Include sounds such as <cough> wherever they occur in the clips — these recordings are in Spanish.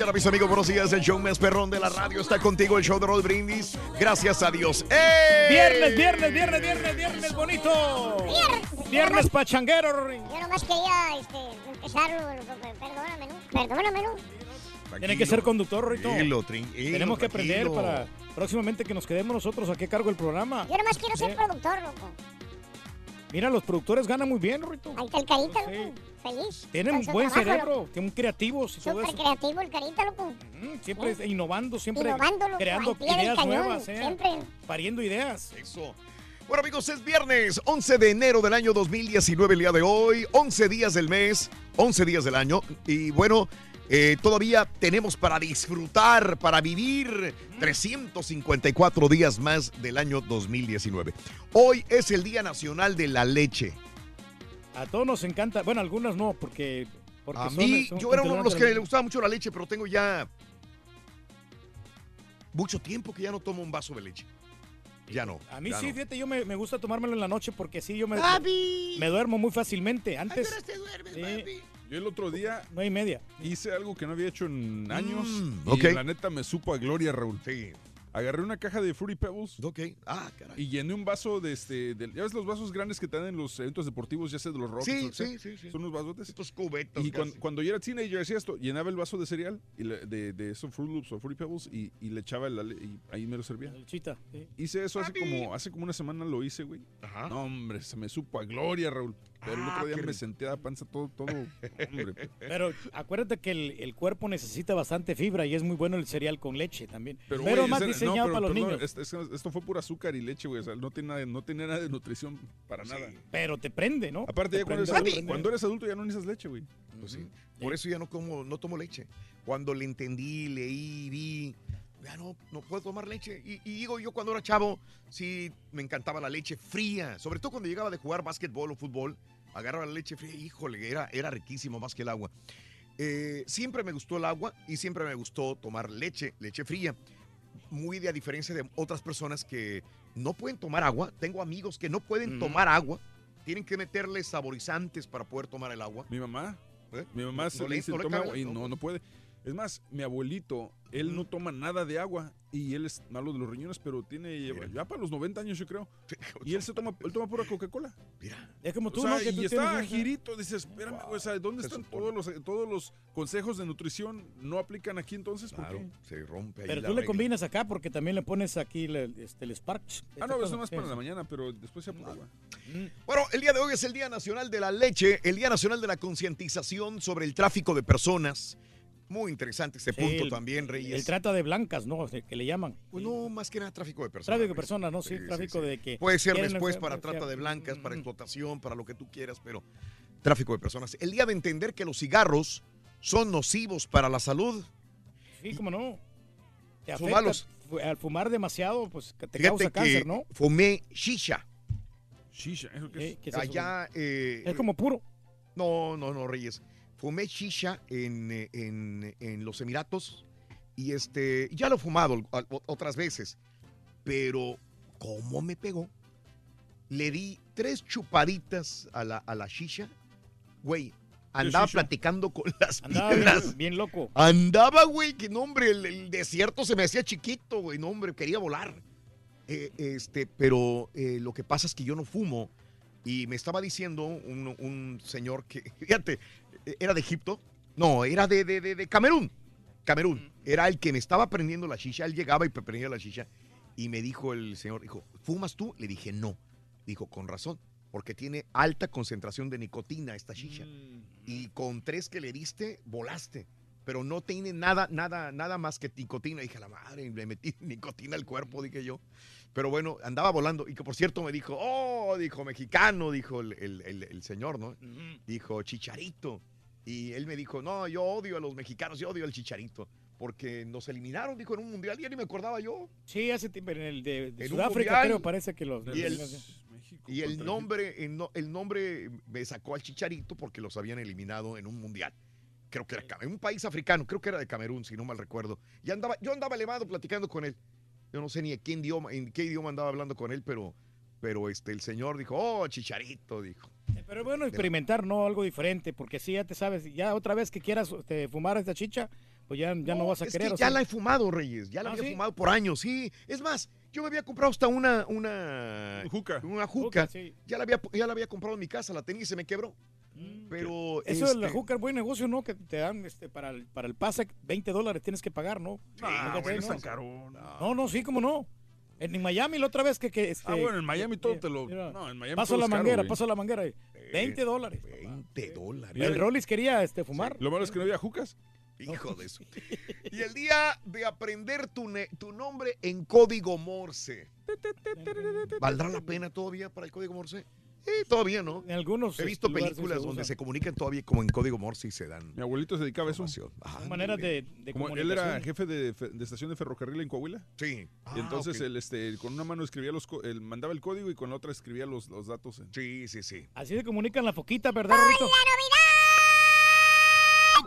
Mañana, mis amigos. Buenos días. El show más perrón de la radio está contigo. El show de Roll Brindis. Gracias a Dios. ¡Eh! Viernes, viernes, viernes, viernes, viernes bonito. Viernes. Viernes pachanguero, Rorín. Yo nomás quería este, empezar, perdóname, ¿no? Perdóname, ¿no? Tiene que ser conductor, Rito. Tranquilo, tranquilo, Tenemos que aprender tranquilo. para próximamente que nos quedemos nosotros a qué cargo el programa. Yo nomás quiero ser Eh. productor, loco. Mira, los productores ganan muy bien, Rito. Ahí está el carita, Sí. loco. Feliz. Tienen buen trabajo, cerebro, tienen creativos y todo Súper eso. creativo el carita, loco. Mm, Siempre Sí. innovando, siempre Innovando, loco, creando ideas cañón, nuevas, ¿eh? siempre. pariendo ideas. Eso. Bueno, amigos, es viernes, 11 de enero del año 2019, el día de hoy. 11 días del mes, 11 días del año. Y bueno, eh, todavía tenemos para disfrutar, para vivir 354 días más del año 2019. Hoy es el Día Nacional de la Leche. A todos nos encanta, bueno, algunos no, porque... porque A son- mí, son yo era uno de los que le gustaba mucho la leche, pero tengo ya mucho tiempo que ya no tomo un vaso de leche. Ya no. A mí sí, no. fíjate, yo me, me gusta tomármelo en la noche porque sí, yo me, Papi. me duermo muy fácilmente. Antes, pero te duermes, papi. Yo el otro día nueve y media. hice algo que no había hecho en años. Mm, y ok. la neta me supo a gloria, Raúl. Sí. Agarré una caja de Fruity Pebbles Ok. Ah, caray. y llené un vaso de este. de- ¿Ya ves los vasos grandes que te dan en los eventos deportivos, ya sea de los Rockets? Sí, o sí, sí, sí. Son unos vasotes. Estos cubetos. Y cuando, yo era teenager hacía esto, llenaba el vaso de cereal y le- de, de esos Fruit Loops o Fruity Pebbles y, y le echaba le- y ahí me lo servía. El chita. sí. Hice eso hace como, hace como una semana lo hice, güey. Ajá. No, hombre, se me supo a gloria, Raúl. Pero el Ah, otro día me senté a panza todo, todo. Hombre, Pero acuérdate que el, el cuerpo necesita bastante fibra y es muy bueno el cereal con leche también. Pero, güey, más ese- no, diseñado pero- para los pero niños. esto fue pura azúcar y leche, güey. O sea, no tiene nada, no tiene nada de nutrición para nada. Pero te prende, ¿no? Aparte, Te ya cuando eres, prende. adulto, cuando eres adulto ya no necesitas leche, güey. Pues sí. Por eso ya no como, no tomo leche. Cuando le entendí, leí, vi, ya no, no puedo tomar leche. Y, y digo, yo cuando era chavo, sí me encantaba la leche fría. Sobre todo cuando llegaba de jugar básquetbol o fútbol, agarraba la leche fría. Híjole, era, era riquísimo más que el agua. Eh, siempre me gustó el agua y siempre me gustó tomar leche, leche fría. Muy de a diferencia de otras personas que no pueden tomar agua. Tengo amigos que no pueden tomar agua. Tienen que meterle saborizantes para poder tomar el agua. Mi mamá, ¿Eh? mi mamá No se le- le dice, no toma agua", y no. no, no puede. Es más, mi abuelito, él no toma nada de agua y él es malo de los riñones, pero tiene ya para los 90 años, yo creo. Y él se toma, él toma pura Coca-Cola. Mira. Es como tú, O sea, ¿no? Que tú y está tienes- girito, dices, espérame, o sea, ¿dónde están todos los, todos los consejos de nutrición? ¿No aplican aquí entonces? ¿Por Claro, qué? se rompe ahí Pero la tú le combinas acá porque también le pones aquí el, este, el Sparks. Ah, no, eso más para la mañana, pero después se apura agua. Bueno, el día de hoy es el Día Nacional de la Leche, el Día Nacional de la Concientización sobre el tráfico de personas. Muy interesante este Sí, punto el- también, Reyes. El trata de blancas, ¿no? Que le llaman. Pues no, más que nada tráfico de personas. Tráfico de personas, ¿no? Sí, tráfico de que Puede ser después para trata de blancas, para explotación, para lo que tú quieras, pero tráfico de personas. El día de entender que los cigarros son nocivos para la salud. Sí, cómo no. Te afecta, malos. Al fumar demasiado, pues te Fíjate causa que cáncer, ¿no? fumé shisha. Shisha, ¿eso qué es? que es eso? Allá. eh, Es como puro. No, no, no, Reyes. Fumé shisha en, eh, en- en los Emiratos y este, ya lo he fumado otras veces, pero ¿cómo me pegó? Le di tres chupaditas a la, a la shisha, güey. Andaba shisha? platicando con <laughs> las Andaba piedras. bien, bien loco. Andaba, güey, que no, hombre, el, el desierto se me hacía chiquito, güey, no, hombre, quería volar. Eh, este, pero eh, lo que pasa es que yo no fumo y me estaba diciendo un, un señor que, <laughs> fíjate, era de Egipto, no, era de, de, de- de Camerún, Camerún, era el que me estaba prendiendo la shisha, él llegaba y prendía la shisha y me dijo el señor, dijo, ¿fumas tú? Le dije, no. Dijo, con razón, porque tiene alta concentración de nicotina esta shisha y con tres que le diste, volaste. Pero no tiene nada, nada, nada más que nicotina. Dije, a la madre, le metí <laughs> nicotina al cuerpo, dije yo. Pero bueno, andaba volando. Y que por cierto me dijo, oh, dijo mexicano, dijo el, el- el- el señor, ¿no? Dijo, chicharito. Y él me dijo, no, yo odio a los mexicanos, yo odio al chicharito. Porque nos eliminaron, dijo, en un mundial. Ya ni me acordaba yo. Sí, hace tiempo en el de, de En Sudáfrica, mundial. creo, parece que los. Y el- México Y el nombre, el, el nombre me sacó al chicharito porque los habían eliminado en un mundial. Creo que era Cam- en un país africano, creo que era de Camerún, si no mal recuerdo. Y andaba, yo andaba elevado platicando con él. Yo no sé ni en qué idioma, en qué idioma andaba hablando con él, pero, pero este, el señor dijo, oh, chicharito, dijo. Eh, Pero es bueno experimentar, ¿no? Algo diferente, porque si ya te sabes, ya otra vez que quieras este, fumar esta chicha, pues ya, ya no, vas a es querer. que o ya sea. la he fumado, Reyes. Ya la ¿Ah, había sí? fumado por años, sí. Es más, yo me había comprado hasta una, una, Juca. una juca. sí. Ya la había, ya la había comprado en mi casa, la tenía y se me quebró. Pero Eso de la este, juca es buen negocio, ¿no? Que te dan este, para, el, para el pase 20 dólares tienes que pagar, ¿no? Ah, bueno, ¿no? es tan caro. No, no, sí, cómo no. En, Miami la otra vez que... que este, Ah, bueno, en Miami todo mira, te lo- mira, no, en Miami Paso todo la es caro, manguera, güey. paso la manguera. 20 dólares. 20 dólares. El Rollis quería este, fumar. Lo malo es que no había jucas. Hijo de eso. <laughs> Y el día de aprender tu, ne- tu nombre en código Morse. ¿Valdrá la pena todavía para el código Morse? Sí, todavía no. En algunos He visto películas se donde usa. se comunican todavía como en código Morse y se dan Mi abuelito se dedicaba a eso. Ah, maneras de, de Como él era jefe de, estación de ferrocarril en Coahuila. Sí. y entonces ok. él este, con una mano escribía los co- él mandaba el código y con la otra escribía los, los datos. en- Sí, sí, sí. Así se comunican la foquita, ¿verdad, Rito?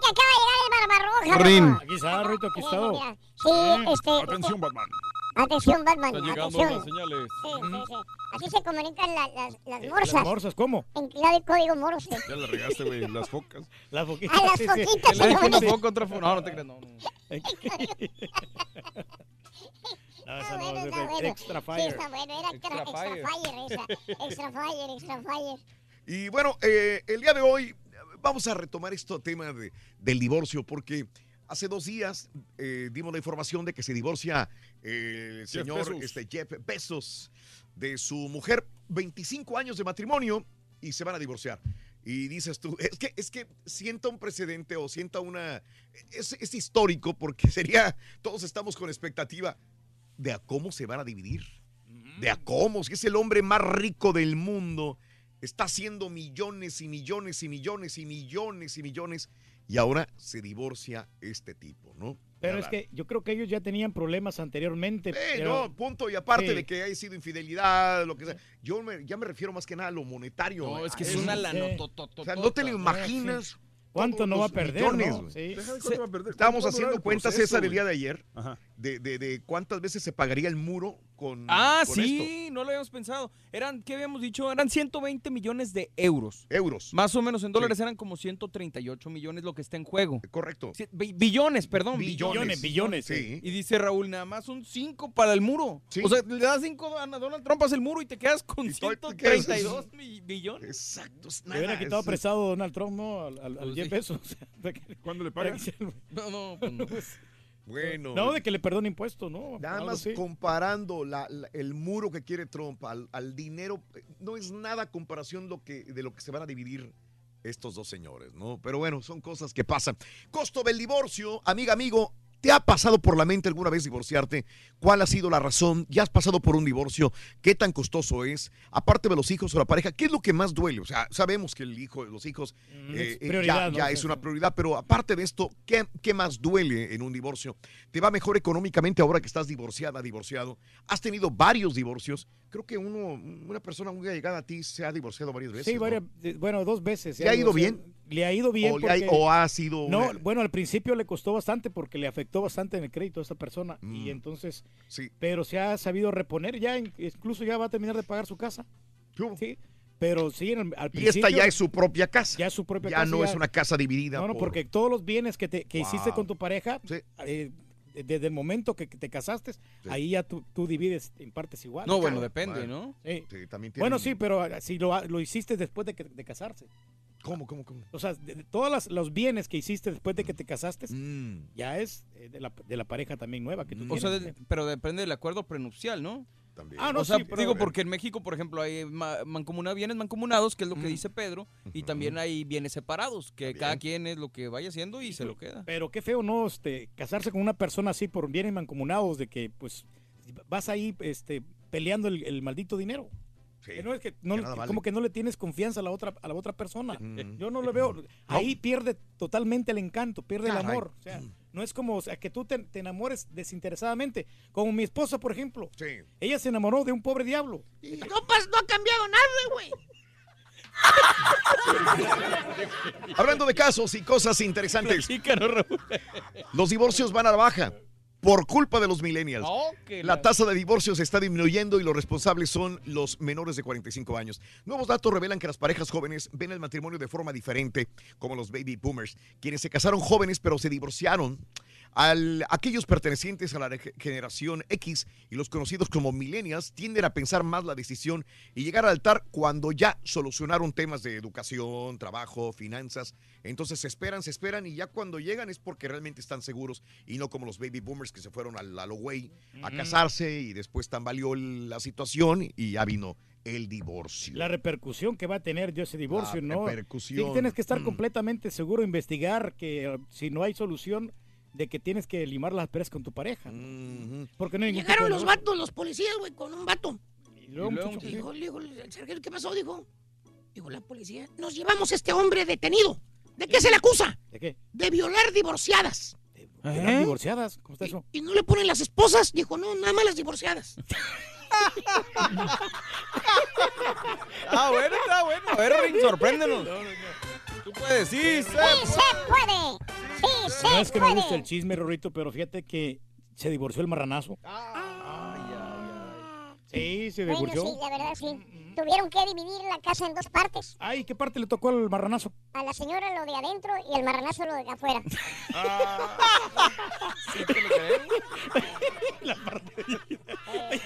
que acaba de llegar el Barbarroja. Rin. Aquí está, Rito, aquí está. Sí, este, Atención, Batman. Atención, Batman, Están llegando atención. las señales. Sí, sí, sí. Así se comunican la- las, las Las morsas morsas, ¿cómo? en clave código morse. Ya la regaste, güey. Las focas. <laughs> La foquita. A las sí, sí. foquitas le den una foca, otra foca. No, no te creas, no. no. <laughs> No, Está esa no, bueno, bueno. Extra Sí, Fire. está bueno, era extra, Extra extra fire. fire esa. <laughs> Extra fire, extra fire. Y bueno, eh, el día de hoy vamos a retomar este tema de- del divorcio porque hace dos días eh, dimos la información de que se divorcia eh, el Jeff señor Bezos. este, Jeff Bezos de su mujer, 25 años de matrimonio y se van a divorciar. Y dices tú, es que, es que sienta un precedente o sienta una... Es, es histórico porque <laughs> sería, todos estamos con expectativa de a cómo se van a dividir de a cómo, si es el hombre más rico del mundo, está haciendo millones y millones y millones y millones y millones, y ahora se divorcia este tipo, ¿no? Pero es que yo creo que ellos ya tenían problemas anteriormente. Eh, pero- no, punto, y aparte Sí. de que haya sido infidelidad, lo que sea, yo me- ya me refiero más que nada a lo monetario. No, es que es eso. una Sí. lana. O sea, no te lo imaginas. ¿Cuánto no va a perder, millones, no? güey. Sí. Deja de cuánto va a perder. Estábamos ¿Cuánto va a durar haciendo el cuentas del güey? día de ayer Ajá. De, de- de cuántas veces se pagaría el muro con, Ah, con sí, no lo habíamos pensado. Eran, ¿qué habíamos dicho? Eran 120 millones de euros. Euros. Más o menos en dólares eran como 138 millones lo que está en juego. Correcto. Sí, bi- billones, perdón. Billones. Billones, billones. Sí. Y dice Raúl, nada más son 5 para el muro. Sí. O sea, le das 5 a Donald Trump, haces el muro y te quedas con Y todo- te quedas- 132 mi- billones. Exacto. es Le hubiera quitado es- prestado Donald Trump, ¿no? Al, al, al Pues <laughs> que- ¿Cuándo le pagan? No, no, pues no. <laughs> Bueno. No, de que le perdone impuestos, ¿no? Nada Algo más así. comparando la- la- el muro que quiere Trump al, al dinero, no es nada comparación lo que, de lo que se van a dividir estos dos señores, ¿no? Pero bueno, son cosas que pasan. Costo del divorcio, amiga, amigo. ¿Te ha pasado por la mente alguna vez divorciarte? ¿Cuál ha sido la razón? ¿Ya has pasado por un divorcio? ¿Qué tan costoso es? Aparte de los hijos o la pareja, ¿qué es lo que más duele? O sea, sabemos que el hijo, los hijos Mm, eh, eh, ya, ya es una prioridad, pero aparte de esto, ¿qué, ¿qué más duele en un divorcio? ¿Te va mejor económicamente ahora que estás divorciada, divorciado? ¿Has tenido varios divorcios? Creo que uno, una persona muy llegada a ti se ha divorciado varias veces. Sí, ¿no? varias, de- bueno, dos veces. ¿Le ha ido bien? Le ha ido bien. ¿O, ha, porque- o ha sido No, una- bueno, al principio le costó bastante porque le afectó bastante en el crédito a esta persona. Mm. Y entonces, Sí. pero se ha sabido reponer ya, in- incluso ya va a terminar de pagar su casa. ¿Qué hubo? Sí, pero sí, en el- al Y principio. esta ya es su propia casa. ya es su propia Ya casa. no es una casa dividida. No, no, por- porque todos los bienes que, te, que hiciste con tu pareja, Sí. eh, desde el momento que te casaste, ahí ya tú, tú divides en partes iguales. No, bueno, depende. ¿no? Sí. Sí, también Bueno, sí, pero ah, si lo, lo hiciste después de, que, de casarse. ¿Cómo, cómo, cómo? O sea, de, de todos las- los bienes que hiciste después de que te casaste, Mm, ya es eh, de, la, de la pareja también nueva que tú Mm. O sea, tienes. de- pero depende del acuerdo prenupcial, ¿no? también. Ah, no, o sea, sí, pero- digo, porque en México, por ejemplo, hay ma- mancomuna- bienes mancomunados, que es lo que Mm. dice Pedro, y también hay bienes separados, que cada quien es lo que vaya haciendo y se lo queda. Pero qué feo, ¿no? Este, casarse con una persona así por bienes mancomunados, de que, pues, vas ahí este, peleando el, el maldito dinero. Sí. Que no es que, no, Que nada vale. como que no le tienes confianza a la otra, a la otra persona. Mm. Yo no lo veo. Ahí pierde totalmente el encanto, pierde el amor. O sea, no es como o sea, que tú te, te enamores desinteresadamente. Como mi esposa, por ejemplo. Sí. Ella se enamoró de un pobre diablo. No, pues, no ha cambiado nada, güey. <laughs> Hablando de casos y cosas interesantes, los divorcios van a la baja por culpa de los millennials. Oh, la- tasa de divorcios está disminuyendo y los responsables son los menores de 45 años. Nuevos datos revelan que las parejas jóvenes ven el matrimonio de forma diferente, como los baby boomers, quienes se casaron jóvenes pero se divorciaron. Al, aquellos pertenecientes a la ge- generación X y los conocidos como millennials tienden a pensar más la decisión y llegar al altar cuando ya solucionaron temas de educación, trabajo, finanzas. Entonces se esperan, se esperan y ya cuando llegan es porque realmente están seguros y no como los baby boomers que se fueron al a lo güey a casarse y después tambaleó la situación y ya vino el divorcio. La repercusión que va a tener yo ese divorcio, La ¿no? repercusión. Sí, tienes que estar Mm. completamente seguro, investigar que si no hay solución, de que tienes que limar las peras con tu pareja. Ujú. Porque no hay Llegaron los vatos, los policías, güey, con un vato. Y luego, Y luego, muchacho, Dijo, le dijo el sargento, ¿qué pasó? Dijo, dijo la policía, nos llevamos a este hombre detenido. ¿De qué se le acusa? ¿De qué? De violar divorciadas. ¿De ¿Eh? divorciadas? ¿Cómo está eso? ¿Y no le ponen las esposas? Dijo, no, nada más las divorciadas. <laughs> Ah, bueno, está bueno. A ver, Ring, sorpréndenos. Tú puedes, sí, sí. ¡Sí se puede! ¡Sí se No es que me puede! guste el chisme, Rorrito, pero fíjate que se divorció el marranazo. Sí, se Bueno, divorció. sí, la verdad sí. Tuvieron que dividir la casa en dos partes. Ay, ¿qué parte le tocó al marranazo? A la señora lo de adentro y al marranazo lo de afuera. <laughs> ¿Sí te lo crees? <laughs>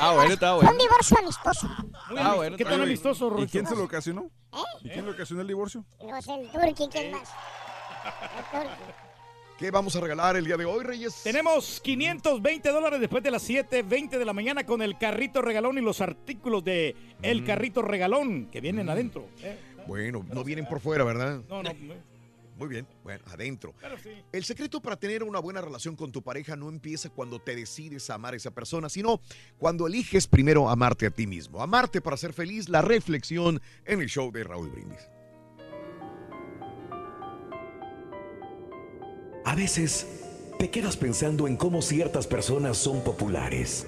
Ah, bueno, está Fue bueno. un divorcio amistoso. Muy Ah, ami- bueno, ¿Qué está tan bien. amistoso, ¿Y quién se lo ocasionó? ¿Eh? ¿Y quién le ocasionó el divorcio? No sé, el turqui, ¿quién más? El turqui. ¿Qué vamos a regalar el día de hoy, Reyes? Tenemos 520 dólares después de las 7.20 de la mañana con el carrito regalón y los artículos de el Mm. carrito regalón que vienen adentro. Eh, Bueno, no vienen por fuera, ¿verdad? No, no, no, Muy bien, bueno, adentro. pero sí. El secreto para tener una buena relación con tu pareja no empieza cuando te decides a amar a esa persona, sino cuando eliges primero amarte a ti mismo. Amarte para ser feliz, la reflexión en el show de Raúl Brindis. A veces te quedas pensando en cómo ciertas personas son populares.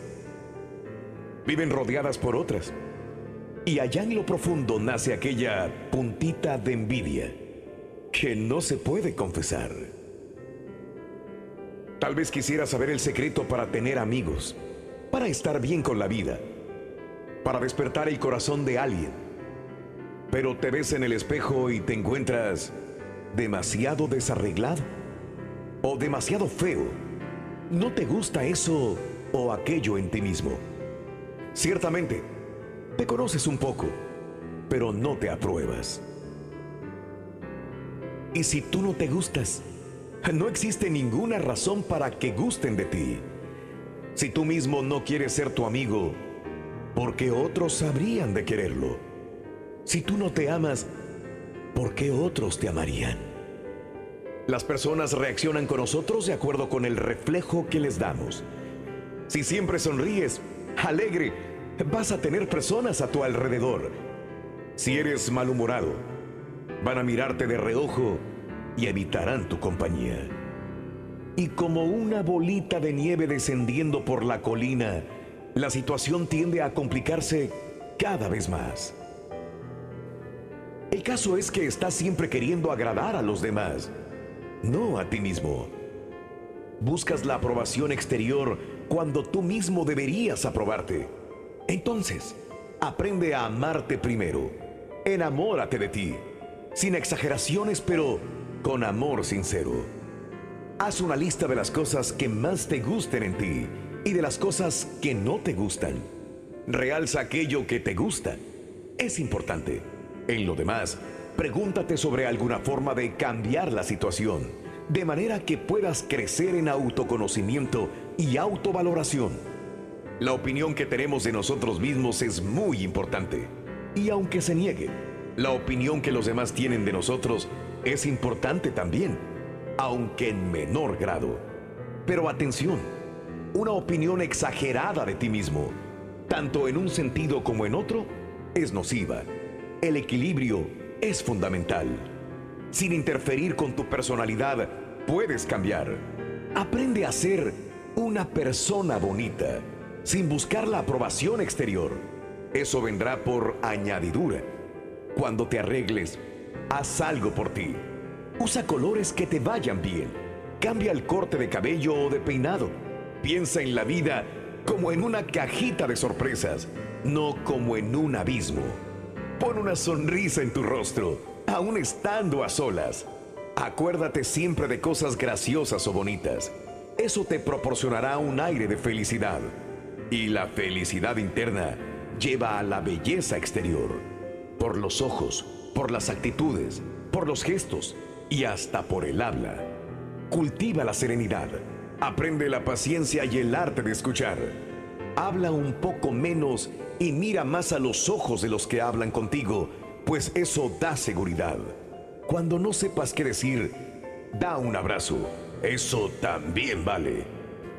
Viven rodeadas por otras. Y allá en lo profundo nace aquella puntita de envidia que no se puede confesar. Tal vez quisieras saber el secreto para tener amigos, para estar bien con la vida, para despertar el corazón de alguien. Pero te ves en el espejo y te encuentras demasiado desarreglado o demasiado feo. No te gusta eso o aquello en ti mismo. Ciertamente, te conoces un poco, pero no te apruebas. Y si tú no te gustas, no existe ninguna razón para que gusten de ti. Si tú mismo no quieres ser tu amigo, ¿por qué otros habrían de quererlo? Si tú no te amas, ¿por qué otros te amarían? Las personas reaccionan con nosotros de acuerdo con el reflejo que les damos. Si siempre sonríes, alegre, vas a tener personas a tu alrededor. Si eres malhumorado, van a mirarte de reojo y evitarán tu compañía. Y como una bolita de nieve descendiendo por la colina, la situación tiende a complicarse cada vez más. El caso es que estás siempre queriendo agradar a los demás, no a ti mismo. Buscas la aprobación exterior cuando tú mismo deberías aprobarte. Entonces, aprende a amarte primero. Enamórate de ti, sin exageraciones, pero con amor sincero. Haz una lista de las cosas que más te gusten en ti y de las cosas que no te gustan. Realza aquello que te gusta. Es importante. En lo demás, pregúntate sobre alguna forma de cambiar la situación, de manera que puedas crecer en autoconocimiento y autovaloración. La opinión que tenemos de nosotros mismos es muy importante. Y aunque se niegue, la opinión que los demás tienen de nosotros es importante también, aunque en menor grado. Pero atención, una opinión exagerada de ti mismo, tanto en un sentido como en otro, es nociva. El equilibrio es fundamental. Sin interferir con tu personalidad, puedes cambiar. Aprende a ser una persona bonita, sin buscar la aprobación exterior. Eso vendrá por añadidura. Cuando te arregles, haz algo por ti. Usa colores que te vayan bien. Cambia el corte de cabello o de peinado. Piensa en la vida como en una cajita de sorpresas, no como en un abismo. Pon una sonrisa en tu rostro, aún estando a solas. Acuérdate siempre de cosas graciosas o bonitas. Eso te proporcionará un aire de felicidad. Y la felicidad interna lleva a la belleza exterior. Por los ojos, por las actitudes, por los gestos y hasta por el habla. Cultiva la serenidad. Aprende la paciencia y el arte de escuchar. Habla un poco menos y mira más a los ojos de los que hablan contigo, pues eso da seguridad. Cuando no sepas qué decir, da un abrazo. Eso también vale.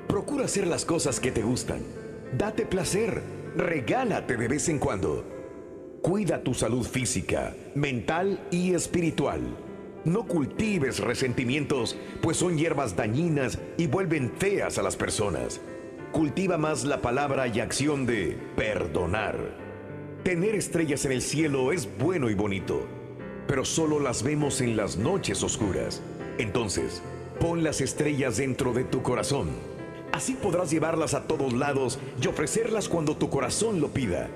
Procura hacer las cosas que te gustan. Date placer. Regálate de vez en cuando. Cuida tu salud física, mental y espiritual. No cultives resentimientos, pues son hierbas dañinas y vuelven feas a las personas. Cultiva más la palabra y acción de perdonar. Tener estrellas en el cielo es bueno y bonito, pero solo las vemos en las noches oscuras. Entonces, pon las estrellas dentro de tu corazón. Así podrás llevarlas a todos lados y ofrecerlas cuando tu corazón lo pida.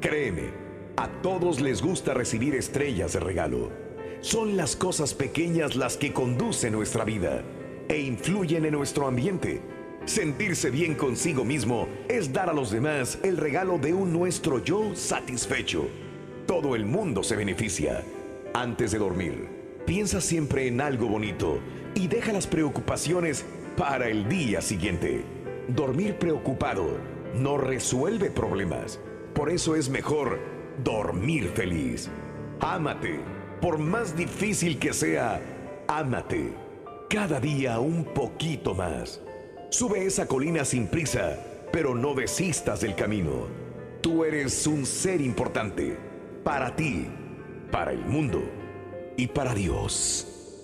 Créeme, a todos les gusta recibir estrellas de regalo. Son las cosas pequeñas las que conducen nuestra vida e influyen en nuestro ambiente. Sentirse bien consigo mismo es dar a los demás el regalo de un nuestro yo satisfecho. Todo el mundo se beneficia. Antes de dormir, piensa siempre en algo bonito y deja las preocupaciones para el día siguiente. Dormir preocupado no resuelve problemas. Por eso es mejor dormir feliz. Ámate. Por más difícil que sea, ámate. Cada día un poquito más. Sube esa colina sin prisa, pero no desistas del camino. Tú eres un ser importante. Para ti, para el mundo y para Dios.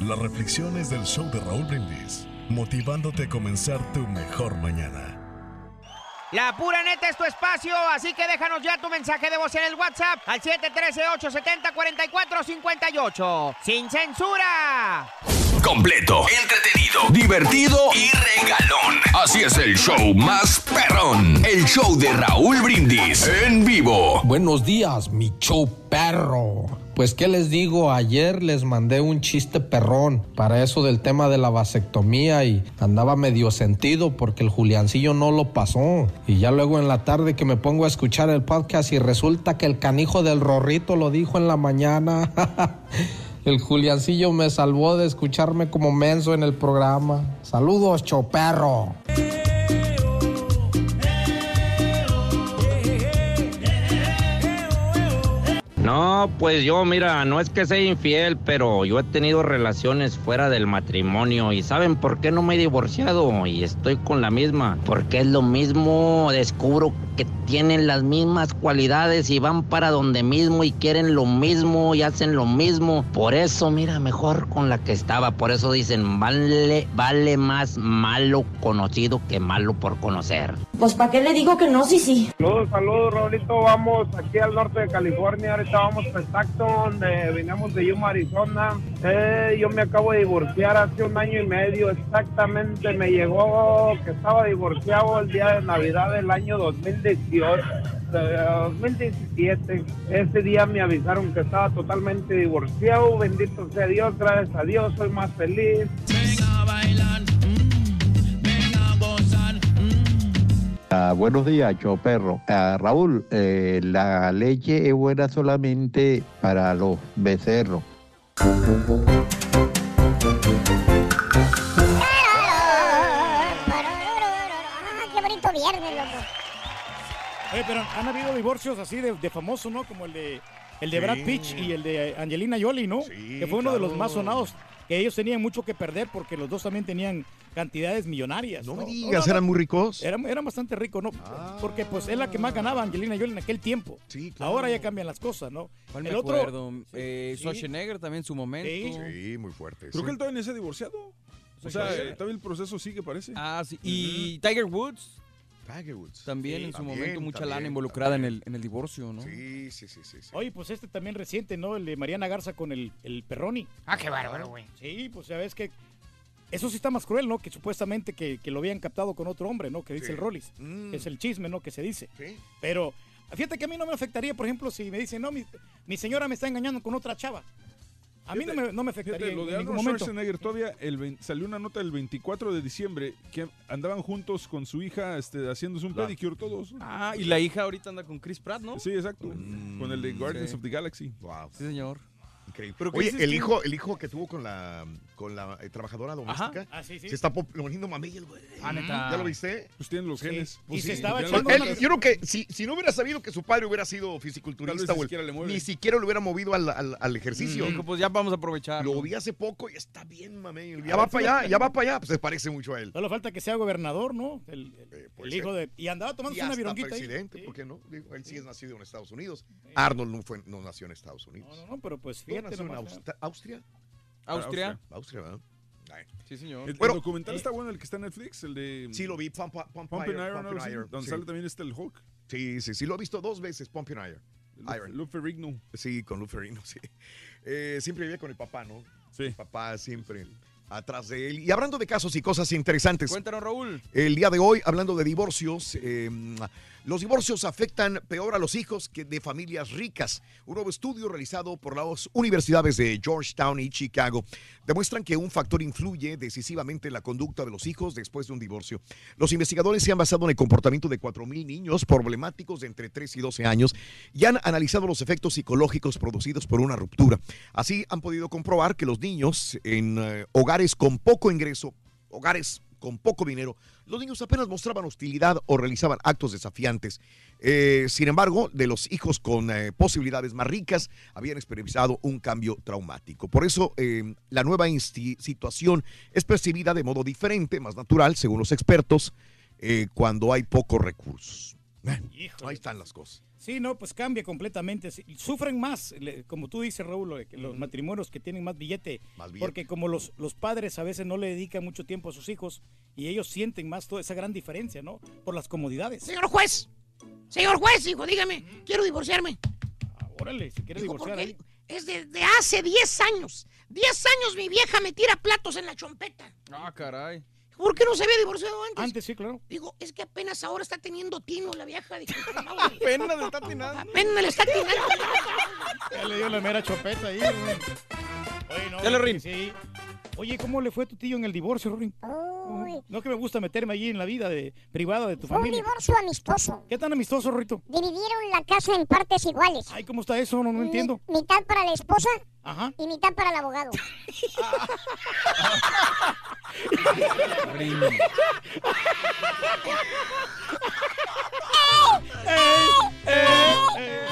Las reflexiones del show de Raúl Brindis, motivándote a comenzar tu mejor mañana. La pura neta es tu espacio, así que déjanos ya tu mensaje de voz en el WhatsApp al 713-870-4458. ¡Sin censura! completo, entretenido, divertido y regalón. Así es el show más perrón. El show de Raúl Brindis en vivo. Buenos días, mi show perro. Pues qué les digo, ayer les mandé un chiste perrón para eso del tema de la vasectomía y andaba medio sentido porque el Juliancillo no lo pasó. Y ya luego en la tarde que me pongo a escuchar el podcast y resulta que el canijo del Rorrito lo dijo en la mañana. <laughs> El Juliancillo me salvó de escucharme como menso en el programa. Saludos, choperro. No, pues yo, mira, no es que sea infiel, pero yo he tenido relaciones fuera del matrimonio y ¿saben por qué no me he divorciado? Y estoy con la misma, porque es lo mismo, descubro que tienen las mismas cualidades y van para donde mismo y quieren lo mismo y hacen lo mismo. Por eso, mira, mejor con la que estaba, por eso dicen, vale, vale más malo conocido que malo por conocer. Pues ¿para qué le digo que no? Sí, sí. Saludos, saludos, Raulito. Vamos aquí al norte de California. Vamos para Stockton. venimos de Yuma, Arizona. Eh, yo me acabo de divorciar hace un año y medio. Exactamente me llegó que estaba divorciado el día de Navidad del año 2018. eh, 2017. Ese día me avisaron que estaba totalmente divorciado. Bendito sea Dios, gracias a Dios, soy más feliz. Ah, buenos días, yo perro. Ah, Raúl, eh, la leche es buena solamente para los becerros. qué bonito viernes, loco. Oye, pero han habido divorcios así de, de famosos, ¿no? Como el de el de Brad Sí. Pitt y el de Angelina Jolie, ¿no? que fue uno de los claro. más sonados. Que ellos tenían mucho que perder porque los dos también tenían cantidades millonarias. No, me digas, ¿eran muy ricos? Eran, eran bastante ricos, ¿no? Porque pues es la que más ganaba Angelina Jolie en aquel tiempo. Ahora ya cambian las cosas, ¿no? ¿Cuál el me otro. acuerdo? Eh, Sí. Schwarzenegger también en su momento. Sí, muy fuerte. Creo sí. que él todavía no se ha divorciado. O sea, eh, todavía el proceso sigue, parece. Ah, sí. Y Tiger Woods. Tiger Woods. También Sí, en su también, momento mucha también, lana involucrada en el, en el divorcio, ¿no? Sí, sí, sí, sí. Oye, pues este también reciente, ¿no? El de Mariana Garza con el, el Perroni. Ah, qué bárbaro, güey. Sí, pues ya ves que eso sí está más cruel, ¿no? Que supuestamente que, que lo habían captado con otro hombre, ¿no? Que dice Sí. el Rollis. Mm. Es el chisme, ¿no? Que se dice. Sí. Pero fíjate que a mí no me afectaría, por ejemplo, si me dicen, no, mi, mi señora me está engañando con otra chava. A mí no me, no me afectaría Fíjate, lo en de ningún Arnold momento. Schwarzenegger todavía el salió una nota el 24 de diciembre que andaban juntos con su hija este, haciéndose un pedicure todos. Ah, y la hija ahorita anda con Chris Pratt, ¿no? Sí, exacto. con el de Guardians sí. of the Galaxy. Wow. Sí, señor. Increíble. Pero ¿qué Oye, el hijo, el hijo que tuvo con la, con la eh, trabajadora doméstica Ah, sí, sí. se está poniendo mamey el güey. Ah, neta. ¿Ya lo viste? Pues tienen los Sí. genes. Y Pues se estaba echando Él- yo creo que si, si no hubiera sabido que su padre hubiera sido Tal fisiculturista, vez ni güey, siquiera le mueve. ni siquiera lo hubiera movido al, al- al ejercicio. Dijo, pues ya vamos a aprovechar. Lo vi hace poco y está bien, mamey. Ya va para allá, ya va para allá. Pues se parece mucho a él. Solo falta que sea gobernador, ¿no? El, el- Eh, puede el hijo de... Y andaba tomando Y una hasta ahí. presidente. ¿por qué no? Digo, él sí es nacido en Estados Unidos. Arnold no, fue, no nació en Estados Unidos. No, no, no, pero pues ¿No fíjate nació en Aust- Austria? Austria. Austria, ¿verdad? Sí, señor. El, el Bueno, documental está bueno, el que está en Netflix, el de Sí, lo vi, Pump, Pump, Iron, Iron, Pump Iron, donde sí. sale también este el Hulk. Sí, sí, sí, lo he visto dos veces, Pump and Iron. Iron. Sí, con Lou Ferrigno, <laughs> sí. Eh, siempre vivía con el papá, ¿no? Sí. El papá siempre atrás de él. Y hablando de casos y cosas interesantes. Cuéntanos, Raúl. El día de hoy, hablando de divorcios, eh, los divorcios afectan peor a los hijos que de familias ricas. Un nuevo estudio realizado por las universidades de Georgetown y Chicago demuestran que un factor influye decisivamente en la conducta de los hijos después de un divorcio. Los investigadores se han basado en el comportamiento de 4.000 niños problemáticos de entre 3 y 12 años y han analizado los efectos psicológicos producidos por una ruptura. Así han podido comprobar que los niños en eh, hogares con poco ingreso, hogares con poco dinero, los niños apenas mostraban hostilidad o realizaban actos desafiantes. Eh, sin embargo, de los hijos con eh, posibilidades más ricas, habían experimentado un cambio traumático. Por eso, eh, la nueva situación es percibida de modo diferente, más natural, según los expertos, cuando hay pocos recursos. Ahí están las cosas. Sí, no, pues cambia completamente. Sufren más, le- como tú dices, Raúl, de los matrimonios que tienen más billete, Más billete. porque como los, los padres a veces no le dedican mucho tiempo a sus hijos y ellos sienten más toda esa gran diferencia, ¿no? Por las comodidades. Señor juez, señor juez, hijo, dígame, quiero divorciarme. Ah, órale, si quieres Dijo, divorciar ahí. es desde hace 10 años, 10 años mi vieja me tira platos en la chompeta. Ah, caray. ¿Por qué no se había divorciado antes? Antes sí, claro. Digo, es que apenas ahora está teniendo tino la vieja. Dije, <laughs> Apenas le está atinando. Apenas le está atinando. <laughs> Ya le dio la mera chopeta ahí, güey. Oye, no. Dale, Rin. Sí. Oye, ¿cómo le fue a tu tío en el divorcio, Rin? No que me gusta meterme allí en la vida de, privada de tu Fue un familia. divorcio amistoso. ¿Qué tan amistoso, Rito? Dividieron la casa en partes iguales. Ay, ¿cómo está eso? No, no entiendo. Mitad para la esposa Ajá. y mitad para el abogado. <laughs>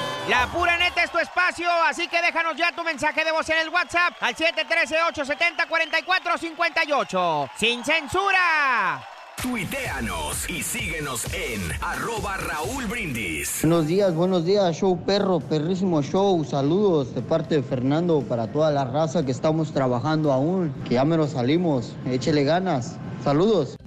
<laughs> La pura neta es tu espacio, así que déjanos ya tu mensaje de voz en el WhatsApp al 713-870-4458. ¡Sin censura! Tuiteanos y síguenos en arroba Raúl Brindis. Buenos días, buenos días, show perro, perrísimo show. Saludos de parte de Fernando para toda la raza que estamos trabajando aún, que ya menos salimos. Échele ganas. Saludos.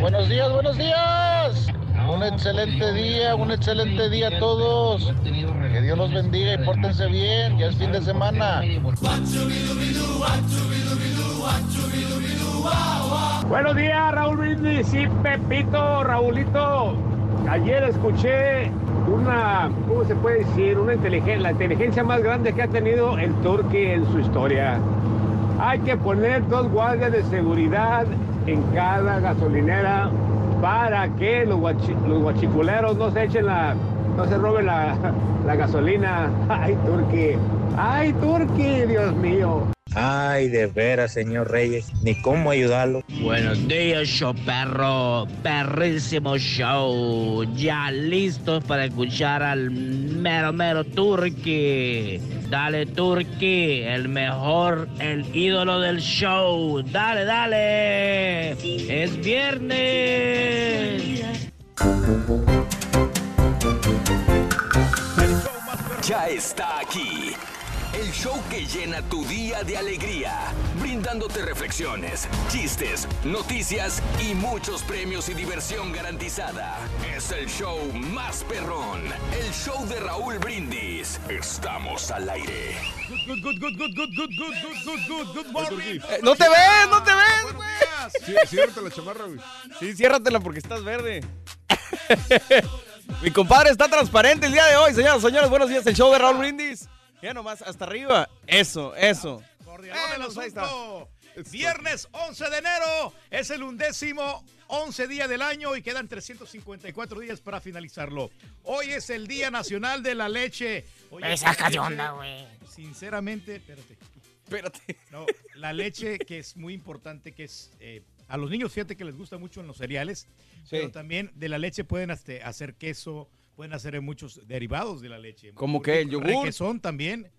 Buenos días, buenos días. Un excelente día, un excelente día a todos. Que Dios los bendiga y pórtense bien. Ya es fin de semana. Buenos días, Raúl Brindis y Pepito, Raulito. Ayer escuché una, ¿cómo se puede decir? Una inteligencia, la inteligencia más grande que ha tenido el Turque en su historia. Hay que poner dos guardias de seguridad en cada gasolinera para que los, guachi- los guachiculeros no se echen la, no se roben la, <laughs> la gasolina. <laughs> Ay, Turque. Ay, Turque, Dios mío. Ay, de veras, señor Reyes, ni cómo ayudarlo. Buenos días, show perro. Perrísimo show. Ya listos para escuchar al mero mero Turki. Dale, Turki, el mejor, el ídolo del show. Dale, dale. Es viernes. Ya está aquí. El show que llena tu día de alegría, brindándote reflexiones, chistes, noticias y muchos premios y diversión garantizada. Es el show más perrón, el show de Raúl Brindis. Estamos al aire. Good, good, good, good, good, good, good, good, good, good, good morning. Eh, no te ves, no te ves, güey. Sí, ciérrate la chamarra, güey. Sí, ciérratela porque estás verde. Mi compadre está transparente el día de hoy, señoras y señores. Buenos días, el show de Raúl Brindis. Ya nomás, hasta arriba. Eso, eso. El asunto. Viernes 11 de enero es el undécimo 11 día del año y quedan 354 días para finalizarlo. Hoy es el Día Nacional de la Leche. Oye, Me saca de onda, güey. Sinceramente, espérate. Espérate. No, la leche que es muy importante, que es eh, a los niños, fíjate que les gusta mucho en los cereales, pero también de la leche pueden este, hacer queso, pueden hacer muchos derivados de la leche. ¿Cómo Muy qué? ¿El yogur? Requesón también.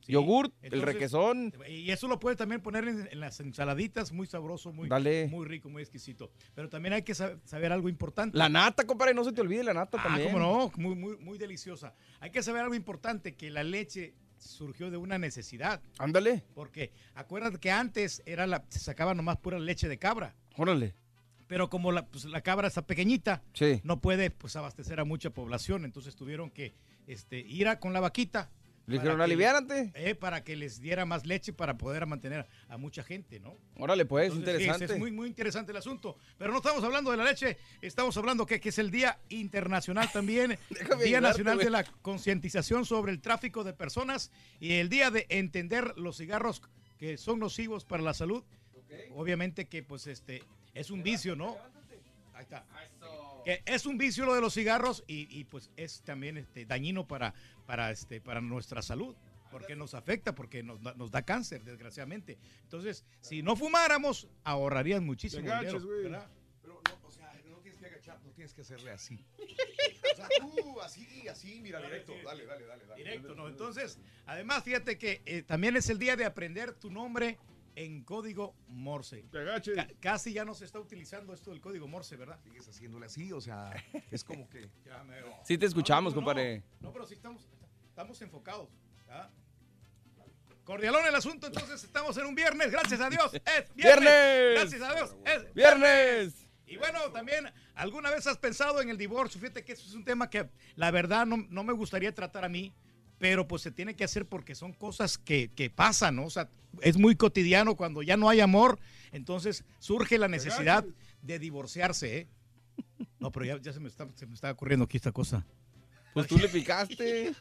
Sí. Yogurt, el requesón. Y eso lo puedes también poner en, en las ensaladitas, muy sabroso, muy, Dale. muy rico, muy exquisito. Pero también hay que sab- saber algo importante. La nata, compadre, no se te olvide la nata Ah, también. cómo no, muy, muy, muy deliciosa. Hay que saber algo importante, que la leche surgió de una necesidad. Ándale. Porque acuérdate que antes era la, se sacaba nomás pura leche de cabra. Órale. Pero como la, pues, la cabra está pequeñita, Sí. no puede pues, abastecer a mucha población. Entonces tuvieron que este, ir a, con la vaquita. Le dijeron, aliviárate. eh, para que les diera más leche para poder mantener a mucha gente, ¿no? Órale, pues, Entonces, interesante. fíjense, es muy, muy interesante el asunto. Pero no estamos hablando de la leche, estamos hablando que, que es el Día Internacional también, <laughs> Día Nacional de la Concientización sobre el Tráfico de Personas y el Día de entender los cigarros que son nocivos para la salud. Obviamente que pues este es un vicio, ¿no? Ahí está. Que es un vicio lo de los cigarros y, y, pues es también este, dañino para, para, este, para nuestra salud. Porque nos afecta, porque nos, da- nos da cáncer, desgraciadamente. Entonces, si no fumáramos, ahorrarían muchísimo dinero. Pero, no, o sea, no tienes que agachar, no tienes que hacerle así. <laughs> O sea, tú así, así, mira, directo. Dale, dale, dale. dale. Directo, ¿no? Entonces, además, fíjate que eh, también es el día de aprender tu nombre en código Morse. Ca- casi ya no se está utilizando esto del código Morse, ¿verdad? Sigues haciéndole así, o sea, es como que. <laughs> Ya mero. Sí te escuchamos, No, no, no. compadre. No, pero sí estamos, estamos enfocados. ¿ah? Cordialón el asunto, entonces estamos en un viernes, gracias a Dios. Es viernes. ¡Viernes! Gracias a Dios. Es ¡Viernes! Y bueno, también, ¿alguna vez has pensado en el divorcio? Fíjate que eso es un tema que la verdad no, no me gustaría tratar a mí, pero pues se tiene que hacer porque son cosas que, que pasan, ¿no? O sea, es muy cotidiano cuando ya no hay amor, entonces surge la necesidad de divorciarse, ¿eh? No, pero ya, ya se, me está, se me está ocurriendo aquí esta cosa. Pues tú le picaste.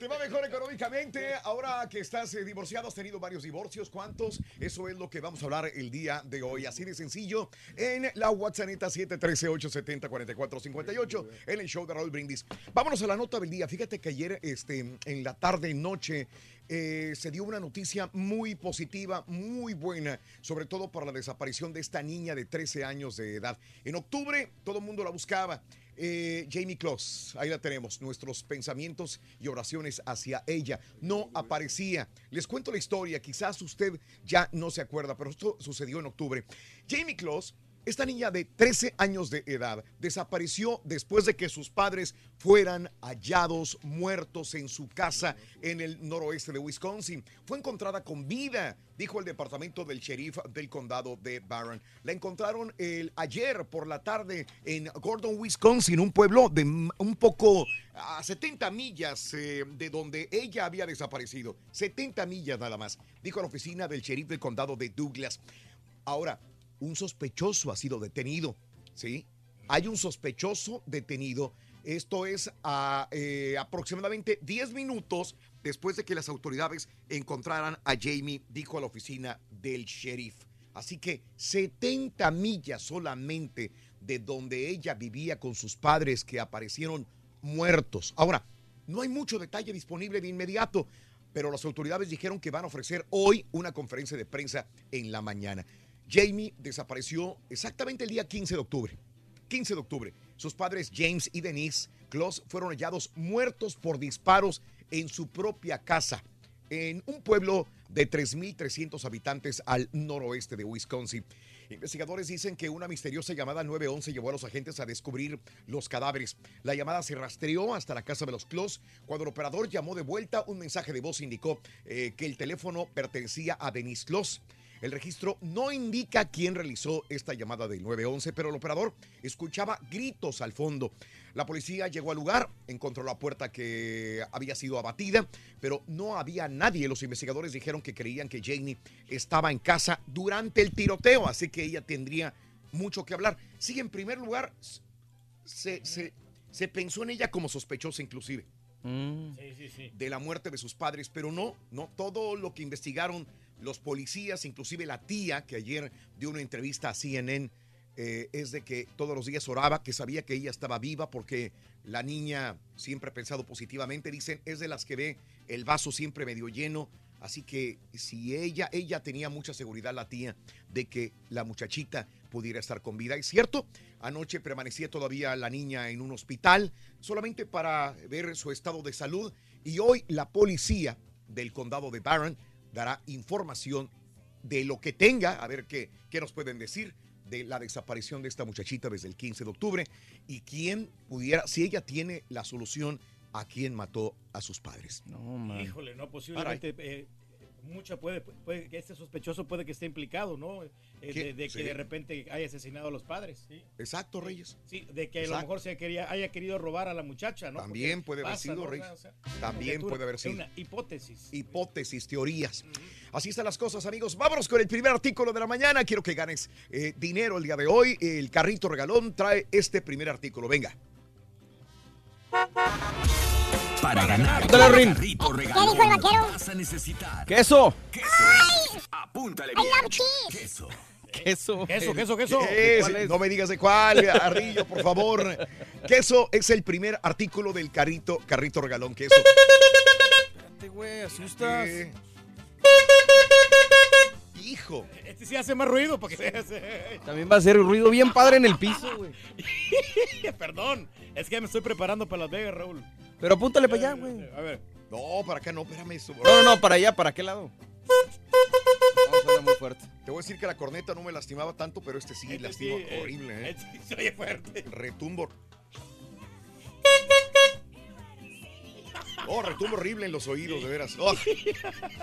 Te va mejor económicamente. Ahora que estás eh, divorciado, has tenido varios divorcios. ¿Cuántos? Eso es lo que vamos a hablar el día de hoy. Así de sencillo. En la WhatsApp 713-870-4458. En el show de Raúl Brindis. Vámonos a la nota del día. Fíjate que ayer, este, en la tarde, noche, eh, se dio una noticia muy positiva, muy buena, sobre todo para la desaparición de esta niña de 13 años de edad. En octubre, todo el mundo la buscaba. Eh, Jamie Kloss, ahí la tenemos, nuestros pensamientos y oraciones hacia ella. No aparecía. Les cuento la historia, quizás usted ya no se acuerda, pero esto sucedió en octubre. Jamie Kloss, esta niña de 13 años de edad, desapareció después de que sus padres fueran hallados muertos en su casa en el noroeste de Wisconsin. Fue encontrada con vida, dijo el departamento del sheriff del condado de Barron. La encontraron el, ayer por la tarde en Gordon, Wisconsin, un pueblo de un poco a 70 millas eh, de donde ella había desaparecido. 70 millas nada más, dijo la oficina del sheriff del condado de Douglas. Ahora, un sospechoso ha sido detenido, ¿sí? Hay un sospechoso detenido. Esto es a, eh, aproximadamente 10 minutos después de que las autoridades encontraran a Jamie, dijo a la oficina del sheriff. Así que 70 millas solamente de donde ella vivía con sus padres que aparecieron muertos. Ahora, no hay mucho detalle disponible de inmediato, pero las autoridades dijeron que van a ofrecer hoy una conferencia de prensa en la mañana. Jamie desapareció exactamente el día 15 de octubre. 15 de octubre. Sus padres James y Denise Kloss fueron hallados muertos por disparos en su propia casa, en un pueblo de 3.300 habitantes al noroeste de Wisconsin. Investigadores dicen que una misteriosa llamada 911 llevó a los agentes a descubrir los cadáveres. La llamada se rastreó hasta la casa de los Kloss. Cuando el operador llamó de vuelta, un mensaje de voz indicó eh, que el teléfono pertenecía a Denise Kloss. El registro no indica quién realizó esta llamada del 911, pero el operador escuchaba gritos al fondo. La policía llegó al lugar, encontró la puerta que había sido abatida, pero no había nadie. Los investigadores dijeron que creían que Jamie estaba en casa durante el tiroteo, así que ella tendría mucho que hablar. Sí, en primer lugar, se, se- se pensó en ella como sospechosa inclusive Sí, sí, sí. de la muerte de sus padres, pero no, no, todo lo que investigaron los policías, inclusive la tía que ayer dio una entrevista a CNN, eh, es de que todos los días oraba, que sabía que ella estaba viva porque la niña siempre ha pensado positivamente, dicen, es de las que ve el vaso siempre medio lleno, así que si ella, ella tenía mucha seguridad, la tía, de que la muchachita pudiera estar con vida. Es cierto, anoche permanecía todavía la niña en un hospital solamente para ver su estado de salud y hoy la policía del condado de Barron dará información de lo que tenga, a ver qué, qué nos pueden decir de la desaparición de esta muchachita desde el 15 de octubre y quién pudiera, si ella tiene la solución a quién mató a sus padres. Híjole, no, posiblemente eh, mucha puede, puede que este sospechoso puede que esté implicado, ¿no? Eh, de, de que Sí. de repente haya asesinado a los padres. Sí, Exacto, Reyes. Sí, de que a lo mejor se quería, haya querido robar a la muchacha, ¿no? También Porque puede haber pasa, sido, ¿no? Reyes. O sea, También puede haber es sido. una hipótesis. Hipótesis, teorías. Así están las cosas, amigos. Vámonos con el primer artículo de la mañana. Quiero que ganes eh, dinero el día de hoy. El carrito regalón trae este primer artículo. Venga. Para ganar Dale, Rin. ¿Qué dijo el vaquero? vas a necesitar ¡Queso! Apúntale I bien. love cheese. Queso. Queso. Queso, queso, queso. ¿Qué es? ¿Cuál es? No me digas de cuál, Ardillo, por favor. Queso es el primer artículo del carrito, carrito regalón. Queso. Espérate, güey, asustas. Eh, Hijo. Este sí hace más ruido porque También va a ser ruido bien padre en el piso, güey. <laughs> Perdón, es que me estoy preparando para Las Vegas, Raúl. Pero apúntale para allá, güey. A ver. No, para acá no, espérame eso. No, no, no, para allá, ¿para qué lado? No, suena muy fuerte. Te voy a decir que la corneta no me lastimaba tanto, pero este sí Este lastima sí, eh, horrible, ¿eh? este sí se oye fuerte. Retumbo. Oh, retumbo horrible en los oídos, de veras. Oh,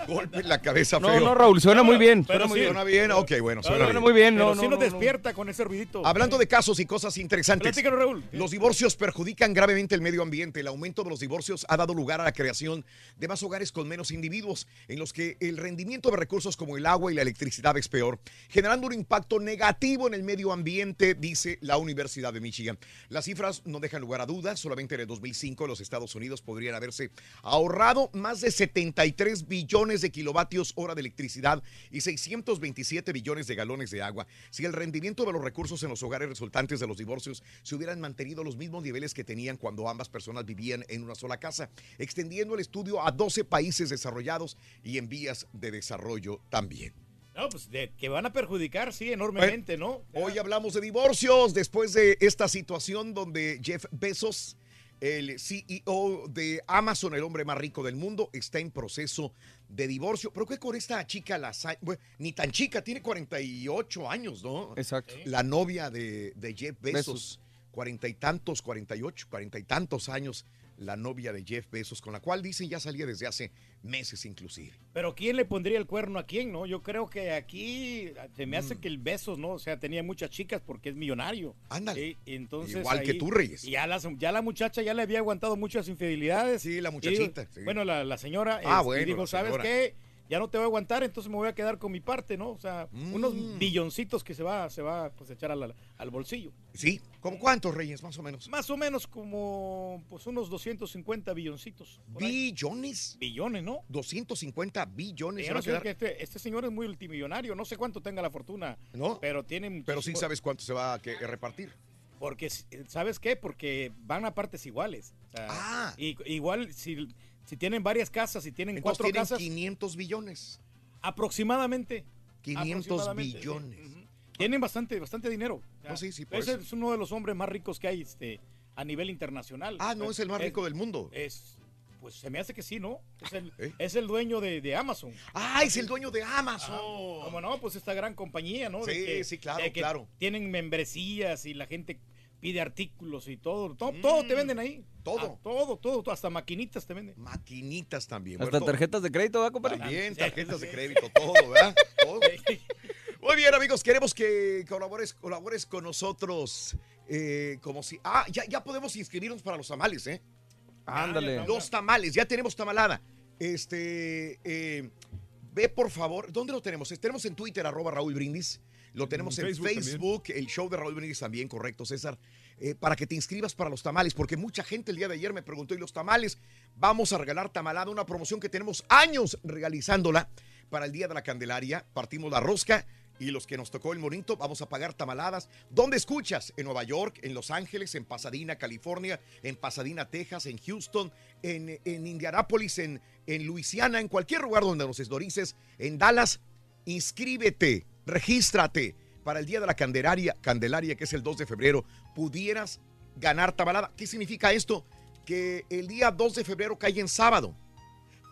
golpe en la cabeza No, feo. no, Raúl, suena muy bien. Pero Suena muy sí. bien. Suena bien, ok, bueno, suena, Suena bien. muy bien, Pero no, sí no, nos no, no. despierta con ese ruidito. Hablando de casos y cosas interesantes. Platícanos, Raúl. Los divorcios perjudican gravemente el medio ambiente. El aumento de los divorcios ha dado lugar a la creación de más hogares con menos individuos, en los que el rendimiento de recursos como el agua y la electricidad es peor, generando un impacto negativo en el medio ambiente, dice la Universidad de Michigan. Las cifras no dejan lugar a dudas. Solamente en el 2005 los Estados Unidos podrían haberse ahorrado más de 73 billones de kilovatios hora de electricidad y 627 billones de galones de agua si el rendimiento de los recursos en los hogares resultantes de los divorcios se hubieran mantenido los mismos niveles que tenían cuando ambas personas vivían en una sola casa, extendiendo el estudio a 12 países desarrollados y en vías de desarrollo también. No, pues de- que van a perjudicar, sí, enormemente, ¿no? Hoy hablamos de divorcios después de esta situación donde Jeff Bezos, el CEO de Amazon, el hombre más rico del mundo, está en proceso de divorcio. Pero que con esta chica, la, bueno, ni tan chica, tiene 48 años, ¿no? Exacto. La novia de, de Jeff Bezos, Bezos. cuarenta y tantos, 48, cuarenta y tantos años, la novia de Jeff Bezos, con la cual dicen ya salía desde hace meses inclusive. Pero ¿quién le pondría el cuerno a quién, no? Yo creo que aquí se me hace que el Besos, ¿no? O sea, tenía muchas chicas porque es millonario. Ándale. Y- y entonces Igual que tú, Reyes. y Ya la, ya la muchacha ya le había aguantado muchas infidelidades. Sí, la Y muchachita, sí. Bueno, la, la señora Ah, este, bueno, dijo, la ¿sabes qué? Ya no te voy a aguantar, entonces me voy a quedar con mi parte, ¿no? O sea, unos Mm. billoncitos que se va, se va pues, a echar al, al bolsillo. Sí, ¿como cuántos, Reyes, más o menos? Más o menos como pues unos 250 billoncitos. ahí. ¿Billones? Billones, ¿no? 250 billones. Se va no a sé quedar. que este, este señor es muy multimillonario, no sé cuánto tenga la fortuna, ¿No? pero tiene Pero sí sabes cuánto se va a que- repartir. Porque, ¿sabes qué? Porque van a partes iguales. O sea, Ah. y- igual, si, si tienen varias casas, si tienen Entonces cuatro tienen casas, 500 billones. aproximadamente. 500 aproximadamente, billones. sí. Tienen bastante, bastante dinero. No, sí, sí, por ese eso. es uno de los hombres más ricos que hay este, a nivel internacional. Ah, no, es el más rico del mundo. Es, pues se me hace que sí, ¿no? Es el, ¿Eh? es el dueño de, de Amazon. Ah, es el dueño de Amazon. Como no, pues esta gran compañía, ¿no? De Sí, que- sí, claro, de que claro. Tienen membresías y la gente pide artículos y todo. Todo, todo te venden ahí. Mm. Todo. Ah, todo, todo, hasta maquinitas te venden. Maquinitas también. Hasta Bueno, tarjetas de crédito, ¿verdad, compadre? También tarjetas de crédito, todo, ¿verdad? <laughs> Todo. Muy bien, amigos, queremos que colabores, colabores con nosotros. eh, como si. Ah, ya, ya podemos inscribirnos para los tamales, ¿eh? Ándale. Los tamales, ya tenemos tamalada. Este. eh, ve por favor. ¿Dónde lo tenemos? Tenemos en Twitter, arroba Raúl Brindis. Lo tenemos en Facebook el show de Raúl Brindis también, correcto, César. eh, para que te inscribas para los tamales, porque mucha gente el día de ayer me preguntó, ¿y los tamales? Vamos a regalar tamalada, una promoción que tenemos años realizándola para el Día de la Candelaria. Partimos la rosca y los que nos tocó el monito, vamos a pagar tamaladas. ¿Dónde escuchas? En Nueva York, en Los Ángeles, en Pasadena, California, en Pasadena, Texas, en Houston, en, en Indianápolis, en, en Luisiana, en cualquier lugar donde nos esdorices, en Dallas. Inscríbete, regístrate para el Día de la Candelaria, Candelaria, que es el 2 de febrero. Pudieras ganar tamalada. ¿Qué significa esto? Que el día 2 de febrero cae en sábado,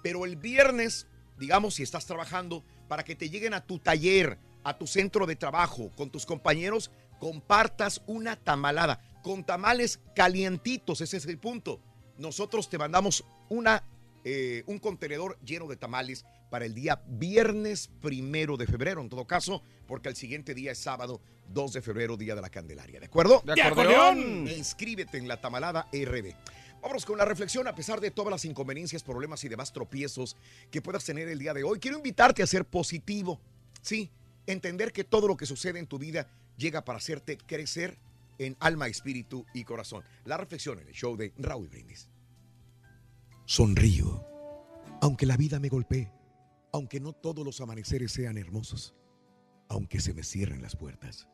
pero el viernes, digamos, si estás trabajando, para que te lleguen a tu taller, a tu centro de trabajo, con tus compañeros, compartas una tamalada, con tamales calientitos, ese es el punto. Nosotros te mandamos una, eh, un contenedor lleno de tamales para el día viernes primero de febrero, en todo caso, porque el siguiente día es sábado 2 de febrero, día de la Candelaria. ¿De acuerdo? ¡De acordeón! Inscríbete en la tamalada RB. Vámonos con la reflexión a pesar de todas las inconveniencias, problemas y demás tropiezos que puedas tener el día de hoy. Quiero invitarte a ser positivo. Sí, entender que todo lo que sucede en tu vida llega para hacerte crecer en alma, espíritu y corazón. La reflexión en el show de Raúl Brindis. Sonrío, aunque la vida me golpee, aunque no todos los amaneceres sean hermosos, aunque se me cierren las puertas.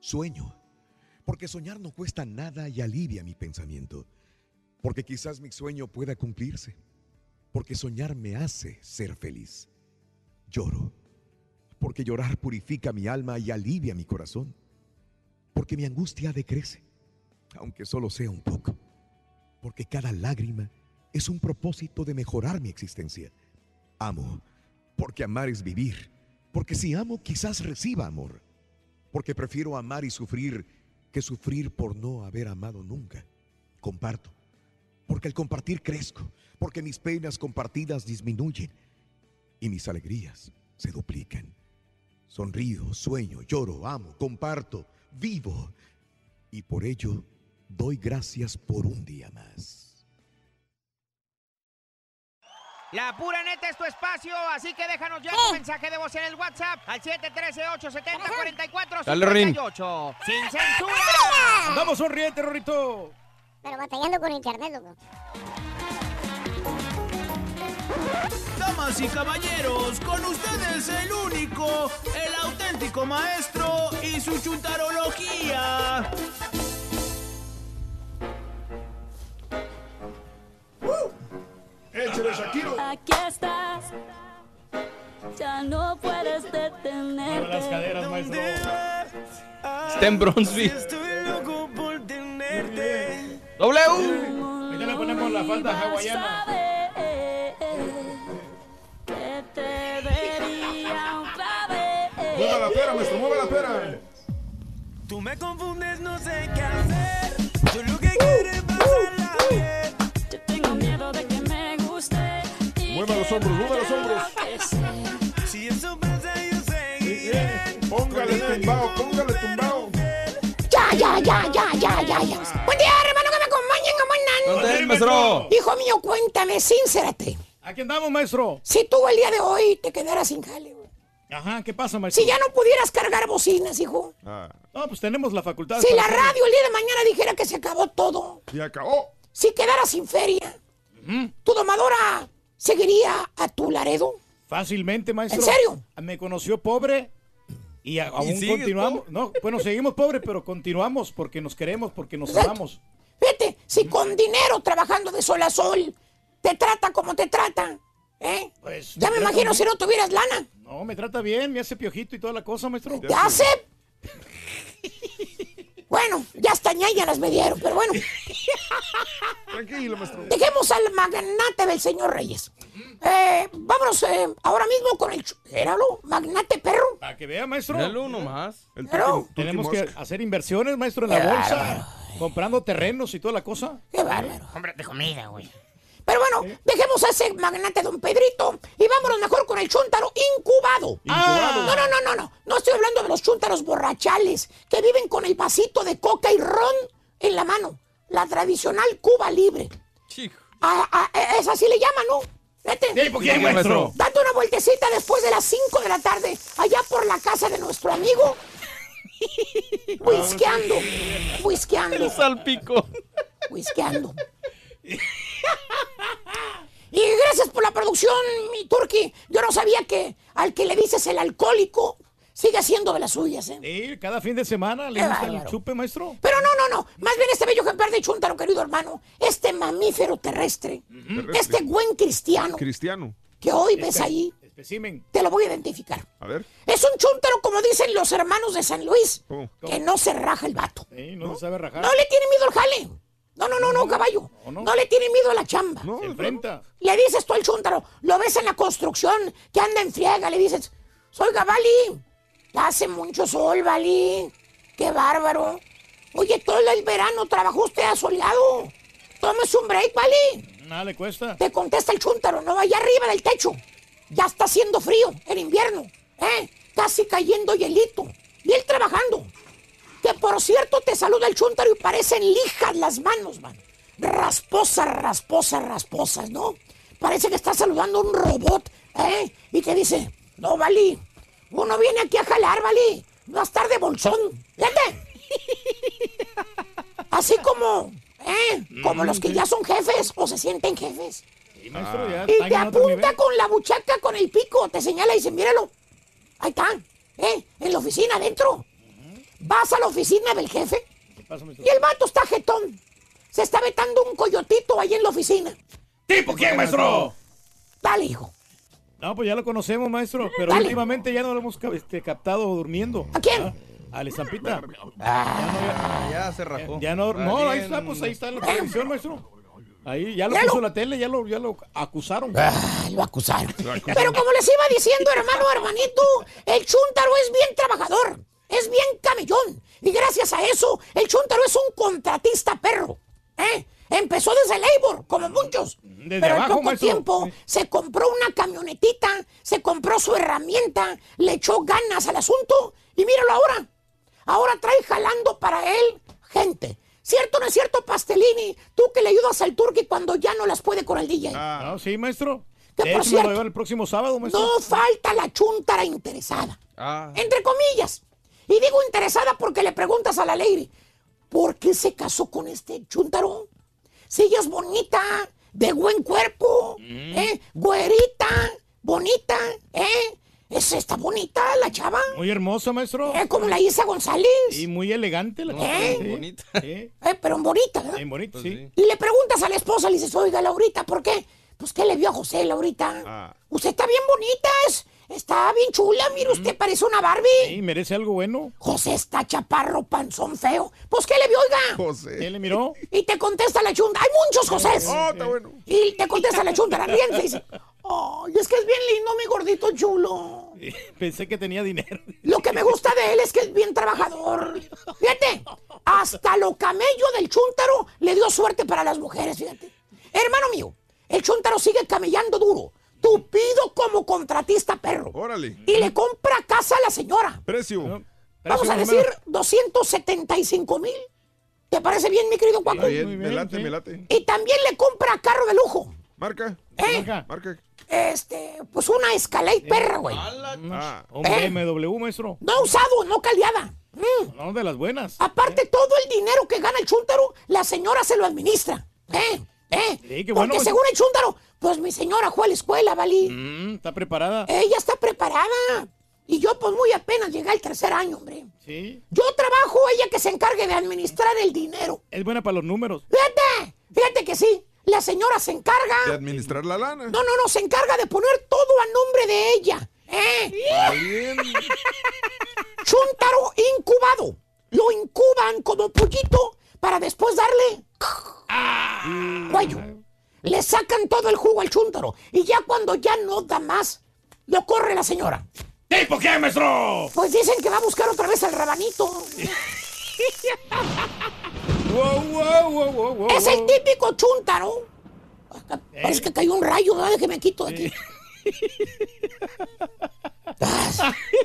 Sueño, porque soñar no cuesta nada y alivia mi pensamiento, porque quizás mi sueño pueda cumplirse, porque soñar me hace ser feliz. Lloro, porque llorar purifica mi alma y alivia mi corazón, porque mi angustia decrece, aunque solo sea un poco, porque cada lágrima es un propósito de mejorar mi existencia. Amo, porque amar es vivir, porque si amo quizás reciba amor, porque prefiero amar y sufrir que sufrir por no haber amado nunca. Comparto, Porque al compartir crezco, porque mis penas compartidas disminuyen y mis alegrías se duplican. Sonrío, sueño, lloro, amo, comparto, vivo y por ello doy gracias por un día más. La pura neta es tu espacio, así que déjanos ya tu mensaje de voz en el WhatsApp al 713-870-4458. Dale, Rin. ¡Sin censura! Andamos sonriente, Rorrito. Pero batallando con internet, loco. Damas y caballeros, con ustedes el único, el auténtico maestro y su chuntarología. ¡Échale, Shakiro! Aquí estás. Ya no puedes detenerte. Mueve las caderas, maestro. Está en Bronzeville. ¡W! Ahí le ponemos la falda hawaiana. Que te vería otra vez. ¡Mueva la pera, maestro! ¡Mueva la pera! Tú me confundes, no sé qué ¡Mueva los hombros! ¡Mueva los hombros! Si eso pasa, yo seguiré. ¡Póngale tumbao! ¡Póngale tumbao! Ya, ya, ya, ya, ya, ya, ya. Buen día, hermano, que me acompañen, ¿cómo andan? ¿Dónde es, maestro? Hijo mío, cuéntame, sincérate. Aquí andamos, maestro. Si tú el día de hoy te quedaras sin jale, güey. Ajá, ¿qué pasa, maestro? Si ya no pudieras cargar bocinas, hijo. No, pues tenemos la facultad. Si la radio el día de mañana dijera que se acabó todo. ¡Y acabó! Si quedaras sin feria. ¿Tu domadora seguiría a tu Laredo? Fácilmente, maestro. ¿En serio? Me conoció pobre y a- aún continuamos. No, bueno, seguimos pobres, pero continuamos porque nos queremos, porque nos Exacto. amamos. Vete, si con dinero trabajando de sol a sol te trata como te trata, ¿eh? Pues, ya me imagino si no tuvieras lana. No, me trata bien, me hace piojito y toda la cosa, maestro. ¿Te hace? <laughs> Bueno, ya hasta ñañaras me dieron, pero bueno. <laughs> Tranquilo, maestro. Dejemos al magnate del señor Reyes. Eh, vámonos eh, ahora mismo con el... Éralo, magnate perro. Para que vea, maestro. Míralo uno más. El Pero- Tenemos que hacer inversiones, maestro, en la bolsa. Comprando terrenos y toda la cosa. Qué bárbaro. Cómprate comida, güey. Pero bueno, dejemos a ese magnate don Pedrito y vámonos mejor con el chúntaro incubado. Incubado. No, no, no, no, no. No estoy hablando de los chúntaros borrachales que viven con el vasito de coca y ron en la mano. La tradicional Cuba libre. Chico. A, a- a- esa sí le llaman, ¿no? Vete. Sí, ¿por qué, maestro? Date una vueltecita después de las 5 de la tarde, allá por la casa de nuestro amigo. <laughs> Whiskeando. Whiskeando. El salpico. Whiskeando. Y gracias por la producción, mi turqui. Yo no sabía que al que le dices el alcohólico sigue haciendo de las suyas, ¿eh? Sí, cada fin de semana le gusta el chupe, maestro. Pero no, no, no. Más bien este bello ejemplar de Chuntaro, querido hermano. Este mamífero terrestre. Este buen cristiano Cristiano. que hoy ves ahí. Especimen. Te lo voy a identificar. A ver. Es un chúntaro, como dicen los hermanos de San Luis, ¿Cómo? que no se raja el vato. Sí, no, se sabe rajar. No le tiene miedo al jale. No, no, no, no, caballo. no, no. No le tiene miedo a la chamba. No, enfrenta. Le dices tú al chúntaro, lo ves en la construcción, que anda en friega, le dices, soy Vali, hace mucho sol, Vali, qué bárbaro. Oye, todo el verano trabajó usted asoleado. Tómese un break, Vali. Nada le cuesta. Te contesta el chúntaro, no, allá arriba del techo. Ya está haciendo frío, en invierno, ¿eh? Casi cayendo hielito. Y él trabajando. Que por cierto te saluda el chúntaro y parecen lijas las manos, man. Rasposas, rasposas, rasposas, ¿no? Parece que está saludando a un robot, ¿eh? Y te dice, no, Vali, uno viene aquí a jalar, Vali. No a estar de bolsón. ¿Entiendes? <laughs> Así como, ¿eh? Como los que ya son jefes o se sienten jefes. Sí, maestro, ya Y te apunta con la buchaca, con el pico, te señala y dice, míralo. Ahí está, ¿eh? En la oficina adentro. Vas a la oficina del jefe ¿Qué pasa, maestro? y el vato está jetón. Se está vetando un coyotito ahí en la oficina. ¿Tipo quién, maestro? Dale, hijo. No, pues ya lo conocemos, maestro. Pero Dale. últimamente ya no lo hemos este, captado durmiendo. ¿A quién? Ah, Al estampita. Ya se rajó. Ya no, no, ahí está, pues ahí está en la televisión, maestro. Ahí ya lo Míralo. puso la tele, ya lo, ya lo acusaron. Ah, lo acusaron. Pero como les iba diciendo, hermano, hermanito, el chúntaro es bien trabajador, es bien camellón. Y gracias a eso, el chúntaro es un contratista perro. ¿eh? Empezó desde labor, como muchos. Desde pero abajo, en poco maestro. tiempo se compró una camionetita, se compró su herramienta, le echó ganas al asunto y míralo ahora. Ahora trae jalando para él gente. ¿Cierto o no es cierto, Pastelini? Tú que le ayudas al turqui cuando ya no las puede con el DJ. Ah, sí, maestro. Que De por hecho, me lo cierto, el próximo sábado, maestro. No falta la chuntara interesada. Ah. Entre comillas. Y digo interesada porque le preguntas a la lady, ¿por qué se casó con este chuntaro? Si ella es bonita, de buen cuerpo, Mm. ¿eh? Güerita, bonita, ¿eh? Es esta bonita la chava. Muy hermosa, maestro. ¿Eh? Como la Isa González. Y muy elegante la. ¿Eh? Sí. Bonita. Sí. Eh, pero bonita, ¿verdad? Bien bonito, sí. Y le preguntas a la esposa, le dices, oiga, Laurita, ¿por qué? Pues, ¿qué le vio a José, Laurita? Ah. Usted está bien bonita, es- está bien chula, mire, usted parece una Barbie. Sí, merece algo bueno. José está chaparro, panzón feo. Pues, ¿qué le vio, oiga? José. ¿Quién le miró? Y te contesta la chunda. Hay muchos Josés. Oh, está bueno. Y te contesta la chunda, la riente y dice, ay, es que es bien lindo, mi gordito chulo. Pensé que tenía dinero. Lo que me gusta de él es que es bien trabajador. Fíjate, hasta lo camello del chúntaro le dio suerte para las mujeres, fíjate. Hermano mío, el chúntaro sigue camellando duro, tupido como contratista perro. Órale. Y le compra casa a la señora. Precio. Vamos a decir 275 mil. ¿Te parece bien, mi querido Cuaco? Bien, me late, me late. Y también le compra carro de lujo. Marca. ¿Eh? Marca. Este, pues una Escalade perra, güey. Ah, un ¿Eh? BMW, maestro. No usado, no caldeada. Mm. No, de las buenas. Aparte, todo el dinero que gana el chúntaro, la señora se lo administra. ¿Eh? ¿Eh? Sí, qué bueno, Porque según el chúntaro, pues mi señora fue a la escuela, Valí. Mm, está preparada. Ella está preparada. Y yo, pues muy apenas llegué al tercer año, hombre. Sí. Yo trabajo, ella que se encargue de administrar el dinero. Es buena para los números. Fíjate, fíjate que sí. La señora se De encarga. administrar la lana. No, no, no, se encarga de poner todo a nombre de ella. ¿Eh? Bien. <laughs> Chúntaro incubado. Lo incuban como pollito para después darle cuello. Le sacan todo el jugo al chúntaro. Y ya cuando ya no da más, lo corre la señora. ¿Tipo qué, maestro? Pues dicen que va a buscar otra vez al rabanito. Wow, wow, wow, wow, wow, Es el típico chúntaro. Parece que cayó un rayo, ¿verdad? Déjeme quito de aquí.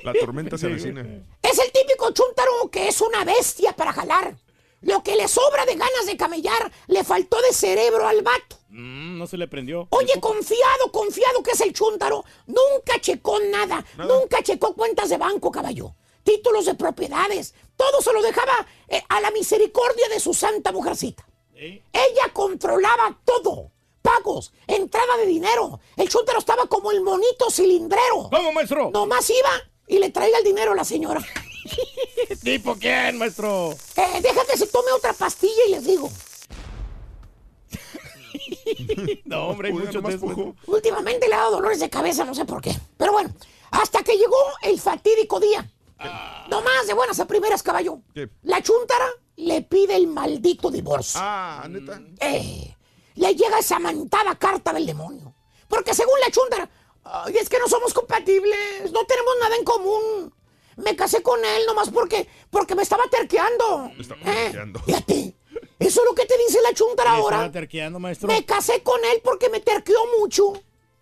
La tormenta se avecina. Es el típico chúntaro que es una bestia para jalar. Lo que le sobra de ganas de camellar le faltó de cerebro al vato. Mm, no se le prendió. Oye, confiado, confiado que es el chúntaro. Nunca checó nada. Nunca checó cuentas de banco, caballo. Títulos de propiedades. Todo se lo dejaba eh, a la misericordia de su santa mujercita. Ella controlaba todo. Pagos, entrada de dinero. El chúntaro estaba como el monito cilindrero. ¿Cómo, maestro? Nomás iba y le traía el dinero a la señora. <laughs> ¿Tipo quién, maestro? Eh, deja que se tome otra pastilla y les digo. <laughs> No, hombre, nomás esos. poco. Últimamente le ha dado dolores de cabeza, no sé por qué. Pero bueno, hasta que llegó el fatídico día. No más de buenas a primeras, caballo. ¿Qué? La chuntara le pide el maldito divorcio. Ah, neta. Eh, le llega esa mantada carta del demonio. Porque según la chuntara, ay, es que no somos compatibles, no tenemos nada en común. Me casé con él nomás porque, porque me estaba terqueando. Me estaba Eh, terqueando. Fíjate, eso es lo que te dice la chuntara Sí, ahora. estaba terqueando, maestro. Me casé con él porque me terqueó mucho.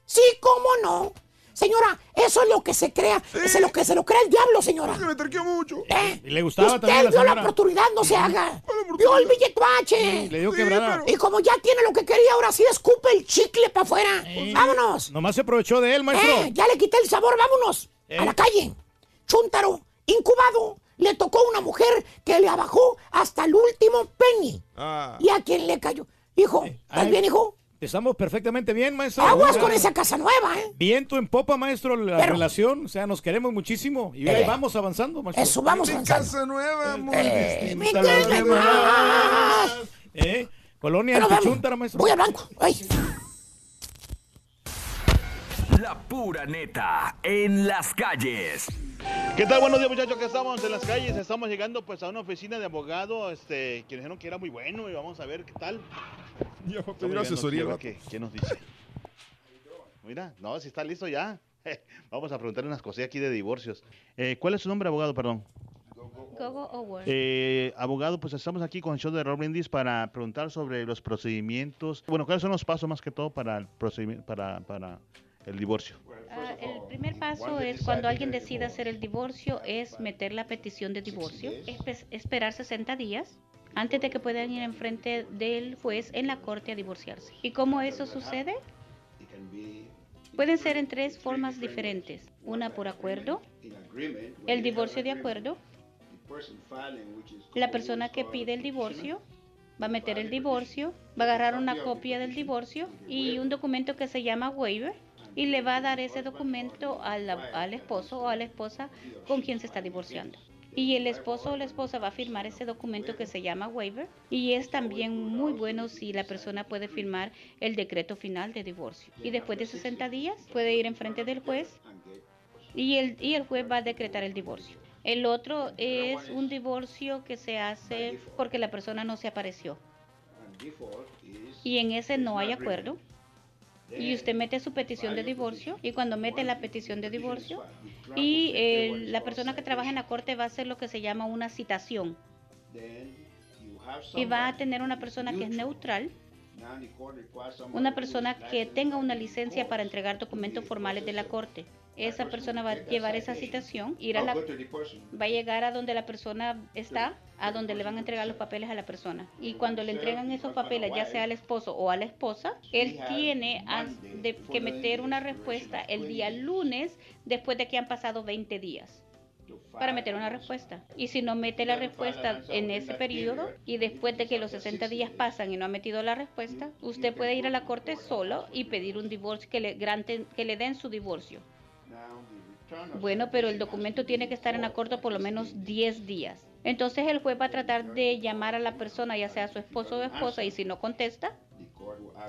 Sí, cómo no. Señora, eso es lo que se crea. Es lo que se lo crea el diablo, señora. Me terqueó mucho. ¿Eh? Y le gustaba Usted también la vio la oportunidad, no se haga. Vio el billetuache. Le dio Sí, quebrada. Y como ya tiene lo que quería, ahora sí escupe el chicle para afuera. Vámonos. Nomás se aprovechó de él, maestro. Eh, ya le quité el sabor, vámonos. Eh. A la calle. Chúntaro, incubado. Le tocó una mujer que le abajó hasta el último penny. Ah. ¿Y a quién le cayó? Hijo, ¿estás ay. bien, hijo? Estamos perfectamente bien, maestro. Aguas con esa casa nueva, ¿eh? Viento en popa, maestro, la Pero- relación. O sea, nos queremos muchísimo. Y Eh. vamos avanzando, maestro. Eso, vamos Mi avanzando. casa nueva, muy Eh, mi casa nueva. ¿Eh? Colonia. Antichuntara, maestro. Voy al banco. Ay. La pura neta en las calles. ¿Qué tal? Buenos días muchachos, que estamos en las calles, estamos llegando pues a una oficina de abogado, este, que dijeron que era muy bueno y vamos a ver qué tal. A pedir llegando asesoría. ¿Qué, qué nos dice? Mira, no, si está listo ya. <laughs> Vamos a preguntarle unas cosillas aquí de divorcios. Eh, ¿Cuál es su nombre, abogado, perdón? Gogo. Eh, abogado, pues estamos aquí con el show de Rob Brindis para preguntar sobre los procedimientos. Bueno, ¿cuáles son los pasos más que todo para el procedimiento, para, para el divorcio? Ah, el primer paso es cuando alguien decide hacer el divorcio, es meter la petición de divorcio, espe- esperar 60 días antes de que puedan ir enfrente del juez en la corte a divorciarse. ¿Y cómo eso sucede? Pueden ser en tres formas diferentes. Una por acuerdo, el divorcio de acuerdo, la persona que pide el divorcio va a meter el divorcio, va a agarrar una copia del divorcio y un documento que se llama waiver y le va a dar ese documento a la- al esposo o a la esposa con quien se está divorciando. Y el esposo o la esposa va a firmar ese documento que se llama waiver y es también muy bueno si la persona puede firmar el decreto final de divorcio. Y después de 60 días puede ir enfrente del juez y el, y el juez va a decretar el divorcio. El otro es un divorcio que se hace porque la persona no se apareció. Y en ese no hay acuerdo. Y usted mete su petición de divorcio y cuando mete la petición de divorcio y eh, la persona que trabaja en la corte va a hacer lo que se llama una citación y va a tener una persona que es neutral una persona que tenga una licencia para entregar documentos formales de la corte. Esa persona va a llevar esa citación, ir a la, va a llegar a donde la persona está, a donde le van a entregar los papeles a la persona. Y cuando le entregan esos papeles, ya sea al esposo o a la esposa, él tiene que meter una respuesta el día lunes después de que han pasado 20 días para meter una respuesta. Y si no mete la respuesta en ese periodo y después de que los 60 días pasan y no ha metido la respuesta, usted puede ir a la corte solo y pedir un divorcio, que le, granten, que le den su divorcio. Bueno, pero el documento tiene que estar en corte por lo menos 10 días. Entonces el juez va a tratar de llamar a la persona, ya sea su esposo o esposa, y si no contesta,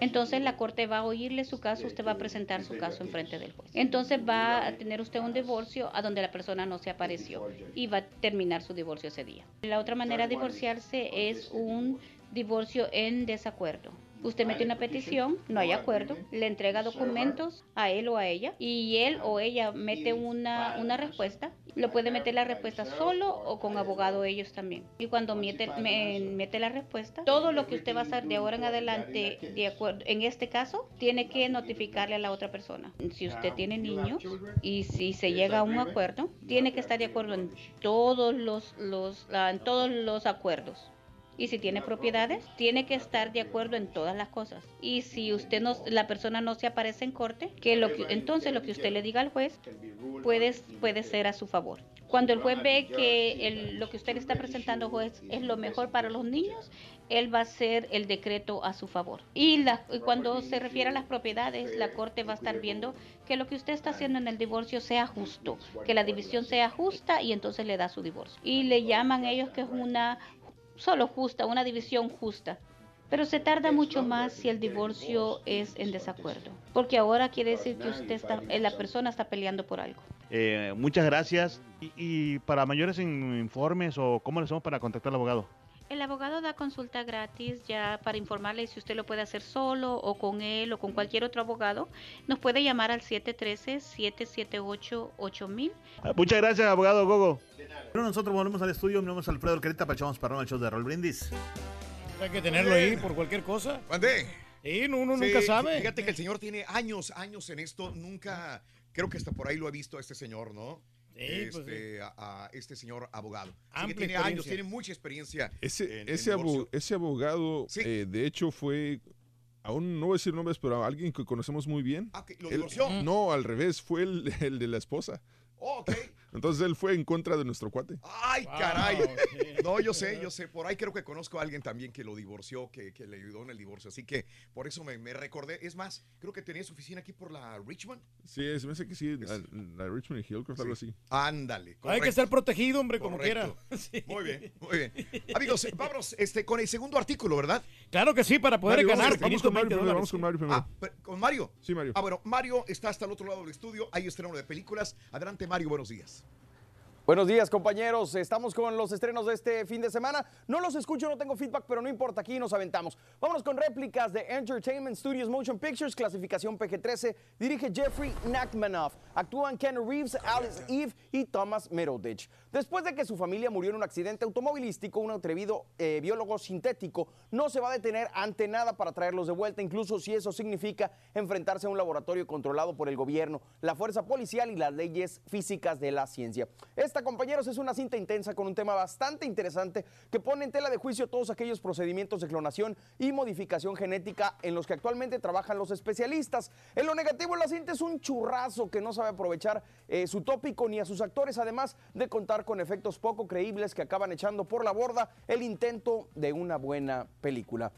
entonces la corte va a oírle su caso, usted va a presentar su caso en frente del juez. Entonces va a tener usted un divorcio a donde la persona no se apareció y va a terminar su divorcio ese día. La otra manera de divorciarse es un divorcio en desacuerdo. Usted mete una petición, no hay acuerdo, le entrega documentos a él o a ella y él o ella mete una, una respuesta. Lo puede meter la respuesta solo o con abogado ellos también. Y cuando mete, me- mete la respuesta, todo lo que usted va a hacer de ahora en adelante, de acuerdo, en este caso, tiene que notificarle a la otra persona. Si usted tiene niños y si se llega a un acuerdo, tiene que estar de acuerdo en todos los, los, ah, en todos los acuerdos. Y si tiene propiedades, tiene que estar de acuerdo en todas las cosas. Y si usted no, la persona no se aparece en corte, que entonces lo que usted le diga al juez puede, puede ser a su favor. Cuando el juez ve que lo que usted está presentando, juez, es lo mejor para los niños, él va a hacer el decreto a su favor. Y cuando se refiere a las propiedades, la corte va a estar viendo que lo que usted está haciendo en el divorcio sea justo, que la división sea justa y entonces le da su divorcio. Y le llaman ellos que es una solo justa, una división justa. Pero se tarda mucho más si el divorcio es en desacuerdo, porque ahora quiere decir que usted está, la persona está peleando por algo. Eh, muchas gracias. Y, y para mayores in- informes o cómo le hacemos para contactar al abogado. El abogado da consulta gratis ya para informarle si usted lo puede hacer solo o con él o con cualquier otro abogado. Nos puede llamar al 713-778-8000. Ah, Muchas gracias, abogado Gogo. Bueno, nosotros volvemos al estudio. Mi nombre es Alfredo Alcarita, para echamos para el show de Roll Brindis. Hay que tenerlo ahí por cualquier cosa. ¿Mandé? Sí, no, uno Sí, nunca sabe. Fíjate que el señor tiene años, años en esto. Nunca, creo que hasta por ahí lo he visto a este señor, ¿no? Sí, pues este, a, a este señor abogado. Así que tiene años, tiene mucha experiencia. Ese, en- en ese, abo- divorcio. ese abogado, eh, de hecho, fue, aún no voy a decir nombres, pero a alguien que conocemos muy bien. Ah, ¿lo Él- divorció? No, al revés, fue el, <laughs> el de la esposa. Oh, ok. Entonces él fue en contra de nuestro cuate. Ay, caray. <laughs> No, yo sé, yo sé. Por ahí creo que conozco a alguien también que lo divorció, que, que le ayudó en el divorcio. Así que por eso me, me recordé. Es más, creo que tenía su oficina aquí por la Richmond. Sí, se me hace que sí, la, la Richmond y Hillcrest, algo así. Ándale. Hay que estar protegido, hombre, como Correcto. <laughs> quiera. Muy bien, muy bien. Amigos, vámonos este, con el segundo artículo, ¿verdad? Claro que sí, para poder Mario, ganar. vamos, vamos con 520 Mario primero, dólares. vamos con Mario primero. Ah, ¿con Mario? Sí, Mario. Ah, bueno, Mario está hasta el otro lado del estudio. Hay estreno de películas. Adelante, Mario, buenos días. Buenos días, compañeros. Estamos con los estrenos de este fin de semana. No los escucho, no tengo feedback, pero no importa, aquí nos aventamos. Vámonos con réplicas de Entertainment Studios Motion Pictures, clasificación PG-13. Dirige Jeffrey Nachmanoff. Actúan Ken Reeves, Alice Eve y Thomas Middleditch. Después de que su familia murió en un accidente automovilístico, un atrevido eh, biólogo sintético no se va a detener ante nada para traerlos de vuelta, incluso si eso significa enfrentarse a un laboratorio controlado por el gobierno, la fuerza policial y las leyes físicas de la ciencia. Esta, compañeros, es una cinta intensa con un tema bastante interesante que pone en tela de juicio todos aquellos procedimientos de clonación y modificación genética en los que actualmente trabajan los especialistas. En lo negativo, la cinta es un churrazo que no sabe aprovechar eh, su tópico ni a sus actores, además de contar con efectos poco creíbles que acaban echando por la borda el intento de una buena película.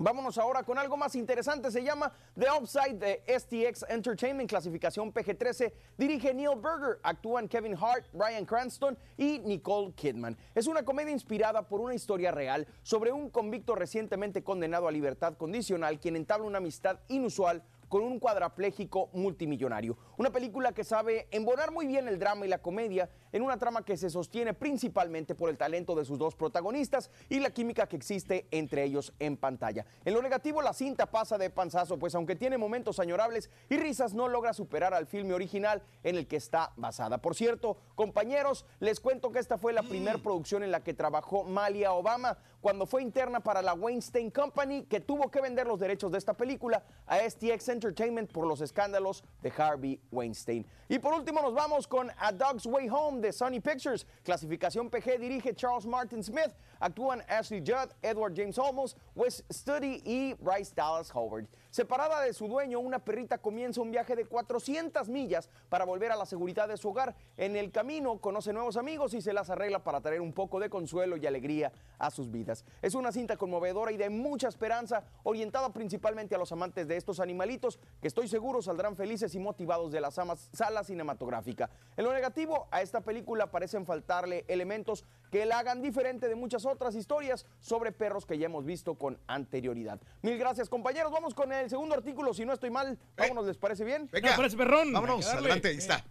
Vámonos ahora con algo más interesante. Se llama The Upside de STX Entertainment, clasificación PG-13. Dirige Neil Berger. Actúan Kevin Hart, Brian Cranston y Nicole Kidman. Es una comedia inspirada por una historia real sobre un convicto recientemente condenado a libertad condicional quien entabla una amistad inusual con un cuadrapléjico multimillonario. Una película que sabe embonar muy bien el drama y la comedia en una trama que se sostiene principalmente por el talento de sus dos protagonistas y la química que existe entre ellos en pantalla. En lo negativo, la cinta pasa de panzazo, pues aunque tiene momentos añorables y risas, no logra superar al filme original en el que está basada. Por cierto, compañeros, les cuento que esta fue la primera producción en la que trabajó Malia Obama cuando fue interna para la Weinstein Company, que tuvo que vender los derechos de esta película a STX Entertainment por los escándalos de Harvey Weinstein. Y por último nos vamos con A Dog's Way Home de Sony Pictures. Clasificación PG dirige Charles Martin Smith. Actúan Ashley Judd, Edward James Olmos, Wes Studi y Bryce Dallas Howard. Separada de su dueño, una perrita comienza un viaje de 400 millas para volver a la seguridad de su hogar. En el camino conoce nuevos amigos y se las arregla para traer un poco de consuelo y alegría a sus vidas. Es una cinta conmovedora y de mucha esperanza, orientada principalmente a los amantes de estos animalitos que estoy seguro saldrán felices y motivados de la sala cinematográfica. En lo negativo, a esta película parecen faltarle elementos que la hagan diferente de muchas otras historias sobre perros que ya hemos visto con anterioridad. Mil gracias, compañeros. Vamos con el segundo artículo, si no estoy mal. Vámonos, ¿les parece bien? Venga. Parece perrón. Vámonos, adelante, ahí está.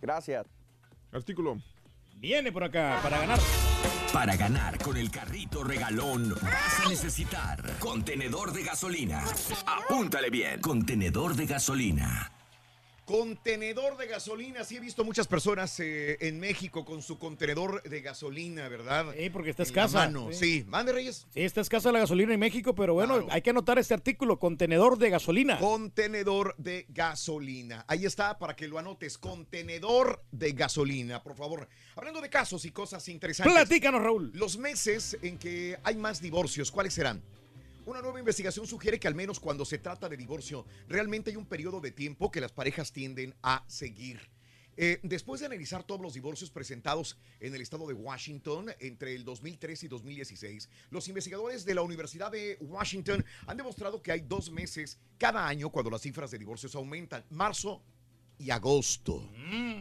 Gracias. Artículo. Viene por acá para ganar. Para ganar con el carrito regalón vas a necesitar contenedor de gasolina. Apúntale bien, contenedor de gasolina. Contenedor de gasolina. Sí, he visto muchas personas eh, en México con su contenedor de gasolina, ¿verdad? Sí, porque está En escasa. mano. Sí, mande Reyes. Sí, está escasa la gasolina en México, pero bueno, hay que anotar este artículo, contenedor de gasolina. Contenedor de gasolina. Ahí está, para que lo anotes. Contenedor de gasolina, por favor. Hablando de casos y cosas interesantes. Platícanos, Raúl. Los meses en que hay más divorcios, ¿cuáles serán? Una nueva investigación sugiere que al menos cuando se trata de divorcio, realmente hay un periodo de tiempo que las parejas tienden a seguir. Eh, después de analizar todos los divorcios presentados en el estado de Washington entre el 2003 y 2016, los investigadores de la Universidad de Washington han demostrado que hay dos meses cada año cuando las cifras de divorcios aumentan. Marzo y agosto.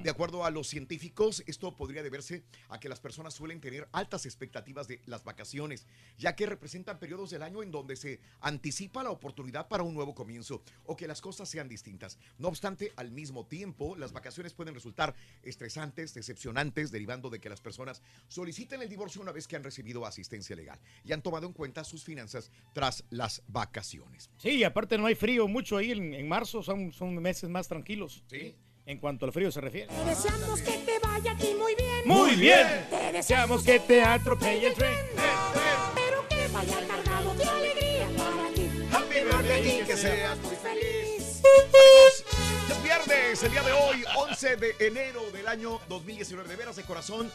De acuerdo a los científicos, esto podría deberse a que las personas suelen tener altas expectativas de las vacaciones, ya que representan periodos del año en donde se anticipa la oportunidad para un nuevo comienzo o que las cosas sean distintas. No obstante, al mismo tiempo, las vacaciones pueden resultar estresantes, decepcionantes, derivando de que las personas soliciten el divorcio una vez que han recibido asistencia legal y han tomado en cuenta sus finanzas tras las vacaciones. Sí, aparte no hay frío mucho ahí en, en marzo, son, son meses más tranquilos. Sí. En cuanto al frío se refiere. Te deseamos que te vaya a ti muy bien. Muy bien. Te Deseamos que te atropelle el tren. Pero que vaya cargado de alegría para ti. Happy birthday y que seas muy feliz. Es viernes, el día de hoy, 11 de enero del año 2019. De veras de corazón,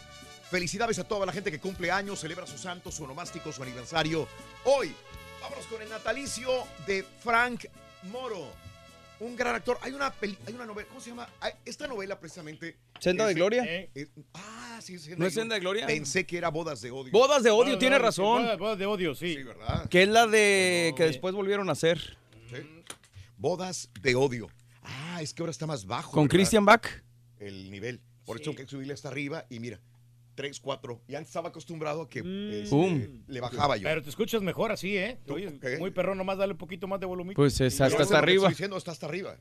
felicidades a toda la gente que cumple años, celebra su santo, su onomástico, su aniversario. Hoy, vámonos con el natalicio de Frank Moro. Un gran actor. Hay una, peli- hay una novela, ¿cómo se llama? Hay- Esta novela precisamente. ¿Senda de Gloria? es- ah, sí, Senda ¿No es Senda de Gloria? Pensé que era Bodas de Odio. Bodas de odio, tiene razón. Bodas, bodas de odio, sí. Sí, ¿verdad? Que es la de que después volvieron a hacer. Bodas de Odio. Ah, es que ahora está más bajo. Con ¿verdad? Christian Bach. el nivel. Por eso hay que subirle hasta arriba y mira, 3, 4. Y antes estaba acostumbrado a que Mm. este, le bajaba yo. Pero te escuchas mejor así, ¿eh? Muy perrón, nomás dale un poquito más de volumen. Pues es hasta, hasta arriba. Estoy diciendo está hasta arriba.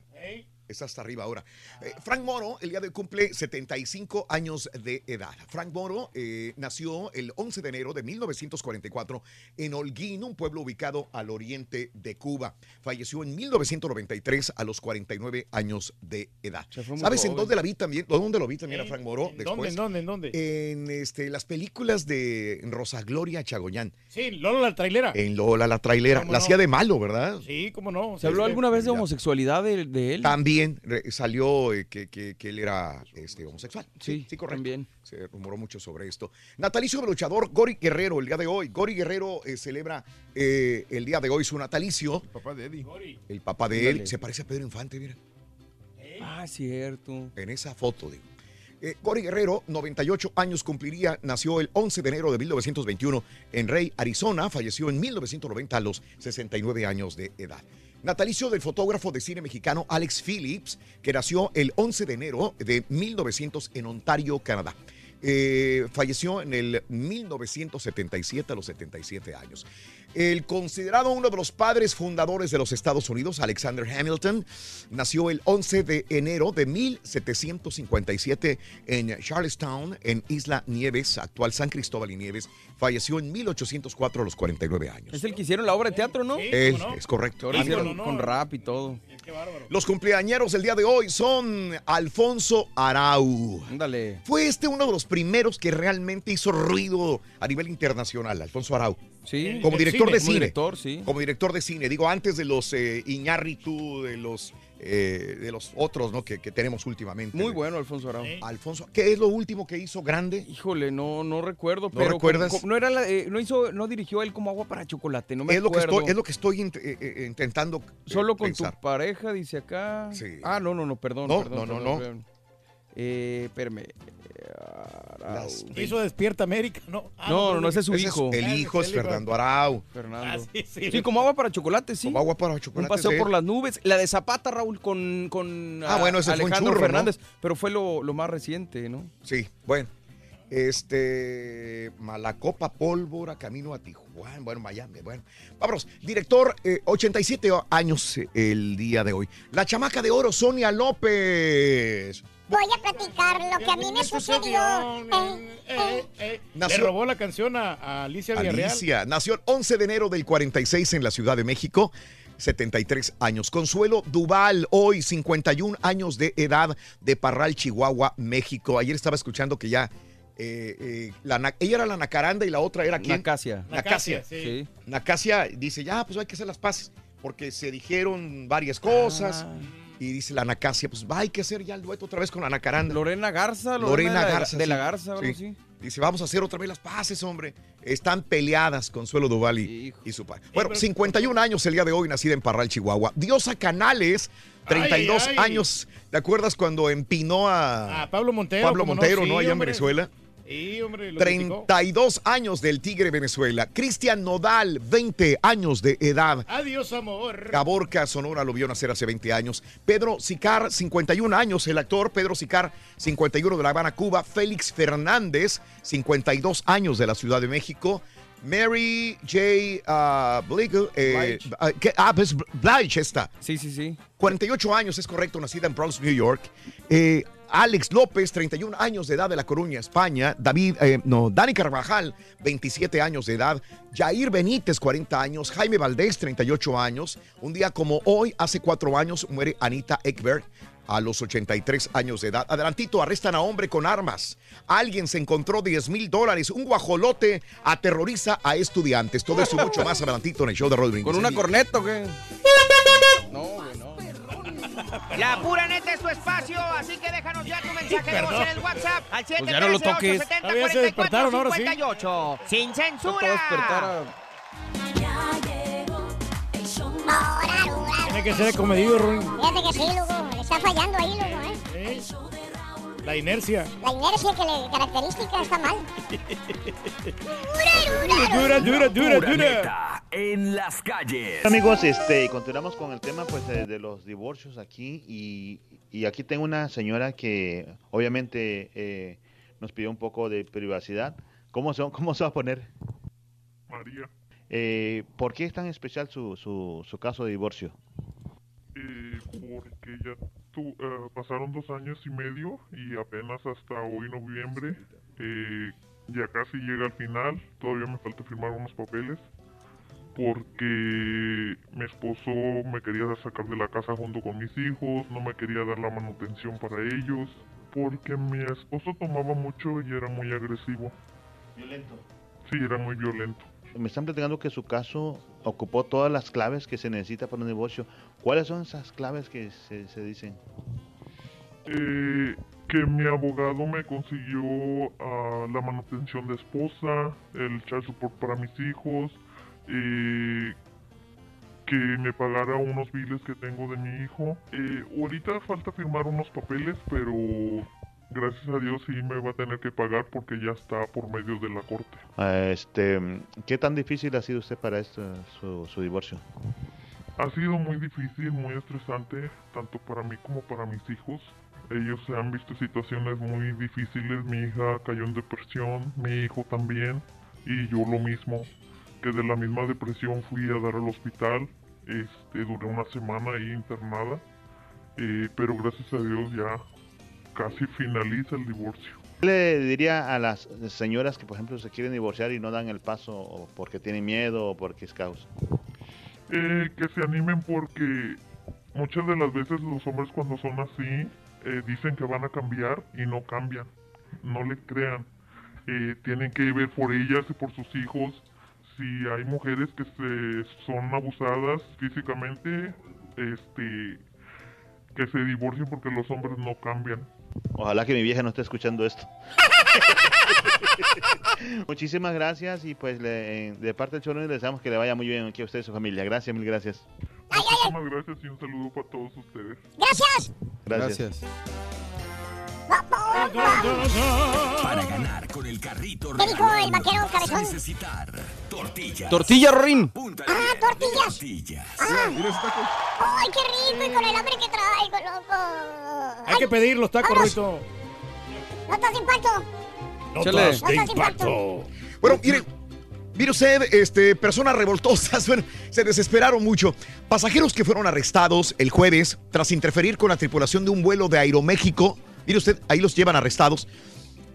Está hasta arriba ahora. Eh, Frank Moro, el día de hoy cumple 75 años de edad. Frank Moro eh, nació el 11 de enero de 1944 en Holguín, un pueblo ubicado al oriente de Cuba. Falleció en 1993 a los 49 años de edad. ¿Sabes en dónde la vi también? ¿Dónde lo vi también a Frank Moro? ¿en dónde, después? en dónde, en dónde? En este, las películas de Rosa Gloria Chagoñán. Sí, Lola la trailera. En Lola la trailera. ¿Cómo La no? hacía de malo, ¿verdad? Sí, cómo no. ¿Se habló Sí, alguna vez de homosexualidad de, de él? También re- salió eh, que, que- que él era este, homosexual. Sí, sí, correcto. también. Se rumoró mucho sobre esto. Natalicio del luchador Gori Guerrero el día de hoy. Gori Guerrero eh, celebra eh, el día de hoy su natalicio. Papá de Eddie. El papá de él se parece a Pedro Infante, mira. Ah, cierto. En esa foto, digo. Eh, Gori Guerrero, 98 años cumpliría, nació el 11 de enero de 1921 en Rey, Arizona, falleció en 1990 a los 69 años de edad. Natalicio del fotógrafo de cine mexicano Alex Phillips, que nació el 11 de enero de 1900 en Ontario, Canadá. Eh, falleció en el 1977 a los 77 años. El considerado uno de los padres fundadores de los Estados Unidos, Alexander Hamilton, nació el 11 de enero de 1757 en Charlestown, en Isla Nieves, actual San Cristóbal y Nieves. Falleció en 1804 a los 49 años. Es el que hicieron la obra de teatro, ¿no? Él, es correcto. Hicieron con rap y todo. Los cumpleañeros del día de hoy son Alfonso Arau. Ándale. Fue este uno de los primeros que realmente hizo ruido a nivel internacional, Alfonso Arau. Sí. Como director cine, de como cine. director, sí. Como director de cine. Digo, antes de los eh, Iñárritu, de los, eh, de los otros ¿no? que, que tenemos últimamente. Muy bueno, Alfonso Arau. Alfonso, ¿qué es lo último que hizo grande? Híjole, no, no recuerdo, ¿No pero recuerdas? como- como- no era la- eh, no hizo, no dirigió él como agua para chocolate, no me es, lo que acuerdo. estoy, es lo que estoy int- eh, intentando. eh, Solo con pensar. tu pareja, dice acá. Sí. Ah, no, no, no, perdón. No, perdón, no, no, perdón, no. perdón. Eh, espérame. Arau. Hizo Despierta América, ¿no? Ah, No, no, no, ese es su Ese hijo. el hijo es Fernando Arau. Fernando. Ah, sí, sí. Sí, como agua para chocolate, sí. Como agua para Un chocolate. paseo sí. por las nubes. La de Zapata, Raúl, con, con Ah, bueno, ese fue un Alejandro churro, ¿no? Fernández. Pero fue lo, lo más reciente, ¿no? Sí, bueno. Este, Malacopa, Pólvora, camino a Tijuana, bueno, Miami, bueno. Vámonos, director, eh, 87 años eh, el día de hoy. La chamaca de oro, Sonia López. Voy a platicar lo que a mí me sucedió. Eh, eh. Le Nació- robó la canción a, Alicia Villarreal. Alicia, nació el 11 de enero del 46 en la Ciudad de México. 73 años. Consuelo Duval, hoy 51 años de edad de Parral, Chihuahua, México. Ayer estaba escuchando que ya eh, eh, la ella era la Nacaranda y la otra era quién? Nacasia. Nacasia. Nacasia, Sí. Nacasia dice, ya, pues hay que hacer las paces, porque se dijeron varias cosas. Ah. Y dice la Nacasia, pues va, hay que hacer ya el dueto otra vez con la Nacaranda. Lorena Garza, Lorena, Lorena de la- Garza. De la. Garza, Sí. Dice, vamos a hacer otra vez las paces, hombre. Están peleadas Consuelo Duval y, y su padre. Bueno, pero- 51 años el día de hoy, nacida en Parral, Chihuahua. Diosa Canales, 32 Ay, ay. años. ¿Te acuerdas cuando empinó a, A Pablo Montero. Pablo ¿cómo Montero, Sí, ¿no? Allá en. Venezuela. Sí, hombre, lo criticó. 32 años del Tigre Venezuela. Cristian Nodal, 20 años de edad. Adiós, amor. Caborca, Sonora, lo vio nacer hace 20 años. Pedro Sicar, 51 años, el actor. Pedro Sicar, 51 de La Habana, Cuba. Félix Fernández, 52 años de la Ciudad de México. Mary J. ah, Blige, eh, Blige. ah, ¿qué? ah, pues Blige está. Sí, sí, sí. 48 años, es correcto, nacida en Bronx, New York. Eh, Alex López, 31 años de edad de La Coruña, España. David, eh, no, Dani Carvajal, 27 años de edad. Jair Benítez, 40 años. Jaime Valdés, 38 años. Un día como hoy, hace cuatro años, muere Anita Ekberg a los 83 años de edad. Adelantito, arrestan a hombre con armas. Alguien se encontró 10 mil dólares. Un guajolote aterroriza a estudiantes. Todo eso y mucho más adelantito en el show de Rodríguez. ¿Con una corneta o qué? No, güey, no. La pura neta es tu espacio, así que déjanos ya tu mensaje de voz en el WhatsApp al Pues ya no lo toques. Ahora sí. 713-870-4458. ¡Sin censura! Tiene que ser comedido, Ruin. Fíjate que sí. Le está fallando ahí, loco, ¿eh? ¿Eh? La inercia. La inercia que le característica está mal. Dura, dura, dura, dura. neta en las calles. Amigos, este, continuamos con el tema pues de, de los divorcios aquí y, y aquí tengo una señora que obviamente eh, nos pidió un poco de privacidad. ¿Cómo se, cómo se va a poner? María. Eh, ¿Por qué es tan especial su, su, su caso de divorcio? eh, porque ya tu- eh, pasaron dos años y medio y apenas hasta hoy noviembre eh, ya casi llega al final. Todavía me falta firmar unos papeles porque mi esposo me quería sacar de la casa junto con mis hijos, no me quería dar la manutención para ellos, porque mi esposo tomaba mucho y era muy agresivo. Violento. Sí, era muy violento. Me están platicando que su caso ocupó todas las claves que se necesita para un divorcio. ¿Cuáles son esas claves que se, dicen? Eh, que mi abogado me consiguió ah, la manutención de esposa, el child support para mis hijos, eh, que me pagara unos biles que tengo de mi hijo. Eh, ahorita falta firmar unos papeles, pero gracias a Dios sí me va a tener que pagar porque ya está por medio de la corte. Este, ¿Qué tan difícil ha sido usted para esto, su, su divorcio? Ha sido muy difícil, muy estresante, tanto para mí como para mis hijos. Ellos se han visto situaciones muy difíciles. Mi hija cayó en depresión, mi hijo también, y yo lo mismo. Que de la misma depresión fui a dar al hospital. Este, duré una semana ahí internada, eh, pero gracias a Dios ya casi finaliza el divorcio. ¿Qué le diría a las señoras que, por ejemplo, se quieren divorciar y no dan el paso o porque tienen miedo o porque es causa? Eh, que se animen porque muchas de las veces los hombres cuando son así eh, dicen que van a cambiar y no cambian. No le crean. Eh, tienen que ver por ellas y por sus hijos. Si hay mujeres que se son abusadas físicamente, este, que se divorcien porque los hombres no cambian. Ojalá que mi vieja no esté escuchando esto. <laughs> Muchísimas gracias y pues le- de parte del Chorro le deseamos que le vaya muy bien aquí a usted y su familia. Gracias, mil gracias. Muchísimas gracias y un saludo para todos ustedes. Gracias. Gracias. Para ganar con el carrito ¿Qué dijo el vaquero cabezón? necesitar tortillas. Tortilla, Rorín. Ah, tortillas. Tortillas. Ah. Ay, qué rico y con el hambre que traigo, loco. Hay que pedir los tacos, Vamos. Rito. Notas de impacto. Notas Notas de impacto. Bueno, mire, mire usted, este, personas revoltosas, <laughs> bueno, se desesperaron mucho. Pasajeros que fueron arrestados el jueves tras interferir con la tripulación de un vuelo de Aeroméxico. Mire usted, ahí los llevan arrestados.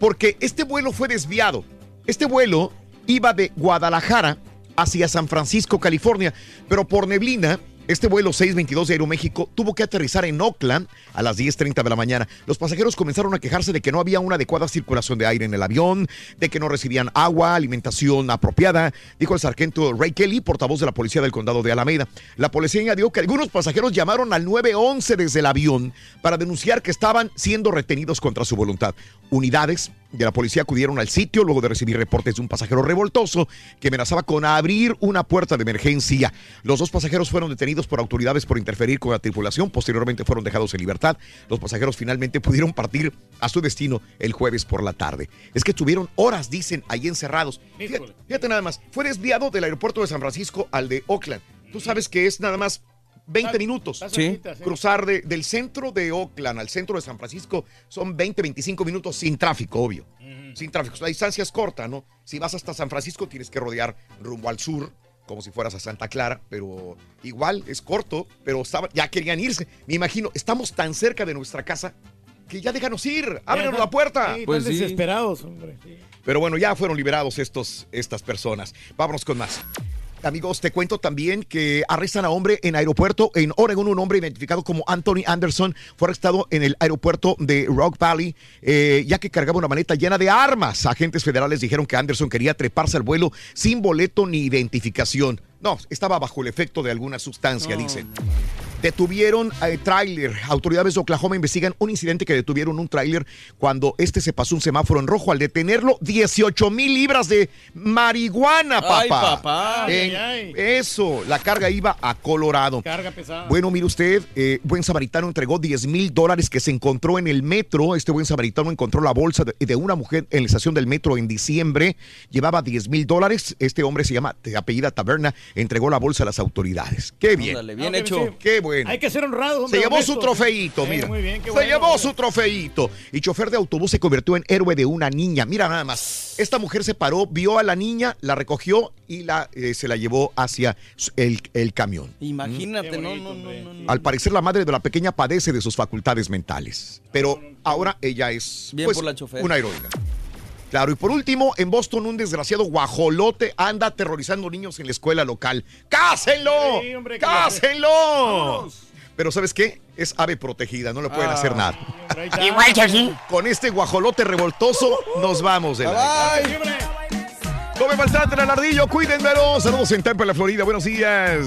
Porque este vuelo fue desviado. Este vuelo iba de Guadalajara hacia San Francisco, California, pero por neblina Este vuelo 622 de Aeroméxico tuvo que aterrizar en Oakland a las 10.30 de la mañana. Los pasajeros comenzaron a quejarse de que no había una adecuada circulación de aire en el avión, de que no recibían agua, alimentación apropiada, dijo el sargento Ray Kelly, portavoz de la policía del condado de Alameda. La policía añadió que algunos pasajeros llamaron al 911 desde el avión para denunciar que estaban siendo retenidos contra su voluntad. Unidades de la policía acudieron al sitio luego de recibir reportes de un pasajero revoltoso que amenazaba con abrir una puerta de emergencia. Los dos pasajeros fueron detenidos por autoridades por interferir con la tripulación. Posteriormente fueron dejados en libertad. Los pasajeros finalmente pudieron partir a su destino el jueves por la tarde. Es que estuvieron horas, dicen, ahí encerrados. Fíjate, fíjate nada más. Fue desviado del aeropuerto de San Francisco al de Oakland. Tú sabes que es nada más 20 minutos. sí. Cruzar de- del centro de Oakland al centro de San Francisco son 20, 25 minutos sin tráfico, obvio. Sin tráfico. La distancia es corta, ¿no? Si vas hasta San Francisco tienes que rodear rumbo al sur, como si fueras a Santa Clara, pero igual es corto, pero estaba- ya querían irse. Me imagino, estamos tan cerca de nuestra casa que ya déjanos ir, ábrenos la puerta. Sí, están desesperados, hombre. sí. Pero bueno, ya fueron liberados estos, estas personas. Vámonos con más. Amigos, te cuento también que arrestan a hombre en aeropuerto en Oregon. Un hombre identificado como Anthony Anderson fue arrestado en el aeropuerto de Rock Valley, eh, ya que cargaba una maleta llena de armas. Agentes federales dijeron que Anderson quería treparse al vuelo sin boleto ni identificación. No, estaba bajo el efecto de alguna sustancia, dicen. Detuvieron a tráiler. Autoridades de Oklahoma investigan un incidente que detuvieron un tráiler cuando este se pasó un semáforo en rojo. Al detenerlo, 18 mil libras de marihuana, papá. Ay, papá. En- Ay, ay. Eso, la carga iba a Colorado. Carga pesada. Bueno, mire usted, eh, buen samaritano entregó 10 mil dólares que se encontró en el metro. Este buen samaritano encontró la bolsa de, de una mujer en la estación del metro en diciembre. Llevaba 10 mil dólares. Este hombre se llama, de apellida Taberna, entregó la bolsa a las autoridades. Qué bien. Ándale, bien hecho. Qué bueno. Bueno. Hay que ser honrado. Se hombre, llevó honesto. su trofeito, Eh, mira. muy bien, qué se llevó hombre. su trofeito. Y chofer de autobús se convirtió en héroe de una niña. Mira nada más. Esta mujer se paró, vio a la niña, la recogió y la, eh, se la llevó hacia el, el camión. Imagínate, no, no, no, no, no. Al parecer la madre de la pequeña padece de sus facultades mentales. Pero ahora ella es Bien pues, por la chofer. una heroína. Claro, y por último, en Boston un desgraciado guajolote anda aterrorizando niños en la escuela local. ¡Cásenlo! Sí, hombre, ¡Cásenlo! Pero ¿sabes qué? Es ave protegida, no le pueden Ah. hacer nada. Igual que así. Con este guajolote revoltoso nos vamos de la no me maltraten al ardillo, cuídenmelo. Saludos en Tampa, la Florida. Buenos días.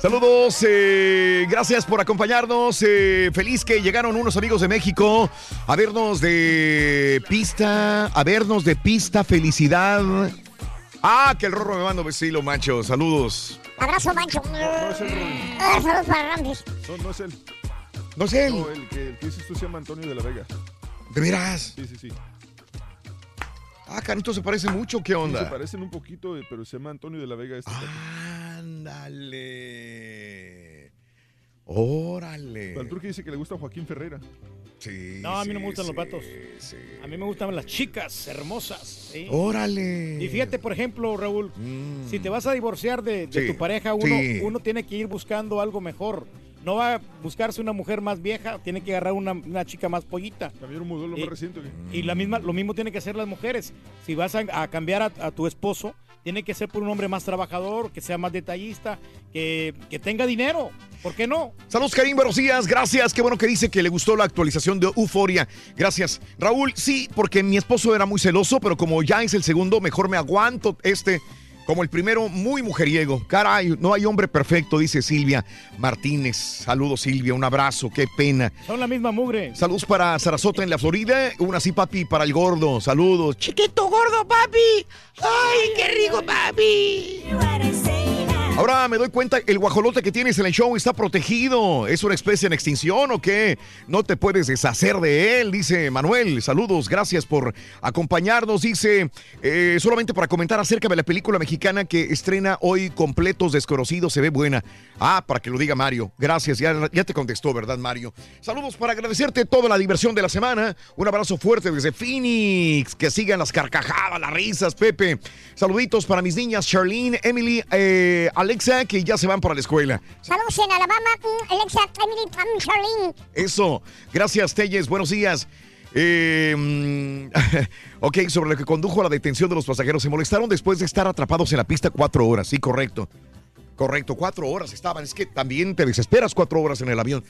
Saludos, eh, gracias por acompañarnos. eh, feliz que llegaron unos amigos de México a vernos de pista, a vernos de pista, felicidad. Ah, que el rorro me manda besilo, macho. Saludos. Abrazo, Mancho. No es el. Ah, Saludos para. No, no es él. No es él. No, el que, el que dices tú se llama Antonio de la Vega. ¿De veras? Sí, sí, sí. Ah, Carito, se parece mucho. ¿Qué Sí, se onda? parecen un poquito, eh, pero se llama Antonio de la Vega este. Ándale. Órale. El dice que le gusta Joaquín Ferreira. Sí. No, a mí no me sí, gustan los vatos. sí. A mí me gustan las chicas hermosas. ¿sí? Órale. Y fíjate, por ejemplo, Raúl, si te vas a divorciar de, de Sí, tu pareja, uno, sí. uno tiene que ir buscando algo mejor. No va a buscarse una mujer más vieja, tiene que agarrar una, una chica más pollita. Cambiar un modelo Y- más reciente. Y la misma, lo mismo tiene que hacer las mujeres. Si vas a, a cambiar a, a tu esposo, tiene que ser por un hombre más trabajador, que sea más detallista, que, que tenga dinero. ¿Por qué no? Saludos, Karim, buenos. Gracias. Qué bueno que dice que le gustó la actualización de Euforia. Gracias. Raúl, sí, porque mi esposo era muy celoso, pero como ya es el segundo, mejor me aguanto este. Como el primero, muy mujeriego. Caray, no hay hombre perfecto, dice Silvia Martínez. Saludos, Silvia. Un abrazo. Qué pena. Son la misma mugre. Saludos para Sarasota en la Florida. Una así, papi, para el gordo. Saludos. Chiquito gordo, papi. Ay, qué rico, papi. Ahora me doy cuenta, el guajolote que tienes en el show está protegido. ¿Es una especie en extinción o qué? No te puedes deshacer de él, dice Manuel. Saludos, gracias por acompañarnos. Dice, eh, solamente para comentar acerca de la película mexicana que estrena hoy Completos Desconocidos, se ve buena. Ah, para que lo diga Mario. Gracias, ya, ya te contestó, ¿verdad, Mario? Saludos para agradecerte toda la diversión de la semana. Un abrazo fuerte desde Phoenix. Que sigan las carcajadas, las risas, Pepe. Saluditos para mis niñas Charlene, Emily, eh, Alexa, que ya se van para la escuela. Saludos en Alabama, Alexa, Emily. Eso. Gracias, Telles. Buenos días. Eh, <laughs> ok, sobre lo que condujo a la detención de los pasajeros. Se molestaron después de estar atrapados en la pista cuatro horas. Sí, correcto. Correcto, cuatro horas estaban. Es que también te desesperas cuatro horas en el avión.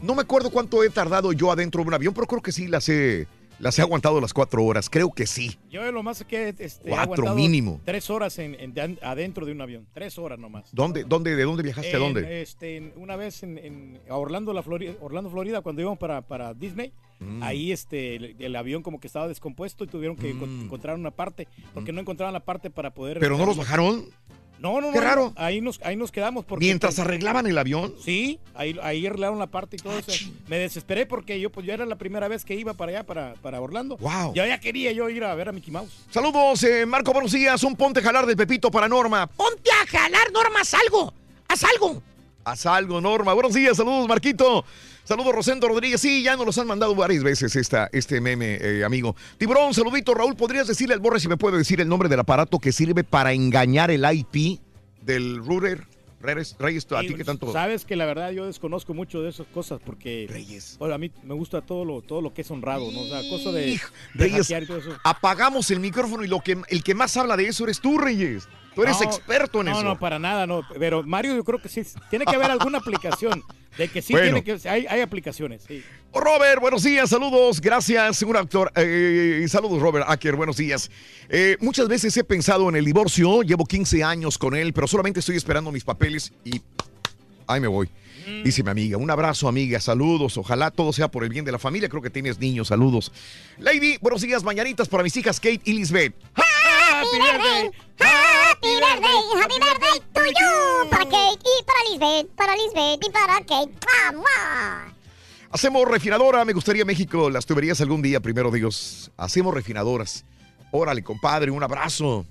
No me acuerdo cuánto he tardado yo adentro de un avión, pero creo que sí las he, las he aguantado las cuatro horas. Creo que sí. Yo lo más que este, Cuatro mínimo. Tres horas en, en- de- adentro de un avión. Tres horas nomás. ¿Dónde, dónde, ¿De dónde viajaste? ¿A dónde? Este, una vez en, en- a Orlando, la Florida, Orlando, Florida, cuando íbamos para, para Disney, Mm. ahí este, el, el avión como que estaba descompuesto y tuvieron que encon- encontrar una parte, porque no encontraban la parte para poder... Mm. ¿Pero no los bajaron? No, no, no. Qué raro. Ahí nos, ahí nos quedamos. Porque, Mientras arreglaban el avión. Sí, ahí, ahí arreglaron la parte y todo Ah, eso. Me desesperé porque yo pues ya era la primera vez que iba para allá, para, para Orlando. Wow. Ya, ya quería yo ir a ver a Mickey Mouse. Saludos, eh, Marco, buenos días. Un ponte a jalar del Pepito para Norma. Ponte a jalar, Norma, haz algo. Haz algo. Haz algo, Norma. Buenos días, saludos, Marquito. Saludos, Rosendo Rodríguez. Sí, ya nos los han mandado varias veces esta, este meme, eh, amigo. Tiburón, saludito. Raúl, ¿podrías decirle al Borre si me puede decir el nombre del aparato que sirve para engañar el IP del router? Reyes, Reyes, a ti que tanto... Sabes que la verdad yo desconozco mucho de esas cosas porque Reyes. bueno, a mí me gusta todo lo todo lo que es honrado, ¿no? O sea, cosa de, de Reyes, y todo eso. apagamos el micrófono y lo que, el que más habla de eso eres tú, Reyes. Tú eres No, experto en no, eso. No, para nada, no. Pero Mario, yo creo que sí. Tiene que haber alguna aplicación. De que sí Bueno. tiene que. Hay, hay aplicaciones, sí. Robert, buenos días, saludos, gracias, un actor. eh, saludos, Robert Acker, buenos días. Eh, muchas veces he pensado en el divorcio, llevo 15 años con él, pero solamente estoy esperando mis papeles y ahí me voy. Dice mi amiga, un abrazo amiga, saludos, ojalá todo sea por el bien de la familia, creo que tienes niños, saludos. Lady, buenos días, mañanitas para mis hijas Kate y Lisbeth. Happy birthday, happy birthday, happy birthday to you. Para Kate y para Lisbeth, para Lisbeth y para Kate. ¡Mua, mua! Hacemos refinadora, me gustaría México, las tuberías algún día, primero Dios. Hacemos refinadoras. Órale, compadre, un abrazo.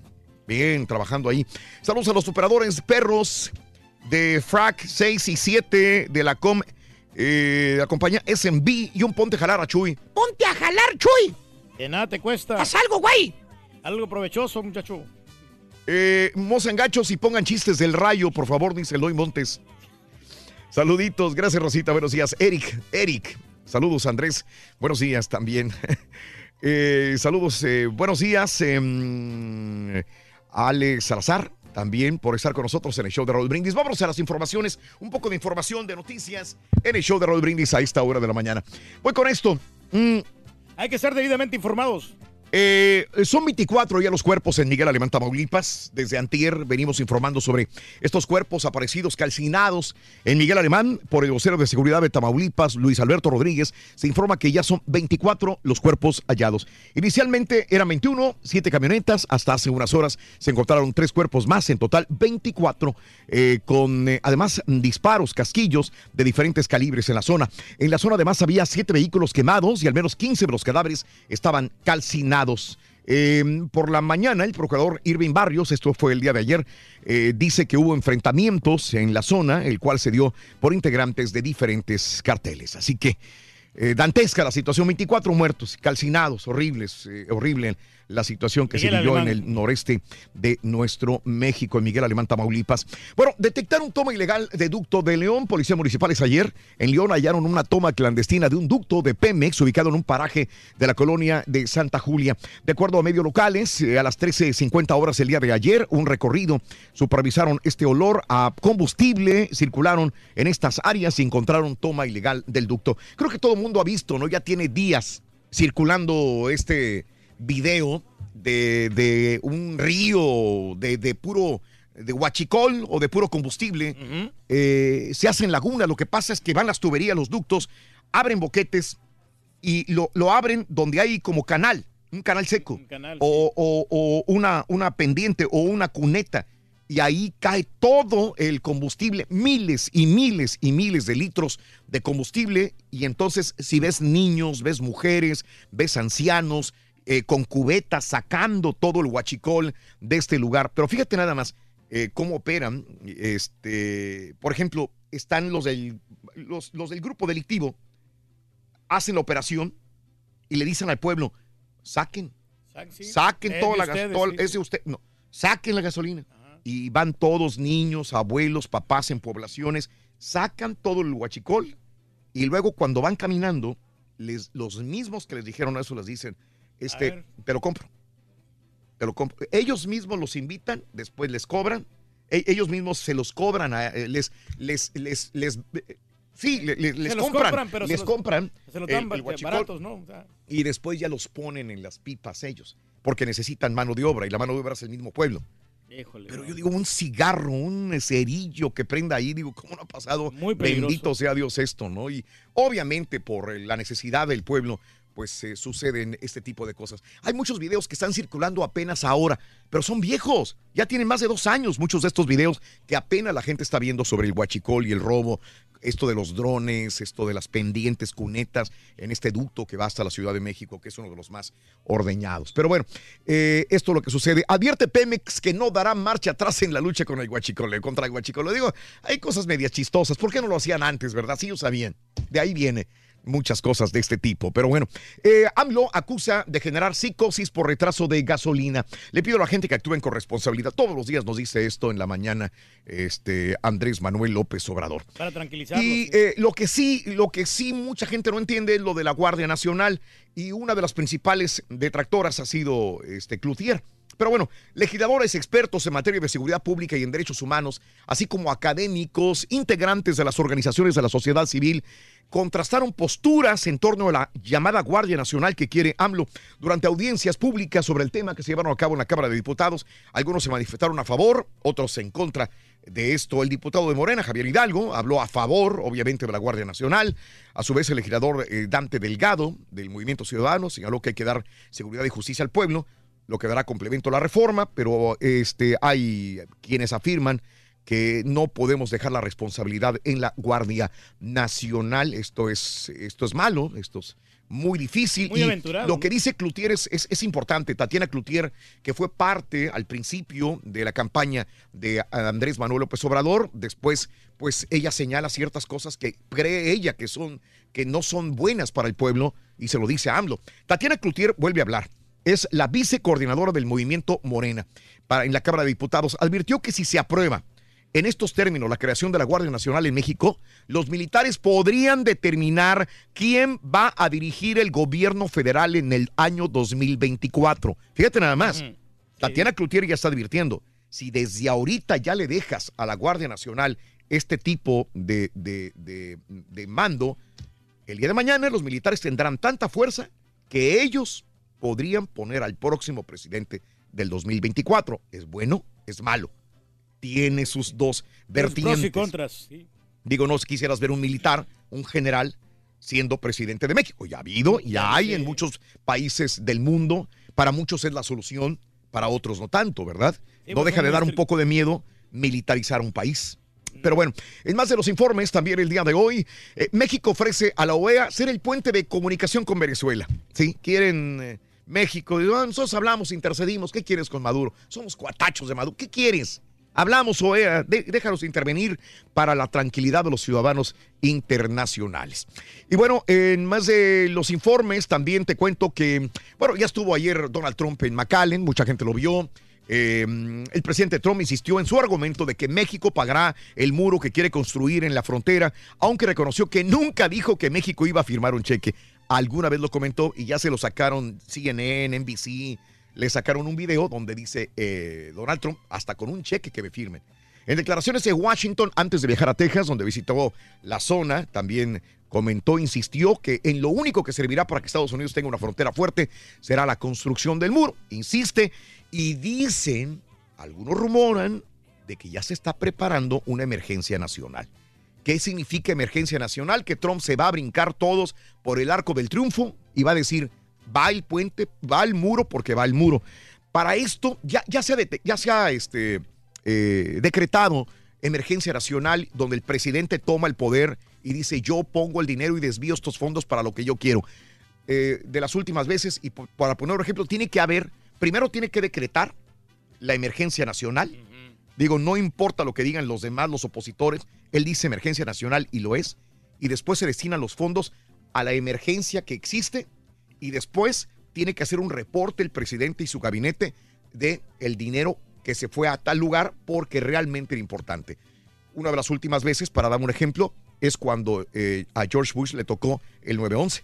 Bien, trabajando ahí. Saludos a los operadores perros. de Frac 6 y 7 de la com eh, la compañía SMB y un ponte a jalar a Chuy. Ponte a jalar, Chuy. Que nada te cuesta. Haz algo, güey. Algo provechoso, muchacho. Eh, mozan gachos y pongan chistes del rayo, por favor, dice Eloy Montes. Saluditos, gracias Rosita, buenos días. Eric, Eric, saludos Andrés, buenos días también. <laughs> Eh, saludos, eh, buenos días. em, Alex Salazar, también por estar con nosotros en el show de Raúl Brindis. Vámonos a las informaciones, un poco de información, de noticias en el show de Raúl Brindis a esta hora de la mañana. Voy con esto. Mm, Hay que ser debidamente informados. Eh, son 24 ya los cuerpos en Miguel Alemán, Tamaulipas. Desde antier venimos informando sobre estos cuerpos aparecidos calcinados en Miguel Alemán por el vocero de seguridad de Tamaulipas, Luis Alberto Rodríguez. Se informa que ya son 24 los cuerpos hallados. Inicialmente eran 21, 7 camionetas. Hasta hace unas horas se encontraron tres cuerpos más, en total 24, eh, con eh, además disparos, casquillos de diferentes calibres en la zona. En la zona además había siete vehículos quemados y al menos 15 de los cadáveres estaban calcinados. Eh, por la mañana, el procurador Irving Barrios, esto fue el día de ayer, eh, dice que hubo enfrentamientos en la zona, el cual se dio por integrantes de diferentes carteles. Así que eh, dantesca la situación, 24 muertos, calcinados, horribles, eh, horrible la situación que Miguel se vivió Alemán. en el noreste de nuestro México, en Miguel Alemán, Tamaulipas. Bueno, detectaron toma ilegal de ducto de León. Policías municipales ayer en León hallaron una toma clandestina de un ducto de Pemex ubicado en un paraje de la colonia de Santa Julia. De acuerdo a medios locales, eh, a las 13.50 horas el día de ayer, un recorrido supervisaron este olor a combustible, circularon en estas áreas y encontraron toma ilegal del ducto. Creo que todo el mundo ha visto, ¿no? Ya tiene días circulando este video de, de un río de, de puro de huachicol o de puro combustible. Eh, se hacen lagunas. Lo que pasa es que van las tuberías, los ductos, abren boquetes y lo, lo abren donde hay como canal, un canal seco. canal, o o- o una, una pendiente o una cuneta. Y ahí cae todo el combustible, miles y miles y miles de litros de combustible. Y entonces, si ves niños, ves mujeres, ves ancianos eh, con cubetas sacando todo el huachicol de este lugar. Pero fíjate nada más eh, cómo operan. Este, por ejemplo, están los del, los, los del grupo delictivo, hacen la operación y le dicen al pueblo, saquen, saquen Es toda la gas- ustedes, todo- sí. es de usted, no, saquen la gasolina. Y van todos niños, abuelos, papás en poblaciones, sacan todo el huachicol y luego cuando van caminando, les, los mismos que les dijeron eso les dicen, este, te lo compro. Te lo compro. Ellos mismos los invitan, después les cobran, e- ellos mismos se los cobran, a- eh, les, les, les, les, eh, sí, le- le- les compran, compran, pero se les los- compran Se los el- dan el huachicol baratos, ¿no? O sea, y después ya los ponen en las pipas ellos, porque necesitan mano de obra y la mano de obra es el mismo pueblo. híjole. Pero yo digo, un cigarro, un cerillo que prenda ahí, digo, ¿cómo no ha pasado? peligroso. Bendito sea Dios esto, ¿no? Y obviamente por eh, la necesidad del pueblo, pues eh, suceden este tipo de cosas. Hay muchos videos que están circulando apenas ahora, pero son viejos. Ya tienen más de dos años muchos de estos videos que apenas la gente está viendo sobre el huachicol y el robo. Esto de los drones, esto de las pendientes cunetas en este ducto que va hasta la Ciudad de México, que es uno de los más ordeñados. Pero bueno, eh, esto es lo que sucede. Advierte Pemex que no dará marcha atrás en la lucha con el eh, contra el huachicol. Lo digo, hay cosas medias chistosas. ¿Por qué no lo hacían antes, verdad? Sí, ellos sabían. De ahí viene muchas cosas de este tipo. Pero bueno, eh, AMLO acusa de generar psicosis por retraso de gasolina. Le pido a la gente que actúen con responsabilidad. Todos los días nos dice esto en la mañana este, Andrés Manuel López Obrador. para tranquilizarlos. Y eh, lo que sí, lo que sí mucha gente no entiende es lo de la Guardia Nacional y una de las principales detractoras ha sido este Cloutier. Pero bueno, legisladores expertos en materia de seguridad pública y en derechos humanos, así como académicos, integrantes de las organizaciones de la sociedad civil, contrastaron posturas en torno a la llamada Guardia Nacional que quiere AMLO. Durante audiencias públicas sobre el tema que se llevaron a cabo en la Cámara de Diputados, algunos se manifestaron a favor, otros en contra de esto. El diputado de Morena, Javier Hidalgo, habló a favor, obviamente, de la Guardia Nacional. A su vez, el legislador eh, Dante Delgado, del Movimiento Ciudadano, señaló que hay que dar seguridad y justicia al pueblo, lo que dará complemento a la reforma, pero este, hay quienes afirman que no podemos dejar la responsabilidad en la Guardia Nacional. Esto es, esto es malo, estos muy difícil. Muy y aventurado, lo que dice Cloutier es, es, es importante. Tatiana Cloutier, que fue parte al principio de la campaña de Andrés Manuel López Obrador, después, pues ella señala ciertas cosas que cree ella que son, que no son buenas para el pueblo y se lo dice a AMLO. Tatiana Cloutier vuelve a hablar. Es la vicecoordinadora del movimiento Morena para, en la Cámara de Diputados. Advirtió que si se aprueba en estos términos la creación de la Guardia Nacional en México, los militares podrían determinar quién va a dirigir el gobierno federal en el año 2024. Fíjate nada más. Tatiana Cloutier ya está advirtiendo, si desde ahorita ya le dejas a la Guardia Nacional este tipo de, de- de- de mando, el día de mañana los militares tendrán tanta fuerza que ellos podrían poner al próximo presidente del 2024. ¿Es bueno? ¿Es malo? Tiene sus dos vertientes. Pros y contras. sí. Digo, no quisieras ver un militar, un general, siendo presidente de México. Ya ha habido, ya hay en muchos países del mundo. Para muchos es la solución, para otros no tanto, ¿verdad? Sí, no deja de dar un poco de miedo militarizar un país. Pero bueno, en más de los informes, también el día de hoy, eh, México ofrece a la OEA ser el puente de comunicación con Venezuela. ¿Sí? Quieren eh, México, digo, "Ah, nosotros hablamos, intercedimos, ¿qué quieres con Maduro? Somos cuatachos de Maduro, ¿qué quieres? Hablamos, OEA, de- déjanos intervenir para la tranquilidad de los ciudadanos internacionales. Y bueno, en más de los informes, también te cuento que, bueno, ya estuvo ayer Donald Trump en McAllen, mucha gente lo vio. Eh, el presidente Trump insistió en su argumento de que México pagará el muro que quiere construir en la frontera, aunque reconoció que nunca dijo que México iba a firmar un cheque. Alguna vez lo comentó y ya se lo sacaron CNN, NBC, le sacaron un video donde dice eh, Donald Trump, hasta con un cheque que me firmen. En declaraciones de Washington, antes de viajar a Texas, donde visitó la zona, también comentó, insistió que en lo único que servirá para que Estados Unidos tenga una frontera fuerte será la construcción del muro. Insiste y dicen, algunos rumoran, de que ya se está preparando una emergencia nacional. ¿Qué significa emergencia nacional? Que Trump se va a brincar todos por el arco del triunfo y va a decir, va el puente, va el muro porque va el muro. Para esto ya, ya se ha, ya se este, eh, decretado emergencia nacional donde el presidente toma el poder y dice yo pongo el dinero y desvío estos fondos para lo que yo quiero. Eh, de las últimas veces, y para poner un ejemplo, tiene que haber, primero tiene que decretar la emergencia nacional. Digo, no importa lo que digan los demás, los opositores, él dice emergencia nacional y lo es. Y después se destinan los fondos a la emergencia que existe y después tiene que hacer un reporte el presidente y su gabinete de el dinero que se fue a tal lugar porque realmente era importante. Una de las últimas veces, para dar un ejemplo, es cuando eh, a George Bush le tocó el 911.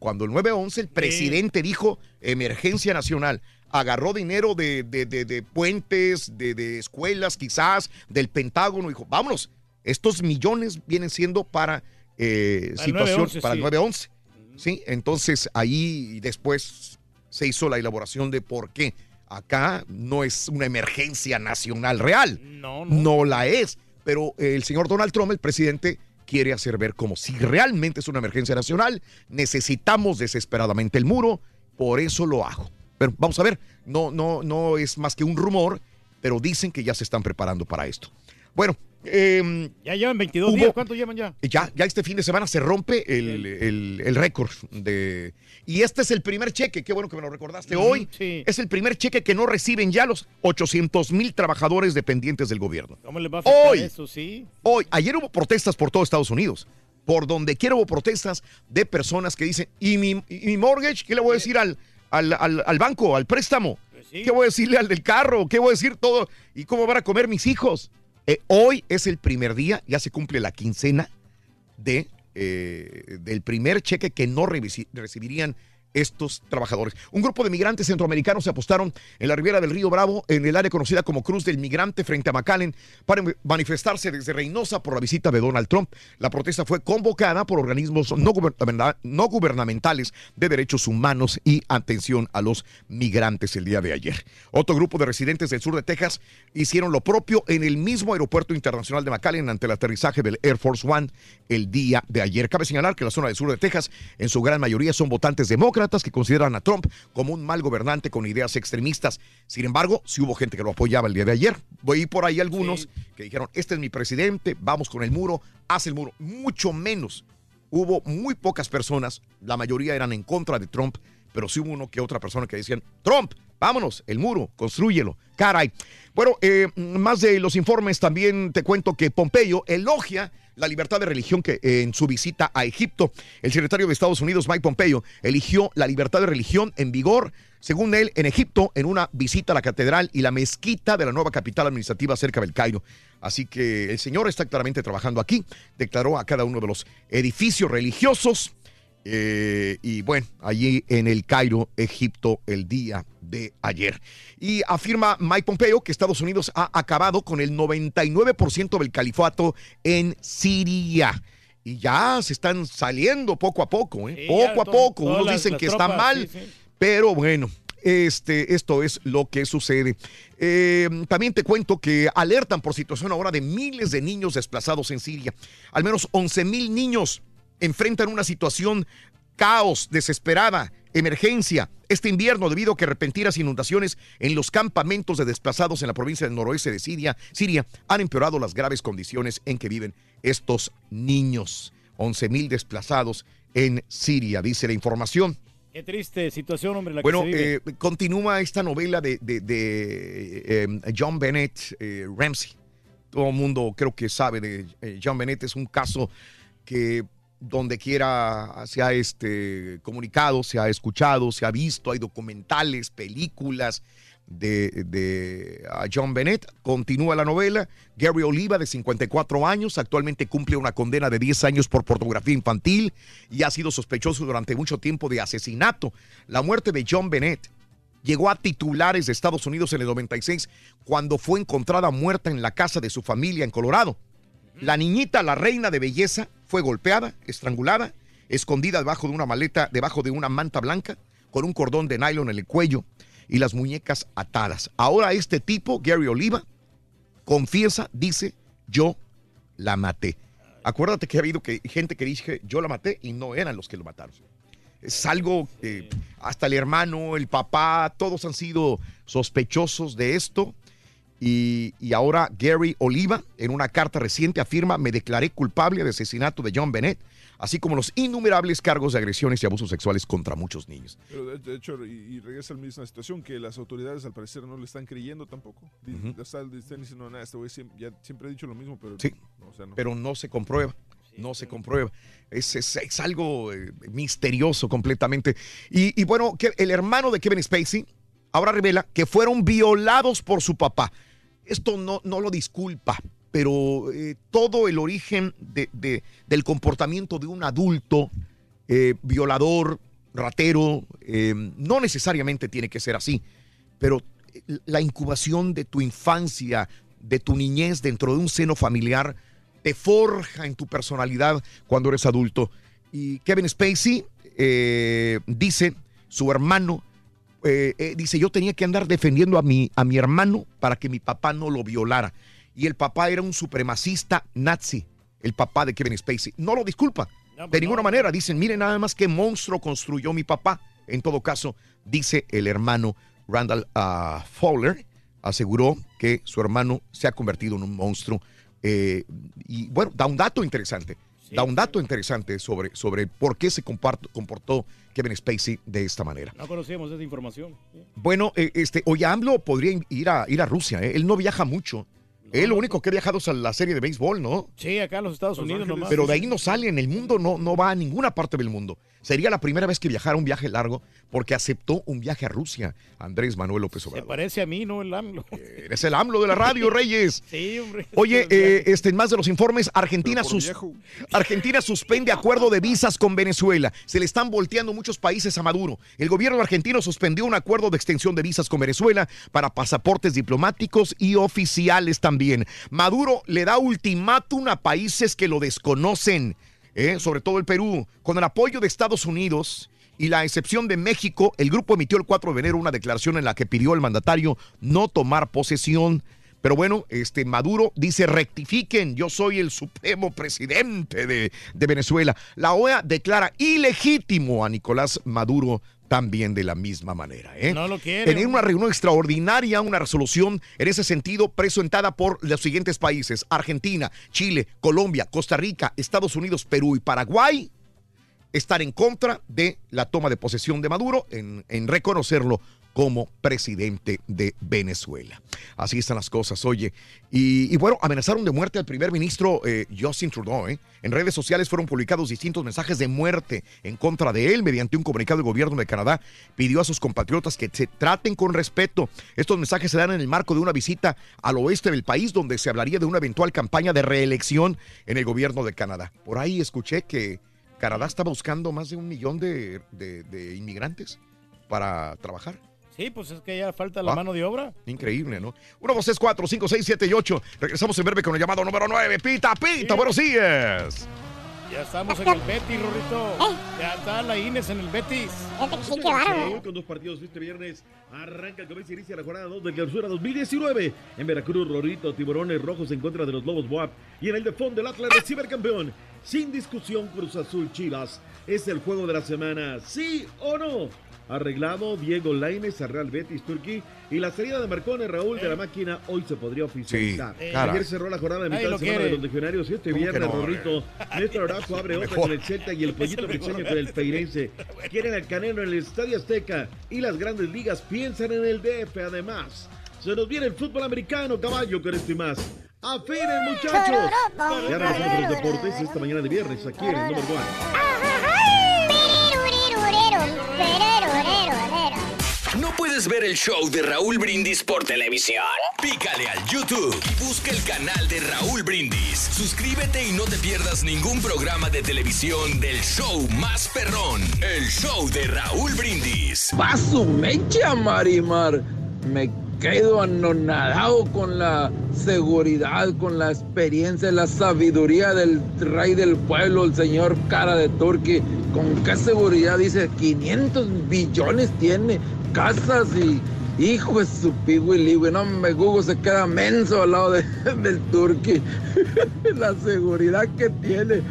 Cuando el 911 el presidente dijo emergencia nacional, agarró dinero de, de- de- de puentes, de, de escuelas quizás, del Pentágono, dijo, vámonos, estos millones vienen siendo para eh, Para el situación, 911, para el sí. 911. ¿sí? Entonces ahí después se hizo la elaboración de por qué acá no es una emergencia nacional real. No, no. la es. Pero el señor Donald Trump, el presidente, quiere hacer ver como si realmente es una emergencia nacional. Necesitamos desesperadamente el muro, por eso lo hago. Pero vamos a ver, no, no, no es más que un rumor, pero dicen que ya se están preparando para esto. Bueno, em, Ya llevan 22 Hubo- días. ¿Cuánto llevan ya? ya, ya este fin de semana se rompe el, el- el récord de... Y este es el primer cheque, qué bueno que me lo recordaste hoy. sí. Es el primer cheque que no reciben ya los 800 mil trabajadores dependientes del gobierno. ¿Cómo les va a afectar Hoy. eso? Sí. Hoy, ayer hubo protestas por todo Estados Unidos. Por donde quiera hubo protestas de personas que dicen, ¿y mi, y mi mortgage? ¿Qué le voy a decir al, al, al- al banco, al préstamo? ¿Qué voy a decirle al del carro? ¿Qué voy a decir todo? ¿Y cómo van a comer mis hijos? Eh, hoy es el primer día, ya se cumple la quincena de, eh, del primer cheque que no recibirían estos trabajadores. Un grupo de migrantes centroamericanos se apostaron en la ribera del río Bravo, en el área conocida como Cruz del Migrante, frente a McAllen, para manifestarse desde Reynosa por la visita de Donald Trump. La protesta fue convocada por organismos no, gubernamenta- no gubernamentales de derechos humanos y atención a los migrantes el día de ayer. Otro grupo de residentes del sur de Texas hicieron lo propio en el mismo aeropuerto internacional de McAllen ante el aterrizaje del Air Force One el día de ayer. Cabe señalar que la zona del sur de Texas, en su gran mayoría, son votantes demócratas que consideran a Trump como un mal gobernante con ideas extremistas. Sin embargo, sí hubo gente que lo apoyaba el día de ayer. Voy por ahí algunos que dijeron, este es mi presidente, vamos con el muro, hace el muro. Mucho menos hubo muy pocas personas, la mayoría eran en contra de Trump, pero sí hubo uno que otra persona que decían, Trump, vámonos, el muro, construyelo, caray. Bueno, eh, más de los informes también te cuento que Pompeyo elogia la libertad de religión que eh, en su visita a Egipto, el secretario de Estados Unidos, Mike Pompeo, eligió la libertad de religión en vigor, según él, en Egipto, en una visita a la catedral y la mezquita de la nueva capital administrativa cerca del Cairo. Así que el señor está claramente trabajando aquí, declaró a cada uno de los edificios religiosos eh, y bueno, allí en el Cairo, Egipto, el día de ayer. Y afirma Mike Pompeo que Estados Unidos ha acabado con el 99% del califato en Siria. Y ya se están saliendo poco a poco, ¿eh? Sí, poco a poco. Unos las- dicen las que está mal, sí, sí. pero bueno, este, esto es lo que sucede. Eh, también te cuento que alertan por situación ahora de miles de niños desplazados en Siria. Al menos 11 mil niños enfrentan una situación caos, desesperada, emergencia este invierno debido a que repentinas inundaciones en los campamentos de desplazados en la provincia del noroeste de Siria, Siria han empeorado las graves condiciones en que viven estos niños. 11 mil desplazados en Siria, dice la información. Qué triste situación, hombre, la Bueno, que se vive. eh, continúa esta novela de, de- de, eh, John Bennett eh, Ramsey. Todo el mundo creo que sabe de eh, John Bennett. Es un caso que donde quiera se ha este, comunicado, se ha escuchado, se ha visto, hay documentales, películas de, de ah, John Bennett. Continúa la novela. Gary Oliva, de 54 años, actualmente cumple una condena de 10 años por pornografía infantil y ha sido sospechoso durante mucho tiempo de asesinato. La muerte de John Bennett llegó a titulares de Estados Unidos en el 96 cuando fue encontrada muerta en la casa de su familia en Colorado. La niñita, la reina de belleza, fue golpeada, estrangulada, escondida debajo de una maleta, debajo de una manta blanca, con un cordón de nylon en el cuello y las muñecas atadas. Ahora este tipo, Gary Oliva, confiesa, dice, yo la maté. Acuérdate que ha habido que, gente que dice, yo la maté y no eran los que lo mataron. Es algo que hasta el hermano, el papá, todos han sido sospechosos de esto. Y, y ahora Gary Oliva, en una carta reciente, afirma, me declaré culpable de asesinato de John Bennett, así como los innumerables cargos de agresiones y abusos sexuales contra muchos niños. Pero de, de hecho, y, y regresa a la misma situación, que las autoridades al parecer no le están creyendo tampoco. O sea, le están diciendo, nada, este güey siempre, ya siempre he dicho lo mismo, pero... Sí, no, o sea, no. pero no se comprueba. No se comprueba. Es, es- es algo eh, misterioso completamente. Y, y bueno, que el hermano de Kevin Spacey ahora revela que fueron violados por su papá. Esto no, no lo disculpa, pero eh, todo el origen de- de- del comportamiento de un adulto eh, violador, ratero, eh, no necesariamente tiene que ser así, pero la incubación de tu infancia, de tu niñez dentro de un seno familiar, te forja en tu personalidad cuando eres adulto. Y Kevin Spacey dice, su hermano, eh, eh, dice, yo tenía que andar defendiendo a mi, a mi hermano para que mi papá no lo violara. Y el papá era un supremacista nazi, el papá de Kevin Spacey. No lo disculpa. De ninguna manera. Dicen, miren nada más qué monstruo construyó mi papá. En todo caso, dice el hermano Randall ah, Fowler, aseguró que su hermano se ha convertido en un monstruo. Eh, y bueno, da un dato interesante. Da un dato interesante sobre, sobre por qué se comparto- comportó Kevin Spacey de esta manera. No conocíamos esa información. Bueno, eh, este, oye, AMLO podría ir a, ir a Rusia. ¿eh? Él no viaja mucho. Él lo único que ha viajado es a la serie de béisbol, ¿no? Sí, acá en los Estados Unidos nomás. Pero de ahí no sale en el mundo, no, no va a ninguna parte del mundo. Sería la primera vez que viajara un viaje largo porque aceptó un viaje a Rusia, Andrés Manuel López Se Obrador. parece a mí, ¿no? El AMLO. Eres el AMLO de la radio, <laughs> Reyes. Sí, hombre. Oye, eh, este, en más de los informes, Argentina, sus-. Argentina suspende acuerdo de visas con Venezuela. Se le están volteando muchos países a Maduro. El gobierno argentino suspendió un acuerdo de extensión de visas con Venezuela para pasaportes diplomáticos y oficiales también. Maduro le da ultimátum a países que lo desconocen, ¿eh? sobre todo el Perú. Con el apoyo de Estados Unidos y la excepción de México, el grupo emitió el 4 de enero una declaración en la que pidió al mandatario no tomar posesión. Pero bueno, este Maduro dice rectifiquen, yo soy el supremo presidente de, de Venezuela. La OEA declara ilegítimo a Nicolás Maduro también de la misma manera. ¿eh? No lo quiere, En una reunión extraordinaria, una resolución en ese sentido presentada por los siguientes países, Argentina, Chile, Colombia, Costa Rica, Estados Unidos, Perú y Paraguay, estar en contra de la toma de posesión de Maduro, en, en reconocerlo como presidente de Venezuela. Así están las cosas, oye. Y, bueno, amenazaron de muerte al primer ministro eh, Justin Trudeau. ¿eh? En redes sociales fueron publicados distintos mensajes de muerte en contra de él. Mediante un comunicado del gobierno de Canadá, pidió a sus compatriotas que se traten con respeto. Estos mensajes se dan en el marco de una visita al oeste del país, donde se hablaría de una eventual campaña de reelección en el gobierno de Canadá. Por ahí escuché que Canadá está buscando más de un millón de inmigrantes para trabajar. Sí, pues es que ya falta la Ah. mano de obra. Increíble, ¿no? 1, 2, 3, 4, 5, 6, 7 y 8. Regresamos en breve con el llamado número 9. Pita, pita, buenos días. Ya estamos en el Betis, Rorrito. Ya está la Ines en el Betis. Sí, qué bárbaro. Con dos partidos este viernes arranca el comienzo y inicia la jornada 2 de clausura 2019. En Veracruz, Rorito, Tiburones Rojos en contra de los Lobos Boab. Y en el de fondo, el Atlas recibe al campeón. Sin discusión, Cruz Azul Chivas. Es el juego de la semana, ¿sí o no? Arreglado Diego Lainez a Real Betis Turquí y la salida de Marcone Raúl de la máquina hoy se podría oficializar. Sí, caray. Ayer cerró la jornada de mitad lo de semana quiere. de los legionarios y este ¿Cómo que viernes, no, Rorrito, <laughs> Néstor Araujo abre otra con el Celta y el <laughs> Pollito Briseño con el Feirense. <laughs> Quieren al Canelo en el Estadio Azteca y las grandes ligas piensan en el DF además. Se nos viene el fútbol americano, caballo, con esto y más. ¡Afinen, muchachos! Ya regresamos a los deportes esta mañana de viernes aquí en el número one. ¿No puedes ver el show de Raúl Brindis por televisión? Pícale al YouTube y busca el canal de Raúl Brindis. Suscríbete y no te pierdas ningún programa de televisión del show más perrón, el show de Raúl Brindis. Paso mecha, Marimar. Me quedo anonadado con la seguridad, con la experiencia, la sabiduría del rey del pueblo, el señor cara de Turqui. ¿Con qué seguridad dice 500 billones tiene? Casas y hijo de su pigüili, güey. No, me Google se queda menso al lado de- <laughs> del Turqui. <laughs> la seguridad que tiene.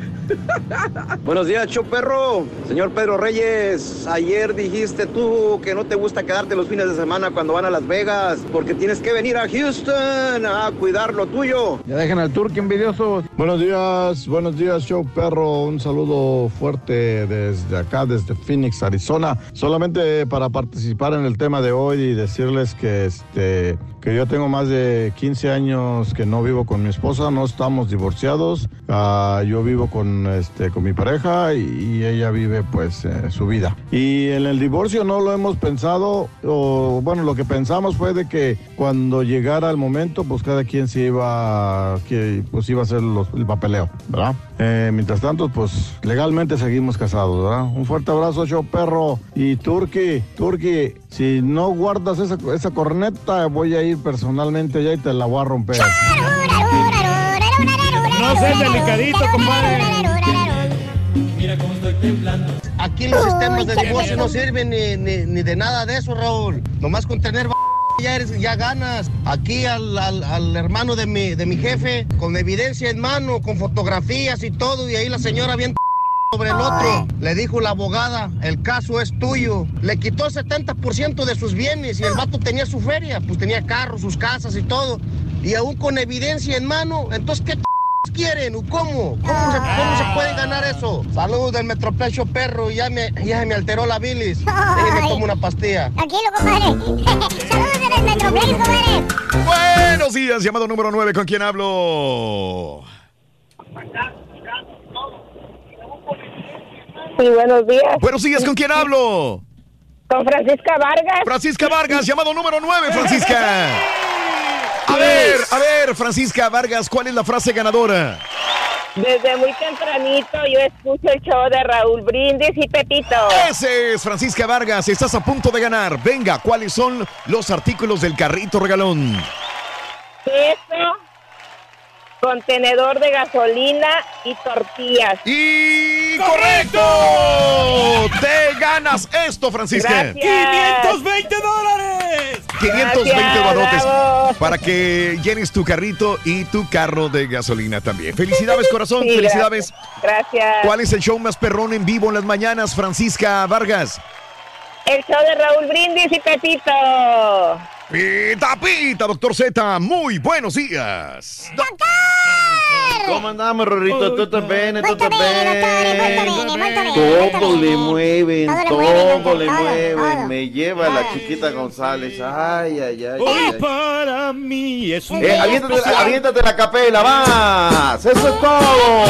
Buenos días, show perro. Señor Pedro Reyes, ayer dijiste tú que no te gusta quedarte los fines de semana cuando van a Las Vegas, porque tienes que venir a Houston a cuidar lo tuyo. Ya dejen al Turqui envidioso. Buenos días, buenos días, show perro. Un saludo fuerte desde acá, desde Phoenix, Arizona. Solamente para participar en el tema de hoy y decirles que este yo tengo más de 15 años que no vivo con mi esposa, no estamos divorciados. Ah, yo vivo con este con mi pareja y, ella vive pues eh, su vida. Y en el divorcio no lo hemos pensado o bueno, lo que pensamos fue de que cuando llegara el momento, pues cada quien se iba que pues iba a hacer el papeleo, ¿verdad? Eh, mientras tanto, pues legalmente seguimos casados, ¿verdad? Un fuerte abrazo, show perro. Y Turki, Turki, si no guardas esa, esa corneta, voy a ir personalmente allá y te la voy a romper. No seas delicadito, compadre. Aquí los sistemas de divorcio no sirven ni, ni- ni de nada de eso, Raúl. Nomás con tener b- ya, eres, ya ganas. Aquí al, al- al hermano de mi, de mi jefe, con evidencia en mano, con fotografías y todo, y ahí la señora bien sobre el otro. Le dijo la abogada, el caso es tuyo. Le quitó el 70% de sus bienes y el vato tenía su feria, pues tenía carros, sus casas y todo. Y aún con evidencia en mano, entonces ¿qué quieren? ¿O ¿Cómo? ¿Cómo se, cómo se puede ganar eso? Saludos del Metroplecho Perro, ya me, ya me alteró la bilis. Déjenme tomo una pastilla. Tranquilo, compadre. <laughs> Saludos en el Metroplex, compadre. Buenos días, llamado número 9. ¿Con quién hablo? Sí, buenos días. Buenos días, ¿con quién hablo? Con Francisca Vargas. Francisca Vargas, llamado número 9, Francisca. A ver, a ver, Francisca Vargas, ¿cuál es la frase ganadora? Desde muy tempranito yo escucho el show de Raúl Brindis y Pepito. Ese es Francisca Vargas, estás a punto de ganar. Venga, ¿cuáles son los artículos del carrito regalón? Queso, contenedor de gasolina y tortillas. ¡Y correcto! Te ganas esto, Francisca. Gracias. 520 dólares. 520 Gracias, barotes para que llenes tu carrito y tu carro de gasolina también. Felicidades, corazón, Sí, felicidades. Gracias. ¿Cuál es el show más perrón en vivo en las mañanas, Francisca Vargas? El show de Raúl Brindis y Pepito. Pita, pita, doctor Z, muy buenos días. ¿Cómo andamos, Rorrito? ¿Todo bien? ¿Todo bene, bene, Todo bene. le mueven, Todo le mueven. Me lleva la chiquita González. Ay, ay, ay. Hoy ay, para mí es un Eh, aviéntate la capela, vas. Eso es todo.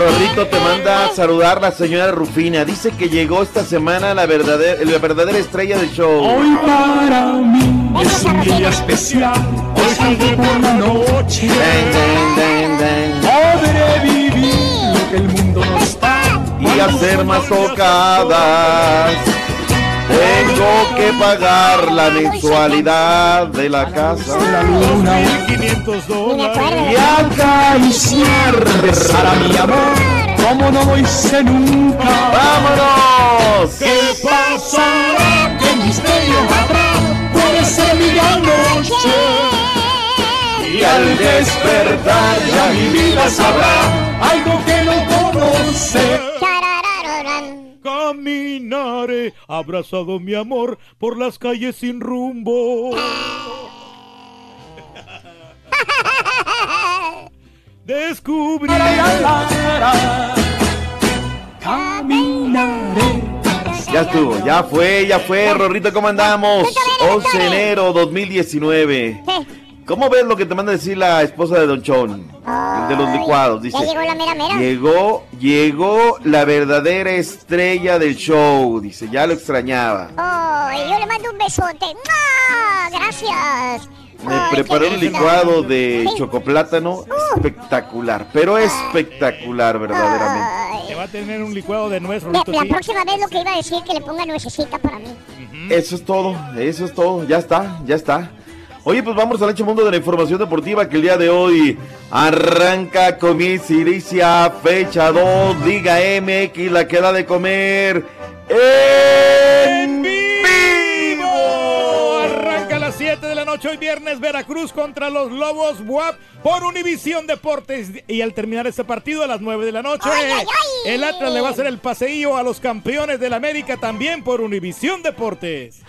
Rorrito te manda a saludar la señora Rufina. Dice que llegó esta semana la verdadera, la verdadera estrella del show. Hoy para mí es un día especial. Hoy salgo por la noche. Den, den, den. Podré vivir lo que el mundo no está. y hacer más tocadas. Tengo que pagar la mensualidad de la casa. La luna 500 dólares. y acariciar, besar a mi amor como no lo hice nunca. ¡Vámonos! ¿Qué pasará? ¿Qué misterio habrá? Puede ser mi gran noche. Y al despertar ya mi vida sabrá algo que no conoce. Caminaré abrazado mi amor por las calles sin rumbo. <laughs> Descubrí. Caminaré. Ya estuvo, ya fue, ya fue, Rorrito, ¿cómo andamos? 11 de enero 2019. ¿Cómo ves lo que te manda a decir la esposa de Don Chon? El de los licuados, dice. Ya llegó la mera mera. Llegó, llegó la verdadera estrella del show, dice, ya lo extrañaba. Ay, yo le mando un besote. Gracias. Me Ay, preparó un licuado de Sí. chocoplátano espectacular, pero espectacular verdaderamente. Te va a tener un licuado de nuez, La, Rorrito, la sí. próxima vez lo que iba a decir que le ponga nuececita para mí. Eso es todo, eso es todo, ya está, ya está. Oye, pues vamos al hecho mundo de la información deportiva que el día de hoy arranca, comienza, inicia, fecha 2, Liga MX, la que da de comer en vivo. Arranca a las 7 de la noche hoy viernes Veracruz contra los Lobos WAP por Univisión Deportes y al terminar este partido a las 9 de la noche el Atlas le va a hacer el paseillo a los campeones del América también por Univisión Deportes.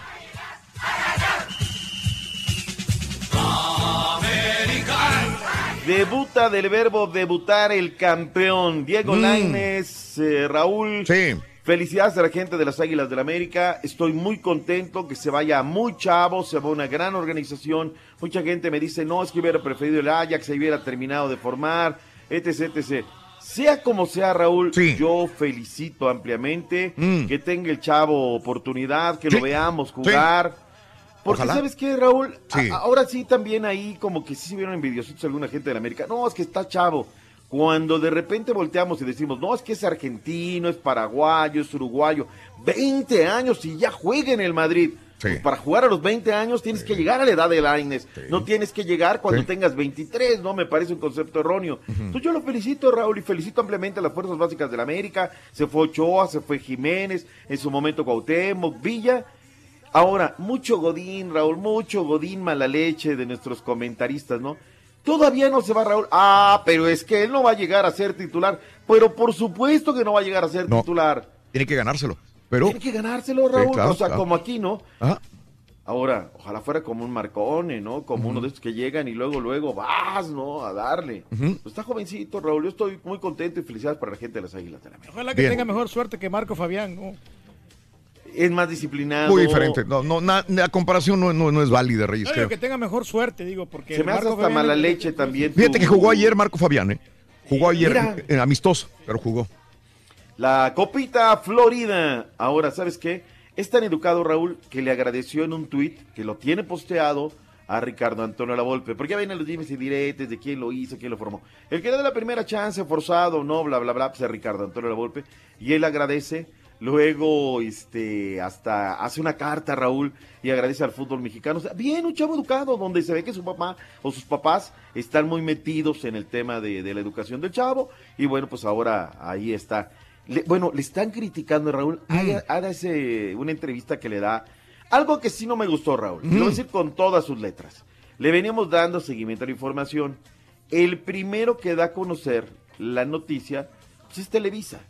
Debuta del verbo debutar el campeón Diego Mm. Lainez, eh, Raúl. Sí. Felicidades a la gente de las Águilas del América. Estoy muy contento que se vaya muy chavo, se va una gran organización. Mucha gente me dice, no, es que hubiera preferido el Ajax, se hubiera terminado de formar, etc, etc. Sea como sea, Raúl, yo felicito ampliamente Mm. que tenga el chavo oportunidad, que lo Sí. veamos jugar. Porque Ojalá. ¿sabes qué, Raúl? A- ahora sí también ahí como que sí se vieron envidiositos alguna gente de la América. No, es que está chavo. Cuando de repente volteamos y decimos, no, es que es argentino, es paraguayo, es uruguayo. 20 años y ya juega en el Madrid. Pues para jugar a los 20 años tienes que llegar a la edad de Lainez. No tienes que llegar cuando tengas 23, ¿no? Me parece un concepto erróneo. Entonces yo lo felicito, Raúl, y felicito ampliamente a las fuerzas básicas de la América. Se fue Ochoa, se fue Jiménez, en su momento Cuauhtémoc, Villa. Ahora, mucho Godín, Raúl, mucho Godín mala leche de nuestros comentaristas, ¿no? Todavía no se va Raúl. Ah, pero es que él no va a llegar a ser titular. Pero por supuesto que no va a llegar a ser No. titular. Tiene que ganárselo. Pero. Tiene que ganárselo, Sí, Raúl. claro, o sea, claro. como aquí, ¿no? Ajá. Ahora, ojalá fuera como un Marcone, ¿no? Como uno de estos que llegan y luego, luego vas, ¿no? A darle. Pues está jovencito, Raúl. Yo estoy muy contento y felicidades para la gente de las Águilas de la América. Ojalá que Bien. tenga mejor suerte que Marco Fabián. ¿no? Es más disciplinado. Muy diferente. No, no, na- la comparación no, no- no es válida, Reyes, creo. que tenga mejor suerte, digo, porque Se me hace Marco hasta Fabián- mala leche también. Fíjate que jugó ayer Marco Fabián, ¿eh? Jugó ayer Mira. amistoso, pero jugó. La copita Florida. Ahora, ¿sabes qué? Es tan educado Raúl que le agradeció en un tuit que lo tiene posteado a Ricardo Antonio Lavolpe. Porque ya vienen los dimes y diretes de quién lo hizo, quién lo formó. El que da la primera chance, forzado, no, bla, bla, bla, pues es Ricardo Antonio Lavolpe. Y él agradece. Luego, este, hasta hace una carta, Raúl, y agradece al fútbol mexicano. O sea, bien, un chavo educado, donde se ve que su papá o sus papás están muy metidos en el tema de, de la educación del chavo. Y bueno, pues ahora ahí está. Le- bueno, le están criticando, Raúl. Haga, haga ese- una entrevista que le da. Algo que sí no me gustó, Raúl. Lo voy a decir con todas sus letras. Le veníamos dando seguimiento a la información. El primero que da a conocer la noticia pues es Televisa.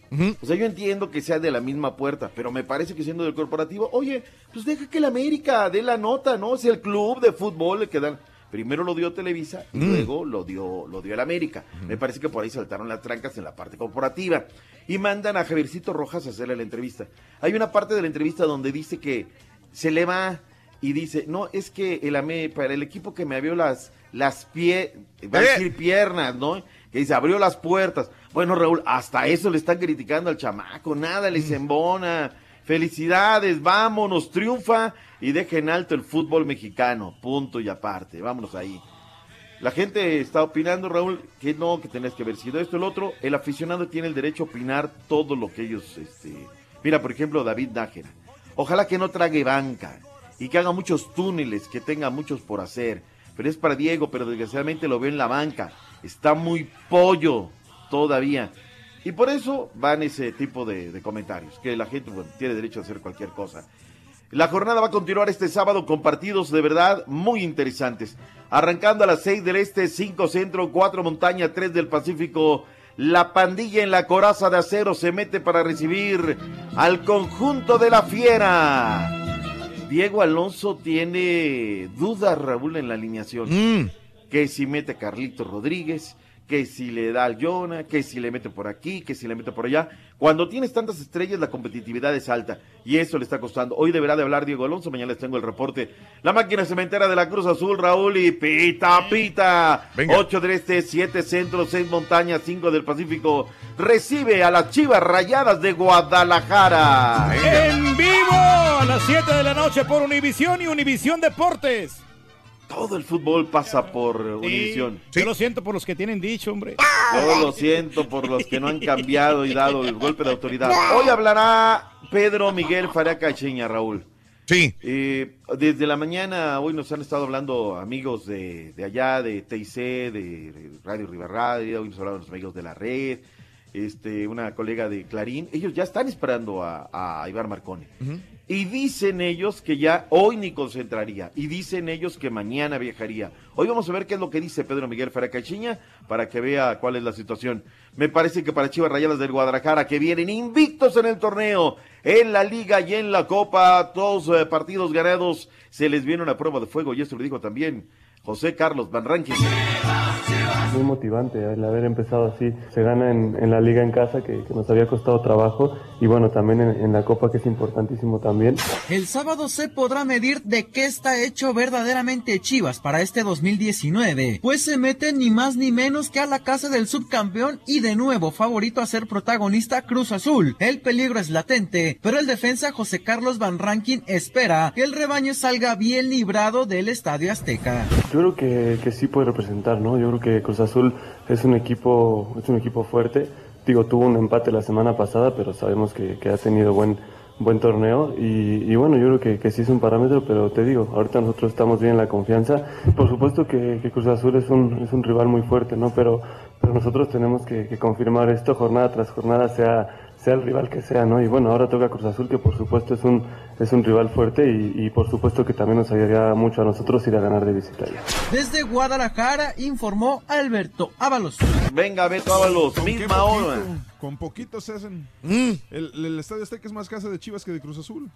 O sea, yo entiendo que sea de la misma puerta, pero me parece que siendo del corporativo, oye, pues deja que la América dé la nota, ¿no? Es el club de fútbol el que dan. Primero lo dio Televisa y Mm. luego lo dio, lo dio el América. Me parece que por ahí saltaron las trancas en la parte corporativa. Y mandan a Javiercito Rojas a hacerle la entrevista. Hay una parte de la entrevista donde dice que se le va y dice, no, es que el AME, para el equipo que me abrió las, las pie, va a Eh. decir piernas, ¿no? Que dice, abrió las puertas. Bueno, Raúl, hasta eso le están criticando al chamaco, nada Mm. les embona. Felicidades, vámonos, triunfa y deja en alto el fútbol mexicano, punto y aparte, vámonos ahí. La gente está opinando, Raúl, que no, que tenés que haber sido esto, el otro. El aficionado tiene el derecho a opinar todo lo que ellos, este... Mira, por ejemplo, David Nájera. Ojalá que no trague banca y que haga muchos túneles, que tenga muchos por hacer. Pero es para Diego, pero desgraciadamente lo veo en la banca. Está muy pollo todavía. Y por eso van ese tipo de, comentarios, que la gente tiene derecho a hacer cualquier cosa. La jornada va a continuar este sábado con partidos de verdad muy interesantes. Arrancando a las 6 del Este, 5 Centro, 4 Montaña, 3 del Pacífico. La pandilla en la coraza de acero se mete para recibir al conjunto de la fiera. Diego Alonso tiene dudas, Raúl, en la alineación. Que si mete a Carlito Rodríguez, que si le da al Jonah, que si le mete por aquí, que si le mete por allá. Cuando tienes tantas estrellas, la competitividad es alta y eso le está costando. Hoy deberá de hablar Diego Alonso, mañana les tengo el reporte. La máquina cementera de la Cruz Azul, Raúl y pita, pita. 8 del Este, 7 Centro, 6 Montañas, 5 del Pacífico. Recibe a las Chivas Rayadas de Guadalajara. En vivo a las 7 de la noche por Univisión y Univisión Deportes. Todo el fútbol pasa por Univisión. Yo lo siento por los que tienen dicho, hombre. Yo lo siento por los que no han cambiado y dado el golpe de autoridad. Hoy hablará Pedro Miguel Faria Cacheña, Raúl. Sí. desde la mañana, hoy nos han estado hablando amigos de, de allá, de TIC, de Radio Riva Radio, hoy nos hablaron los amigos de la red, este, una colega de Clarín. Ellos ya están esperando a, a Iván Marconi. Y dicen ellos que ya hoy ni concentraría. Y dicen ellos que mañana viajaría. Hoy vamos a ver qué es lo que dice Pedro Miguel Faracachiña para que vea cuál es la situación. Me parece que para Chivas Rayadas del Guadalajara, que vienen invictos en el torneo, en la liga y en la copa, dos eh, partidos ganados, se les viene una prueba de fuego. Y esto lo dijo también José Carlos Van Rankin. Muy motivante el haber empezado así. Se gana en, en la liga en casa que, que nos había costado trabajo y bueno, también en, en la copa que es importantísimo también. El sábado se podrá medir de qué está hecho verdaderamente Chivas para este 2019, pues se mete ni más ni menos que a la casa del subcampeón y de nuevo favorito a ser protagonista Cruz Azul. El peligro es latente, pero el defensa José Carlos Van Rankin espera que el rebaño salga bien librado del Estadio Azteca. Yo creo que, que sí puede representar, ¿no? Yo creo que Cruz Azul es un equipo, es un equipo fuerte. Digo, tuvo un empate la semana pasada, pero sabemos que, que ha tenido buen, buen torneo y, y bueno, yo creo que, que sí es un parámetro, pero te digo, ahorita nosotros estamos bien en la confianza. Por supuesto que, que Cruz Azul es un, es un rival muy fuerte, ¿no? Pero, pero nosotros tenemos que, que confirmar esto jornada tras jornada, sea sea el rival que sea, ¿no? Y bueno, ahora toca Cruz Azul, que por supuesto es un, es un rival fuerte y, y por supuesto que también nos ayudaría mucho a nosotros ir a ganar de visita. Desde Guadalajara informó Alberto Ábalos. Venga, Beto Ábalos, misma hora. Con poquito se hacen. Mm. El, el Estadio Azteca es más casa de Chivas que de Cruz Azul.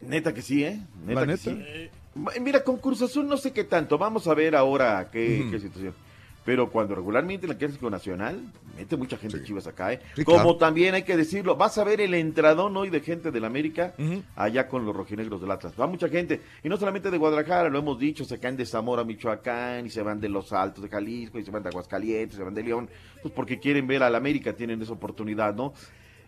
Neta que sí, ¿eh? Neta, La que neta. sí. Mira, con Cruz Azul no sé qué tanto. Vamos a ver ahora qué situación. Pero cuando regularmente en el Clásico Nacional, mete mucha gente de Chivas acá, ¿eh? Sí, Como claro. también hay que decirlo, vas a ver el entradón hoy de gente del América allá con los rojinegros del Atlas. Va mucha gente. Y no solamente de Guadalajara, lo hemos dicho, se caen de Zamora, Michoacán, y se van de Los Altos de Jalisco, y se van de Aguascalientes, se van de León, pues porque quieren ver al América, tienen esa oportunidad, ¿no?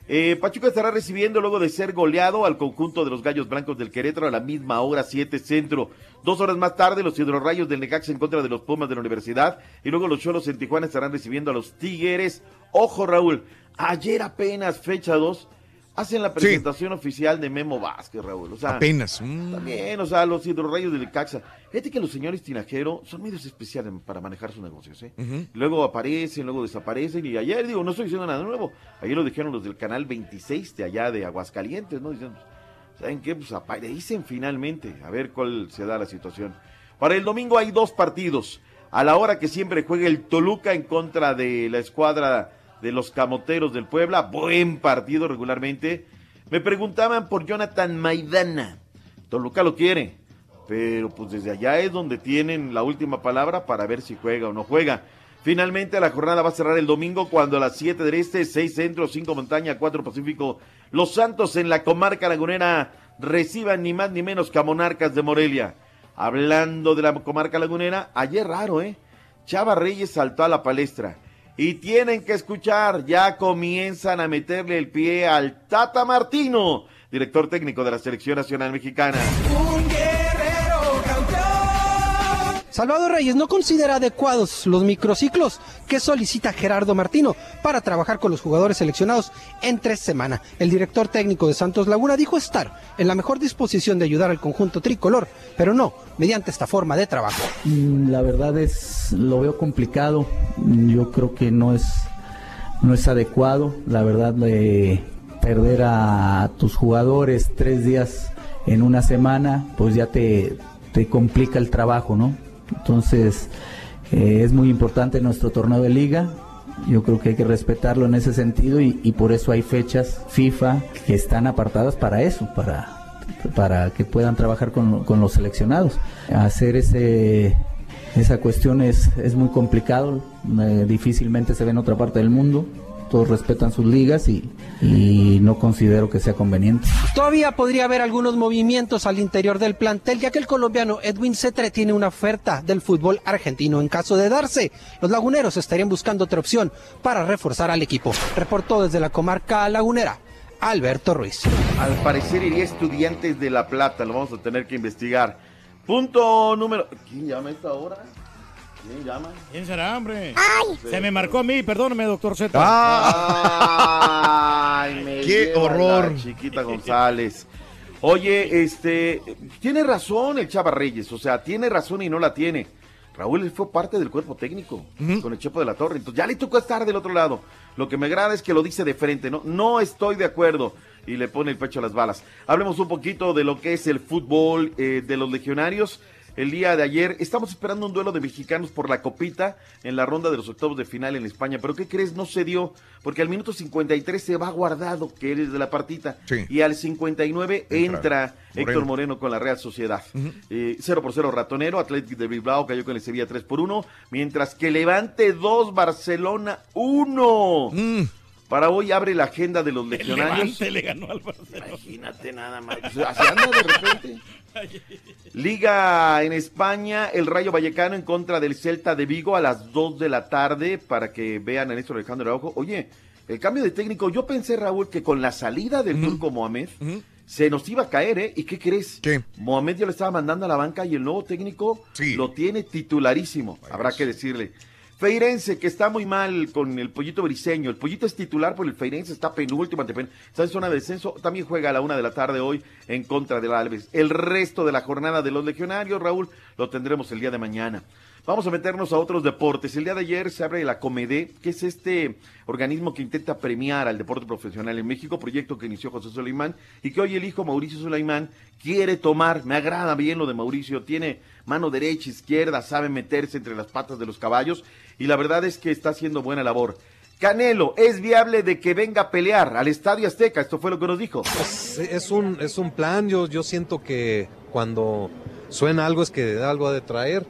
Eh, Pachuca estará recibiendo luego de ser goleado al conjunto de los Gallos Blancos del Querétaro a la misma hora, 7 centro. Dos horas más tarde, los hidrorrayos del Necaxa en contra de los Pumas de la Universidad. Y luego los Cholos en Tijuana estarán recibiendo a los Tigres. Ojo, Raúl, ayer apenas, fecha 2, hacen la presentación oficial de Memo Vázquez, Raúl. O sea, Apenas. mm. también, o sea, los hidrorrayos del Necaxa. Fíjate que los señores Tinajero son medios especiales para manejar sus negocios, ¿eh? Luego aparecen, luego desaparecen y ayer, digo, no estoy diciendo nada nuevo. Ayer lo dijeron los del canal 26 de allá de Aguascalientes, ¿no? Dicen, ¿saben qué? Pues aparecen finalmente, a ver cuál se da la situación. Para el domingo hay dos partidos. A la hora que siempre juega el Toluca en contra de la escuadra de los Camoteros del Puebla. Buen partido regularmente. Me preguntaban por Jonathan Maidana. Toluca lo quiere, pero pues desde allá es donde tienen la última palabra para ver si juega o no juega. Finalmente la jornada va a cerrar el domingo cuando a las 7 del Este, 6 Centro, 5 Montaña, 4 Pacífico, Los Santos en la comarca lagunera reciban ni más ni menos que a Monarcas de Morelia. Hablando de la comarca lagunera, ayer raro, ¿eh? Chava Reyes saltó a la palestra. Y tienen que escuchar, ya comienzan a meterle el pie al Tata Martino, director técnico de la Selección Nacional Mexicana. Salvador Reyes no considera adecuados los microciclos que solicita Gerardo Martino para trabajar con los jugadores seleccionados en tres semanas. El director técnico de Santos Laguna dijo estar en la mejor disposición de ayudar al conjunto tricolor, pero no mediante esta forma de trabajo. Mm, La verdad es, lo veo complicado. Yo creo que no es, no es adecuado. La verdad, de perder a tus jugadores tres días en una semana, pues ya te, te complica el trabajo, ¿no? Entonces, eh, es muy importante nuestro torneo de liga. Yo creo que hay que respetarlo en ese sentido y, por eso hay fechas FIFA que están apartadas para eso, para, para que puedan trabajar con, con los seleccionados. Hacer ese, esa cuestión es, es muy complicado, eh, difícilmente se ve en otra parte del mundo. Todos respetan sus ligas y, y no considero que sea conveniente. Todavía podría haber algunos movimientos al interior del plantel, ya que el colombiano Edwin Cetre tiene una oferta del fútbol argentino. En caso de darse, los laguneros estarían buscando otra opción para reforzar al equipo. Reportó desde la comarca lagunera. Alberto Ruiz. Al parecer iría Estudiantes de La Plata, lo vamos a tener que investigar. Punto número... ¿Quién llama a esta hora? ¿Quién llama? ¿Quién será, hombre? Se me marcó a mí, perdóname, doctor Z. Ay, me Qué horror. la Chiquita González. Oye, este, tiene razón el Chava Reyes, o sea, tiene razón y no la tiene. Raúl fue parte del cuerpo técnico con el Chepo de la Torre, entonces ya le tocó estar del otro lado. Lo que me agrada es que lo dice de frente, no, no estoy de acuerdo y le pone el pecho a las balas. Hablemos un poquito de lo que es el fútbol eh, de los legionarios. El día de ayer estamos esperando un duelo de mexicanos por la copita en la ronda de los octavos de final en España. Pero ¿qué crees? No se dio porque al minuto 53 se va guardado que eres de la partita y al 59 entra, Entra Héctor Moreno. Moreno con la Real Sociedad. Eh, 0 por 0 Ratonero, Atlético de Bilbao cayó con el Sevilla 3 por 1, mientras que Levante 2, Barcelona 1. Para hoy abre la agenda de los legionarios. Levante le ganó al Barcelona. Imagínate nada más. O sea, así anda de repente. Liga en España, el Rayo Vallecano en contra del Celta de Vigo a las 2 de la tarde para que vean a Néstor Alejandro Araujo. Oye, el cambio de técnico, yo pensé, Raúl, que con la salida del turco Mohamed se nos iba a caer, ¿eh? ¿Y qué crees? Mohamed ya lo estaba mandando a la banca y el nuevo técnico lo tiene titularísimo, habrá que decirle. Feirense, que está muy mal con el pollito briseño. El pollito es titular, pero el Feirense está penúltimo Está en zona de descenso. También juega a la una de la tarde hoy en contra del Alves. El resto de la jornada de los legionarios, Raúl, lo tendremos el día de mañana. Vamos a meternos a otros deportes. El día de ayer se abre la Comedé, que es este organismo que intenta premiar al deporte profesional en México, proyecto que inició José Suleimán y que hoy el hijo Mauricio Suleimán quiere tomar. Me agrada bien lo de Mauricio, tiene mano derecha, izquierda, sabe meterse entre las patas de los caballos y la verdad es que está haciendo buena labor. Canelo, ¿es viable de que venga a pelear al Estadio Azteca? Esto fue lo que nos dijo. Es un, es un plan, yo, yo siento que cuando suena algo es que algo ha de traer.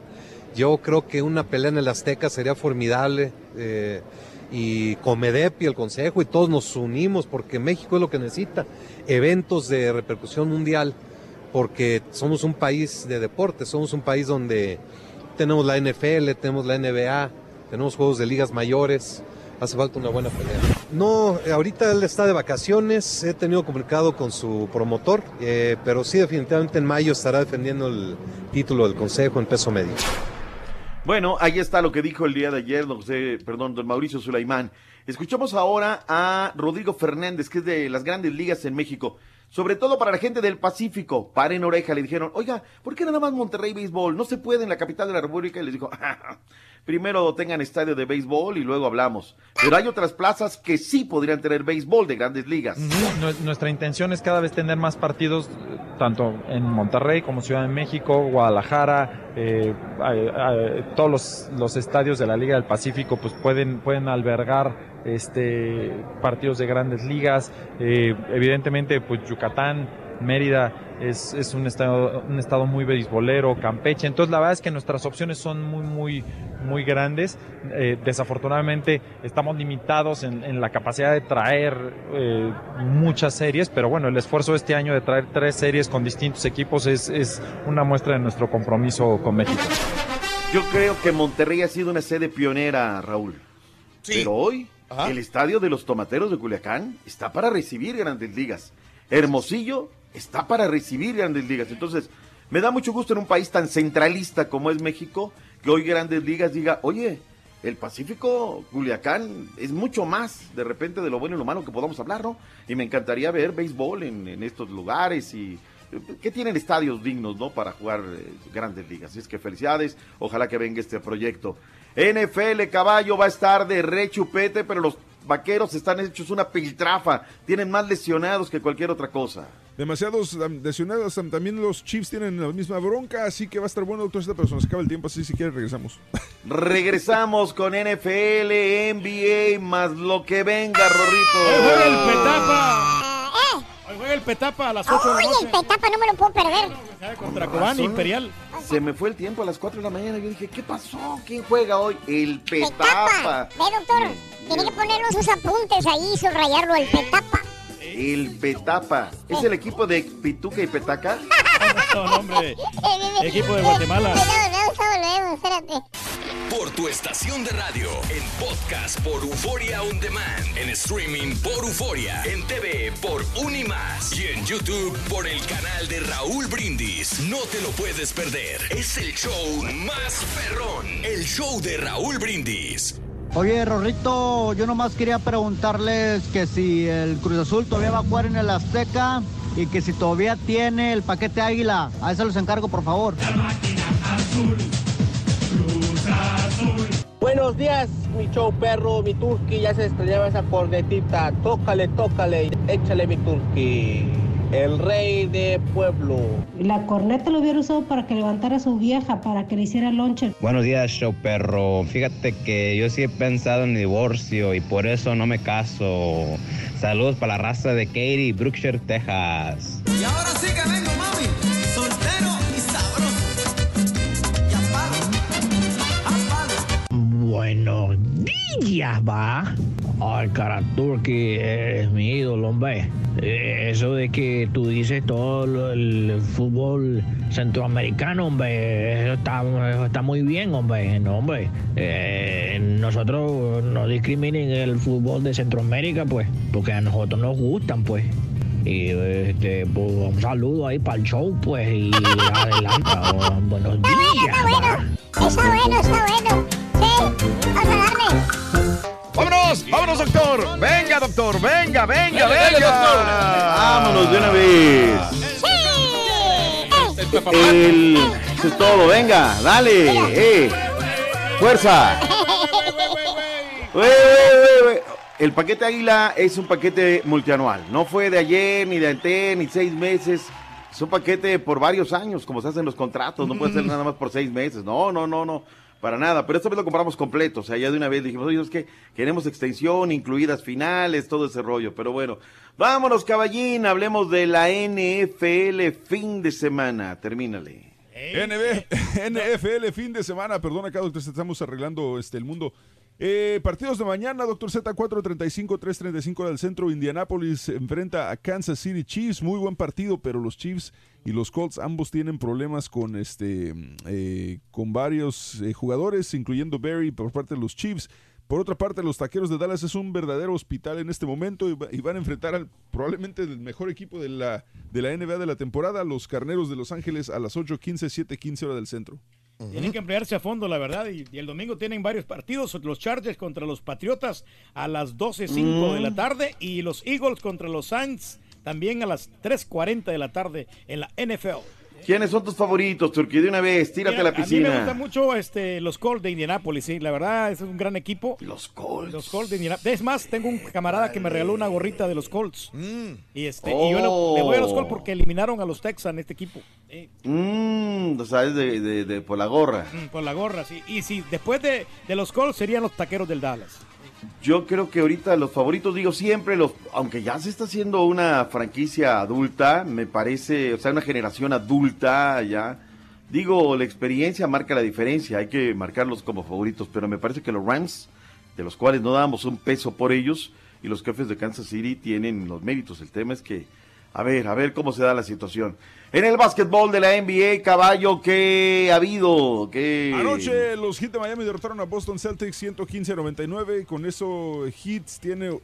Yo creo que una pelea en el Azteca sería formidable eh, y Comedep y el Consejo y todos nos unimos porque México es lo que necesita, eventos de repercusión mundial, porque somos un país de deporte, somos un país donde tenemos la NFL, tenemos la NBA, tenemos juegos de ligas mayores, hace falta una buena pelea. No, eh, ahorita él está de vacaciones, he tenido comunicado con su promotor, eh, pero sí definitivamente en mayo estará defendiendo el título del Consejo en peso medio. Bueno, ahí está lo que dijo el día de ayer, don José, perdón, don Mauricio Sulaimán. Escuchamos ahora a Rodrigo Fernández, que es de las grandes ligas en México. Sobre todo para la gente del Pacífico. Paren oreja, le dijeron, oiga, ¿por qué nada más Monterrey Béisbol? No se puede en la capital de la República. Y les dijo, <laughs> primero tengan estadio de béisbol y luego hablamos. Pero hay otras plazas que sí podrían tener béisbol de grandes ligas. Nu- Nuestra intención es cada vez tener más partidos, tanto en Monterrey como Ciudad de México, Guadalajara, eh, todos los, los estadios de la Liga del Pacífico pues pueden, pueden albergar este, partidos de grandes ligas. Eh, evidentemente, pues Yucatán, Mérida es, es un, estado, un estado muy beisbolero, Campeche. Entonces, la verdad es que nuestras opciones son muy, muy, muy grandes. Eh, desafortunadamente, estamos limitados en, en la capacidad de traer eh, muchas series, pero bueno, el esfuerzo de este año de traer tres series con distintos equipos es, es una muestra de nuestro compromiso con México. Yo creo que Monterrey ha sido una sede pionera, Raúl. Pero hoy, el estadio de los Tomateros de Culiacán está para recibir grandes ligas. Hermosillo está para recibir grandes ligas. Entonces, me da mucho gusto en un país tan centralista como es México, que hoy grandes ligas diga, oye, el Pacífico, Culiacán, es mucho más de repente de lo bueno y lo malo que podamos hablar, ¿no? Y me encantaría ver béisbol en, estos lugares y que tienen estadios dignos, ¿no? Para jugar eh, grandes ligas. Es que felicidades, ojalá que venga este proyecto. NFL Caballo va a estar de rechupete, pero los vaqueros están hechos una piltrafa, tienen más lesionados que cualquier otra cosa. Demasiados lesionados, también los Chiefs tienen la misma bronca, así que va a estar bueno, doctor Z, pero se acaba el tiempo, así si quiere regresamos. Regresamos con NFL, NBA, más lo que venga, Rorrito. Juega el Petapa. Hoy juega el Petapa a las 8 de la Oye, noche. el petapa no me lo puedo perder. Contra Cobán Imperial. Se me fue el tiempo a las 4 de la mañana. Yo dije, ¿qué pasó? ¿Quién juega hoy? El Petapa. Ve, doctor, tiene que ponernos sus apuntes ahí, subrayarlo, el petapa. El Petapa. ¿Es el equipo de Pituca y Petaca? Equipo de Guatemala. Por tu estación de radio, en podcast por Euforia On Demand, en streaming por Euforia, en TV por Unimás y en YouTube por el canal de Raúl Brindis. No te lo puedes perder. Es el show más perrón, el show de Raúl Brindis. Oye, Rorrito, yo nomás quería preguntarles que si el Cruz Azul todavía va a jugar en el Azteca y que si todavía tiene el paquete Águila. A eso los encargo, por favor. Buenos días, mi show perro, mi turqui, ya se extrañaba esa cornetita. Tócale, tócale, échale mi turqui. El rey de pueblo. La corneta lo hubiera usado para que levantara a su vieja, para que le hiciera lonche. Buenos días, show perro. Fíjate que yo sí he pensado en divorcio y por eso no me caso. Saludos para la raza de Katy, Brookshire, Texas. Y ahora sí que vengo, mami, soltero y sabroso. Buenos días, va. Ay, cara, Turki, eres mi ídolo, hombre. Eh, Eso de que tú dices todo el fútbol centroamericano, hombre, eso está, eso está muy bien, hombre. No, hombre. Eh, nosotros no discriminen el fútbol de Centroamérica, pues, porque a nosotros nos gustan, pues. Y este, pues, un saludo ahí para el show, pues, y adelante. <laughs> oh, buenos días, va. Está bueno, está bueno. Sí, vamos a darle. ¡Vámonos! ¡Vámonos, doctor! ¡Venga, doctor! ¡Venga, venga, Venga, venga! doctor. Vámonos de una vez. El... Eso es todo, venga, dale. Eh. Fuerza. El paquete Águila es un paquete multianual. No fue de ayer, ni de antes, ni seis meses. Es un paquete por varios años, como se hacen los contratos. No puede ser nada más por seis meses. No, no, no, no. Para nada. Pero esta vez lo compramos completo. O sea, ya de una vez dijimos, oye, es que queremos extensión, incluidas finales, todo ese rollo. Pero bueno, vámonos, caballín. Hablemos de la NFL fin de semana. Termínale. NFL, fin de semana. Perdona doctor, estamos arreglando este, el mundo. Eh, partidos de mañana, doctor Z, 4.35, 3.35 del centro. Indianapolis enfrenta a Kansas City Chiefs. Muy buen partido, pero los Chiefs y los Colts ambos tienen problemas con, este, eh, con varios eh, jugadores, incluyendo Barry por parte de los Chiefs. Por otra parte, los Taqueros de Dallas es un verdadero hospital en este momento y van a enfrentar al probablemente el mejor equipo de la, de la NBA de la temporada, los Carneros de Los Ángeles a las 8.15, 7.15 hora del centro. Tienen que emplearse a fondo, la verdad. Y, y el domingo tienen varios partidos. Los Chargers contra los Patriotas a las 12.05 de la Mm. tarde. Y los Eagles contra los Saints también a las 3.40 de la tarde en la NFL. ¿Quiénes son tus favoritos, Turquía? De una vez, tírate Mira, a la A mí me piscina. gusta mucho este, los Colts de Indianapolis, sí. La verdad, es un gran equipo. Los Colts. Los Colts de Indianapolis. Es más, tengo un camarada que me regaló una gorrita de los Colts. Y, este, y yo le, le voy a los Colts porque eliminaron a los Texans, este equipo. Eh, o sea, es de, de- de- por la gorra. mm, por la gorra, sí. Y sí, después de, de los Colts serían los taqueros del Dallas. Yo creo que ahorita los favoritos, digo siempre, los, aunque ya se está haciendo una franquicia adulta, me parece, o sea, una generación adulta ya. Digo, la experiencia marca la diferencia, hay que marcarlos como favoritos, pero me parece que los Rams, de los cuales no damos un peso por ellos, y los jefes de Kansas City tienen los méritos. El tema es que, a ver, a ver cómo se da la situación. En el básquetbol de la NBA, caballo, ¿qué ha habido? ¿Qué... Anoche los Heat de Miami derrotaron a Boston Celtics 115 a 99. Con eso Heat tiene,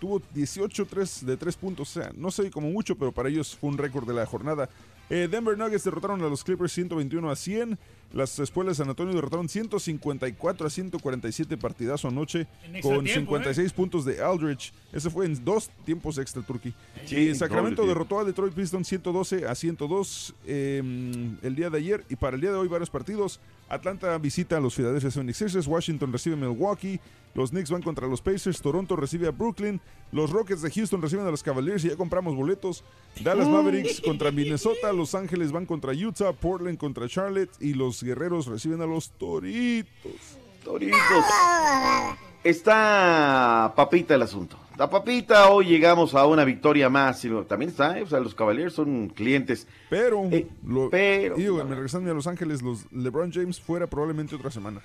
tuvo 18 3 de 3 puntos. O sea, no sé como mucho, pero para ellos fue un récord de la jornada. Eh, Denver Nuggets derrotaron a los Clippers 121 a 100. Las espuelas de San Antonio derrotaron 154 a 147 partidazo anoche con tiempo, 56 puntos de Aldridge. Ese fue en dos tiempos extra turkey. Sí, Eh, Sacramento derrotó a Detroit Pistons 112 a 102 eh, el día de ayer. Y para el día de hoy varios partidos. Atlanta visita a los Philadelphia 76ers, Washington recibe a Milwaukee, los Knicks van contra los Pacers, Toronto recibe a Brooklyn, los Rockets de Houston reciben a los Cavaliers. Y ya compramos boletos. Dallas Mavericks contra Minnesota, Los Ángeles van contra Utah, Portland contra Charlotte. Y los Guerreros reciben a los Toritos. Toritos. Está papita el asunto. La papita, hoy llegamos a una victoria más. También está, ¿eh? o sea, los Cavaliers son clientes. Pero, lo- pero- digo, me regresando a Los Ángeles, los LeBron James fuera probablemente otra semana.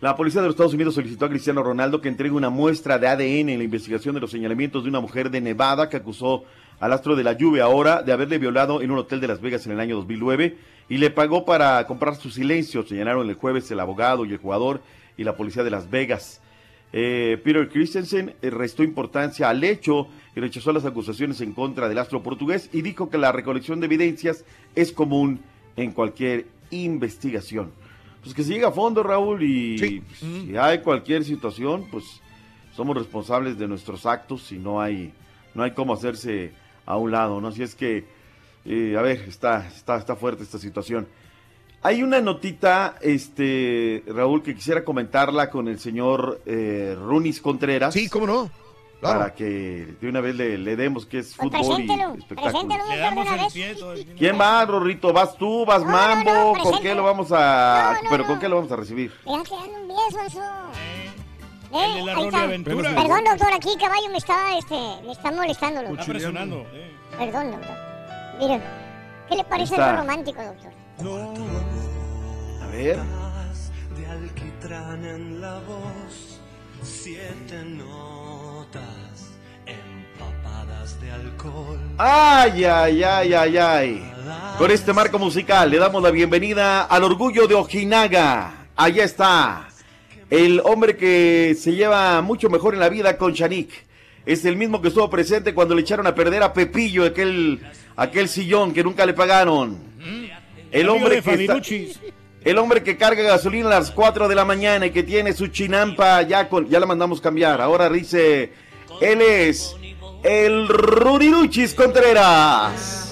La policía de los Estados Unidos solicitó a Cristiano Ronaldo que entregue una muestra de ADN en la investigación de los señalamientos de una mujer de Nevada que acusó al astro de la lluvia ahora de haberle violado en un hotel de Las Vegas en el año 2009 y le pagó para comprar su silencio, señalaron el jueves el abogado y el jugador y la policía de Las Vegas. Eh, Peter Christensen eh, restó importancia al hecho y rechazó las acusaciones en contra del astro portugués y dijo que la recolección de evidencias es común en cualquier investigación. Pues que se llegue a fondo, Raúl, y pues, si hay cualquier situación, pues somos responsables de nuestros actos y no hay, no hay cómo hacerse a un lado, ¿no? Así es que, eh, a ver, está, está, está fuerte esta situación. Hay una notita, este, Raúl, que quisiera comentarla con el señor eh, Runis Contreras. Sí, cómo no. Para que de una vez le, le demos que es Pues fútbol y preséntelo, espectáculo. preséntelo, doctor, de una vez. ¿Quién va, Rorrito? ¿Vas tú? ¿Vas Mambo? ¿Con qué lo vamos a...? No, no, ¿Pero no. con qué lo vamos a recibir? Un beso. El de Eh, la. Aventura. Perdón, doctor, aquí caballo me está, este, me está molestando. doctor. Está presionando. eh. Perdón, doctor. Miren, ¿qué le parece lo romántico, doctor? A ver. de alquitrán en la voz, siete notas empapadas de alcohol. Ay, ay, ay, ay, ay. Con este marco musical le damos la bienvenida al orgullo de Ojinaga. Allá está. El hombre que se lleva mucho mejor en la vida con Chanik. Es el mismo que estuvo presente cuando le echaron a perder a Pepillo aquel, aquel sillón que nunca le pagaron. El hombre que está- el hombre que carga gasolina a las 4 de la mañana y que tiene su chinampa, ya, con, ya la mandamos cambiar. Ahora dice, él es el Rudiruchis Contreras.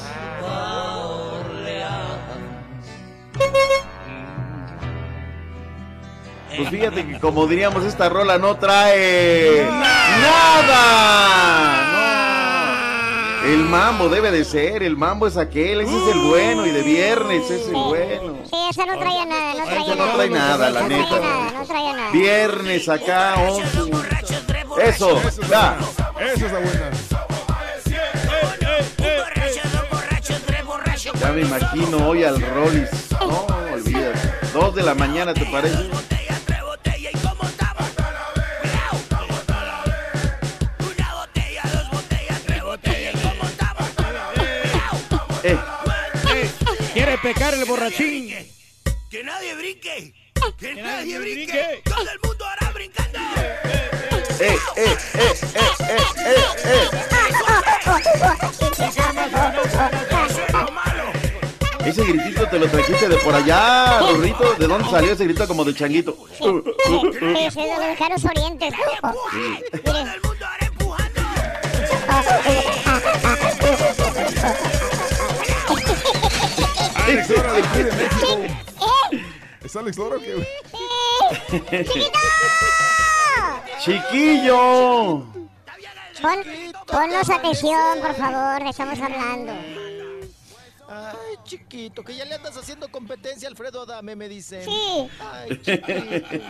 Pues fíjate que como diríamos, esta rola no trae nada. No. El mambo debe de ser, el mambo es aquel, ese es el bueno y de viernes ese es el bueno. Sí, esa no traía nada, no traía Ese nada. no trae nada, la no neta. nada, no nada. Viernes acá, 11. Eso, ya. Esa es la buena. Ya me imagino hoy al Rollis. No, olvídate. Dos de la mañana, ¿te parece? Pecar el borrachín. Que nadie brinque. Que nadie brinque. Todo el mundo hará brincando. eh, eh, eh, eh, eh, eh, eh. Ese gritito te lo trajiste de por allá, Rorrito. ¿De dónde salió ese grito como de changuito? Es de los lejanos orientes. Miren. Alex Lora del Club de México. <laughs> ¿Es Alex Lora o qué? ¡Chiquillo! Pon, ponnos atención, por favor, estamos hablando. Ay, chiquito, que ya le andas haciendo competencia a Alfredo Adame, me dicen. Sí. Ay, chiquito.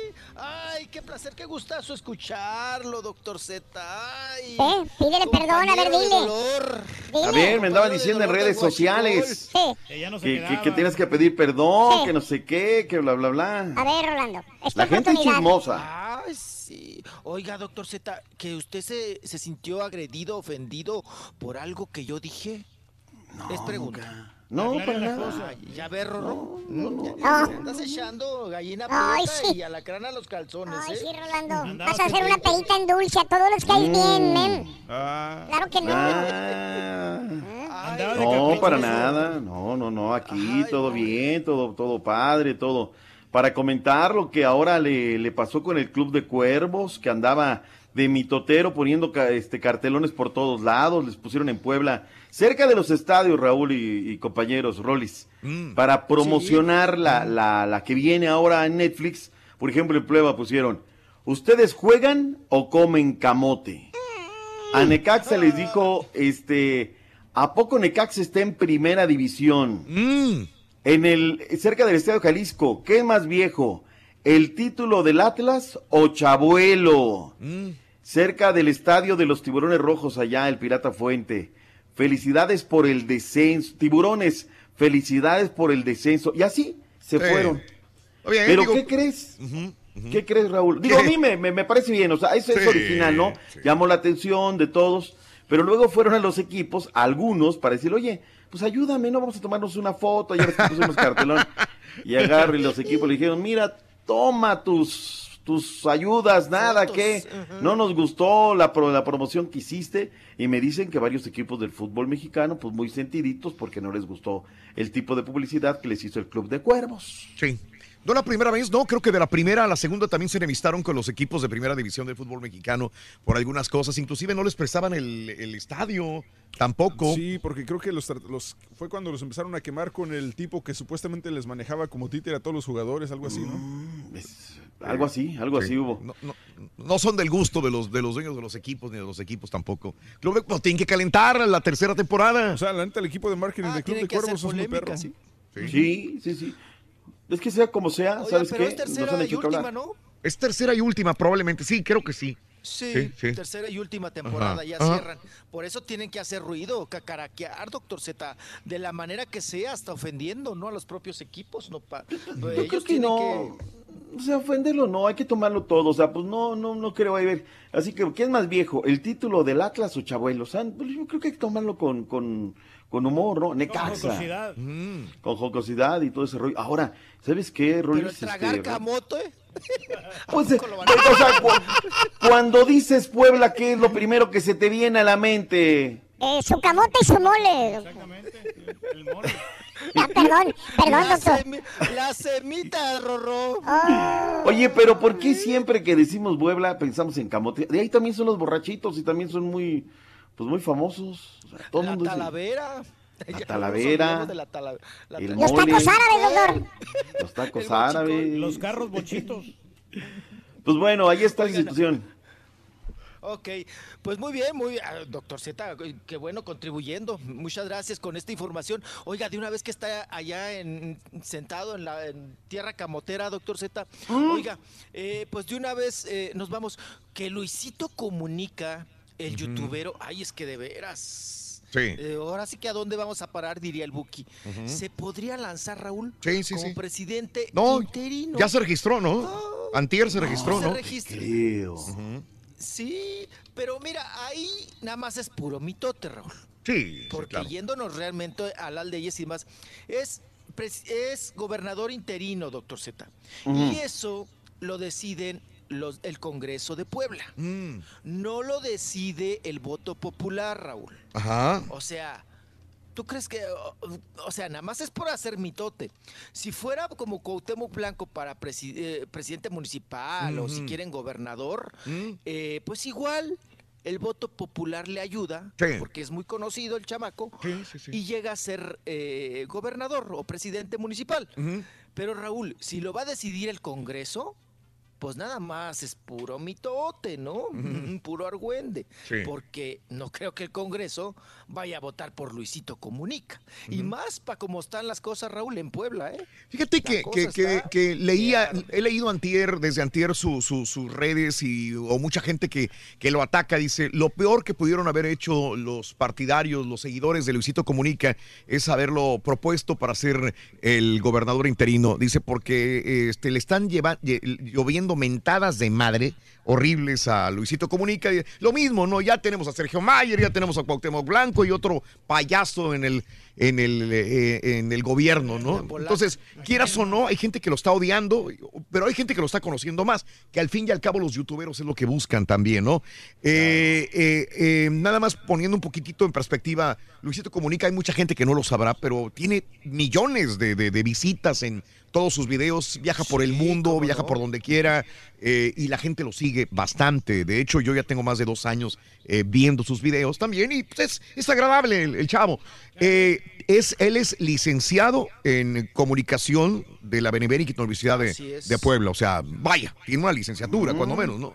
<laughs> Ay, qué placer, qué gustazo escucharlo, doctor Z. Ay, Eh, pídele perdón, a ver, dile. A ver, me andaban diciendo en redes sociales Que ya no se que, que- que tienes que pedir perdón, Sí. que no sé qué, que bla, bla, bla. A ver, Rolando. La gente es chismosa. Ay, sí. Oiga, doctor Z, que usted se, se sintió agredido, ofendido por algo que yo dije. es pregunta. No, para la nada. cosa. Ya ver, Rorro. Mm, ya- No. te Andas echando gallina Ay, sí. y alacrán a los calzones, Ay, ¿eh? sí, Rolando. Vas a hacer una pedita en dulce a todos los que hay bien, men. Ah. Claro que no. Ah. De No, para nada. No, no, no. Aquí todo bien, todo, todo padre, todo. Para comentar lo que ahora le, le pasó con el Club de Cuervos, que andaba de mitotero poniendo ca- este, cartelones por todos lados. Les pusieron en Puebla, cerca de los estadios, Raúl y, y compañeros, Rolis, para promocionar la, la, la que viene ahora en Netflix. Por ejemplo, en Puebla pusieron, ¿ustedes juegan o comen camote? A Necaxa les dijo, este, ¿a poco Necaxa está en primera división? En el, cerca del Estadio Jalisco, ¿qué es más viejo? ¿El título del Atlas o Chabuelo? Cerca del Estadio de los Tiburones Rojos, allá, el Pirata Fuente. Felicidades por el descenso. Tiburones, felicidades por el descenso. Y así se Sí. fueron. Bien, Pero digo- ¿qué crees? ¿Qué crees, Raúl? Digo, a mí me, me- me parece bien, o sea, eso es Sí, original, ¿no? Llamó la atención de todos, pero luego fueron a los equipos, algunos, para decir, oye, pues ayúdame, no vamos a tomarnos una foto, ya ves que pusimos cartelón. <laughs> Y agarro y los equipos le dijeron, mira, toma tus, tus ayudas, nada, que no nos gustó la, pro- la promoción que hiciste. Y me dicen que varios equipos del fútbol mexicano, pues muy sentiditos, porque no les gustó el tipo de publicidad que les hizo el Club de Cuervos. Sí. No la primera vez, no, creo que de la primera a la segunda también se enemistaron con los equipos de primera división del fútbol mexicano por algunas cosas, inclusive no les prestaban el, el estadio, tampoco. Sí, porque creo que los, los fue cuando los empezaron a quemar con el tipo que supuestamente les manejaba como títere a todos los jugadores, algo así, ¿no? Mm, Algo así, algo Sí. así hubo. No, no- no son del gusto de los, de los dueños de los equipos ni de los equipos tampoco. Club de- tienen que calentar la tercera temporada. O sea, la neta, el equipo de marketing del Club de Cuervos es muy perro. Sí, sí, sí. Es que sea como sea, Oiga, ¿sabes pero qué? es tercera han y hecho que última, hablar. ¿no? Es tercera y última, probablemente. Sí, creo que sí. Sí, Sí, sí. tercera y última temporada, Ajá, ya ajá. cierran. Por eso tienen que hacer ruido, cacaraquear, doctor Z, de la manera que sea, hasta ofendiendo, ¿no? A los propios equipos, no pa- Yo ellos creo que tienen no. O sea, ofenderlo no, hay que tomarlo todo. O sea, pues no, no, no creo ahí ver. Así que, ¿qué es más viejo? ¿El título del Atlas o Chabuelo? O sea, pues yo creo que hay que tomarlo con, con, con humor, ¿no? Necaxa. jocosidad. Con jocosidad y todo ese rollo. Ahora, ¿sabes qué, Pero el Rolis? tragar Este, camote. <laughs> Pues, eh, o sea, cu- cuando dices Puebla, ¿qué es lo primero que se te viene a la mente? Eh, su camote y su mole. Perdón, perdón, la, doctor. semi- la semita, Rorro. Oye, pero ¿por qué siempre que decimos Puebla pensamos en Camote? De ahí también son los borrachitos y también son muy, pues muy famosos. O sea, todo el La mundo talavera. <laughs> De la tala- la el talavera. Los tacos árabes, doctor. los tacos árabes. Los carros bochitos. Pues bueno, ahí está la situación. Ok, pues muy bien, muy bien. Ah, Doctor Z, qué bueno contribuyendo. Muchas gracias con esta información. Oiga, de una vez que está allá en, sentado en la en tierra camotera, doctor Z, oiga, eh, pues de una vez eh, nos vamos. Que Luisito comunica, el youtubero, ay, es que de veras. Sí. Eh, ahora sí que a dónde vamos a parar, diría el Buki. ¿Se podría lanzar, Raúl? Sí, sí, como sí. presidente No, interino. ya se registró, ¿no? Antier se registró, se ¿no? Creo. Sí, pero mira, ahí nada más es puro mitote, Raúl. Sí, Porque claro. yéndonos realmente a las leyes y más, es, es gobernador interino, doctor Z. Y eso lo deciden los, el Congreso de Puebla. Mm, No lo decide el voto popular, Raúl. Ajá. O sea, ¿tú crees que, o, o sea, nada más es por hacer mitote? Si fuera como Cuauhtémoc Blanco para presi- eh, presidente municipal o si quieren gobernador, Mm. eh, pues igual el voto popular le ayuda, Sí. porque es muy conocido el chamaco, Sí, sí, sí. y llega a ser eh, gobernador o presidente municipal. Pero Raúl, si lo va a decidir el Congreso, pues nada más es puro mitote, ¿no? <laughs> Puro argüende. Sí. Porque no creo que el Congreso vaya a votar por Luisito Comunica. Y más para cómo están las cosas, Raúl, en Puebla, ¿eh? Fíjate que, que, que- leía, he leído antier, desde antier su- su- sus redes y o mucha gente que, que lo ataca, dice, lo peor que pudieron haber hecho los partidarios, los seguidores de Luisito Comunica es haberlo propuesto para ser el gobernador interino. Dice, porque este, le están lleva- lle- mentadas de madre horribles a Luisito Comunica. Lo mismo, ¿no? Ya tenemos a Sergio Mayer, ya tenemos a Cuauhtémoc Blanco y otro payaso en el, en el, eh, en el gobierno, ¿no? Entonces, quieras o no, hay gente que lo está odiando, pero hay gente que lo está conociendo más, que al fin y al cabo los youtuberos es lo que buscan también, ¿no? Eh, eh, eh, nada más poniendo un poquitito en perspectiva, Luisito Comunica, hay mucha gente que no lo sabrá, pero tiene millones de, de- de visitas en todos sus videos, viaja por el mundo, viaja por donde quiera, eh, y la gente lo sigue bastante. De hecho, yo ya tengo más de dos años eh, viendo sus videos también, y pues, es, es agradable el, el chavo. Eh, es, él es licenciado en comunicación de la Benemérita Universidad de, de Puebla. O sea, vaya, tiene una licenciatura, cuando menos, ¿no?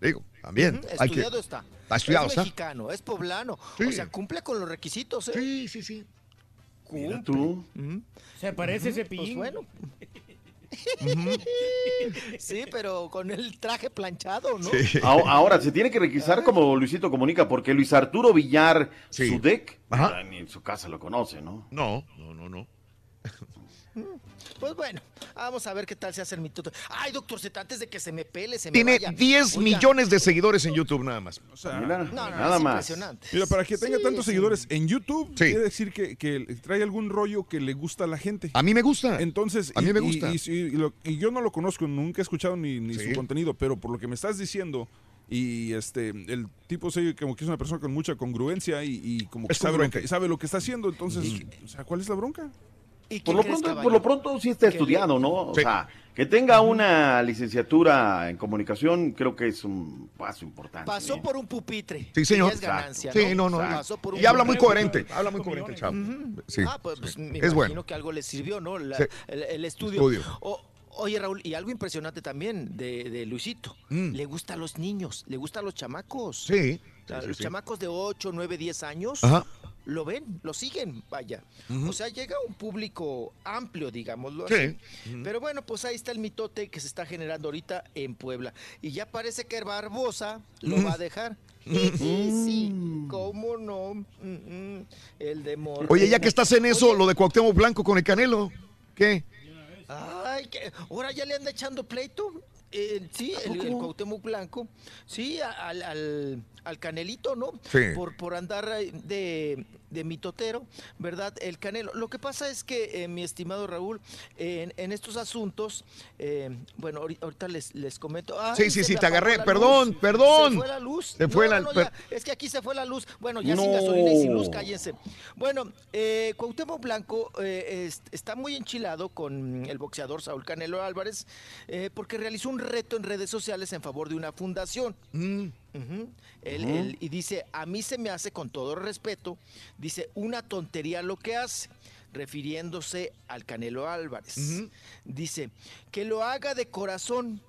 Digo, también. Ujú, hay que- Estudiado está. Está estudiado, es ¿está? mexicano, es poblano. Sí. O sea, cumple con los requisitos, ¿eh? Sí, sí, sí. Cumple. tú. Se parece ese Pues sí, pero con el traje planchado, ¿no? Ahora, ahora, se tiene que requisar como Luisito Comunica, porque Luis Arturo Villar, su deck, Ajá. ni en su casa lo conoce, ¿no? No, no, no, no. Pues bueno, vamos a ver qué tal se hace el mitote. Ay, doctor Z, antes de que se me pele, se me Tiene vaya. 10 Oiga, millones de seguidores en YouTube nada más. Mira, No, no, Nada es más. impresionante. Mira, para que tenga Sí, tantos sí. seguidores en YouTube, Sí. quiere decir que, que trae algún rollo que le gusta a la gente. A mí me gusta. Entonces, A mí me y- gusta. Y, y lo- y yo no lo conozco, nunca he escuchado ni, ni Sí. su contenido, pero por lo que me estás diciendo, y este, el tipo se como que es una persona con mucha congruencia y, y como que sabe lo, que sabe lo que está haciendo, entonces, o sea, ¿cuál es la bronca? ¿Y Por lo, pronto, por lo pronto sí está estudiado, ¿no? O Sí. sea, que tenga una licenciatura en comunicación, creo que es un paso importante. Pasó ¿eh? por un pupitre. Sí, señor. es ganancia, Sí, no, no. Pasó por un Y habla muy coherente. Habla muy coherente el chavo. Sí. Ah, pues, pues, me Es imagino bueno. que algo le sirvió, ¿no? La- Sí. el, el estudio. Estudio. O- oye, Raúl, y algo impresionante también de, de Luisito. Mm. Le gusta a los niños, le gusta a los chamacos. Sí. O sea, Sí, sí, los sí. chamacos de 8, 9, 10 años Ajá. Lo ven, lo siguen, vaya. O sea, llega un público amplio, digámoslo Sí. así. Pero bueno, pues ahí está el mitote que se está generando ahorita en Puebla. Y ya parece que Barbosa lo va a dejar. sí, cómo no. El de Morena. Oye, ya que estás en eso, Oye, lo de Cuauhtémoc Blanco con el Canelo, ¿qué? Ay, que ahora ya le anda echando pleito. Eh, sí, el, el Cuauhtémoc Blanco. Sí, al, al, al Canelito, ¿no? Sí. Por, por andar de, de mitotero, ¿verdad? El Canelo. Lo que pasa es que, eh, mi estimado Raúl, en, en estos asuntos, eh, bueno, ahori- ahorita les, les comento. Ay, Sí, sí, sí, te agarré. Perdón, luz. perdón. Se fue la luz. Se fue No, la- no, per- ya, es que aquí se fue la luz. Bueno, ya sin No. gasolina y sin luz, cállense. Bueno, eh, Cuauhtémoc Blanco eh, es- está muy enchilado con el boxeador Saúl Canelo Álvarez eh, porque realizó un reto en redes sociales en favor de una fundación. Mm. Él- él- y dice, a mí se me hace con todo respeto, dice, una tontería lo que hace, refiriéndose al Canelo Álvarez. Dice, que lo haga de corazón,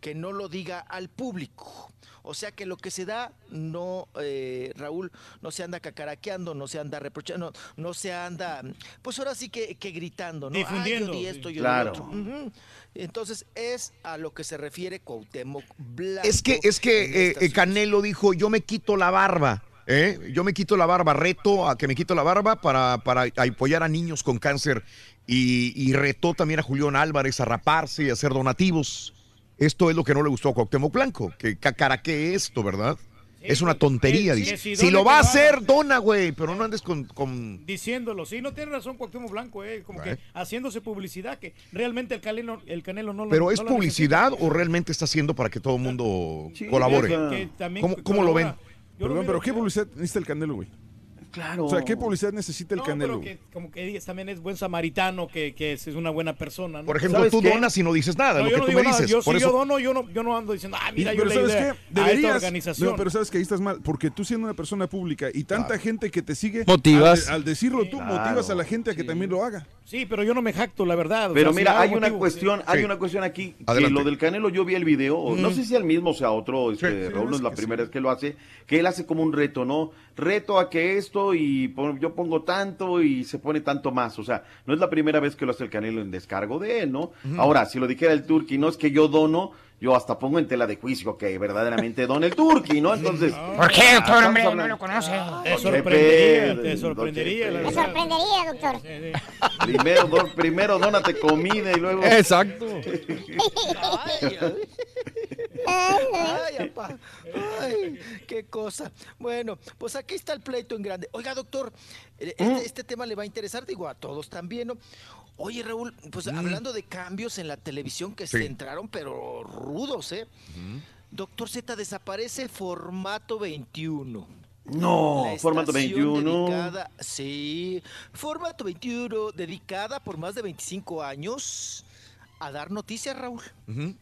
que no lo diga al público. O sea que lo que se da, no, eh, Raúl, no se anda cacaraqueando, no se anda reprochando, no, no se anda, pues ahora sí que, que gritando, ¿no? Difundiendo, yo di sí. esto, yo di Claro. lo otro. Entonces es a lo que se refiere Cuauhtémoc Blanco. Es que, es que eh, eh, Canelo dijo, yo me quito la barba. ¿eh? Yo me quito la barba, reto a que me quito la barba para, para apoyar a niños con cáncer. Y, y retó también a Julián Álvarez a raparse y a hacer donativos. Esto es lo que no le gustó a Cuauhtémoc Blanco, que cacaraque esto, ¿verdad? Es una tontería, dice. si lo va a hacer, dona, güey, pero no andes con... con- Diciéndolo, sí, no tiene razón Cuauhtémoc Blanco, eh, como Bueno. que haciéndose publicidad, que realmente el Canelo, el Canelo no lo ¿Pero es publicidad o realmente está haciendo para que todo el mundo Sí, colabore? que- que también ¿Cómo, cómo lo ven? Yo Perdón, pero ¿qué publicidad necesita el Canelo, güey? Claro. O sea, ¿qué publicidad necesita el No, Canelo? pero que como que digas, también es buen samaritano, que, que es una buena persona. ¿no? Por ejemplo, ¿Sabes tú qué? donas y no dices nada, No, lo yo que no tú digo me nada. dices. Yo, Por si eso- yo dono, yo no, yo no ando diciendo, ah, mira, Y- yo pero le ¿sabes qué? a esta Deberías. organización. No, pero sabes que ahí estás mal, porque tú siendo una persona pública y tanta gente que te sigue, Motivas. Al, de- al decirlo tú, Claro, motivas a la gente a que sí. también lo haga. Sí, pero yo no me jacto, la verdad. o Pero si mira, hay hay una cuestión, sí. hay Sí. una cuestión aquí, que Adelante. lo del Canelo, yo vi el video, no sé si al mismo o sea otro, este, Sí. Raúl es Sí, la primera vez que lo hace, que él hace como un reto, ¿no? Reto a que esto y yo pongo tanto y se pone tanto más, o sea, no es la primera vez que lo hace el Canelo en descargo de él, ¿no? Ahora, si lo dijera el Turqui, no es que yo dono, yo hasta pongo en tela de juicio que verdaderamente dona el Turqui, ¿no? Entonces... ¿Por qué, doctor, hombre? No lo conoce. Te Don sorprendería, te don sorprendería. Me sorprendería, doctor. Primero, don- primero dónate comida y luego... Exacto. Ay, apá. Ay, qué cosa. Bueno, pues aquí está el pleito en grande. Oiga, doctor, eh, este, este tema le va a interesar, digo, a todos también, ¿no? Oye, Raúl, pues hablando de cambios en la televisión que Sí. se entraron, pero rudos, ¿eh? Doctor Z, desaparece formato 21. No, La formato estación 21. dedicada- sí, formato 21, dedicada por más de 25 años a dar noticias, Raúl.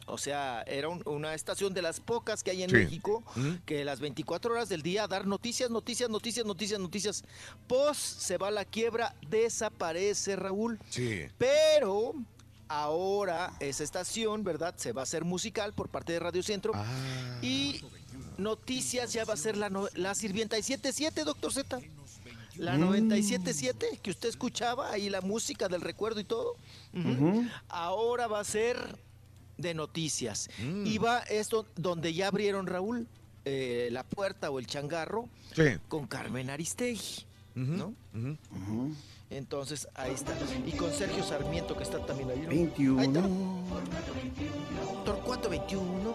O sea, era un- una estación de las pocas que hay en Sí. México que las 24 horas del día a dar noticias, noticias, noticias, noticias, noticias. Pos se va a la quiebra, desaparece, Raúl. Sí. Pero ahora esa estación, ¿verdad? Se va a hacer musical por parte de Radio Centro. Ah. Y Noticias ya va a ser la, no- la sirvienta 77, doctor Z. La Mm. 97.7 que usted escuchaba, ahí la música del recuerdo y todo. Ahora va a ser de noticias. Mm. Y va esto donde ya abrieron, Raúl, eh, la puerta o el changarro Sí. con Carmen Aristegui. ¿no? Entonces, ahí está. Y con Sergio Sarmiento, que está también ahí. ¿no? 21. Ahí está. Torcuato 21.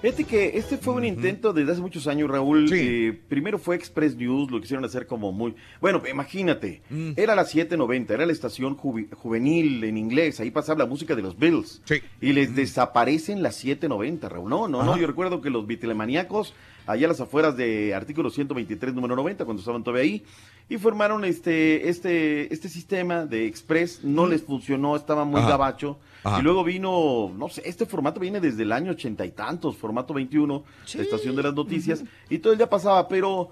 Fíjate que este fue un intento desde hace muchos años, Raúl. Eh, primero fue Express News, lo quisieron hacer como muy... Bueno, imagínate, Mm. era la 790, era la estación juvi- juvenil en inglés, ahí pasaba la música de los Bills. Y les desaparecen las 790, Raúl. No, no, no, yo recuerdo que los Beatlemaníacos, allá a las afueras de artículo 123, número 90, cuando estaban todavía ahí, y formaron este, este, este sistema de Express, no les funcionó, estaba muy Ajá. gabacho. Ajá. Y luego vino, no sé, este formato viene desde el año ochenta y tantos, formato 21, la estación de las noticias, y todo el día pasaba, pero,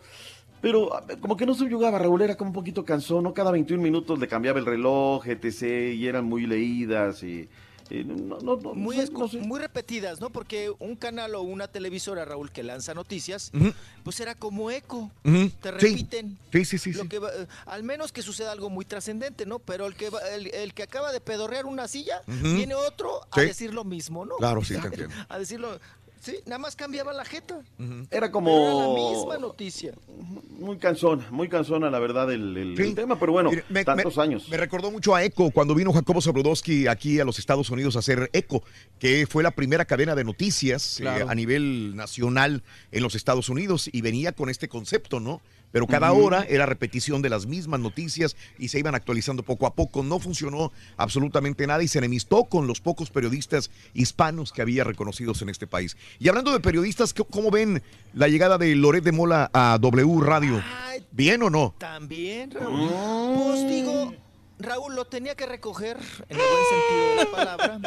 pero como que no subyugaba, Raúl, era como un poquito cansón, ¿no? Cada 21 minutos le cambiaba el reloj, etc., y eran muy leídas, y, y no, no, no, Muy, sé, sé. repetidas, ¿no? Porque un canal o una televisora, Raúl, que lanza noticias, pues era como eco. Te repiten. Sí, sí, sí. Lo sí. que va- eh, al menos que suceda algo muy trascendente, ¿no? Pero el que, va- el, el que acaba de pedorrear una silla, Ujú. viene otro a Sí. decir lo mismo, ¿no? Claro, sí, te <laughs> entiendo. A decirlo. Sí, nada más cambiaba la jeta. Era como... era la misma noticia. Muy cansón, muy cansona, la verdad, el, el- Sí. el tema, pero bueno, Mire, me- tantos me- años. Me recordó mucho a Eco cuando vino Jacobo Zabludowski aquí a los Estados Unidos a hacer Eco, que fue la primera cadena de noticias eh, a nivel nacional en los Estados Unidos y venía con este concepto, ¿no? Pero cada hora era repetición de las mismas noticias y se iban actualizando poco a poco. No funcionó absolutamente nada y se enemistó con los pocos periodistas hispanos que había reconocidos en este país. Y hablando de periodistas, ¿qué- ¿cómo ven la llegada de Loret de Mola a W Radio? ¿Bien o no? También, Raúl. Pues digo, Raúl lo tenía que recoger en el buen sentido de la palabra.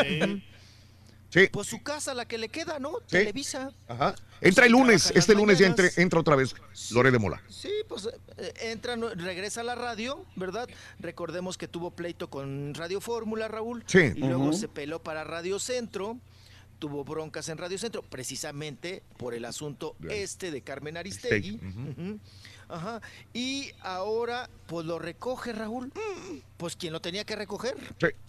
Sí. Pues su casa, la que le queda, ¿no? Sí. Televisa. Ajá. Entra el lunes, este lunes ya entre- entra otra vez Lore de Mola. Sí, pues eh, entra, regresa a la radio, ¿verdad? Recordemos que tuvo pleito con Radio Fórmula, Raúl. Sí. Y luego se peló para Radio Centro. Tuvo broncas en Radio Centro, precisamente por el asunto este de Carmen Aristegui. Ajá. Y ahora, pues lo recoge Raúl. Pues quien lo tenía que recoger,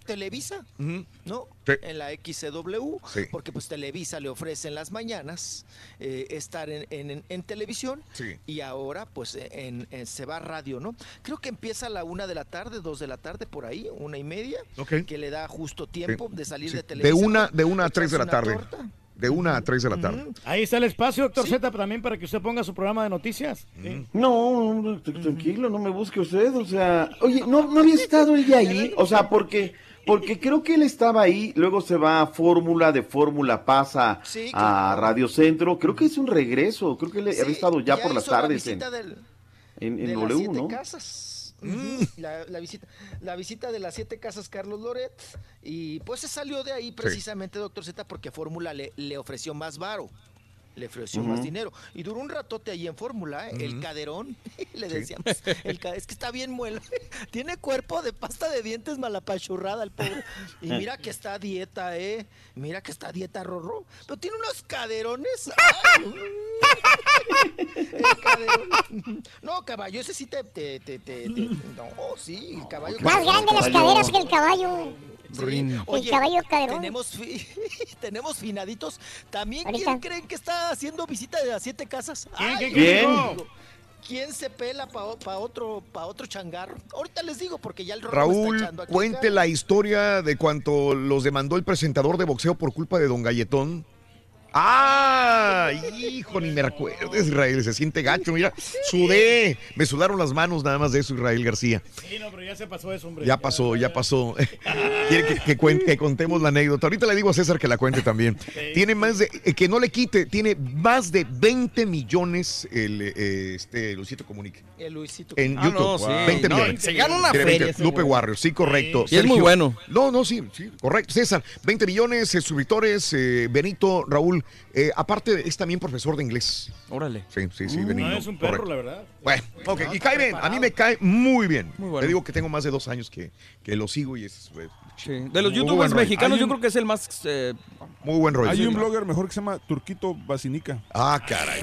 Televisa, ¿no? Sí. En la XCW, Sí. porque pues Televisa le ofrece en las mañanas eh, estar en, en- en televisión y ahora pues en, se va a radio, ¿no? Creo que empieza a la una de la tarde, dos de la tarde por ahí, una y media, que le da justo tiempo de salir de televisión. De una, de una a tres de la tarde. torta. De una a tres de la tarde. Ahí está el espacio, doctor Z, también para que usted ponga su programa de noticias. Sí. No, no, tr- tranquilo, no me busque usted, o sea, oye, no, no había estado él de ahí, o sea, porque, porque creo que él estaba ahí, luego se va a Fórmula, de Fórmula pasa Sí, a. Radio Centro, creo que es un regreso, creo que él Sí, había estado ya, por las tardes en, del- en, en de las W, siete ¿no? casas. La, la visita, la visita de las siete casas Carlos Loret. Y pues se salió de ahí precisamente doctor Z porque Fórmula le, le ofreció más varo. Le ofreció más dinero. Y duró un ratote ahí en Fórmula, ¿eh? el caderón, <laughs> le Sí. decíamos, el ca- es que está bien muelo, <laughs> tiene cuerpo de pasta de dientes malapachurrada el pobre. Y mira que está dieta, ¿eh? Mira que está dieta, Rorro. Pero tiene unos caderones. ¡ay! <laughs> El caderón. No, caballo, ese sí te... te, te, te- te- no, sí, el caballo. Más grande las caderas que el caballo. Sí. El caballo caderón. Tenemos, fi- <laughs> tenemos finaditos. ¿También Ahorita. quién creen que está haciendo visita de las siete casas? ¿Quién, Ay, quién, se pela para otro, pa otro changarro? Ahorita les digo porque ya el está Raúl, echando aquí. cuente la historia de cuánto los demandó el presentador de boxeo por culpa de Don Galletón. ¡Ah! Hijo, ni me recuerdes, Israel. Se siente gacho, mira. Sudé. Me sudaron las manos nada más de eso, Israel García. Sí, no, pero ya se pasó eso, hombre. Ya pasó, ya pasó. <laughs> Quiere que, que cuen- que contemos la anécdota. Ahorita le digo a César que la cuente también. Tiene más de, eh, que no le quite, tiene más de 20 millones el, eh, este, Luisito Comunique. El Luisito. En Ah, YouTube, no, sí. 20 No, millones. se gana una feria 20. ese Lupe. Warrior, sí, correcto. Y es muy bueno. No, no, sí, sí, correcto. César, 20 millones, eh, suscriptores, eh, Benito, Raúl. Eh, aparte, es también profesor de inglés. Órale. Sí, sí, sí, No, Benito. es un perro, correcto. la verdad. Bueno, ok, y cae bien, a mí me cae muy bien. Muy bueno. Te digo que tengo más de dos años que, que lo sigo y es... eh, De los youtubers mexicanos, yo creo que es el más. eh, Muy buen rollo. Hay un blogger mejor que se llama Turquito Basinica. Ah, caray.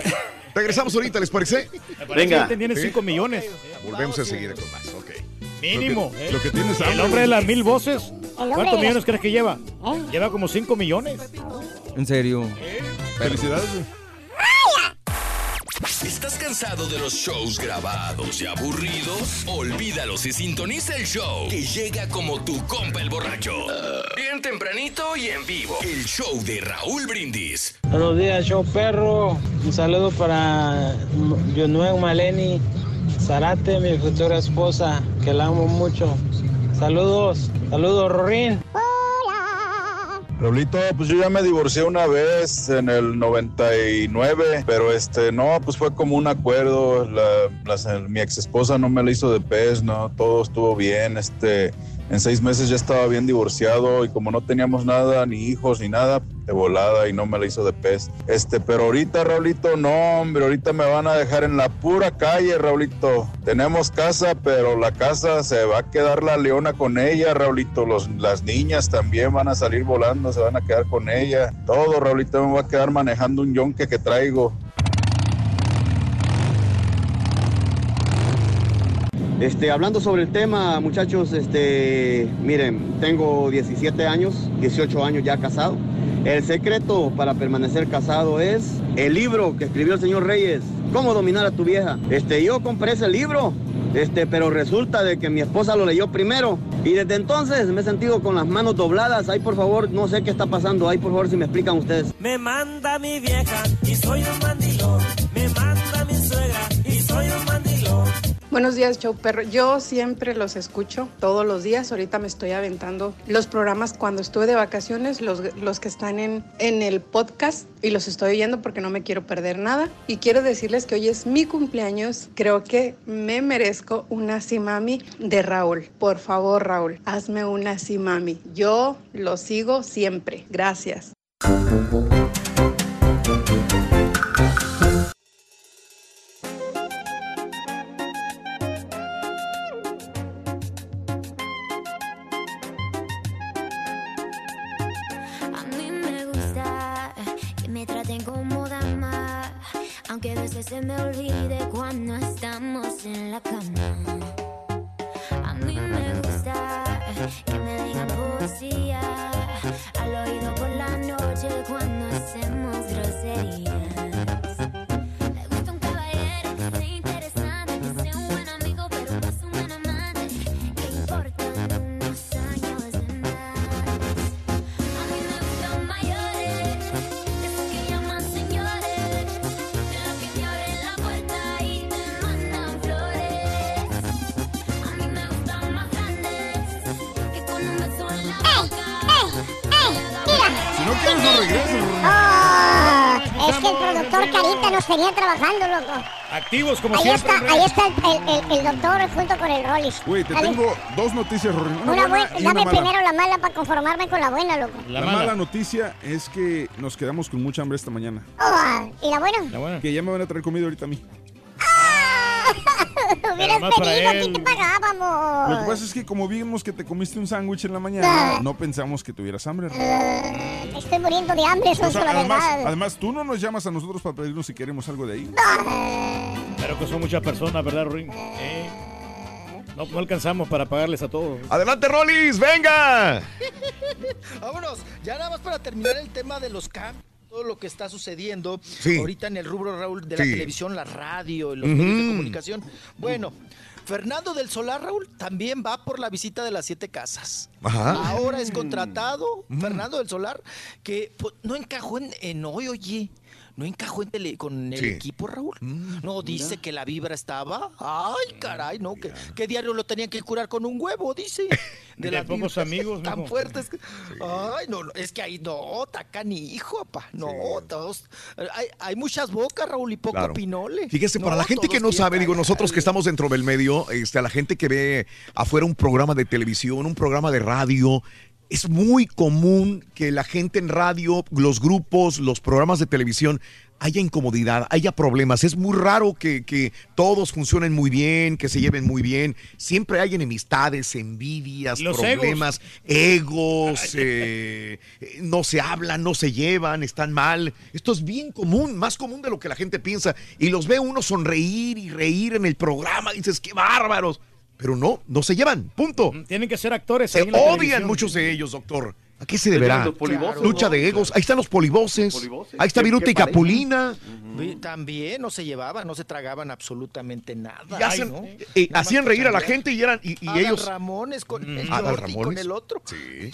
Regresamos ahorita, ¿les parece? Venga. Tiene Sí. 5 millones. Volvemos enseguida con más, ok. Mínimo. Lo que- ¿eh? lo que tienes El hombre de las mil voces. ¿Cuántos millones crees que lleva? ¿Eh? Lleva como 5 millones. en serio. Felicidades, güey. ¿Estás cansado de los shows grabados y aburridos? Olvídalos y sintoniza el show que llega como tu compa el borracho. Bien tempranito y en vivo. El show de Raúl Brindis. Buenos días, show perro. Un saludo para Yunuen Maleni Zarate, mi futura esposa, que la amo mucho. Saludos, saludos, Rorín. Raulito, pues yo ya me divorcié una vez en el 99, pero este, no, pues fue como un acuerdo. La, la- mi ex esposa no me la hizo de pez, no, todo estuvo bien. Este, en seis meses ya estaba bien divorciado y como no teníamos nada, ni hijos ni nada, de volada y no me la hizo de pez. Este, pero ahorita, Raulito, no, hombre, ahorita me van a dejar en la pura calle, Raulito. Tenemos casa, pero la casa se va a quedar la leona con ella, Raulito. Los, las niñas también van a salir volando, se van a quedar con ella. Todo, Raulito, me va a quedar manejando un yonque que traigo. Este, hablando sobre el tema, muchachos, este, miren, tengo 17 años, 18 años ya casado. El secreto para permanecer casado es el libro que escribió el señor Reyes, Cómo dominar a tu vieja. Este, yo compré ese libro, este, pero resulta de que mi esposa lo leyó primero y desde entonces me he sentido con las manos dobladas. Ahí por favor, no sé qué está pasando. Ahí por favor, si me explican ustedes. Me manda mi vieja y soy un mandilón. Me manda mi suegra Buenos días, Show Perro. Yo siempre los escucho todos los días. Ahorita me estoy aventando los programas cuando estuve de vacaciones, los, los que están en, en el podcast y los estoy oyendo porque no me quiero perder nada. Y quiero decirles que hoy es mi cumpleaños. Creo que me merezco una simami de Raúl. Por favor, Raúl, hazme una simami. Yo lo sigo siempre. Gracias. Tenía trabajando, loco. Activos como Ahí siempre. está, ahí está el, el- el doctor junto con el Rollis. Güey, te Dale. tengo dos noticias, Rory. Una, Una buena buena, y una dame mala. primero la mala para conformarme con la buena, loco. La, mala. noticia es que nos quedamos con mucha hambre esta mañana. Oh, ¿Y la buena? Que ya me van a traer comida ahorita a mí. <laughs> Hubieras más para pedido, aquí te pagábamos. Lo que pasa es que como vimos que te comiste un sándwich en la mañana, no pensamos que tuvieras hambre. Estoy muriendo de hambre, eso O es la además, verdad. además, tú no nos llamas a nosotros para pedirnos si queremos algo de ahí. Pero que son muchas personas, ¿verdad, Ring? Eh, No, no alcanzamos para pagarles a todos. Adelante, Rolis, venga. <laughs> Vámonos, ya nada más para terminar el tema de los cambios. Todo lo que está sucediendo Sí. ahorita en el rubro, Raúl, de la Sí. televisión, la radio, y los Ujú. medios de comunicación. Bueno, Fernando del Solar, Raúl, también va por la visita de las siete casas. Ajá. Ahora es contratado Fernando del Solar, que pues, no encajó en, en hoy, oye. No encajó en tele- con el Sí. equipo, Raúl. no, dice que la vibra estaba. Ay, caray, no, que, que diario lo tenían que curar con un huevo, dice. <laughs> De las pocos amigos, Tan mijo. fuertes. que- Ay, no, no, es que ahí no, tacan hijo, papá. No, todos. Hay, hay muchas bocas, Raúl, y poco Claro. pinole. Fíjese, para la gente que no sabe, digo, nosotros que estamos dentro del medio, este, a la gente que ve afuera un programa de televisión, un programa de radio, es muy común que la gente en radio, los grupos, los programas de televisión, haya incomodidad, haya problemas. Es muy raro que, que todos funcionen muy bien, que se lleven muy bien. Siempre hay enemistades, envidias, Los problemas, egos, eh, eh, no se hablan, no se llevan, están mal. Esto es bien común, más común de lo que la gente piensa. Y los ve uno sonreír y reír en el programa, dices, qué bárbaros. Pero no, no se llevan, punto. Tienen que ser actores. Se ahí odian muchos de ellos, doctor. ¿A qué se deberá? Lucha de egos. Ahí están los polivoces. Polivoces. Ahí está ¿Qué- Viruta y pareja? Capulina. También no se llevaban, no se tragaban absolutamente nada. Y hacen- ¿no? eh, Nada hacían reír a la gente y eran y, y Adal ellos. Ramones con el Adal Jordi con Ramones. el otro. Sí.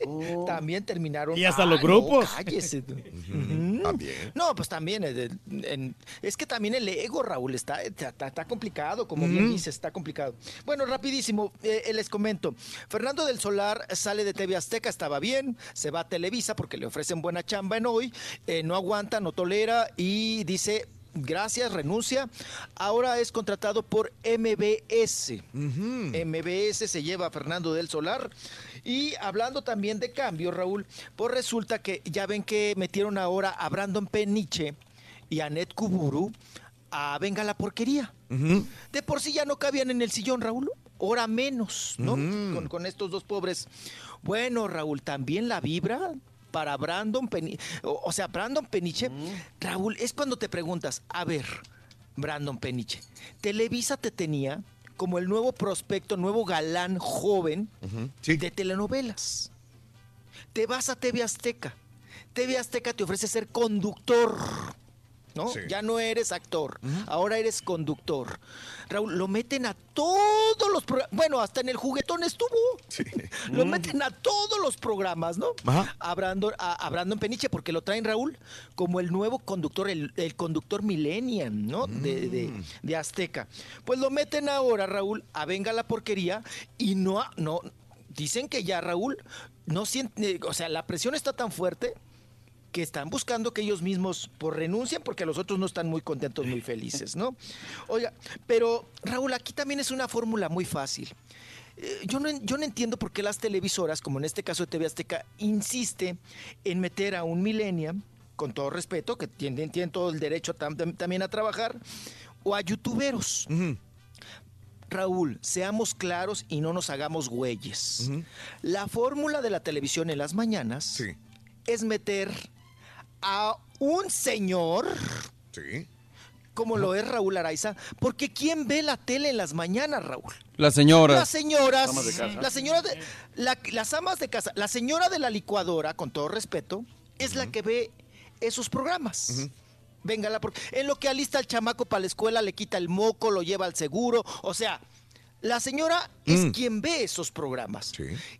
<laughs> También terminaron. Y hasta los no, grupos. <laughs> También. No, pues también. eh, en- es que también el ego, Raúl, está, está, está complicado, como bien Ujú. dices, está complicado. Bueno, rapidísimo, eh, eh, les comento. Fernando del Solar sale de TV Azteca, estaba bien, se va a Televisa porque le ofrecen buena chamba en hoy, eh, no aguanta, no tolera y dice. Gracias, renuncia. Ahora es contratado por MBS. MBS se lleva a Fernando del Solar. Y hablando también de cambio, Raúl, pues resulta que ya ven que metieron ahora a Brandon Peniche y a Ned Kuburu a Venga la Porquería. De por sí ya no cabían en el sillón, Raúl. Hora menos, ¿no? Con estos dos pobres. Bueno, Raúl, también la vibra para Brandon Peniche. O, o sea, Brandon Peniche, Raúl, es cuando te preguntas, a ver, Brandon Peniche, Televisa te tenía como el nuevo prospecto, nuevo galán joven de telenovelas. Te vas a TV Azteca. TV Azteca te ofrece ser conductor. ¿No? Sí. Ya no eres actor, ahora eres conductor. Raúl, lo meten a todos los programas. Bueno, hasta en el juguetón estuvo. <laughs> Lo meten a todos los programas, ¿no? Ajá. A, Brandon, a, a Brandon Peniche, porque lo traen Raúl como el nuevo conductor, el, el conductor millennium, ¿no? De, de- de Azteca. Pues lo meten ahora, Raúl, a Venga la Porquería y no, no, dicen que ya Raúl no siente, o sea, la presión está tan fuerte que están buscando que ellos mismos por renuncien porque los otros no están muy contentos, muy felices, ¿no? Oiga, pero Raúl, aquí también es una fórmula muy fácil. Eh, Yo no, yo no entiendo por qué las televisoras, como en este caso de TV Azteca, insiste en meter a un millennial, con todo respeto, que tienen, tienen todo el derecho tam- tam- también a trabajar, o a youtuberos. Raúl, seamos claros y no nos hagamos güeyes. La fórmula de la televisión en las mañanas es meter a un señor Sí. como lo es Raúl Araiza, porque ¿quién ve la tele en las mañanas, Raúl? Las señoras. Las señoras, Amas de casa. la señora de- la- las amas de casa, la señora de la licuadora, con todo respeto, es la que ve esos programas. Venga, la por- en lo que alista al chamaco para la escuela, le quita el moco, lo lleva al seguro, o sea, la señora es Mm. quien ve esos programas.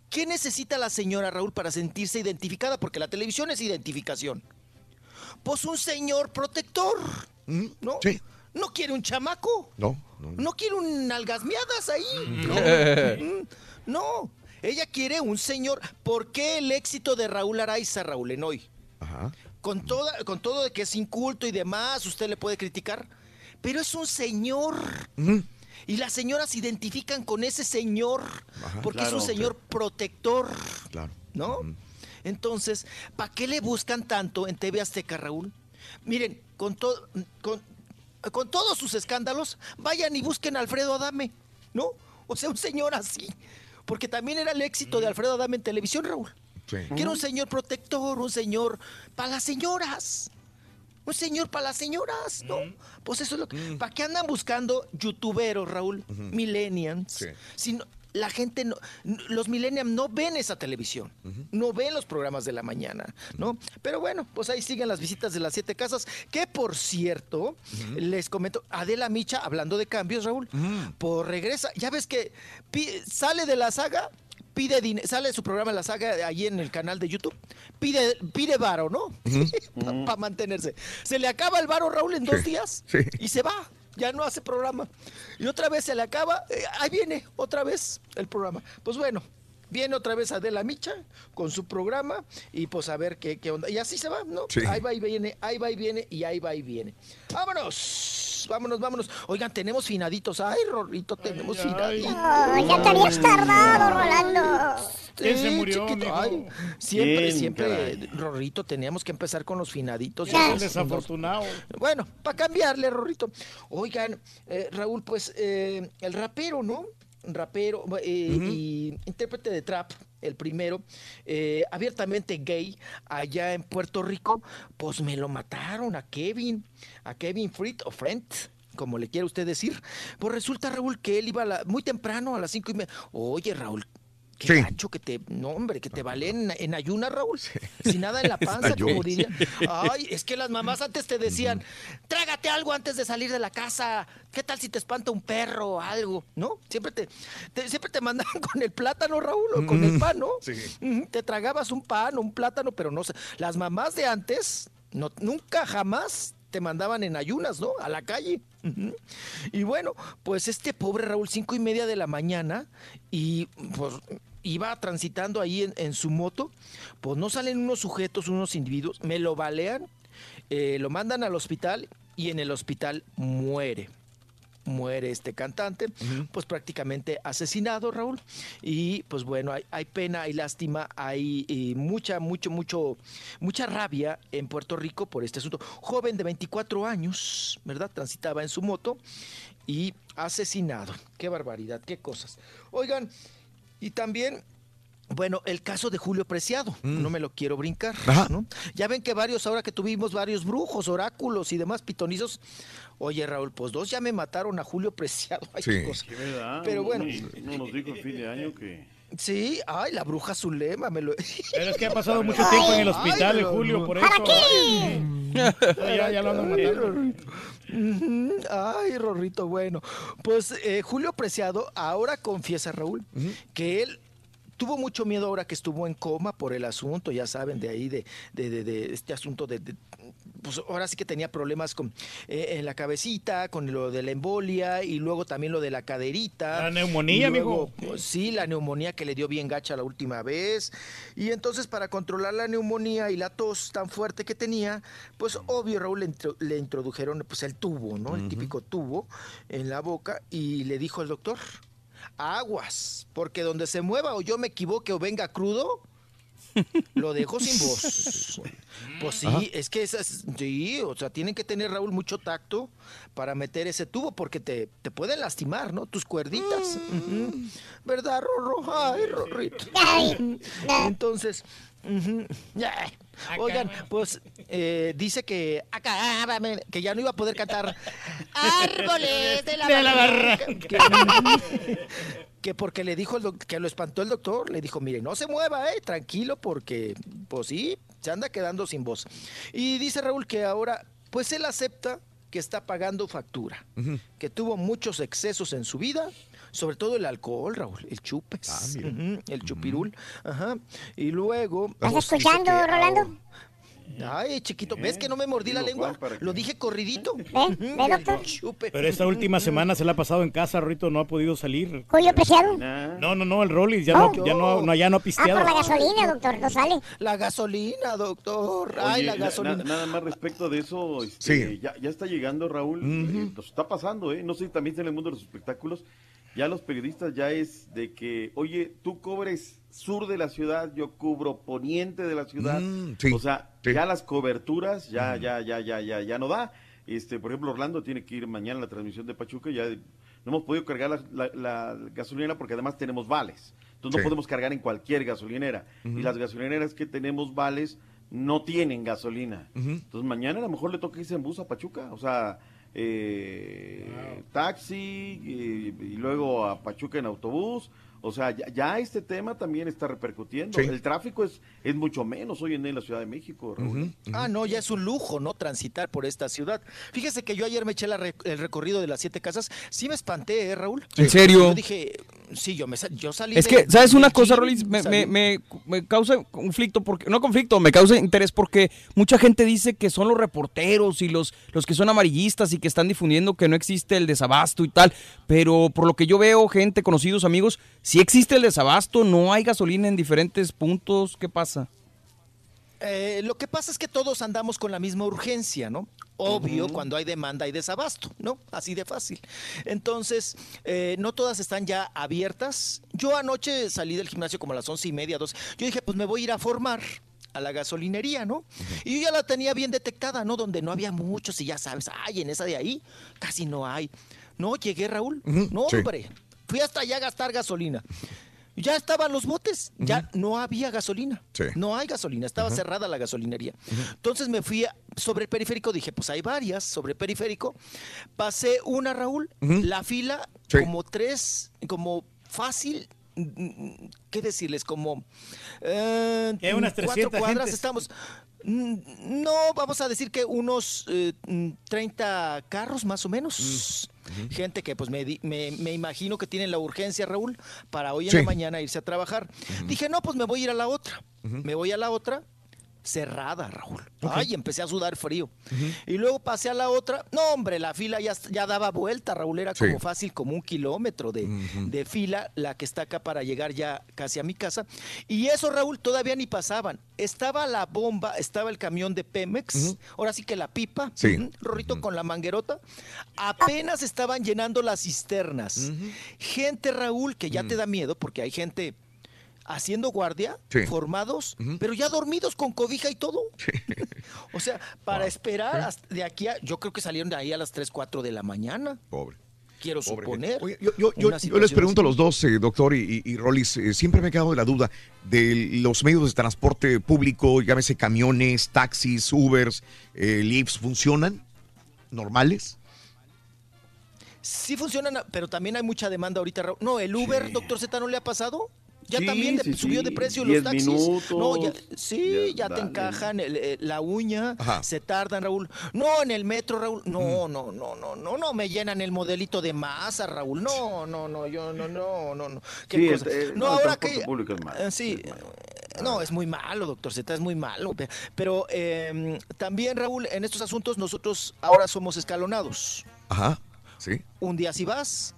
¿Qué necesita la señora Raúl para sentirse identificada? Porque la televisión es identificación. Pues un señor protector, ¿no? No quiere un chamaco. No. No quiere un nalgas miadas ahí. No. <laughs> Mm, no. Ella quiere un señor. ¿Por qué el éxito de Raúl Araiza, Raúl, en hoy? con, toda, con todo de que es inculto y demás, usted le puede criticar, pero es un señor. Y las señoras se identifican con ese señor, porque claro, es un señor protector, Claro. ¿no? Entonces, ¿para qué le buscan tanto en TV Azteca, Raúl? Miren, con, todo con, con todos sus escándalos, vayan y busquen a Alfredo Adame, ¿no? O sea, un señor así. Porque también era el éxito de Alfredo Adame en televisión, Raúl. Que era un señor protector, un señor para las señoras. Un señor para las señoras, ¿no? Pues eso es lo que... ¿Para qué andan buscando youtuberos, Raúl? Millennials. Si no- la gente, no, los millennials no ven esa televisión, no ven los programas de la mañana, ¿no? Pero bueno, pues ahí siguen las visitas de las siete casas, que por cierto, les comento, Adela Micha, hablando de cambios, Raúl, por regresa, ya ves que pi- sale de la saga, pide dinero, sale de su programa La Saga ahí en el canal de YouTube, pide, pide varo, ¿no? <laughs> Para mantenerse. Se le acaba el varo, Raúl, en dos Sí, días sí. y se va. Ya no hace programa. Y otra vez se le acaba. eh, ahí viene otra vez el programa. Pues bueno, viene otra vez Adela Micha con su programa y pues a ver qué, qué onda. Y así se va, ¿no? Sí. Ahí va y viene, ahí va y viene y ahí va y viene. ¡Vámonos! Vámonos, vámonos. Oigan, tenemos finaditos. Ay, Rorrito, tenemos finaditos. Ay, ya te habías tardado, Rolando. ¿Quién se Sí, murió, ay, siempre, ¿Quién, siempre, caray? Rorrito, teníamos que empezar con los finaditos. Desafortunado. bueno, para cambiarle, Rorrito. Oigan, eh, Raúl, pues eh, el rapero, ¿no? Rapero eh, y intérprete de trap, el primero, eh, abiertamente gay, allá en Puerto Rico, pues me lo mataron a Kevin, a Kevin Fritz o Friend. Como le quiera usted decir, pues resulta Raúl que él iba a la- muy temprano a las cinco y media. Oye, Raúl, qué Sí. gacho que te, no hombre, que te valen en, en ayunas, Raúl, sin nada en la <laughs> panza, como diría. Ay, es que las mamás antes te decían, trágate algo antes de salir de la casa. ¿Qué tal si te espanta un perro o algo? ¿No? Siempre te, te- siempre te mandaban <laughs> con el plátano, Raúl, o con el pan, ¿no? Sí. Te tragabas un pan, un plátano, pero no sé. Las mamás de antes, no, nunca jamás te mandaban en ayunas, ¿no? A la calle. Y bueno, pues este pobre Raúl, cinco y media de la mañana, y pues iba transitando ahí en, en su moto, pues no salen unos sujetos, unos individuos, me lo balean, eh, lo mandan al hospital y en el hospital muere. Muere este cantante, pues prácticamente asesinado, Raúl. Y pues bueno, hay, hay pena, hay lástima, hay eh, mucha, mucho, mucho, mucha rabia en Puerto Rico por este asunto. Joven de 24 años, ¿verdad? Transitaba en su moto y asesinado. Qué barbaridad, qué cosas. Oigan, y también bueno, el caso de Julio Preciado, no me lo quiero brincar, ¿no? Ya ven que varios, ahora que tuvimos varios brujos, oráculos y demás pitonizos, oye Raúl, pues dos ya me mataron a Julio Preciado. <laughs> Ay, qué cosa. ¿Qué verdad? Pero bueno. No nos dijo el fin de año que... Sí, ay, la bruja Zulema, me lo... <laughs> Pero es que ha pasado mucho tiempo en el hospital, Ay, Julio, por ¿Para eso. qué? Ya, ya lo Ay, matando. Ay, Rorrito, bueno. Pues eh, Julio Preciado ahora confiesa, Raúl, que él tuvo mucho miedo ahora que estuvo en coma por el asunto, ya saben, de ahí, de, de, de- de este asunto de, de- Pues ahora sí que tenía problemas con eh, en la cabecita, con lo de la embolia y luego también lo de la caderita. La neumonía, luego, amigo. pues, sí, la neumonía que le dio bien gacha la última vez. Y entonces para controlar la neumonía y la tos tan fuerte que tenía, pues obvio Raúl le, intro- le introdujeron pues el tubo, ¿no? El típico tubo en la boca y le dijo el doctor, aguas, porque donde se mueva o yo me equivoque o venga crudo, lo dejo sin voz. Pues sí, Ajá. es que esas, sí, o sea, tienen que tener Raúl mucho tacto para meter ese tubo porque te, te pueden lastimar, ¿no? Tus cuerditas. Ujú. ¿Verdad, Rorro? Ay, Rorrito. Entonces, oigan, pues eh, dice que acá, que ya no iba a poder cantar <laughs> árboles de la, <laughs> De la. Que, que porque le dijo el doc- que lo espantó el doctor, le dijo, mire, no se mueva, eh, tranquilo, porque, pues sí, se anda quedando sin voz. Y dice Raúl que ahora, pues él acepta que está pagando factura, que tuvo muchos excesos en su vida, sobre todo el alcohol, Raúl, el chupes, ujú, el chupirul, ajá, y luego... ¿Estás pues, escuchando, Rolando? ahora- Ay, chiquito, ¿ves que no me mordí la lengua? Lo dije corridito. <laughs> ¿Ve? ¿Ve, doctor? Chupe. Pero esta última semana se la ha pasado en casa, Rito, no ha podido salir. Julio Preciado. No, no, no, el Rollis ya, Oh. no, ya, no, no, ya no ha Ah, pisteado. por la gasolina, doctor, no sale. La gasolina, doctor. Ay, Oye, la na- gasolina. na- nada más respecto de eso, este, ya, ya está llegando Raúl, eh, nos está pasando, ¿eh? no sé, también en el mundo de los espectáculos, ya los periodistas ya es de que, oye, tú cobres sur de la ciudad, yo cubro poniente de la ciudad, Mm, sí, o sea, sí. ya las coberturas ya, ya, ya, ya, ya, ya no da. Este, por ejemplo, Orlando tiene que ir mañana a la transmisión de Pachuca, ya no hemos podido cargar la, la- la gasolinera porque además tenemos vales. Entonces Sí. no podemos cargar en cualquier gasolinera. Y las gasolineras que tenemos vales no tienen gasolina. Entonces mañana a lo mejor le toca irse en bus a Pachuca, o sea, eh, taxi eh, y, luego a Pachuca en autobús. O sea, ya, ya este tema también está repercutiendo. Sí. El tráfico es, es mucho menos hoy en día en la Ciudad de México. Raúl. Ah, no, ya es un lujo, ¿no? Transitar por esta ciudad. Fíjese que yo ayer me eché la re- el recorrido de las siete casas. Sí me espanté, ¿eh, Raúl? ¿En serio? Yo dije, sí, yo, me, sa- yo salí Es de- que, ¿sabes una cosa, Rolis? Me, me, me, me causa conflicto, porque no conflicto, me causa interés porque mucha gente dice que son los reporteros y los, los que son amarillistas y que están difundiendo que no existe el desabasto y tal, pero por lo que yo veo, gente, conocidos, amigos, sí existe el desabasto, no hay gasolina en diferentes puntos, ¿qué pasa? Eh, lo que pasa es que todos andamos con la misma urgencia, ¿no? Obvio, cuando hay demanda hay desabasto, ¿no? Así de fácil. Entonces, eh, no todas están ya abiertas. Yo anoche salí del gimnasio como a las once y media, dos. Yo dije, pues me voy a ir a formar a la gasolinería, ¿no? Y yo ya la tenía bien detectada, ¿no? Donde no había muchos y ya sabes, ay, en esa de ahí casi no hay. No, llegué, Raúl. No, sí. hombre. Fui hasta allá a gastar gasolina. Ya estaban los botes, ya no había gasolina. Sí. No hay gasolina, estaba cerrada la gasolinería. Entonces me fui a- sobre el periférico, dije, pues hay varias sobre el periférico. Pasé una, Raúl, la fila, Sí. como tres, como fácil. ¿Qué decirles? Como eh, ¿Qué, unas cuatro 300 cuadras gentes? estamos. Mm, No, vamos a decir que unos eh, mm, 30 carros más o menos. Gente que pues me, me, me imagino que tienen la urgencia, Raúl, para hoy en Sí. la mañana irse a trabajar. Dije, no, pues me voy a ir a la otra. Me voy a la otra cerrada, Raúl. Ay, empecé a sudar frío. Y luego pasé a la otra. No, hombre, la fila ya, ya daba vuelta, Raúl. Era Sí. como fácil, como un kilómetro de, de fila, la que está acá para llegar ya casi a mi casa. Y eso, Raúl, todavía ni pasaban. Estaba la bomba, estaba el camión de Pemex. Ahora sí que la pipa. Sí. Rorrito con la manguerota. Apenas estaban llenando las cisternas. Gente, Raúl, que ya te da miedo porque hay gente haciendo guardia, Sí. formados, pero ya dormidos con cobija y todo. <laughs> o sea, para esperar hasta de aquí a, yo creo que salieron de ahí a las 3, 4 de la mañana. Pobre. Quiero Pobre suponer. Oye, yo, yo- yo- una yo les pregunto a los dos, eh, doctor y, y, y Rollis, eh, siempre me he quedado de la duda de los medios de transporte público, llámese camiones, taxis, Ubers, eh, Lyfts, ¿funcionan? ¿Normales? Sí funcionan, pero también hay mucha demanda ahorita. No, el Uber, doctor Z, ¿no le ha pasado? Ya Sí, también de- sí, subió sí. de precio los taxis. minutos. No, ya, sí, Ya, ya, te encajan el- eh, la uña, Ajá. se tardan, Raúl. No, en el metro, Raúl. No, no, no, no, no, no me llenan el modelito de masa, Raúl. No, no, no, yo no, no, no, no. ¿Qué Sí, cosa? este, no, ahora que público es malo, eh, sí. No, es muy malo, doctor Z, es muy malo. Pe- Pero eh, también, Raúl, en estos asuntos nosotros ahora somos escalonados. Ajá, sí. Un día sí vas,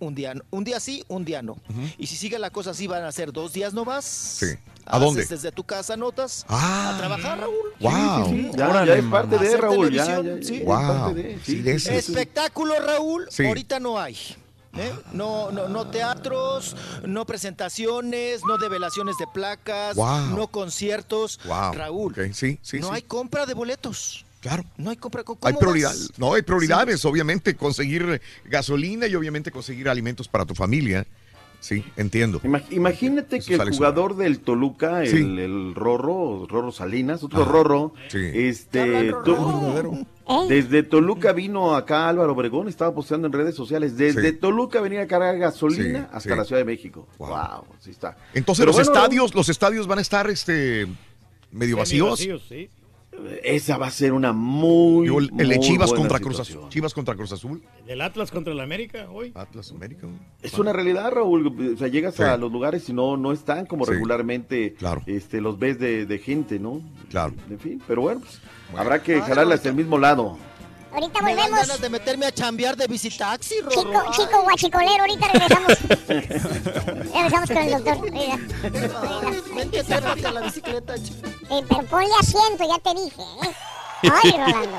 un día, un día sí, un día no. Y si sigue la cosa así, van a ser dos días no vas. Sí. ¿A Haces dónde? desde tu casa notas Ah. a trabajar, Raúl. Wow. Sí, ya, Órale, ya es parte de Raúl, ya, Wow. parte de- Sí, de ese. Espectáculo, Raúl, Sí. ahorita no hay. ¿eh? No, no, no teatros, no presentaciones, no develaciones de placas, Wow. no conciertos. Wow. Raúl, Ok, sí, sí, no sí. hay compra de boletos. Claro. No hay compra. ¿cómo Hay vas? prioridad, no, hay prioridades, obviamente, conseguir gasolina y obviamente conseguir alimentos para tu familia. Sí, entiendo. Ima- Imagínate Eso que el jugador del Toluca, el, Sí. el Rorro, Rorro Salinas, otro Ajá, Rorro, sí. este, ¿Eh? desde Toluca vino acá Álvaro Obregón, estaba posteando en redes sociales, desde Sí. Toluca venía a cargar gasolina Sí, hasta sí. la Ciudad de México. Wow. Wow, sí está. Entonces Pero los bueno, estadios, los estadios van a estar este medio vacíos. Semivacíos, sí. Esa va a ser una muy. Digo, el, el de Chivas buena contra Cruz. Azul. Chivas contra Cruz Azul. El Atlas contra el América hoy. Atlas América. Es una realidad, Raúl. O sea, llegas Sí. a los lugares y no, no están como Sí. regularmente este, los ves de, de gente, ¿no? Claro. En fin, pero bueno, pues, habrá que Ay, jalarle ahorita- hacia el mismo lado. Ahorita Me dan volvemos. ganas de meterme a chambear de visitaxi, Rorro. Chico, chico guachicolero, ahorita regresamos. <laughs> regresamos con el doctor. Mira. Vente, trépate a la bicicleta. ch- Eh, pero ponle asiento, ya te dije. ¿eh? Ay, Rolando.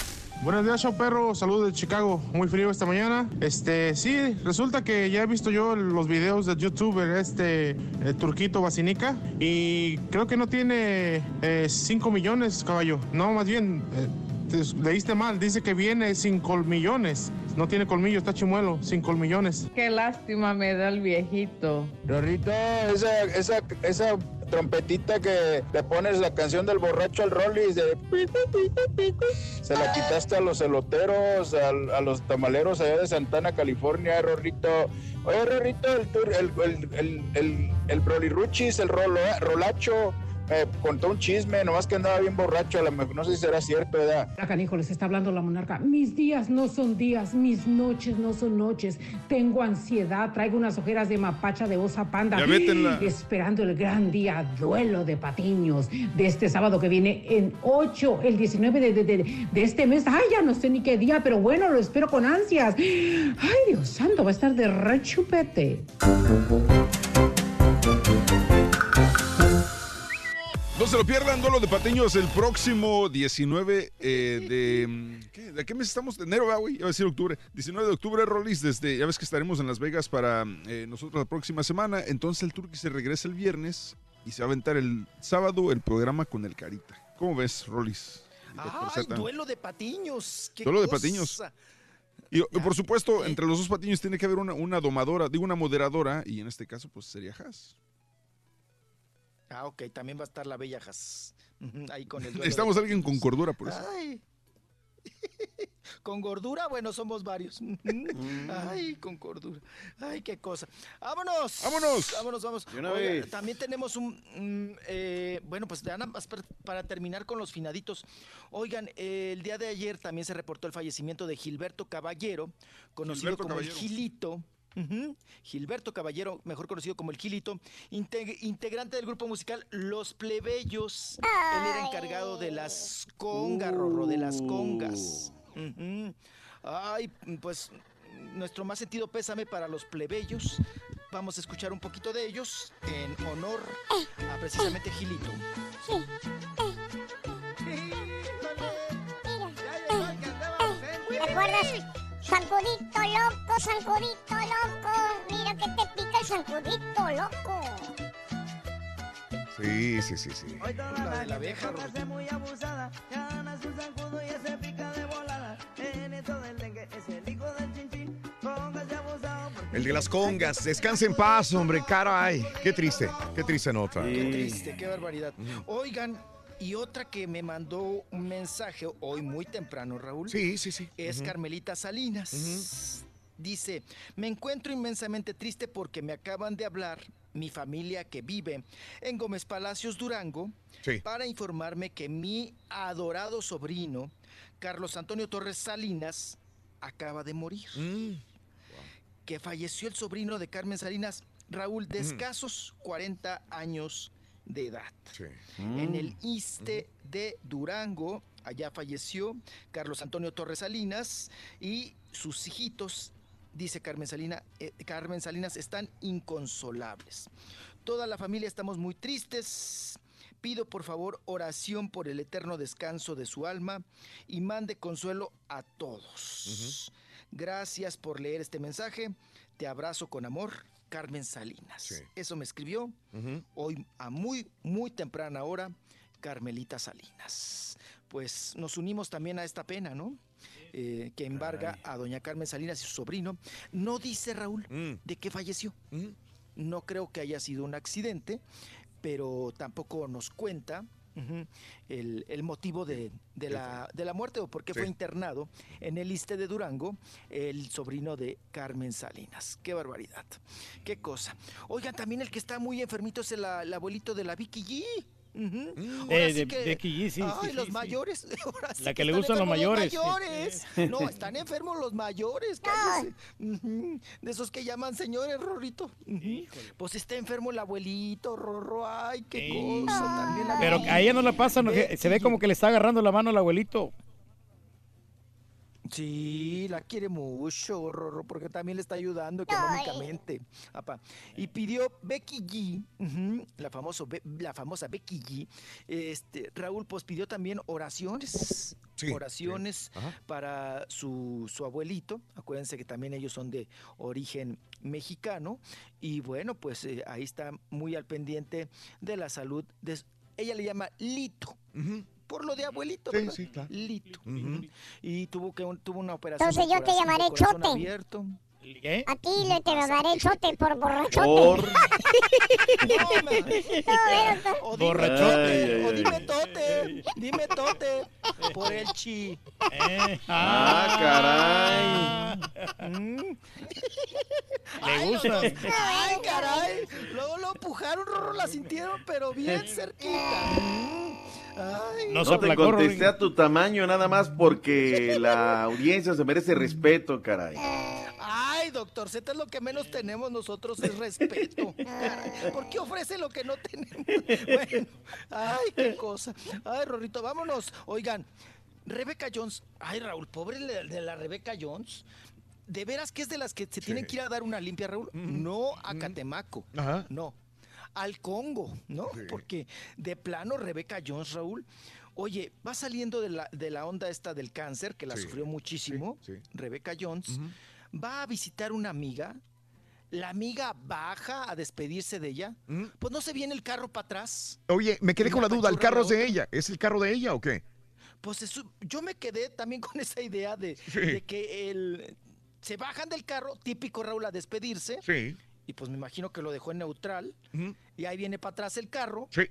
Buenos días, show perro. Saludos de Chicago. Muy frío esta mañana. Este, sí, resulta que ya he visto yo los videos del youtuber este eh, Turquito Basinica y creo que no tiene 5 millones, caballo. No, más bien, eh, te- leíste mal. Dice que viene sin colmillones. No tiene colmillo, está chimuelo, sin colmillones. Qué lástima me da el viejito. Rorrito, esa, esa, esa trompetita que le pones la canción del borracho al Rollis de se la quitaste a los eloteros, al- a, los tamaleros allá de Santana, California, Rorrito. Oye, Rorrito, el, el, el, el, el, el el rolo, Rolacho, me contó un chisme, nomás que andaba bien borracho, a lo mejor no sé si será cierto, ¿verdad? Acá, hijo, les está hablando la monarca. Mis días no son días, mis noches no son noches. Tengo ansiedad, traigo unas ojeras de mapacha de osa panda. Ya métenla. Esperando el gran día, duelo de patiños, de este sábado que viene en 8, el 19 de, de- de- de este mes. Ay, ya no sé ni qué día, pero bueno, lo espero con ansias. Ay, Dios santo, va a estar de rechupete. No se lo pierdan, Duelo de Patiños, el próximo 19 eh, de... mm, ¿qué? ¿De qué mes estamos? De enero, ah, güey, iba a decir octubre. 19 de octubre, Rolis, desde... Ya ves que estaremos en Las Vegas para eh, nosotros la próxima semana. Entonces el Turqui se regresa el viernes y se va a aventar el sábado el programa con el Carita. ¿Cómo ves, Rolis? Dr. Ay, duelo de patiños. qué Duelo de patiños. Y y por supuesto, entre los dos patiños tiene que haber una, una domadora, digo una moderadora, y en este caso, pues sería Haas. Ah, ok, también va a estar la bella Jas. Ujú, <laughs> Ahí con el de a alguien con cordura, por eso. Ay. <laughs> Con gordura, bueno, somos varios. <laughs> Ay, con gordura. Ay, qué cosa. ¡Vámonos! ¡Vámonos! ¡Vámonos, vamos! Oiga, vez. también tenemos un... mm, eh, bueno, pues nada más para terminar con los finaditos. Oigan, eh, el día de ayer también se reportó el fallecimiento de Gilberto Caballero, conocido Gilberto como el Caballero. Gilberto Caballero, mejor conocido como el Gilito, integ- integrante del grupo musical Los Plebeyos. Él era encargado de las congas, Rorro, de las congas. Ay, pues nuestro más sentido pésame para los plebeyos. Vamos a escuchar un poquito de ellos en honor a precisamente Gilito. ¿Te acuerdas? Zancudito loco, zancudito loco. Mira que te pica el zancudito loco. Sí, sí, sí, sí. La de la. Póngase muy abusada, gana su zancudo y ese pica de volada. En esto del dengue es el hijo del chinchín. Póngase abusado El de las congas. Descansa en paz, hombre. Caray. Qué triste. Qué triste nota. Qué triste, qué barbaridad. Oigan, y otra que me mandó un mensaje hoy muy temprano, Raúl. Sí, sí, sí. Es. Carmelita Salinas. Dice, me encuentro inmensamente triste porque me acaban de hablar mi familia que vive en Gómez Palacios, Durango, Sí. para informarme que mi adorado sobrino, Carlos Antonio Torres Salinas, acaba de morir. Mm. Que falleció el sobrino de Carmen Salinas, Raúl, de escasos 40 años de edad. En el ISTE de Durango, allá falleció Carlos Antonio Torres Salinas y sus hijitos, dice Carmen, Salina, eh, Carmen Salinas, están inconsolables. Toda la familia estamos muy tristes. Pido por favor oración por el eterno descanso de su alma y mande consuelo a todos. Gracias por leer este mensaje. Te abrazo con amor, Carmen Salinas. Eso me escribió hoy a muy, muy temprana hora, Carmelita Salinas. pues nos unimos también a esta pena, ¿no? Eh, que embarga a doña Carmen Salinas y su sobrino. No dice Raúl de qué falleció. No creo que haya sido un accidente, pero tampoco nos cuenta el, el motivo de, de la, de la muerte o por qué fue internado en el Iste de Durango el sobrino de Carmen Salinas. Qué barbaridad. Qué cosa. Oigan, también el que está muy enfermito es el, el abuelito de la Vicky G. Ujú. Ahora Eh, sí de que- Becky G, sí, Ay, sí, los sí, mayores. <laughs> La que le están gustan los mayores, sí. mayores. No, están enfermos los mayores. <laughs> cállese. De esos que llaman señores, Rorrito. Pues está enfermo el abuelito, Rorro. Ay, qué cosa. También la Pero a ella no le pasa, ¿no? que se ve como que le está agarrando la mano al abuelito. Sí, la quiere mucho, Rorro, porque también le está ayudando económicamente. Y pidió Becky G, la, famoso, la famosa Becky G, este, Raúl, pues pidió también oraciones, Sí, oraciones sí. Para su, su abuelito. Acuérdense que también ellos son de origen mexicano. Y bueno, pues eh, ahí está muy al pendiente de la salud. De, ella le llama Lito. Por lo de abuelito, Sí, ¿verdad? sí, claro. Lito. Y tuvo que un- tuvo una operación. Entonces yo te llamaré Chote. abierto. ¿Qué? A ti le te llamaré chote por borrachote. Por- <laughs> No, pero- O dime Borrachote. o dime tote, dime tote, por el chi. Eh, Ah, Mm. Le gusta. Ay, caray. Luego lo empujaron, Rorro, la sintieron, pero bien <laughs> cerquita. Mm. Ay. No se te contesté a tu tamaño nada más porque la audiencia se merece respeto, caray. Ay, doctor Z, es lo que menos tenemos nosotros es respeto. Caray, <laughs> ¿Por qué ofrece lo que no tenemos? Bueno, ay, qué cosa. Ay, Rorrito, vámonos. Oigan, Rebeca Jones. Ay, Raúl, pobre de la Rebeca Jones. ¿De veras que es de las que se tienen que ir a dar una limpia, Raúl? No a Catemaco. Ajá. No. Al Congo, ¿no? Porque de plano Rebeca Jones, Raúl. Oye, va saliendo de la, de la onda esta del cáncer, que la Sí, sufrió muchísimo, sí. Rebeca Jones, va a visitar una amiga, la amiga baja a despedirse de ella, pues no se viene el carro para atrás. Oye, me quedé con la duda, ¿el carro es de ella? ¿Es el carro de ella o qué? Pues eso- yo me quedé también con esa idea de, de que el, se bajan del carro, típico Raúl, a despedirse, Sí. Y pues me imagino que lo dejó en neutral, y ahí viene para atrás el carro, Sí.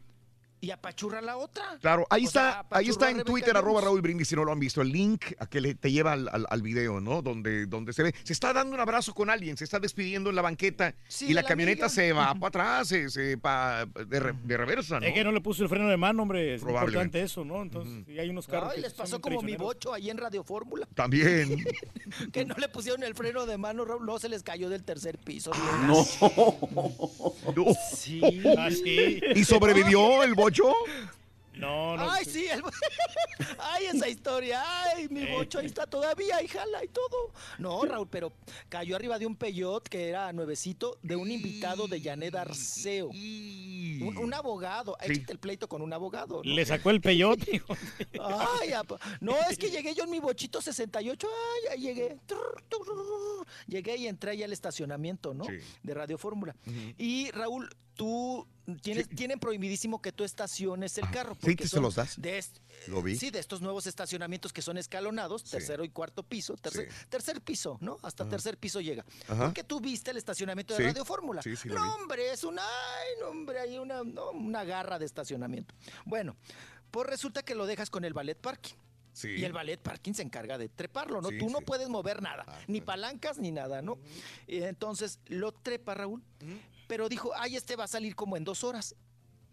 Y apachurra la otra. Claro, ahí O sea, está, ahí está en Twitter, arroba. Raúl Brindis, si no lo han visto, el link a que le, te lleva al, al- al video, ¿no? Donde, donde se ve, se está dando un abrazo con alguien, se está despidiendo en la banqueta Sí, y la la camioneta amiga. se va para atrás, se, se pa- de, re- de reversa, ¿no? Es que no le puso el freno de mano, hombre. Es Probablemente. importante eso, ¿no? Entonces, sí hay unos carros. Ay, que les pasó como mi bocho ahí en Radio Fórmula, También. <laughs> que no le pusieron el freno de mano, Raúl, no se les cayó del tercer piso. No. Sí. Ah, sí. ¿Y sobrevivió el bocho? No, no. Ay, sí, el- <laughs> ay, esa historia, ay, mi bocho ahí está todavía, y jala y todo. No, Raúl, pero cayó arriba de un peyot que era nuevecito de un invitado de Janet Arceo. Un, un abogado, Sí. échate el pleito con un abogado. ¿no? Le sacó el peyote. hijo. <laughs> Ay, apa- no, es que llegué yo en mi bochito 68, ay, ahí llegué. Llegué y entré ahí al estacionamiento, ¿no? Sí. De Radio Fórmula. Y Raúl, tú tienes, tienen prohibidísimo que tú estaciones el carro. ¿sí se los das? De est- Lo vi. Sí, de estos nuevos estacionamientos que son escalonados, tercero y cuarto piso, tercer, Sí. tercer piso, ¿no? Hasta tercer piso llega. Ajá. Porque tú viste el estacionamiento de. Radio Fórmula. Sí, sí, lo no, hombre, es una, ay, no, hombre, hay una, no, una garra de estacionamiento. Bueno, pues resulta que lo dejas con el ballet parking. Sí. Y el ballet parking se encarga de treparlo, ¿no? Sí, Tú no puedes mover nada, Ah, ni palancas ni nada, ¿no? Y entonces lo trepa Raúl, pero dijo, ay, este va a salir como en dos horas.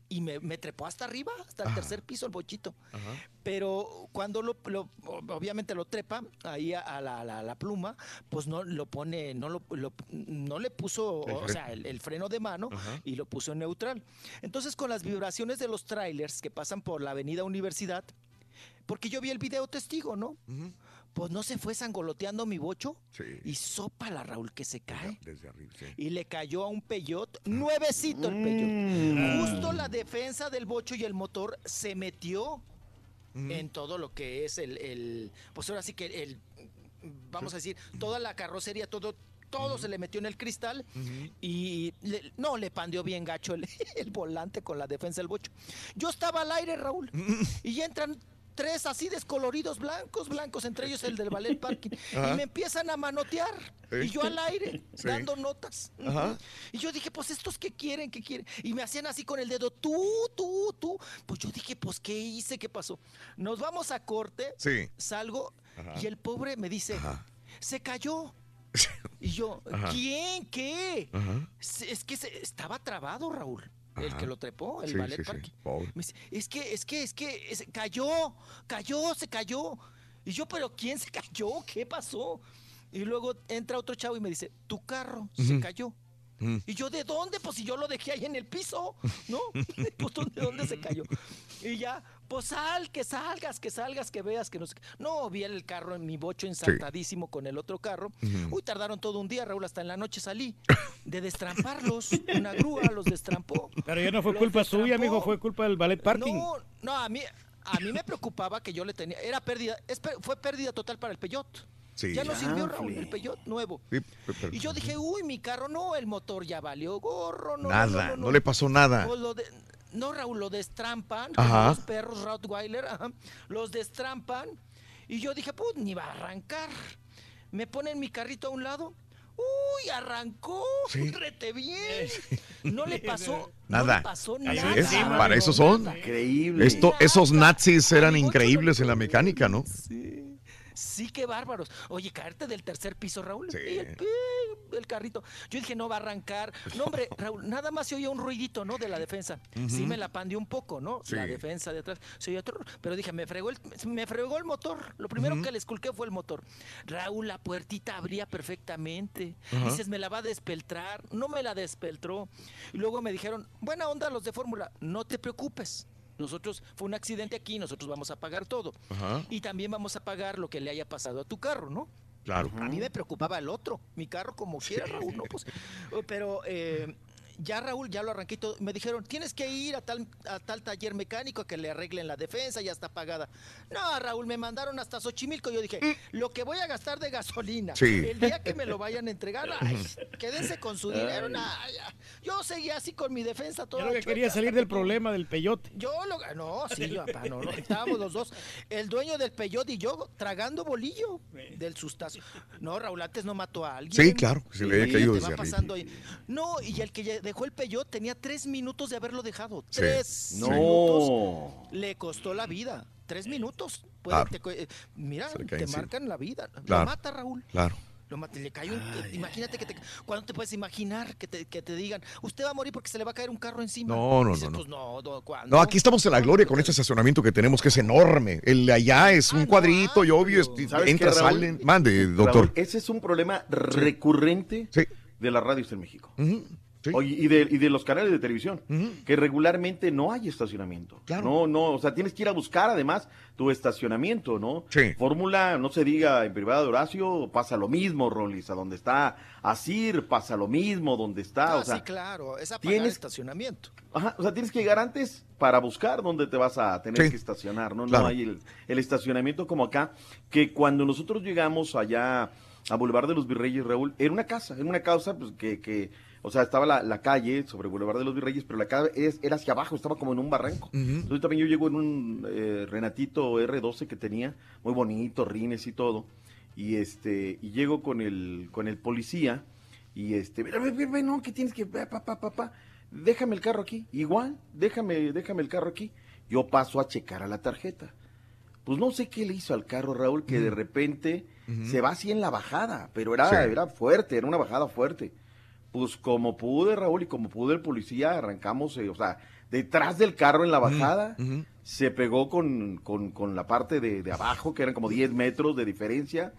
Y me, me trepó hasta arriba, hasta el Ajá. tercer piso, el bochito. Ajá. Pero cuando lo, lo- obviamente lo trepa ahí a, a la, la- la pluma, pues no lo pone, no lo, lo- no le puso, El o sea, el, el freno de mano Ajá. y lo puso en neutral. Entonces con las vibraciones de los trailers que pasan por la avenida Universidad, porque yo vi el video testigo, ¿no? Pues no se fue sangoloteando mi bocho Sí. y sopa la Raúl que se cae. Desde arriba, sí. Y le cayó a un peyot, nuevecito el peyot. Mm. Justo la defensa del bocho y el motor se metió en todo lo que es el, el- pues ahora sí que el, vamos a decir, toda la carrocería, todo, todo se le metió en el cristal y le- no le pandeó bien gacho el, <laughs> el volante con la defensa del bocho. Yo estaba al aire, Raúl, y ya entran tres así descoloridos, blancos, blancos, entre ellos el del ballet parking. <laughs> Ajá. Y me empiezan a manotear. Y yo al aire, Sí. dando notas. Ajá. Y yo dije, pues estos que quieren, que quieren. Y me hacían así con el dedo, tú, tú, tú. Pues yo dije, pues ¿qué hice? ¿Qué pasó? Nos vamos a corte. Sí. Salgo Ajá. y el pobre me dice, se cayó. <laughs> Y yo. ¿quién? ¿Qué? Es que se- estaba trabado, Raúl. El que lo trepó, el Sí, ballet sí, sí, parking. pobre. Me dice, es que, es que, es que, es- cayó, cayó, se cayó. Y yo, pero ¿quién se <laughs> cayó? ¿Qué pasó? Y luego entra otro chavo y me dice, tu carro se cayó. Mm. Y yo, ¿de dónde? Pues si yo lo dejé ahí en el piso, ¿no? <laughs> <laughs> pues ¿dónde, dónde se cayó? Y ya, pues sal, que salgas, que salgas, que veas, que no sé qué. No, vi el carro en mi bocho ensartadísimo con el otro carro. Uy, tardaron todo un día, Raúl, hasta en la noche salí de destramparlos. Una grúa los destrampó. Pero ya no fue Los culpa suya, destrampó. mijo, fue culpa del ballet parking. No, no, a mí, a mí me preocupaba que yo le tenía, era pérdida, es fue pérdida total para el Peyot. Sí. Ya no sirvió, Chanfle. Raúl, el Peyot nuevo. Sí, pero- Y yo dije, uy, mi carro no, el motor ya valió gorro, no. Nada, no, no le pasó nada. Pues lo de- no, Raúl, lo destrampan, como los perros Rottweiler, ajá, los destrampan. Y yo dije, pues ni va a arrancar. Me ponen mi carrito a un lado. Uy, arrancó, Sí. rete bien. No le pasó Nada. No le pasó Así nada. es, para eso son. Increíble. Esto, esos nazis eran increíbles en la mecánica, ¿no? Sí, qué bárbaros. Oye, caerte del tercer piso, Raúl. Sí. Y el, carrito. Yo dije, no va a arrancar. <laughs> No, hombre, Raúl, nada más se oía un ruidito, ¿no? De la defensa. Sí me la pandeó un poco, ¿no? Sí. La defensa de atrás. Se oía otro- pero dije, me fregó el, me fregó el motor. Lo primero que le esculqué fue el motor. Raúl, la puertita abría perfectamente. Dices, me la va a despeltrar. No me la despeltró. Y luego me dijeron, buena onda los de fórmula, no te preocupes. Nosotros, fue un accidente aquí, nosotros vamos a pagar todo. Ajá. Y también vamos a pagar lo que le haya pasado a tu carro, ¿no? Claro. A mí me preocupaba el otro, mi carro como quiera, Raúl, ¿no? Pues, <laughs> pero eh, ya Raúl, ya lo arranqué todo. Me dijeron, tienes que ir a tal, a tal taller mecánico a que le arreglen la defensa, ya está pagada. No, Raúl, me mandaron hasta Xochimilco. Yo dije, lo que voy a gastar de gasolina, Sí. el día que me lo vayan a entregar, <laughs> ay, quédense con su dinero. Yo seguía así con mi defensa toda Yo lo que quería salir del que- problema del peyote. yo lo no, sí, yo, papá, no, no, estábamos los dos, el dueño del peyote y yo tragando bolillo del sustazo. No, Raúl antes no mató a alguien. Sí, claro, se le haya caído desde arriba. No, y el que ya dejó el peyote tenía tres minutos de haberlo dejado. Sí. Tres No. minutos. Le costó la vida. Tres minutos. Puede- Claro. te co- eh, mira, te encima. marcan la vida. Claro. Lo mata, Raúl. Claro. Lo mata, le cae un, imagínate que te, ¿cuándo te puedes imaginar que te, que te digan, usted va a morir porque se le va a caer un carro encima? No, no, Dices, no, no. Pues no, no, ¿cuándo? No, aquí estamos en la gloria con este estacionamiento que tenemos, que es enorme. El de allá es un cuadrito y obvio, es- ¿Sabes entra, qué, Raúl? salen. Mande, doctor. Raúl, ese es un problema recurrente de las radios en México. Ujú, sí. Oye, y de, y de los canales de televisión, que regularmente no hay estacionamiento. No, no, o sea, tienes que ir a buscar además tu estacionamiento, ¿no? Sí. Fórmula, no se diga en privado de Horacio, pasa lo mismo, Rolis, a donde está Asir, pasa lo mismo, donde está, Ah, o sea, sí, claro, es apagar tienes- estacionamiento. Ajá, o sea, tienes que llegar antes para buscar dónde te vas a tener Sí. que estacionar, ¿no? Claro. No hay el, el estacionamiento como acá, que cuando nosotros llegamos allá a Boulevard de los Virreyes, Raúl, era una casa, era una casa pues, que, que o sea, estaba la, la calle sobre Boulevard de los Virreyes, pero la calle es- era hacia abajo, estaba como en un barranco. Entonces también yo llego en un eh, Renatito R12 que tenía, muy bonito, rines y todo, y este, y llego con el, con el policía, y este, ve, ve, ve, ve, no, que tienes que, pa, pa, pa, pa, déjame el carro aquí, igual, déjame, déjame el carro aquí. Yo paso a checar a la tarjeta. Pues no sé qué le hizo al carro, Raúl, que de repente se va así en la bajada, pero era, Sí. era fuerte, era una bajada fuerte. Pues como pude, Raúl, y como pude el policía, arrancamos, eh, o sea, detrás del carro en la bajada, se pegó con, con, con la parte de, de abajo, que eran como 10 metros de diferencia.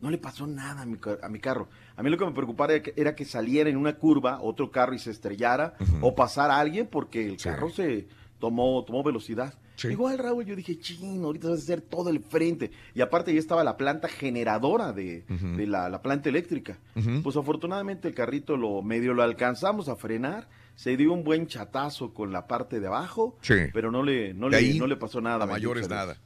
No le pasó nada a mi, a mi carro. A mí lo que me preocupaba era que, era que saliera en una curva otro carro y se estrellara o pasara alguien porque el carro se tomó, tomó velocidad. Igual, Raúl, yo dije, chino, ahorita vas a hacer todo el frente. Y aparte ya estaba la planta generadora de, la, la planta eléctrica. Pues afortunadamente el carrito lo medio lo alcanzamos a frenar. Se dio un buen chatazo con la parte de abajo, Sí. pero no le, no le, ahí no le pasó nada. a mayores nada.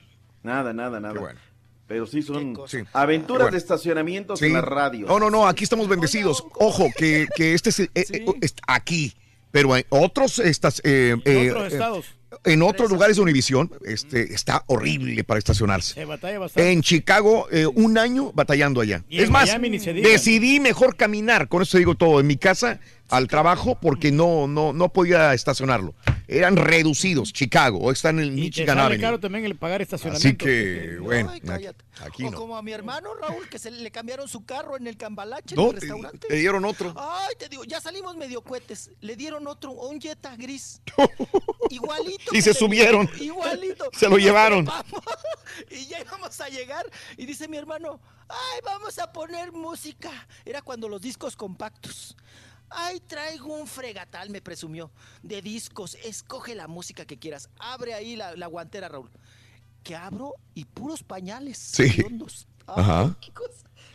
Nada, nada, nada. Qué bueno. Pero sí son Sí. aventuras Bueno. de estacionamientos Sí. en la radio. No, no, no, aquí estamos bendecidos. Ojo, que, que este es, eh, eh, es aquí, pero hay otros estas, eh, En eh, otros eh, estados. En otros lugares de Univisión este, está horrible para estacionarse. Se batalla bastante. En Chicago, eh, un año batallando allá. Y es más, Miami decidí mejor caminar, con eso digo todo, en mi casa al trabajo porque no, no, no podía estacionarlo. Eran reducidos, Chicago, o están en el Y te Michigan sale Avenue. caro también el pagar estacionamiento. Así que, bueno, Ay, aquí, o no. como a mi hermano Raúl, que se le cambiaron su carro en el cambalache No, en el restaurante. te dieron otro. Ay, te digo, ya salimos medio cohetes. Le dieron otro, un Jetta gris. <laughs> Igualito. Y se subieron. <laughs> Igualito. Se lo Y llevaron. <laughs> Y ya íbamos a llegar. Y dice mi hermano, ay, vamos a poner música. Era cuando los discos compactos. Ay, traigo un fregatal, me presumió, de discos. Escoge la música que quieras. Abre ahí la, la guantera, Raúl. Que abro y puros pañales. Sí. Ajá.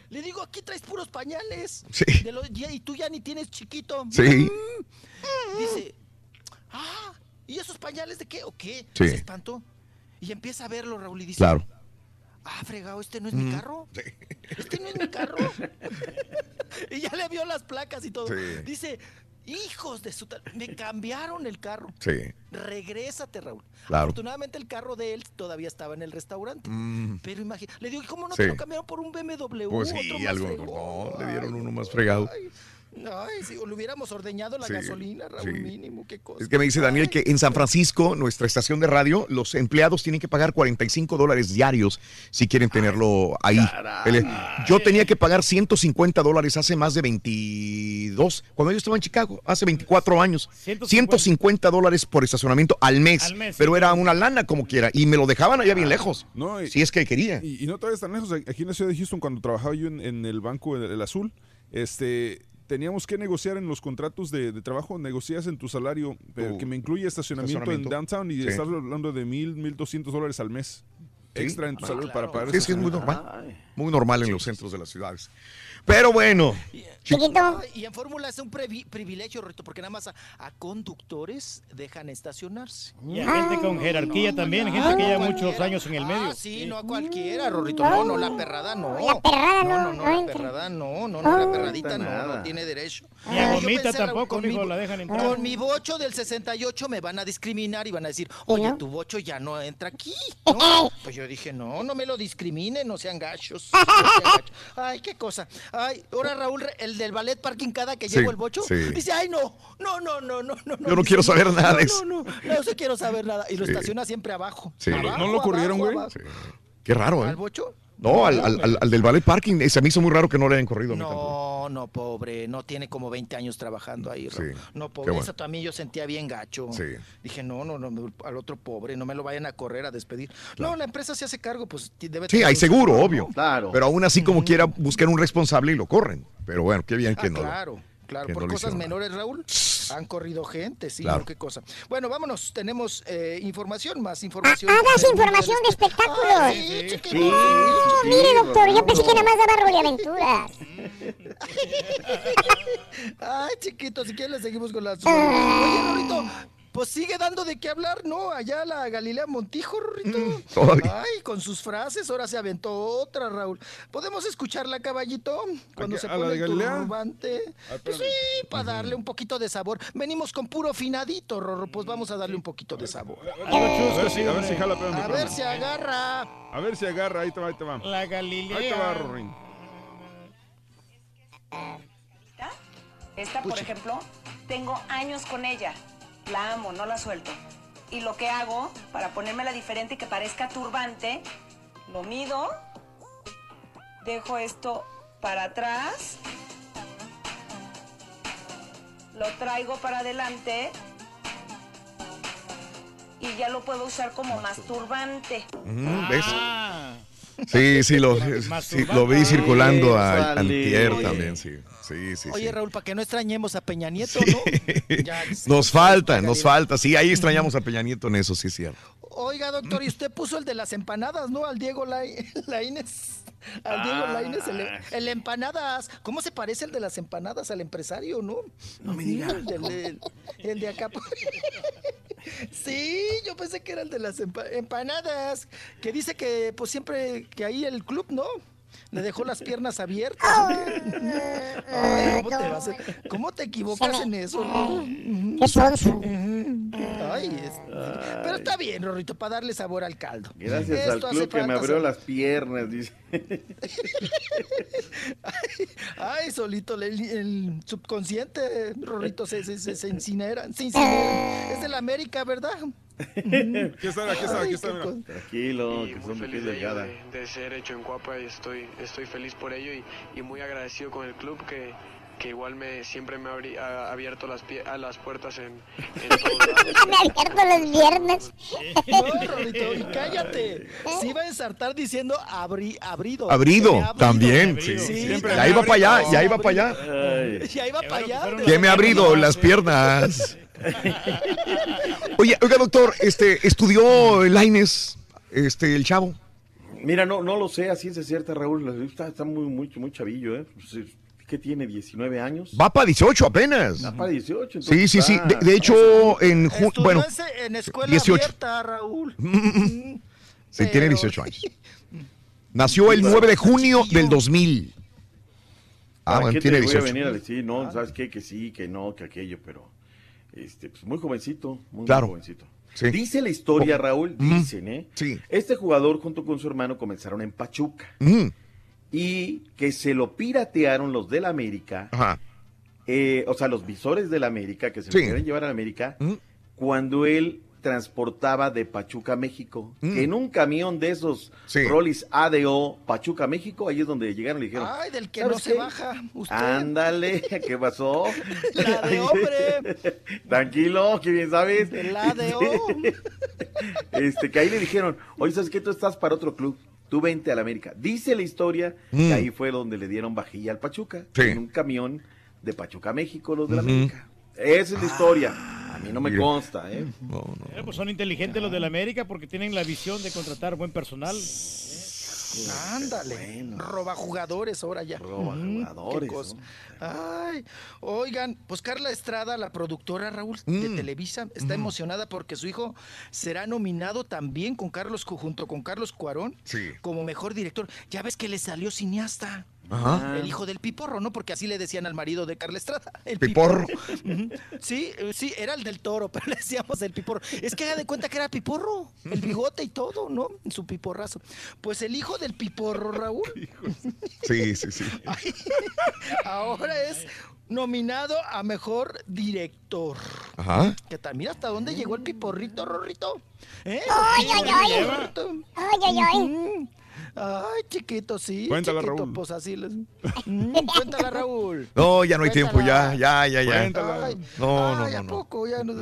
Le digo, aquí traes puros pañales. Sí. De los- ya- y tú ya ni tienes chiquito. Sí. Mm. Dice, ah, ¿y esos pañales de qué o qué? Sí. Se espantó. Y empieza a verlo, Raúl, y dice, Claro. Ah, fregado, este no es mi Mm. carro. Este no es mi carro. y ya le vio las placas y todo. Sí. Dice, hijos de su... Me cambiaron el carro. Sí. Regrésate, Raúl. Claro. Afortunadamente el carro de él todavía estaba en el restaurante. Mm. Pero imagínate, le digo, ¿cómo no Sí. te lo cambiaron por un BMW? Pues otro sí, más algo. No, le dieron uno más fregado. Ay, si le hubiéramos ordeñado la Sí, gasolina, Raúl, sí. mínimo, qué cosa. Es que me dice Daniel que en San Francisco, nuestra estación de radio, los empleados tienen que pagar 45 dólares diarios si quieren tenerlo ahí. El- yo tenía que pagar 150 dólares hace más de 22, cuando yo estaba en Chicago, hace 24 años. 150 dólares por estacionamiento al mes, Al mes, pero sí. era una lana como quiera y me lo dejaban allá bien lejos. No, y- si es que quería. Y, y no te vayas tan lejos. Aquí en la ciudad de Houston, cuando trabajaba yo en, en el banco el, el azul, este, teníamos que negociar en los contratos de, de trabajo, negocias en tu salario Tu que me incluye estacionamiento, estacionamiento. en downtown y Sí. estás hablando de mil, mil doscientos dólares al mes extra en tu salario para pagar Sí, es que es muy normal. Muy normal en los centros de las ciudades. Pero bueno. Chiquito. Y en Fórmula es un previ- privilegio, Rito, porque nada más a, a conductores dejan estacionarse. Y a gente con jerarquía también, gente que lleva muchos años en el medio. Ah, sí, no a cualquiera, Rorrito. No, no, la perrada no. La perrada no. no, No, no, no la perrada no, no, no, la perradita no, no tiene derecho. Ni a gomita tampoco, con mi mijo, la dejan entrar. Con mi bocho del 68 me van a discriminar y van a decir, oye, tu bocho ya no entra aquí. <laughs> ¿no? Pues yo dije, no, no me lo discriminen, no sean gachos. no sean gachos. <laughs> Ay, qué cosa. Ay, ahora Raúl, el del ballet parking cada que Sí, llevo el bocho, sí. dice, ay, no, no, no, no, no, no. Yo no quiero saber nada de eso. No, no, no, no, quiero saber nada. Y lo Sí. estaciona siempre abajo. Sí. Abajo, ¿No lo corrieron, abajo, güey? Qué raro, ¿eh? ¿Al bocho? No, al, al- al- al del ballet parking. eh, Se me hizo muy raro que no le hayan corrido. a mí tampoco. No, no, pobre, no tiene como 20 años trabajando ahí. Raúl. Sí, No, qué pobre, bueno. eso también yo sentía bien gacho. Sí. Dije, no, no, no, al otro pobre, no me lo vayan a correr, a despedir. No, la empresa se hace cargo, pues debe Sí, hay seguro, obvio. Claro. Pero aún así, como quiera, buscar un responsable y lo corren. Pero bueno, qué bien que Ah, no. lo- claro, claro, que por no cosas menores, Raúl, han corrido gente, sí, Claro. qué cosa. Bueno, vámonos, tenemos eh, información, más información. Hagas del mundo información de espectáculos. Ah, sí, chiquito. Oh, mire, doctor, yo pensé que nada más daba roleaventuras. <laughs> Ay, chiquito, si quieres le seguimos con las... Ah. Oye, Rorrito, pues sigue dando de qué hablar, ¿no? Allá la Galilea Montijo, Rorrito. Mm. Ay, con sus frases, ahora se aventó otra, Raúl. ¿Podemos escucharla, caballito? Cuando se ¿A la pone el turbante. Ah, Pues sí, para darle un poquito de sabor. Venimos con puro finadito, Rorro, pues vamos a darle un poquito de sabor. A ver si, a ver si jala, espérame, A ver espérame. si agarra. A ver si agarra, ahí te va, ahí te va. La Galilea. Ahí te va, Rorín. Esta, por ejemplo, tengo años con ella. La amo, no la suelto. Y lo que hago para ponérmela diferente y que parezca turbante, lo mido, dejo esto para atrás, lo traigo para adelante y ya lo puedo usar como masturbante. Mm, ¿Ves? Ah. Sí, sí, lo, sí, lo vi circulando a. Antier también, sí. Sí, sí, Oye, sí. Raúl, para que no extrañemos a Peña Nieto, ¿no? Ya, <laughs> Nos falta, nos falta. Sí, ahí extrañamos a Peña Nieto en eso, sí es cierto. Oiga, doctor, y usted puso el de las empanadas, ¿no? Al Diego Lai- <laughs> Laínez. Al Diego Ah. Laínez, el, el empanadas. ¿Cómo se parece el de las empanadas al empresario, no? No me digas. El, del- el- el de acá. <laughs> Sí, yo pensé que era el de las empa- empanadas. Que dice que, pues siempre, que ahí el club, ¿no? Le dejó las <laughs> piernas abiertas. ¿cómo, te vas a- cómo te equivocas en eso? Qué sonso. Ay, es- Pero está bien, Rorrito, para darle sabor al caldo. Gracias Esto al club que me abrió las piernas, dice. <laughs> Ay, solito el, el subconsciente, Rorrito, se, se, se, se incinera. se incinera. Es de la América, ¿verdad? Está, aquí está, aquí está. Tranquilo, que son feliz de, de ser hecho en Cuapa y estoy, estoy feliz por ello y, y muy agradecido con el club que, que igual me siempre me abri- ha abierto las, pie- a las puertas en, en <laughs> todos lados. Me abierto los viernes. No, y cállate. Se iba a ensartar diciendo abri, abrido. Abrido, ha también. Sí. Sí, Ya iba para allá, ya iba para allá. Ay. Ya iba para allá. ¿Quién me ha abrido las piernas? <laughs> Oye, oiga, doctor, este, estudió Laines, este, el chavo. Mira, no, no lo sé, así es cierta, Raúl. Está, está muy, muy, muy chavillo, ¿eh? Pues, ¿Qué tiene? ¿19 años? Va para 18 apenas. Va para 18. Sí, entonces sí, sí. está- De, de hecho, en bueno, en- escuela 18. abierta, Raúl. <laughs> sí, tiene 18 años. <laughs> Nació el 9 de junio del 2000. Ah, ¿Para bueno, tiene te voy a 18. venir a decir, no, sabes qué, que sí, que no, que aquello, pero este, pues muy jovencito, muy, Claro. muy jovencito. Sí. Dice la historia, Raúl, Ujú. dicen, ¿eh? Sí. Este jugador junto con su hermano comenzaron en Pachuca Mm, y que se lo piratearon los del América, Ajá. eh, o sea, los visores del América, que se Sí. lo querían llevar a América, Mm. cuando él transportaba de Pachuca a México, Mm. en un camión de esos Sí. Rollis ADO Pachuca México, ahí es donde llegaron y le dijeron, Ay, del que ¿sabes no se baja. Usted. Ándale, <laughs> ¿qué pasó? La de hombre. <laughs> Tranquilo, que bien sabes. La de hombre. <laughs> Este, que ahí le dijeron, oye, ¿sabes qué? Tú estás para otro club. Tú vente a la América. Dice la historia Mm. que ahí fue donde le dieron vajilla al Pachuca. Sí. En un camión de Pachuca, México, los de la. América. Esa es la historia. A mí no me consta, ¿eh? Eh, pues son inteligentes los del América porque tienen la visión de contratar buen personal. Ándale. Roba jugadores ahora ya. Roba Mm, qué jugadores, cosa. ¿no? Ay, oigan, pues Carla Estrada, la productora Raúl de Mm. Televisa, está emocionada porque su hijo será nominado también con Carlos junto con Carlos Cuarón Sí. como mejor director. Ya ves que le salió cineasta. Ajá. El hijo del piporro, ¿no? Porque así le decían al marido de Carla Estrada. <laughs> El Piporro. Sí, eh, sí, era el del toro, <laughs> pero le decíamos el piporro. Es que haga de cuenta que era piporro, el bigote y todo, ¿no? Su piporrazo. Pues el hijo del piporro, Raúl, <laughs> Sí, sí, sí. ahora es nominado a mejor director. Ajá. Que también hasta dónde llegó el piporrito, Rorrito. ¿Eh? Ay, ay, ay. Rorrito. Ay, ay, ay. Ay, chiquito, sí. Cuéntala, chiquito, Raúl. Pues así les. <laughs> Mm, cuéntala, Raúl. No, ya no hay tiempo, ya, ya, ya, ya. Cuéntala. Ay, No, no, ay, no, ¿a no. poco? Ya no-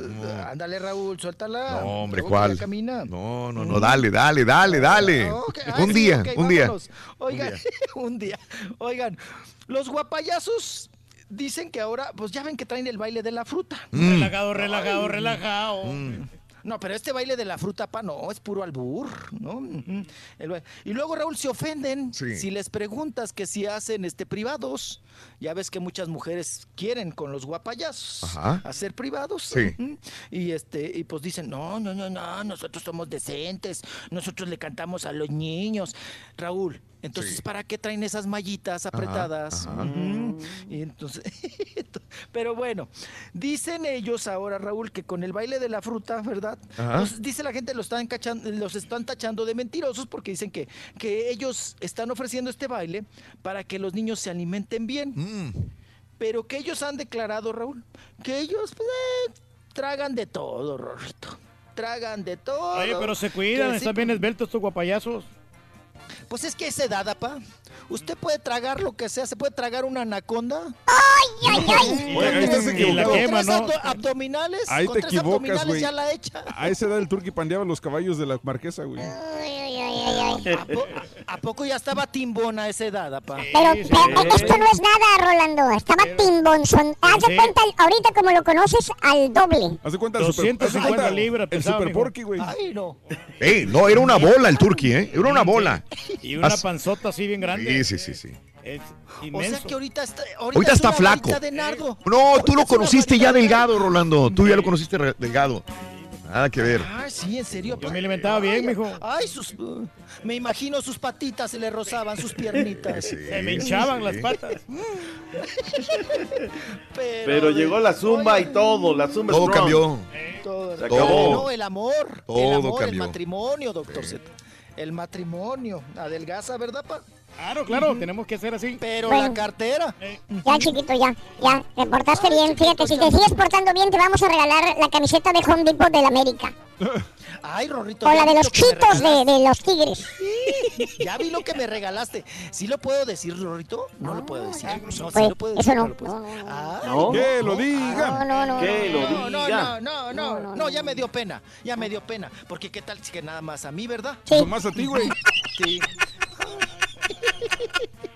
Ándale, Raúl, suéltala. No, hombre, ¿cuál? camina. No, no, no, dale, dale, dale, dale. Ok, ah, Un sí, día, un día. Oigan, <laughs> un día. Oigan, los guapayazos dicen que ahora, pues ya ven que traen el baile de la fruta. Mm. Relajado, relajado, relajado. No, pero este baile de la fruta, pa, no, es puro albur, ¿no? El y luego, Raúl, se ofenden Sí. si les preguntas que si hacen este privados. Ya ves que muchas mujeres quieren con los guapayazos Ajá. hacer privados. Sí. Y este, y pues dicen, no, no, no, no, nosotros somos decentes, nosotros le cantamos a los niños. Raúl, entonces, Sí. ¿para qué traen esas mallitas apretadas? ajá. Y entonces, <laughs> pero bueno, dicen ellos ahora, Raúl, que con el baile de la fruta, ¿verdad? Dice la gente, los están, cachan- los están tachando de mentirosos porque dicen que, que ellos están ofreciendo este baile para que los niños se alimenten bien. Mm. Pero que ellos han declarado, Raúl, que ellos pues, eh, tragan de todo, Rorrito. Tragan de todo. Oye, pero se cuidan, sí, están bien esbeltos estos guapayazos. Pues es que esa edad, apa. Usted puede tragar lo que sea, se puede tragar una anaconda. Ay, ay, ay. Ahí estás equivocado. quema, tres abdominales, Ahí con te tres equivocas, abdominales güey. ya la echa. A esa edad el turqui pandeaba los caballos de la marquesa, güey. Ay, ay, ay, ay, ay. ¿A, po- a poco ya estaba timbona a esa edad, apa? Pero, Sí, pero sí. esto no es nada, Rolando. Estaba timbonzón. Haz de cuenta, ahorita como lo conoces, al doble. Haz de cuenta el super, 250 haz de cuenta libras El pesaba, super mijo. porky, güey. Ay, no. Ey, no, era una bola el turqui, ¿eh? Era una bola. Y una As- panzota así bien grande. Sí, sí, sí, sí. Es O sea que ahorita está. Ahorita, Ahorita es está una flaco. de nardo. No, tú lo conociste ya de delgado, Rolando. Tú ya lo conociste delgado. Nada que ver. Ay, sí, en serio. Yo me alimentaba bien, mijo. Ay, sus, uh, me imagino sus patitas se le rozaban, sus piernitas. Se me hinchaban las patas. Pero llegó la zumba y todo, la zumba Todo strong. cambió. Todo. Se acabó. No, el amor. Todo el amor, el cambió. matrimonio, doctor Z. El matrimonio. Adelgaza, ¿verdad, pa? Claro, claro, tenemos que ser así. Pero Bueno. la cartera. Ya, chiquito, ya. Ya, te portaste bien. Fíjate, si te sigues portando bien, te vamos a regalar la camiseta de Home Depot del América. <laughs> Ay, Rorrito. O la de los chitos de, los tigres. Ya vi lo que me regalaste. ¿Sí lo puedo decir, Rorrito? No lo puedo decir. No, sí Pues, lo puedo eso decir. no. lo puedo decir. Ah. ¿No? Que lo diga. No, no, no. Que lo No, no, diga. no, no, no, no, ya me dio pena, ya me dio pena, porque qué tal si que nada más a mí, ¿verdad? Sí. Nomás a ti, güey. Sí.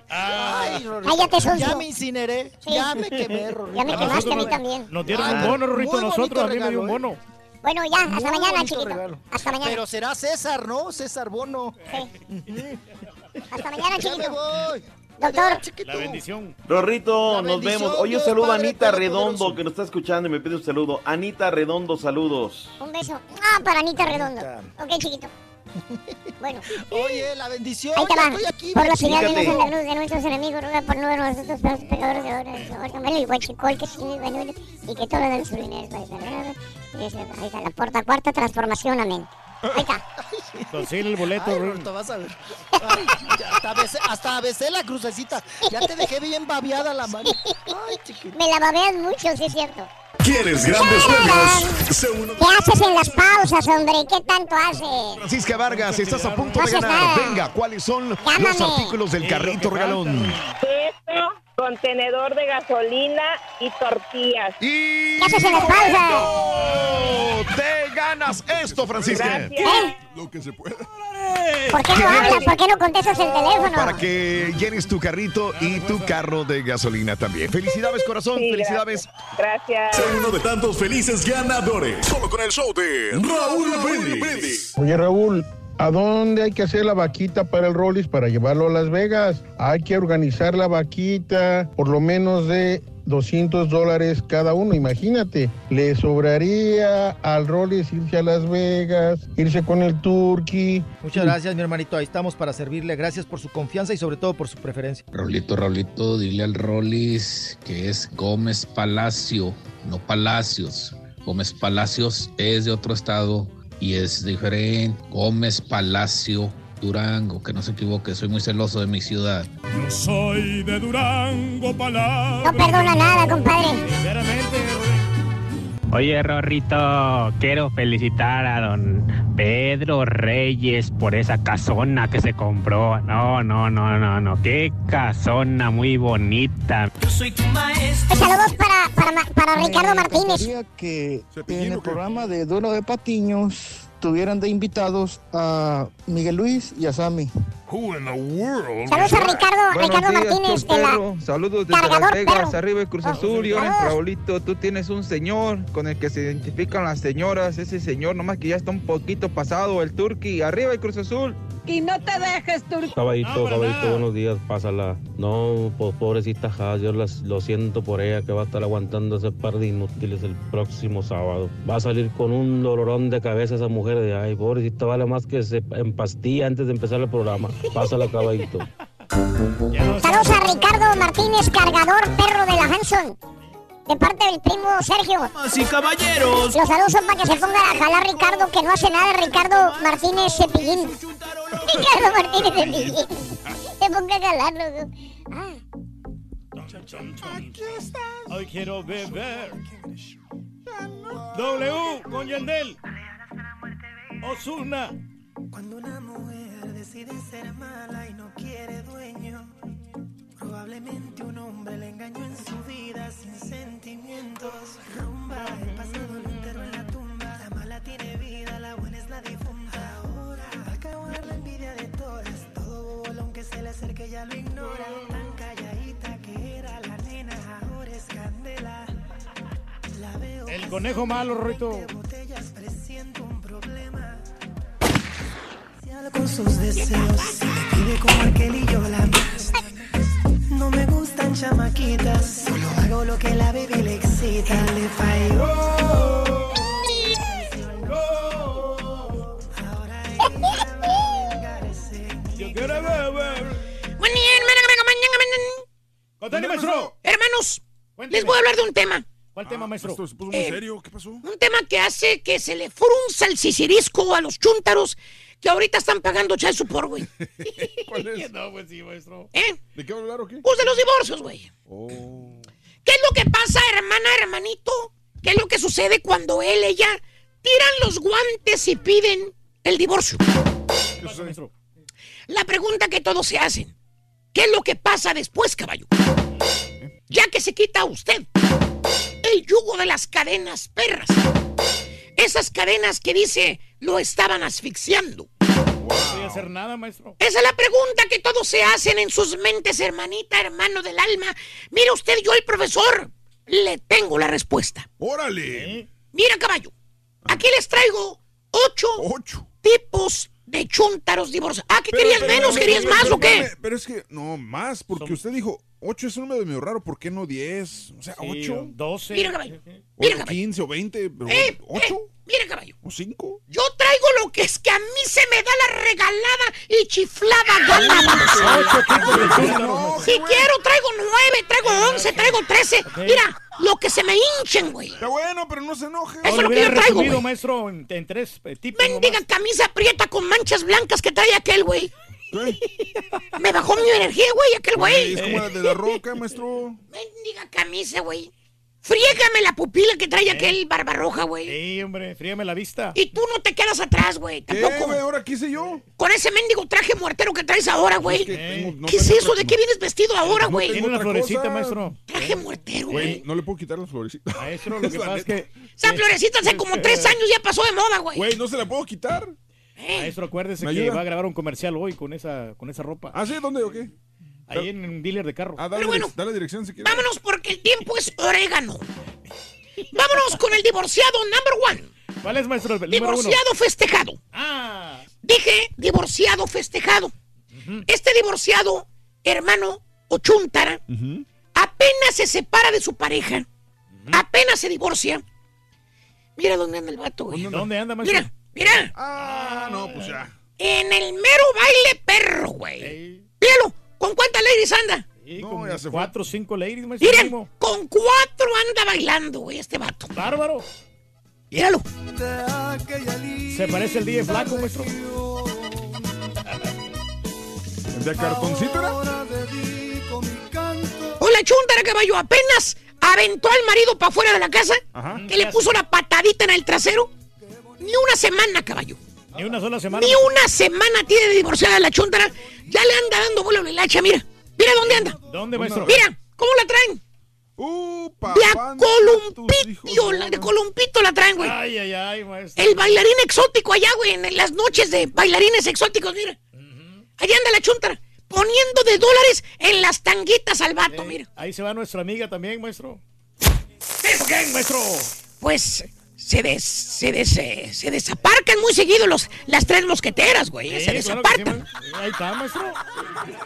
Ay, Rorrito, Cállate, sonso. ya me incineré, Sí. ya me quemé, Rorrito. Ya me quemaste a nosotros mí también. Nos dieron un bono, Rorrito, muy nosotros. A mí me dio regalo, un ¿eh? bono. Bueno, ya, hasta Muy mañana, chiquito. regalo. Hasta mañana. Pero será César, ¿no? César Bono. <laughs> Hasta mañana, Ya me chiquito. voy. Doctor. La bendición. Rorrito, La nos vemos. Oye, un saludo a Anita. Redondo, que nos está escuchando y me pide un saludo. Anita Redondo, saludos. Un beso. Ah, para Anita Redondo. Anita. Ok, chiquito. <laughs> Bueno, Oye, la bendición. ahí te va. estoy aquí. Por la señal de. Dios andaluz de nuestros enemigos, ruega por nosotros, nosotros, los pecadores de ahora, órgame el huachicol que bueno, y que todo den su dinero Ahí está, la puerta cuarta transformación, amén. Ahí está. <laughs> Consigue el boleto, Ay. Rorrito, vas a ver. Ay, hasta, besé, hasta besé la crucecita. Ya te dejé bien babeada la mano. Ay, chiquito. Me la babeas mucho, sí es cierto. ¿Quieres grandes premios? ¿Qué haces en las pausas, hombre? ¿Qué tanto haces? Francisca Vargas, estás a punto No de ganar. nada. Venga, ¿cuáles son los artículos del carrito regalón? Queso, contenedor de gasolina y tortillas. Y... ¿Qué haces en las pausas? ¡Oh! ¡Te ganas esto, Francisca! Gracias. ¿Eh? Lo que se pueda. ¿Por qué no hablas? ¿Por qué no contestas el teléfono? Para que llenes tu carrito y tu carro de gasolina también. Felicidades, corazón. Sí, Felicidades. Gracias. Sé uno de tantos felices ganadores. Solo con el show de Raúl Brindis. Oye, Raúl, ¿a dónde hay que hacer la vaquita para el Rollis para llevarlo a Las Vegas? Hay que organizar la vaquita por lo menos de 200 dólares cada uno, imagínate. Le sobraría al Rollis irse a Las Vegas, irse con el Turkey. Muchas gracias, mi hermanito. Ahí estamos para servirle. Gracias por su confianza y sobre todo por su preferencia. Raulito, Raulito, dile al Rollis que es Gómez Palacio, no Palacios. Gómez Palacios es de otro estado y es diferente. Gómez Palacio, Durango, que no se equivoque, soy muy celoso de mi ciudad. Yo soy de Durango, palabra. No perdona nada, compadre. Sinceramente, Oye, Rorrito, quiero felicitar a don Pedro Reyes por esa casona que se compró. No, no, no, no, no. Qué casona muy bonita. Pues saludos para, para, Ma- para Ricardo Martínez. que en el programa de Duelo de Patiños tuvieran de invitados a Miguel Luis y a Sammy. Saludos a Ricardo, Ricardo Martínez de la... Saludos desde Cargador, Las Vegas, arriba de Cruz Oh, Azul. Y ahora, saludos. Raulito, tú tienes un señor con el que se identifican las señoras. Ese señor, nomás que ya está un poquito pasado, el Turqui. Arriba de Cruz Azul. Y no te dejes, Turquía. Caballito, caballito, buenos días, pásala. No, po- pobrecita Haas, yo las- lo siento por ella que va a estar aguantando ese par de inútiles el próximo sábado. Va a salir con un dolorón de cabeza esa mujer de ay, pobrecita, vale más que se empastilla antes de empezar el programa. Pásala, caballito. Saludos a Ricardo Martínez, cargador perro de la Hanson. De parte del primo Sergio. y caballeros. Los saludos son para que se ponga a jalar Ricardo, que no hace nada Ricardo Martínez Cepillín. <laughs> Ricardo Martínez Cepillín. Se ponga a jalarlo. Ah, Hoy quiero beber. W con Yandel. Osuna. Cuando una mujer decide ser mala y no quiere dueño, probablemente un hombre le engañó en su vida sin sentimientos. Rumba, el pasado lo enterró en la tumba. La mala tiene vida, la buena es la difunta. Ahora, acabo la envidia de todas. Todo bolón que se le acerque ya lo ignora. Tan calladita que era la nena, ahora es candela. La veo El conejo malo, Rorrito. botellas, presiento un problema. Con sus deseos, pide como aquel y yo la más. No me gustan chamaquitas, solo hago lo que la baby le excita. Le falló. Yo quiero beber. Buen día, hermano. maestro. Hermanos, Cuénteme. les voy a hablar de un tema. ¿Cuál ah, tema, maestro? Esto se puso muy eh, serio. ¿Qué pasó? Un tema que hace que se le frunza el sicirisco a los chúntaros que ahorita están pagando child support, güey. <laughs> ¿Cuál es? <laughs> No, pues sí, maestro. ¿Eh? ¿De qué va a hablar o qué? Pues de los divorcios, güey. Oh. ¿Qué es lo que pasa, hermana, hermanito? ¿Qué es lo que sucede cuando él, ella, tiran los guantes y piden el divorcio? ¿Qué pasa, maestro? La pregunta que todos se hacen. ¿Qué es lo que pasa después, caballo? Ya que se quita usted el yugo de las cadenas perras. Esas cadenas que dice lo estaban asfixiando. A hacer nada, maestro. Esa es la pregunta que todos se hacen en sus mentes, hermanita, hermano del alma. Mira usted, yo el profesor, le tengo la respuesta. ¡Órale! Mira, caballo, aquí les traigo ocho, tipos de chúntaros divorciados. Ah, ¿qué Pero, querías pero, menos? pero, ¿Querías pero, más pero, o qué? Pero es que, no, más, porque usted dijo 8 es un número medio raro, ¿por qué no 10? O sea, 8. 12. Mira, caballo. O 15 o 20, pero Eh, 8 Mira, caballo. o 5. Yo traigo lo que es que a mí se me da la regalada y chiflada gana. vamos. Si quiero, traigo nueve, traigo once, traigo trece. Mira, lo que se me hinchen, güey. Está bueno, pero no se enoje. Eso es lo que yo traigo, resumido, güey. maestro, en, en tres eh, tipos. Mendiga camisa prieta con manchas blancas que trae aquel, güey. Me bajó mi energía, güey, aquel güey. Es como la de la roca, maestro. Mendiga camisa, güey. Friégame la pupila que trae aquel barbarroja, güey. Sí, hombre, fríame la vista. Y tú no te quedas atrás, güey. ¿Qué, Tampoco. güey? ¿Ahora qué hice yo? Con ese mendigo traje muertero que traes ahora, güey. Es que tengo- no ¿Qué es tengo eso? otra- ¿De qué vienes vestido ahora, No güey? Tiene una otra florecita, cosa. maestro. Traje muertero, Güey, güey. no le puedo quitar la florecita. <laughs> Maestro, lo que pasa es que... Esa florecita hace como tres años ya pasó de moda, güey. Güey, no se la puedo quitar. Maestro, acuérdese ¿Me que ayuda? va a grabar un comercial hoy con esa, con esa ropa. ¿Ah, sí? ¿Dónde o qué? Ahí en un dealer de carro. Ah, dale, Pero bueno, dale dirección si quieres. Vámonos porque el tiempo es orégano. Vámonos con el divorciado number one. ¿Cuál es, maestro? El uno. Divorciado festejado. Ah. Dije divorciado festejado. Este divorciado, hermano o chuntara, apenas se separa de su pareja, apenas se divorcia. Mira dónde anda el vato, güey. ¿Dónde anda, maestro? Mira, mira. Ah, no, pues ya. En el mero baile perro, güey. Míralo, ¿con cuántas ladies anda? Sí, No, como ya se fue. cuatro o cinco ladies, maestro. Miren, con cuatro anda bailando, güey, este vato. Bárbaro. Míralo. Se parece <laughs> el día flaco, maestro. ¿De cartoncito era? Hola, chuntara caballo, apenas aventó al marido para afuera de la casa, Ajá. que le puso la patadita en el trasero. Ni una semana, caballo. Ni una sola semana. Ni una semana tiene de divorciada la chuntara. Ya le anda dando vuelo a la hilacha, mira. Mira dónde anda. ¿Dónde, maestro? Mira, ¿cómo la traen? Uh, De a papá, columpito, la de columpito la traen, güey. Ay, ay, ay, maestro. El bailarín exótico allá, güey, en las noches de bailarines exóticos, mira. Allá anda la chuntara, poniendo de dólares en las tanguitas al vato, mira. Ahí se va nuestra amiga también, maestro. ¿Qué, por qué, maestro? Pues se des, se des, eh, se desaparcan muy seguido los, las tres mosqueteras, güey. Sí, se claro desaparcan. ma- sí, ahí está, maestro.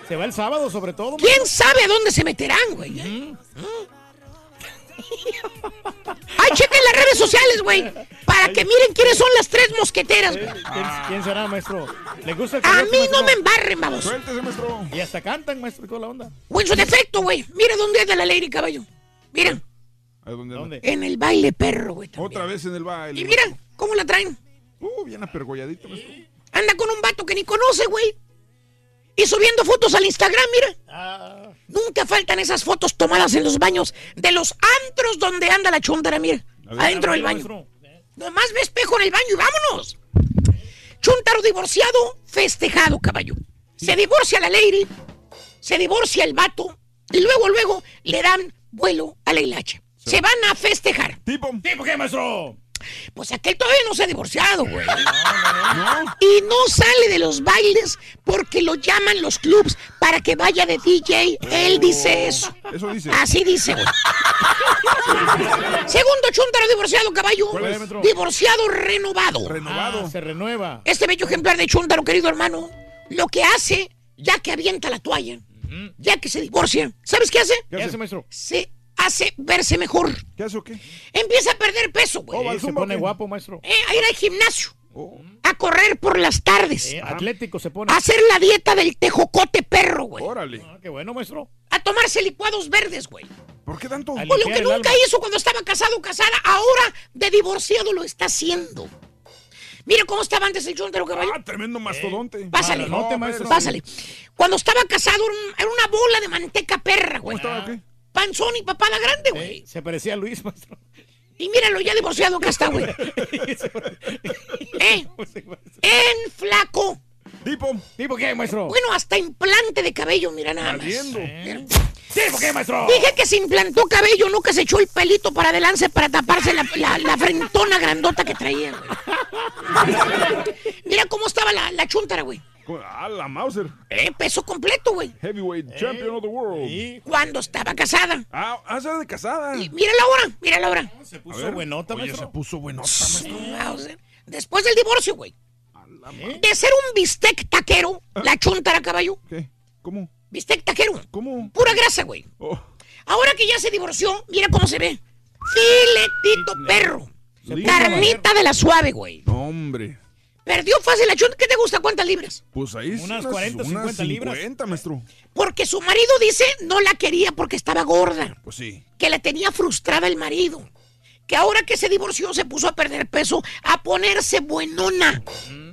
Se va el sábado, sobre todo. ¿Quién sabe a dónde se meterán, güey? ¿eh? <laughs> Ay, chequen las redes sociales, güey. Para que miren quiénes son las tres mosqueteras, güey. ¿Quién, quién será, maestro? ¿Le gusta el A mí no maestro? me embarren, vamos. Suéltese, maestro. Y hasta cantan, maestro, y toda la onda. En su defecto, güey. Mira dónde anda la Lady Caballo. Mira, ¿A dónde? ¿Dónde? en el baile perro, güey. también. Otra vez en el baile. Y mira, ¿cómo la traen? Uh, bien apergolladito. Anda con un vato que ni conoce, güey. Y subiendo fotos al Instagram, mira. Ah, Nunca faltan esas fotos tomadas en los baños de los antros donde anda la chuntara, mira. A ver, Adentro del baño. maestro. Nomás ve espejo en el baño y vámonos. Chuntaro divorciado, festejado, caballo. Se divorcia la lady, se divorcia el vato, y luego, luego le dan vuelo a la hilacha. Se van a festejar. Tipo. ¿Tipo qué, maestro? Pues aquel todavía no se ha divorciado, güey. Y no sale de los bailes porque lo llaman los clubs para que vaya de DJ. Él dice eso. Eso dice. Así dice, güey. Segundo chuntaro divorciado, caballo. ¿Cuál es, maestro? Divorciado renovado. Renovado. Ah, se renueva. Este bello ejemplar de chuntaro, querido hermano, lo que hace, ya que avienta la toalla, ya que se divorcia, ¿sabes qué hace? ¿Qué hace, maestro? Se hace verse mejor. ¿Qué hace o qué? Empieza a perder peso, güey. Oh, se pone ¿o guapo, maestro. Eh, a ir al gimnasio. A correr por las tardes. Eh, atlético se pone. A hacer la dieta del tejocote perro, güey. Órale. Ah, qué bueno, maestro. A tomarse licuados verdes, güey. ¿Por qué tanto? Pues lo que nunca alma. hizo cuando estaba casado o casada, ahora de divorciado lo está haciendo. Mira cómo estaba antes el chuntaro caballo. Ah, tremendo mastodonte. Pásale, Malonote, maestro. pásale. Cuando estaba casado era, un- era una bola de manteca perra, güey. ¿Estaba qué? Panzón y papada grande, güey. Eh, se parecía a Luis, <laughs> maestro. Y míralo, ya divorciado que está, güey. <laughs> ¿Eh? En flaco. Tipo. ¿Tipo qué, maestro? Bueno, hasta implante de cabello, mira nada más. Valiendo. ¿Tipo qué, maestro? Dije que se implantó cabello, no que se echó el pelito para adelante para taparse la, la- la frentona grandota que traía, güey. <laughs> Mira cómo estaba la, la chuntara, güey. Ah, la Mauser. Eh, peso completo, güey. Heavyweight champion of the world. Cuando estaba casada. Ah, ah, de casada. Y mira la hora, mira la hora. Se A puso buenota, Oye, maestro. se puso buenota, maestro. Mauser. Después del divorcio, güey. De ser un bistec taquero, la chuntara, caballo. ¿Qué? ¿Cómo? Bistec taquero. ¿Cómo? Pura grasa, güey. Oh, Ahora que ya se divorció, mira cómo se ve. Filetito perro. Carnita de la suave, güey. no, hombre. Perdió fácil la chunta. ¿Qué te gusta? ¿Cuántas libras? Pues ahí sí, Unas 40, 50 libras. 50, maestro. Porque su marido dice no la quería porque estaba gorda. Pues sí. Que la tenía frustrada el marido. Que ahora que se divorció se puso a perder peso, a ponerse buenona.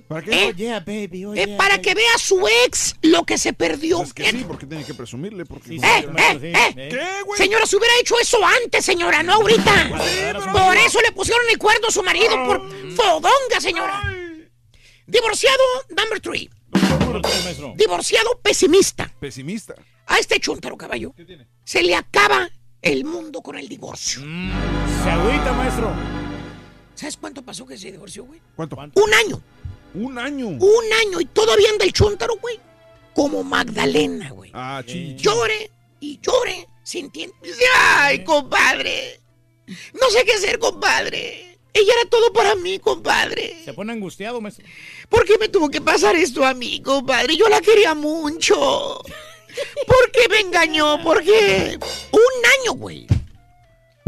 ¿Para qué? ¿Eh? yeah, baby, oh, Eh, yeah, para baby. que vea su ex lo que se perdió. Pues es que sí, porque tiene que presumirle. Porque... Sí, Eh, sí, eh, sí, eh. eh. ¿Qué, güey? Señora, se hubiera hecho eso antes, señora, no ahorita. Por eso le pusieron el cuerno a su marido por fodonga, señora. Divorciado number three. Número tres, maestro. Divorciado pesimista. Pesimista. A este chúntaro caballo se le acaba el mundo con el divorcio. Se agüita, maestro. ¿Sabes cuánto pasó que se divorció, güey? ¿Cuánto? Un año. Un año. Un año y todavía anda el chúntaro, güey. Como Magdalena, güey. Ah, chichi. Llore y llore sintiendo. Ay, compadre. No sé qué hacer, compadre. Ella era todo para mí, compadre. Se pone angustiado, maestro. ¿Por qué me tuvo que pasar esto a mí, compadre? Yo la quería mucho. ¿Por qué me engañó? ¿Por qué? Un año, güey.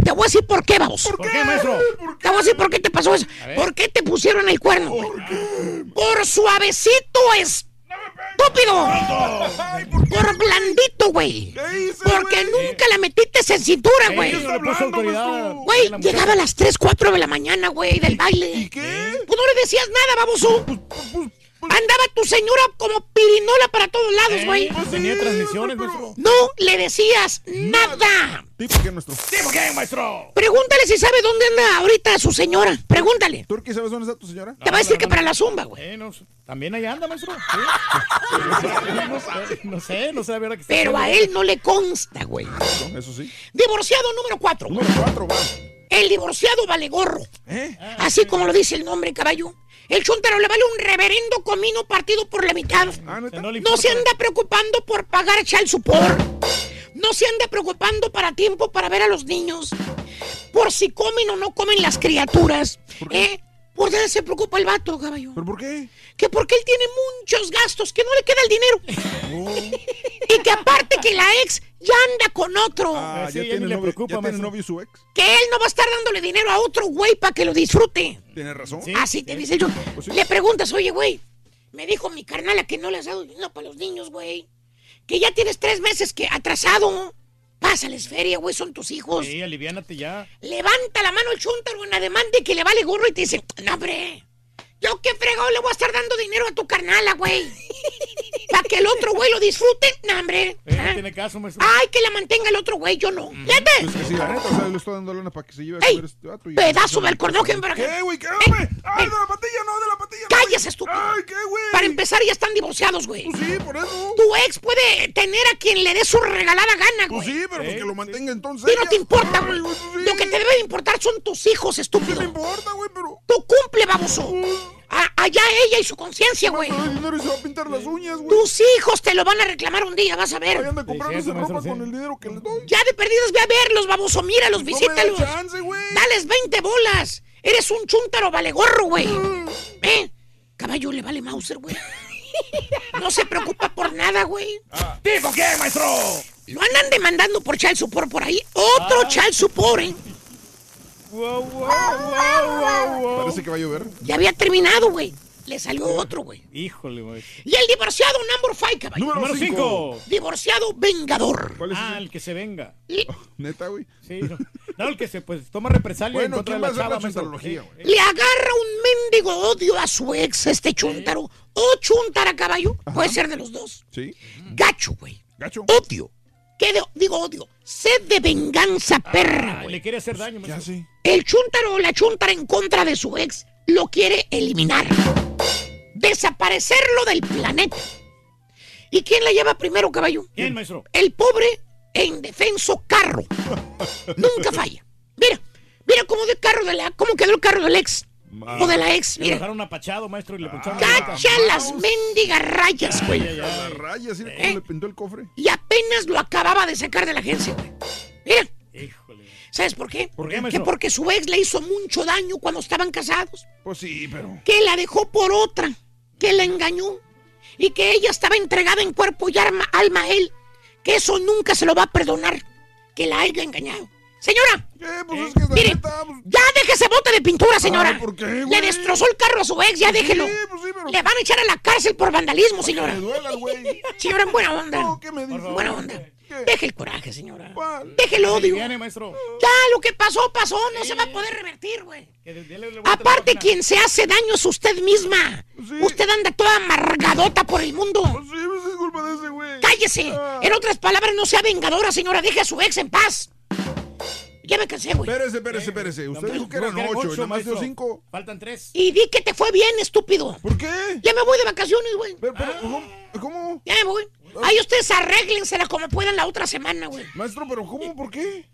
Te voy a decir por qué, vamos. ¿Por qué, maestro? Te voy a decir por qué te pasó eso. ¿Por qué te pusieron el cuerno? Por suavecito, estúpido. Por blandito, güey. ¿Qué hice, Porque nunca la metiste en cintura, güey. eso le puso autoridad. Güey, llegaba a las 3, 4 de la mañana, güey, del baile. ¿Y qué? Pues no le decías nada, baboso. Andaba tu señora como pirinola para todos lados, güey. pues tenía transmisiones. No le decías nada. ¿Tipo qué, nuestro? ¿Tipo qué, maestro? Pregúntale si sabe dónde anda ahorita su señora. Pregúntale. ¿Turqui sabes dónde está tu señora? Te va a decir que para la zumba, güey. Eh, no, También allá anda, maestro. Sí. no, sé, no sé, no sé la verdad que está Pero a él no le consta, güey. Eso sí. Divorciado número 4. Número cuatro, va. El divorciado vale gorro. ¿Eh? Así como lo dice el nombre, caballo. El chuntaro le vale un reverendo comino partido por la mitad. Ah. No No se anda preocupando por pagar child support. No se anda preocupando para tiempo para ver a los niños. Por si comen o no comen las criaturas. ¿Por qué? ¿Eh? Por nada se preocupa el vato, caballo. ¿Pero por qué? Que porque él tiene muchos gastos, que no le queda el dinero. <laughs> y que aparte que la ex ya anda con otro. Ah, Sí, ya ya tiene, le novio, preocupa, ya tiene novio su ex. Que él no va a estar dándole dinero a otro güey para que lo disfrute. Tiene razón. Sí. Así te dice yo. Pues sí. Le preguntas, oye, güey, me dijo mi carnala que no le has dado dinero para los niños, güey. Que ya tienes tres meses que atrasado. Pásales feria, güey, son tus hijos. Sí, aliviánate ya. Levanta la mano el chuntaro en ademán de que le vale gorro y te dice, no, hombre, yo qué fregado le voy a estar dando dinero a tu carnala, güey. Para que el otro güey lo disfrute, no, hombre. Eh, no Ah. tiene caso, maestro. Ay, que la mantenga el otro güey, yo no. Fíjate. Pues que sí, la neta, o sea, le estoy dando lana para que se lleve a ¡Ey! comer este vato. y- Pedazo del cordón para ¿Qué, güey? ¿Qué, hombre? ¡Ay, de la patilla, no, de la patilla! ¡Cállese, estúpido! ¡Ay, qué, güey! Para empezar, ya están divorciados, güey. Pues sí, por eso. Tu ex puede tener a quien le dé su regalada gana, Pues güey. sí, pero pues Sí, que lo sí. mantenga entonces. Y no te importa, güey. pues sí. Lo que te debe de importar son tus hijos, ¿Qué estúpido. me importa, güey? Pero... Tú cumple, baboso. A- allá ella y su conciencia, güey. Dinero y se va a pintar las uñas, güey. Tus hijos te lo van a reclamar un día, vas a ver. anda comprándose cierto, ropa maestro, con sí. el dinero que le doy. Ya de perdidas ve a verlos, baboso. Míralos, No me da visítalos. chance, güey. Dales 20 bolas. Eres un chúntaro vale gorro, güey. Mm. ¿Eh? Caballo le vale Mauser, güey. <laughs> No se preocupa por nada, güey. ¿Tipo qué, maestro? Lo andan demandando por child support por ahí. Otro child support, ¿eh? Parece que va a llover. Ya había terminado, güey. Le salió otro, güey. Híjole, güey. Y el divorciado number five, caballo. Número cinco. Divorciado vengador. ah, el que se venga. Neta, güey. Sí. No, No, el que se pues toma represalia en Bueno, contra ¿quién de va a la hacer la chuntarología, güey? Le agarra un mendigo odio a su ex, este chuntaro. O chuntara, caballo. Puede ser de los dos. Sí. Gacho, güey. Gacho. Odio. ¿Qué de- digo odio? Sed de venganza, perra, Ay, güey. le quiere hacer daño, maestro. El chuntaro o la chuntara en contra de su ex lo quiere eliminar. Desaparecerlo del planeta. ¿Y quién la lleva primero, caballo? ¿Quién, maestro? El pobre e indefenso carro. <laughs> Nunca falla. Mira, mira cómo, de carro de la, cómo quedó el carro del ex. O de la ex, Le mira. dejaron apachado, maestro, y le puncharon Cacha las mendigas rayas, güey. Las rayas, mira cómo le pintó el cofre. Y apenas lo acababa de sacar de la agencia, güey. Mira. ¿Sabes por qué? ¿Por qué, que porque su ex le hizo mucho daño cuando estaban casados. Pues sí, pero. Que la dejó por otra. Que la engañó. Y que ella estaba entregada en cuerpo y alma, alma a él. Que eso nunca se lo va a perdonar. Que la haya engañado. Señora. Pues Mire, ya deje ese bote de pintura, señora. Ay, ¿por qué, Le güey? destrozó el carro a su ex, ya Pues sí, déjelo. pues sí, pero- Le van a echar a la cárcel por vandalismo, señora. Me duela, güey. Señora, en buena onda. No, ¿qué me dice? Buena onda. Deje el coraje, señora. ¿Cuál? Deje el odio. Viene, maestro. Ya, lo que pasó, pasó. No se va a poder revertir, güey. Que Aparte, quien se hace daño es usted misma. Usted anda toda amargadota por el mundo. Sí, pues es culpa de ese güey. Cállese. En otras palabras, no sea vengadora, señora. Deje a su ex en paz. Ya me cansé, güey. Espérese, espérese, espérese. Usted dijo que eran ocho, y ocho, nada más dio cinco. Faltan tres. Y di que te fue bien, estúpido. ¿Por qué? Ya me voy de vacaciones, güey. Pero, pero, ¿cómo? ¿Cómo? Ya me voy. Ahí ustedes arréglensela como puedan la otra semana, güey. Maestro, pero ¿cómo? ¿Por qué?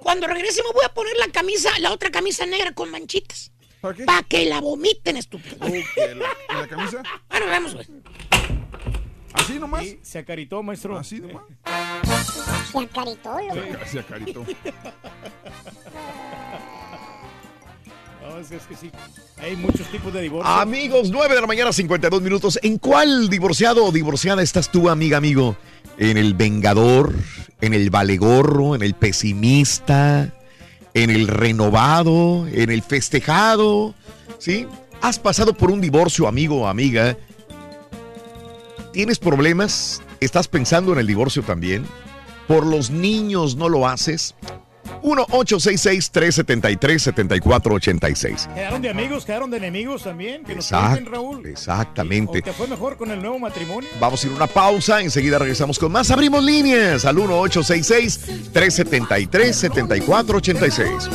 Cuando regrese me voy a poner la camisa, la otra camisa negra con manchitas. ¿Para qué? Para que la vomiten, estúpido. Ok, ¿la, ¿y la camisa? Bueno, vemos, güey. ¿Así nomás? Sí, se acaritó, maestro. ¿Así nomás? Se acaritó, loco. Se acaritó. <laughs> No, es, que sí. Hay muchos tipos de divorcio. Amigos, 9 de la mañana, 52 minutos. ¿En cuál divorciado o divorciada estás tú, amiga, amigo? ¿En el vengador? ¿En el valegorro? ¿En el pesimista? ¿En el renovado? ¿En el festejado? ¿Sí? ¿Has pasado por un divorcio, amigo o amiga? ¿Tienes problemas? ¿Estás pensando en el divorcio también? ¿Por los niños no lo haces? 1-866-373-7486. Quedaron de amigos, quedaron de enemigos también. Que nos cuenten, Raúl. exactamente. ¿O te fue mejor con el nuevo matrimonio? Vamos a ir a una pausa, enseguida regresamos con más. Abrimos líneas al 1-866-373-7486.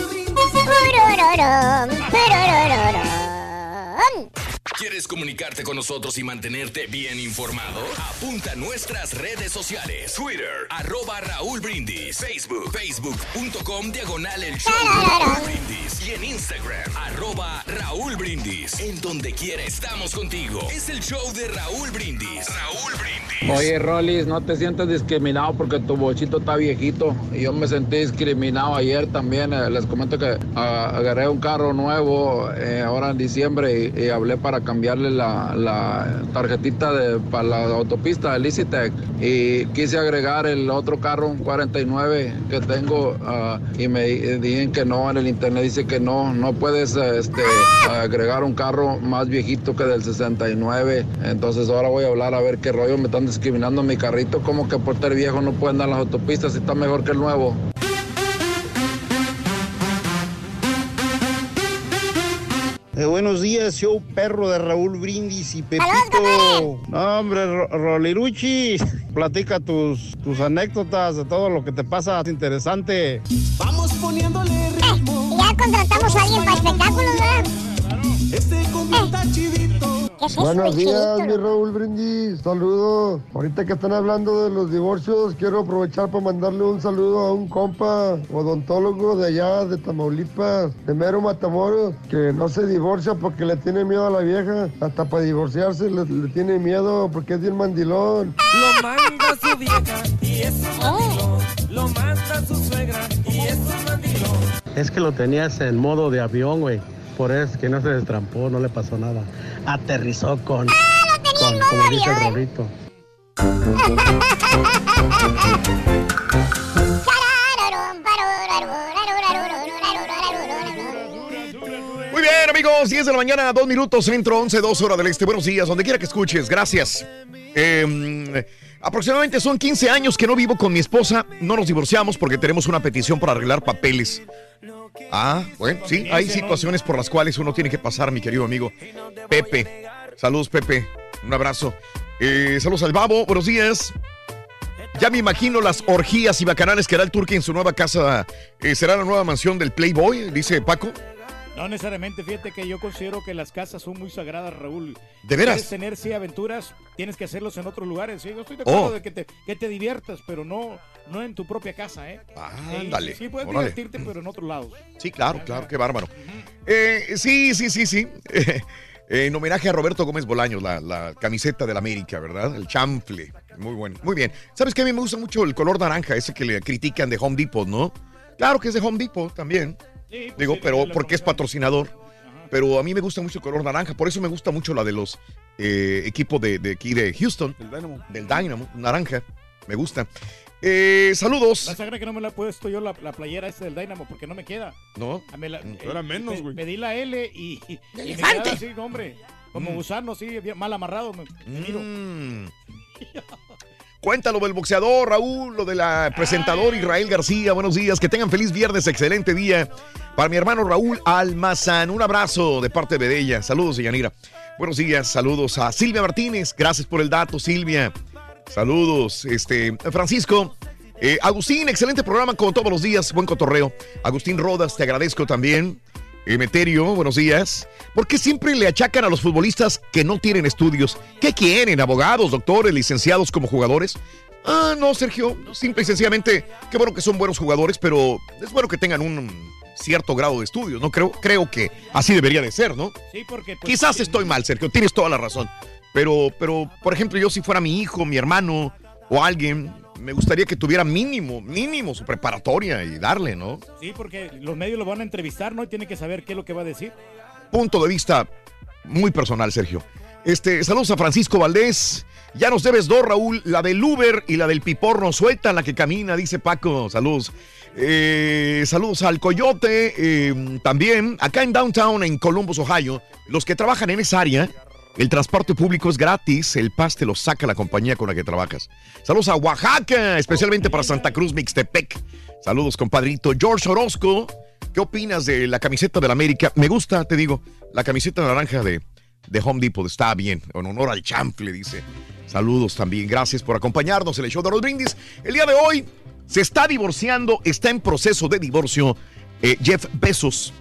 ¿Quieres comunicarte con nosotros y mantenerte bien informado? Apunta a nuestras redes sociales. Twitter, arroba Raúl Brindis. Facebook, facebook.com, diagonal el show de Raúl Brindis. Y en Instagram, arroba Raúl Brindis. En donde quiera estamos contigo. Es el show de Raúl Brindis. Raúl Brindis. Oye, Rolis, no te sientas discriminado porque tu bochito está viejito. Y yo me sentí discriminado ayer también. Eh, les comento que ah, agarré un carro nuevo eh, ahora en diciembre y, y hablé para cambiarle la, tarjetita de, para la autopista del Licitec. Y quise agregar el otro carro, un 49 que tengo, ah, y me di- dijeron que no. En el internet dice que no, no puedes eh, este, agregar un carro más viejito que del 69. Entonces ahora voy a hablar a ver qué rollo me están discriminando mi carrito. Como que por ser viejo no pueden dar las autopistas y está mejor que el nuevo. Eh, buenos días, show perro de Raúl Brindis y Pepito. No, hombre, Ro- Roliruchi, <laughs> platica tus, tus anécdotas de todo lo que te pasa es interesante. Vamos poniéndole ritmo. Ya contratamos a alguien para espectáculos, ¿verdad? Este está chidito. ¿Qué es eso, Buenos días, mi Raúl Brindis. Saludos. Ahorita que están hablando de los divorcios, quiero aprovechar para mandarle un saludo a un compa odontólogo de allá, de Tamaulipas, de Mero Matamoros, que no se divorcia porque le tiene miedo a la vieja. Hasta para divorciarse le, le tiene miedo porque es bien mandilón. Lo manda su vieja y es un mandilón. Lo manda su suegra y es un mandilón. Es que lo tenías en modo de avión, güey. Por eso que no se destrampó, no le pasó nada. Aterrizó con, con como dice el Rolito. amigos? 10 de la mañana, 2 minutos, centro, 11, 2 horas del este. Buenos días, donde quiera que escuches, gracias. Eh, aproximadamente son 15 años que no vivo con mi esposa. No nos divorciamos porque tenemos una petición para arreglar papeles. Ah, bueno, sí, hay situaciones por las cuales uno tiene que pasar, mi querido amigo Pepe. Saludos, Pepe. Un abrazo. Eh, saludos al Babo, buenos días. Ya me imagino las orgías y bacanales que hará el Turque en su nueva casa. Eh, ¿Será la nueva mansión del Playboy? Dice Paco. No necesariamente, fíjate que yo considero que las casas son muy sagradas, Raúl. ¿De veras? Quieres tener, sí, aventuras, tienes que hacerlos en otros lugares, sí. Yo estoy de acuerdo Oh. de que te, que te diviertas, pero no, no en tu propia casa, ¿eh? Ándale, Sí, puedes órale. divertirte, pero en otros lados. Sí, claro, claro, qué bárbaro. Eh, sí, sí, sí, sí. <laughs> Eh, en homenaje a Roberto Gómez Bolaños, la, la camiseta del América, ¿verdad? El chamfle. Muy bueno. Muy bien. ¿Sabes qué? A mí me gusta mucho el color naranja, ese que le critican de Home Depot, ¿no? Claro que es de Home Depot también. Pues Digo, pero porque es patrocinador. Pero a mí me gusta mucho el color naranja. Por eso me gusta mucho la de los eh, equipos de, de aquí de Houston. Del Dynamo. Del Dynamo, naranja. Me gusta. Eh, saludos. La sagra que no me la he puesto yo la, la playera esta del Dynamo porque no me queda. ¿No? A mí la- Mm. eh, Era menos, me- güey. Me di la L y. y me elefante. así, hombre. Como Mm. gusano, sí, bien mal amarrado. Me, me miro. Mm. <laughs> Cuéntalo del boxeador, Raúl, lo del presentador Israel García. Buenos días, que tengan feliz viernes, excelente día. Para mi hermano Raúl Almazán, un abrazo de parte de ella. Saludos, Yanira. Buenos días, saludos a Silvia Martínez. Gracias por el dato, Silvia. Saludos, este, Francisco. Eh, Agustín, excelente programa como todos los días, buen cotorreo. Agustín Rodas, te agradezco también. Emeterio, buenos días. ¿Por qué siempre le achacan a los futbolistas que no tienen estudios? ¿Qué quieren? ¿Abogados, doctores, licenciados como jugadores? Ah, no, Sergio. Simple y sencillamente, qué bueno que son buenos jugadores, pero es bueno que tengan un cierto grado de estudios, ¿no? Creo, creo que así debería de ser, ¿no? Sí, porque. pues, Quizás estoy mal, Sergio, tienes toda la razón. Pero, pero, por ejemplo, yo si fuera mi hijo, mi hermano o alguien, me gustaría que tuviera mínimo, mínimo su preparatoria y darle, ¿no? Sí, porque los medios lo van a entrevistar, ¿no? Y tiene que saber qué es lo que va a decir. punto de vista muy personal, Sergio. Este, saludos a Francisco Valdés. Ya nos debes dos, Raúl, la del Uber y la del Piporno. Suelta la que camina, dice Paco. Saludos. Eh, saludos al Coyote. eh, también, acá en Downtown, en Columbus, Ohio, los que trabajan en esa área, el transporte público es gratis. El PAS te lo saca la compañía con la que trabajas. Saludos a Oaxaca, especialmente para Santa Cruz, Mixtepec. Saludos, compadrito. George Orozco. ¿Qué opinas de la camiseta del América? Me gusta, te digo, la camiseta naranja de, de Home Depot está bien, en honor al chanfle, dice. Saludos también, gracias por acompañarnos en el show de los brindis. El día de hoy se está divorciando, está en proceso de divorcio eh, Jeff Bezos.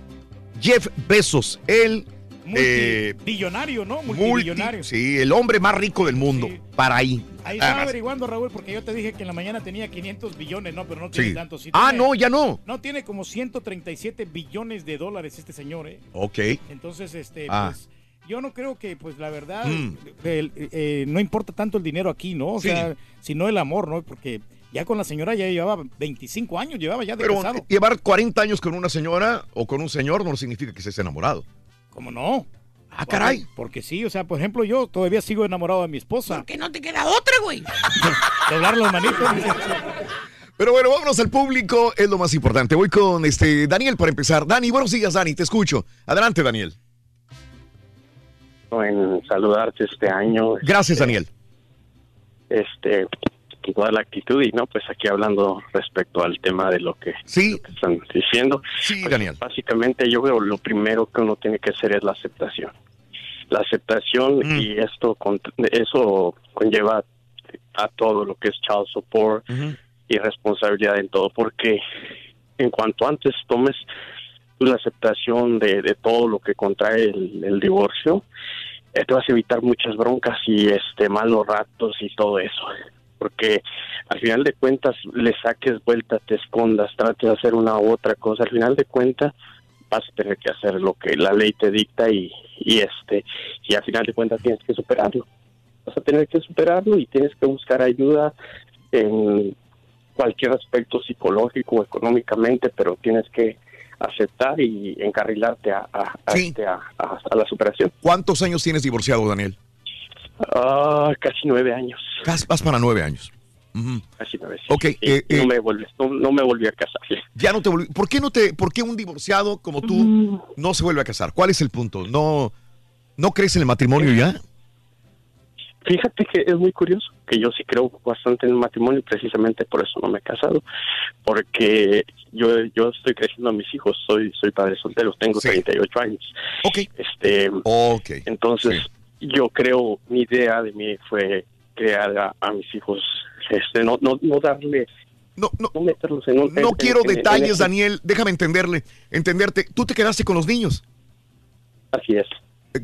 Jeff Bezos, el eh, Multibillonario, ¿no? multi- Multibillonario. sí, el hombre más rico del mundo. Para ahí. Ahí estaba averiguando, Raúl, porque yo te dije que en la mañana tenía 500 billones, no, pero no tiene Sí. tanto. Sí Ah, tiene- no, ya no. No, tiene como 137 billones de dólares este señor, ¿eh? Ok. Entonces, este, Ah. pues, yo no creo que, pues, la verdad, Mm. el- eh, no importa tanto el dinero aquí, ¿no? O Sí. sea, sino el amor, ¿no? Porque ya con la señora ya llevaba 25 años, llevaba ya de Pero casado. llevar 40 años con una señora o con un señor no significa que estés enamorado. ¿Cómo no? Ah, caray. Porque sí, o sea, por ejemplo, yo todavía sigo enamorado de mi esposa. Que no te queda otra, güey. <laughs> Doblar las manitos. Pero bueno, vámonos al público, es lo más importante. Voy con este Daniel para empezar. Dani, buenos días, Dani, te escucho. Adelante, Daniel. en saludarte este año. Gracias, Daniel. Este, toda la actitud y no, pues aquí hablando respecto al tema de lo que, sí. lo que están diciendo. Sí, Pues, Daniel. Básicamente yo creo lo primero que uno tiene que hacer es la aceptación. La aceptación Mm. y esto con- eso conlleva a todo lo que es child support y responsabilidad en todo, porque en cuanto antes tomes la aceptación de, de todo lo que contrae el, el divorcio, eh, te vas a evitar muchas broncas y este malos ratos y todo eso. Porque al final de cuentas le saques vuelta, te escondas, trates de hacer una u otra cosa, al final de cuentas vas a tener que hacer lo que la ley te dicta y, y este y al final de cuentas tienes que superarlo. Vas a tener que superarlo y tienes que buscar ayuda en cualquier aspecto psicológico o económicamente, pero tienes que aceptar y encarrilarte a, a, este, a- a- a la superación. ¿Cuántos años tienes divorciado, Daniel? Ah, casi nueve años. Vas, vas para nueve años. Así una vez. Ok, eh, no eh, me volví, no, no me volví a casar. Ya no te volví- ¿Por qué no te, por qué un divorciado como tú no se vuelve a casar? ¿Cuál es el punto? ¿No, no crees en el matrimonio ya? Fíjate que es muy curioso, que yo sí creo bastante en el matrimonio y precisamente por eso no me he casado, porque yo yo estoy creciendo a mis hijos, soy soy padre soltero, tengo 38 años. Ok. Este, okay. Entonces, yo creo, mi idea de mí fue crear a, a mis hijos, este, no, no, no darle... No, no, meterlos en un... No en- quiero en- detalles, ese- Daniel. Déjame entenderle, entenderte. Tú te quedaste con los niños. Así es.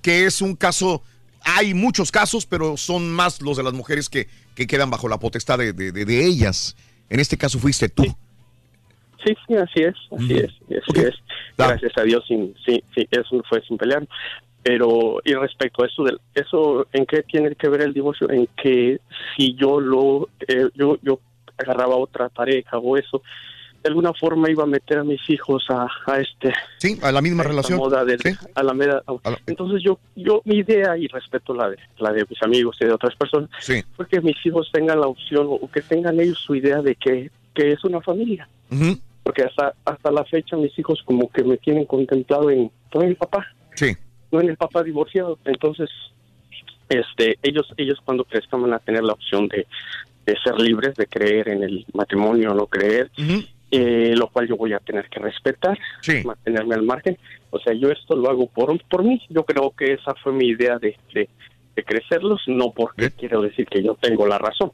Que es un caso, hay muchos casos, pero son más los de las mujeres que, que quedan bajo la potestad de, de- de- de ellas. En este caso fuiste tú. Sí, sí, así es, así es, así es. Gracias a Dios, sin, sí, sí, eso fue sin pelear. Pero, y respecto a eso, del, eso ¿en qué tiene que ver el divorcio? En que si yo lo, eh, yo, yo agarraba otra pareja o eso, de alguna forma iba a meter a mis hijos a, a este... Sí, a la misma esta relación. moda del- a la meda- Entonces yo, yo, mi idea, y respeto la de, la de mis amigos y de otras personas, Sí. fue que mis hijos tengan la opción o que tengan ellos su idea de que, que es una familia Ujú. porque hasta hasta la fecha mis hijos como que me tienen contemplado en en el papá Sí. No en el papá divorciado entonces este ellos ellos cuando crezcan van a tener la opción de, de ser libres de creer en el matrimonio o no creer eh, lo cual yo voy a tener que respetar mantenerme al margen. O sea yo esto lo hago por por mí. Yo creo que esa fue mi idea de de, de crecerlos no porque quiero decir que yo tengo la razón.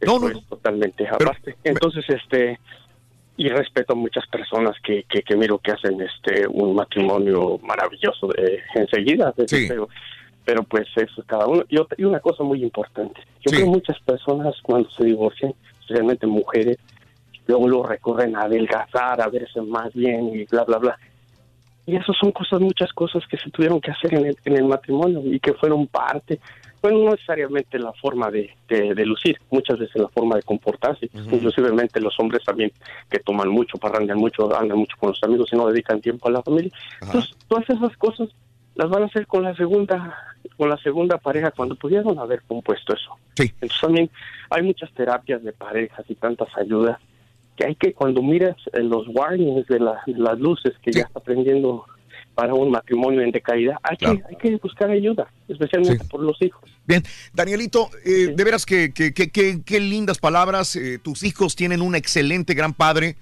No, es totalmente aparte. Entonces, este, y respeto a muchas personas que, que, que miro que hacen este un matrimonio maravilloso de, enseguida, de- pero, pero pues eso es cada uno. Y, otra- y una cosa muy importante, yo creo que muchas personas cuando se divorcian, especialmente mujeres, luego lo recurren a adelgazar, a verse más bien y bla, bla, bla. Y eso son cosas, muchas cosas que se tuvieron que hacer en el, en el matrimonio y que fueron parte, bueno, no necesariamente la forma de, de, de lucir, muchas veces la forma de comportarse, inclusivemente los hombres también que toman mucho, parrandean mucho, andan mucho con los amigos y no dedican tiempo a la familia. Entonces, todas esas cosas las van a hacer con la segunda con la segunda pareja cuando pudieron haber compuesto eso. Entonces también hay muchas terapias de parejas y tantas ayudas que hay que cuando miras los warnings de, la- de las luces que ya está prendiendo para un matrimonio en decaída, hay, que, hay que buscar ayuda, especialmente por los hijos. Bien, Danielito, eh, de veras que, que- que- que- qué lindas palabras. eh, tus hijos tienen un excelente gran padre.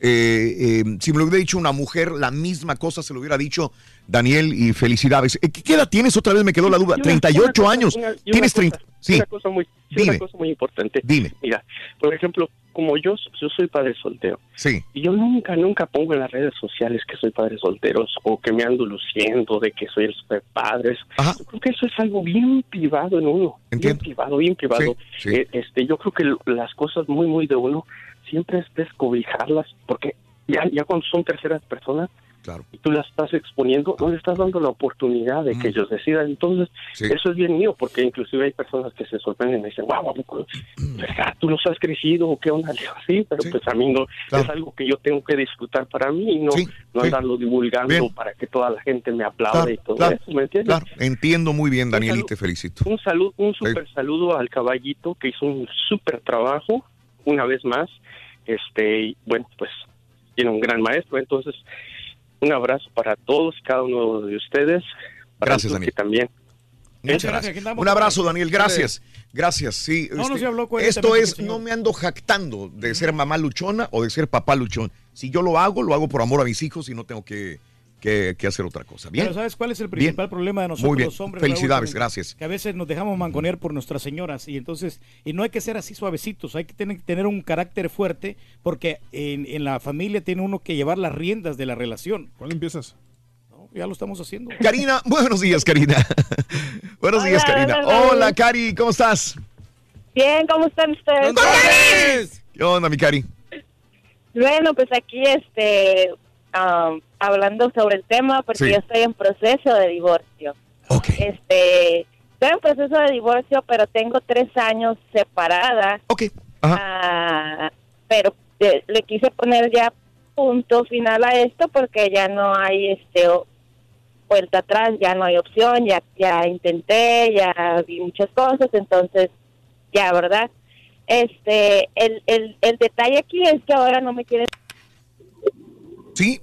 Eh, eh, si me lo hubiera dicho una mujer, la misma cosa se lo hubiera dicho Daniel y felicidades. Eh, ¿Qué edad tienes? Otra vez me quedó la duda. Una- 38 una cosa- años. una- tienes cosa- 30. Sí, Una cosa muy, sí, Dime. una cosa muy importante. Dime. Mira, por ejemplo, como yo, yo soy padre soltero. Sí. Y yo nunca, nunca pongo en las redes sociales que soy padre soltero o que me ando luciendo de que soy el super padre. Yo creo que eso es algo bien privado en uno. Bien privado, bien privado. Sí, sí. Eh, este, yo creo que las cosas muy, muy de uno siempre es descobijarlas porque ya, ya cuando son terceras personas Claro. y tú las estás exponiendo, no le estás dando la oportunidad de que ellos decidan. Entonces, eso es bien mío, porque inclusive hay personas que se sorprenden y me dicen, wow, ¿verdad? ¿Tú los has crecido o qué onda? Sí, pero pues a mí no, es algo que yo tengo que disfrutar para mí y no, no sí. andarlo divulgando Bien. para que toda la gente me aplaude Claro, y todo claro, eso, ¿me entiendes? claro. Entiendo muy bien, Daniel, y te felicito. Un saludo, un super saludo al caballito que hizo un super trabajo, una vez más. Este, bueno, pues tiene un gran maestro, entonces un abrazo para todos, cada uno de ustedes. Para Gracias, el Daniel. que también. Muchas gracias. Un abrazo, Daniel. Gracias. Gracias. Sí. No, no este, se habló esto es, no me ando jactando de ser mamá luchona o de ser papá luchón. Si yo lo hago, lo hago por amor a mis hijos y no tengo que, que- que hacer otra cosa. Bien. Pero ¿sabes cuál es el Bien. principal problema de nosotros Muy bien. los hombres? Felicidades, Raúl? gracias. Que a veces nos dejamos mangonear por nuestras señoras y entonces, y no hay que ser así suavecitos, hay que tener, tener un carácter fuerte porque en, en la familia tiene uno que llevar las riendas de la relación. ¿Cuándo empiezas? No, ya lo estamos haciendo. Karina, <laughs> buenos días, Karina. <laughs> buenos días, Karina. hola. Hola, Cari, ¿cómo estás? Bien, ¿cómo están ustedes? ¿Qué onda, mi Cari? Bueno, pues aquí este am, hablando sobre el tema porque Sí. yo estoy en proceso de divorcio. Este, estoy en proceso de divorcio, pero tengo tres años separada. Ah, pero eh, le quise poner ya punto final a esto porque ya no hay este vuelta atrás, ya no hay opción, ya ya intenté, ya vi muchas cosas, entonces ya, ¿verdad? Este, el, el, el detalle aquí es que ahora no me quieren. ¿Sí?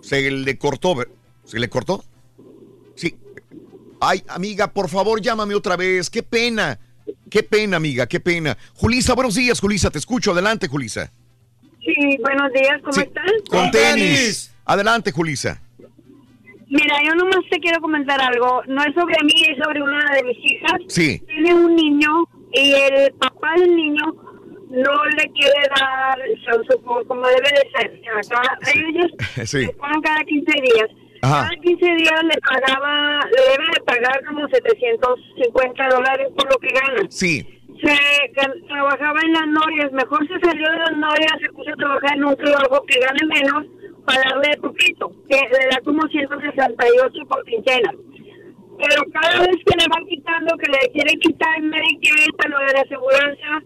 Se le cortó, ¿se le cortó? Sí. Ay, amiga, por favor, llámame otra vez. Qué pena. Qué pena, amiga, qué pena. Julisa, buenos días, Julisa. Te escucho. Adelante, Julisa. Sí, buenos días, ¿cómo están? Con tenis. Adelante, Julisa. Mira, yo nomás te quiero comentar algo. No es sobre mí, es sobre una de mis hijas. Sí. Tiene un niño y el papá del niño no le quiere dar support como debe de ser. Cada- Ellos <laughs> Sí. le pagan cada 15 días. Ajá. Cada 15 días le pagaba, le debe de pagar como 750 dólares por lo que gana. Sí. se trabajaba en las norias, mejor se salió de las norias, se puso a trabajar en un trabajo que gane menos para darle poquito, que le da como 168 por quincena. Pero cada vez que le van quitando, que le quieren quitar Medicare, lo de la aseguranza,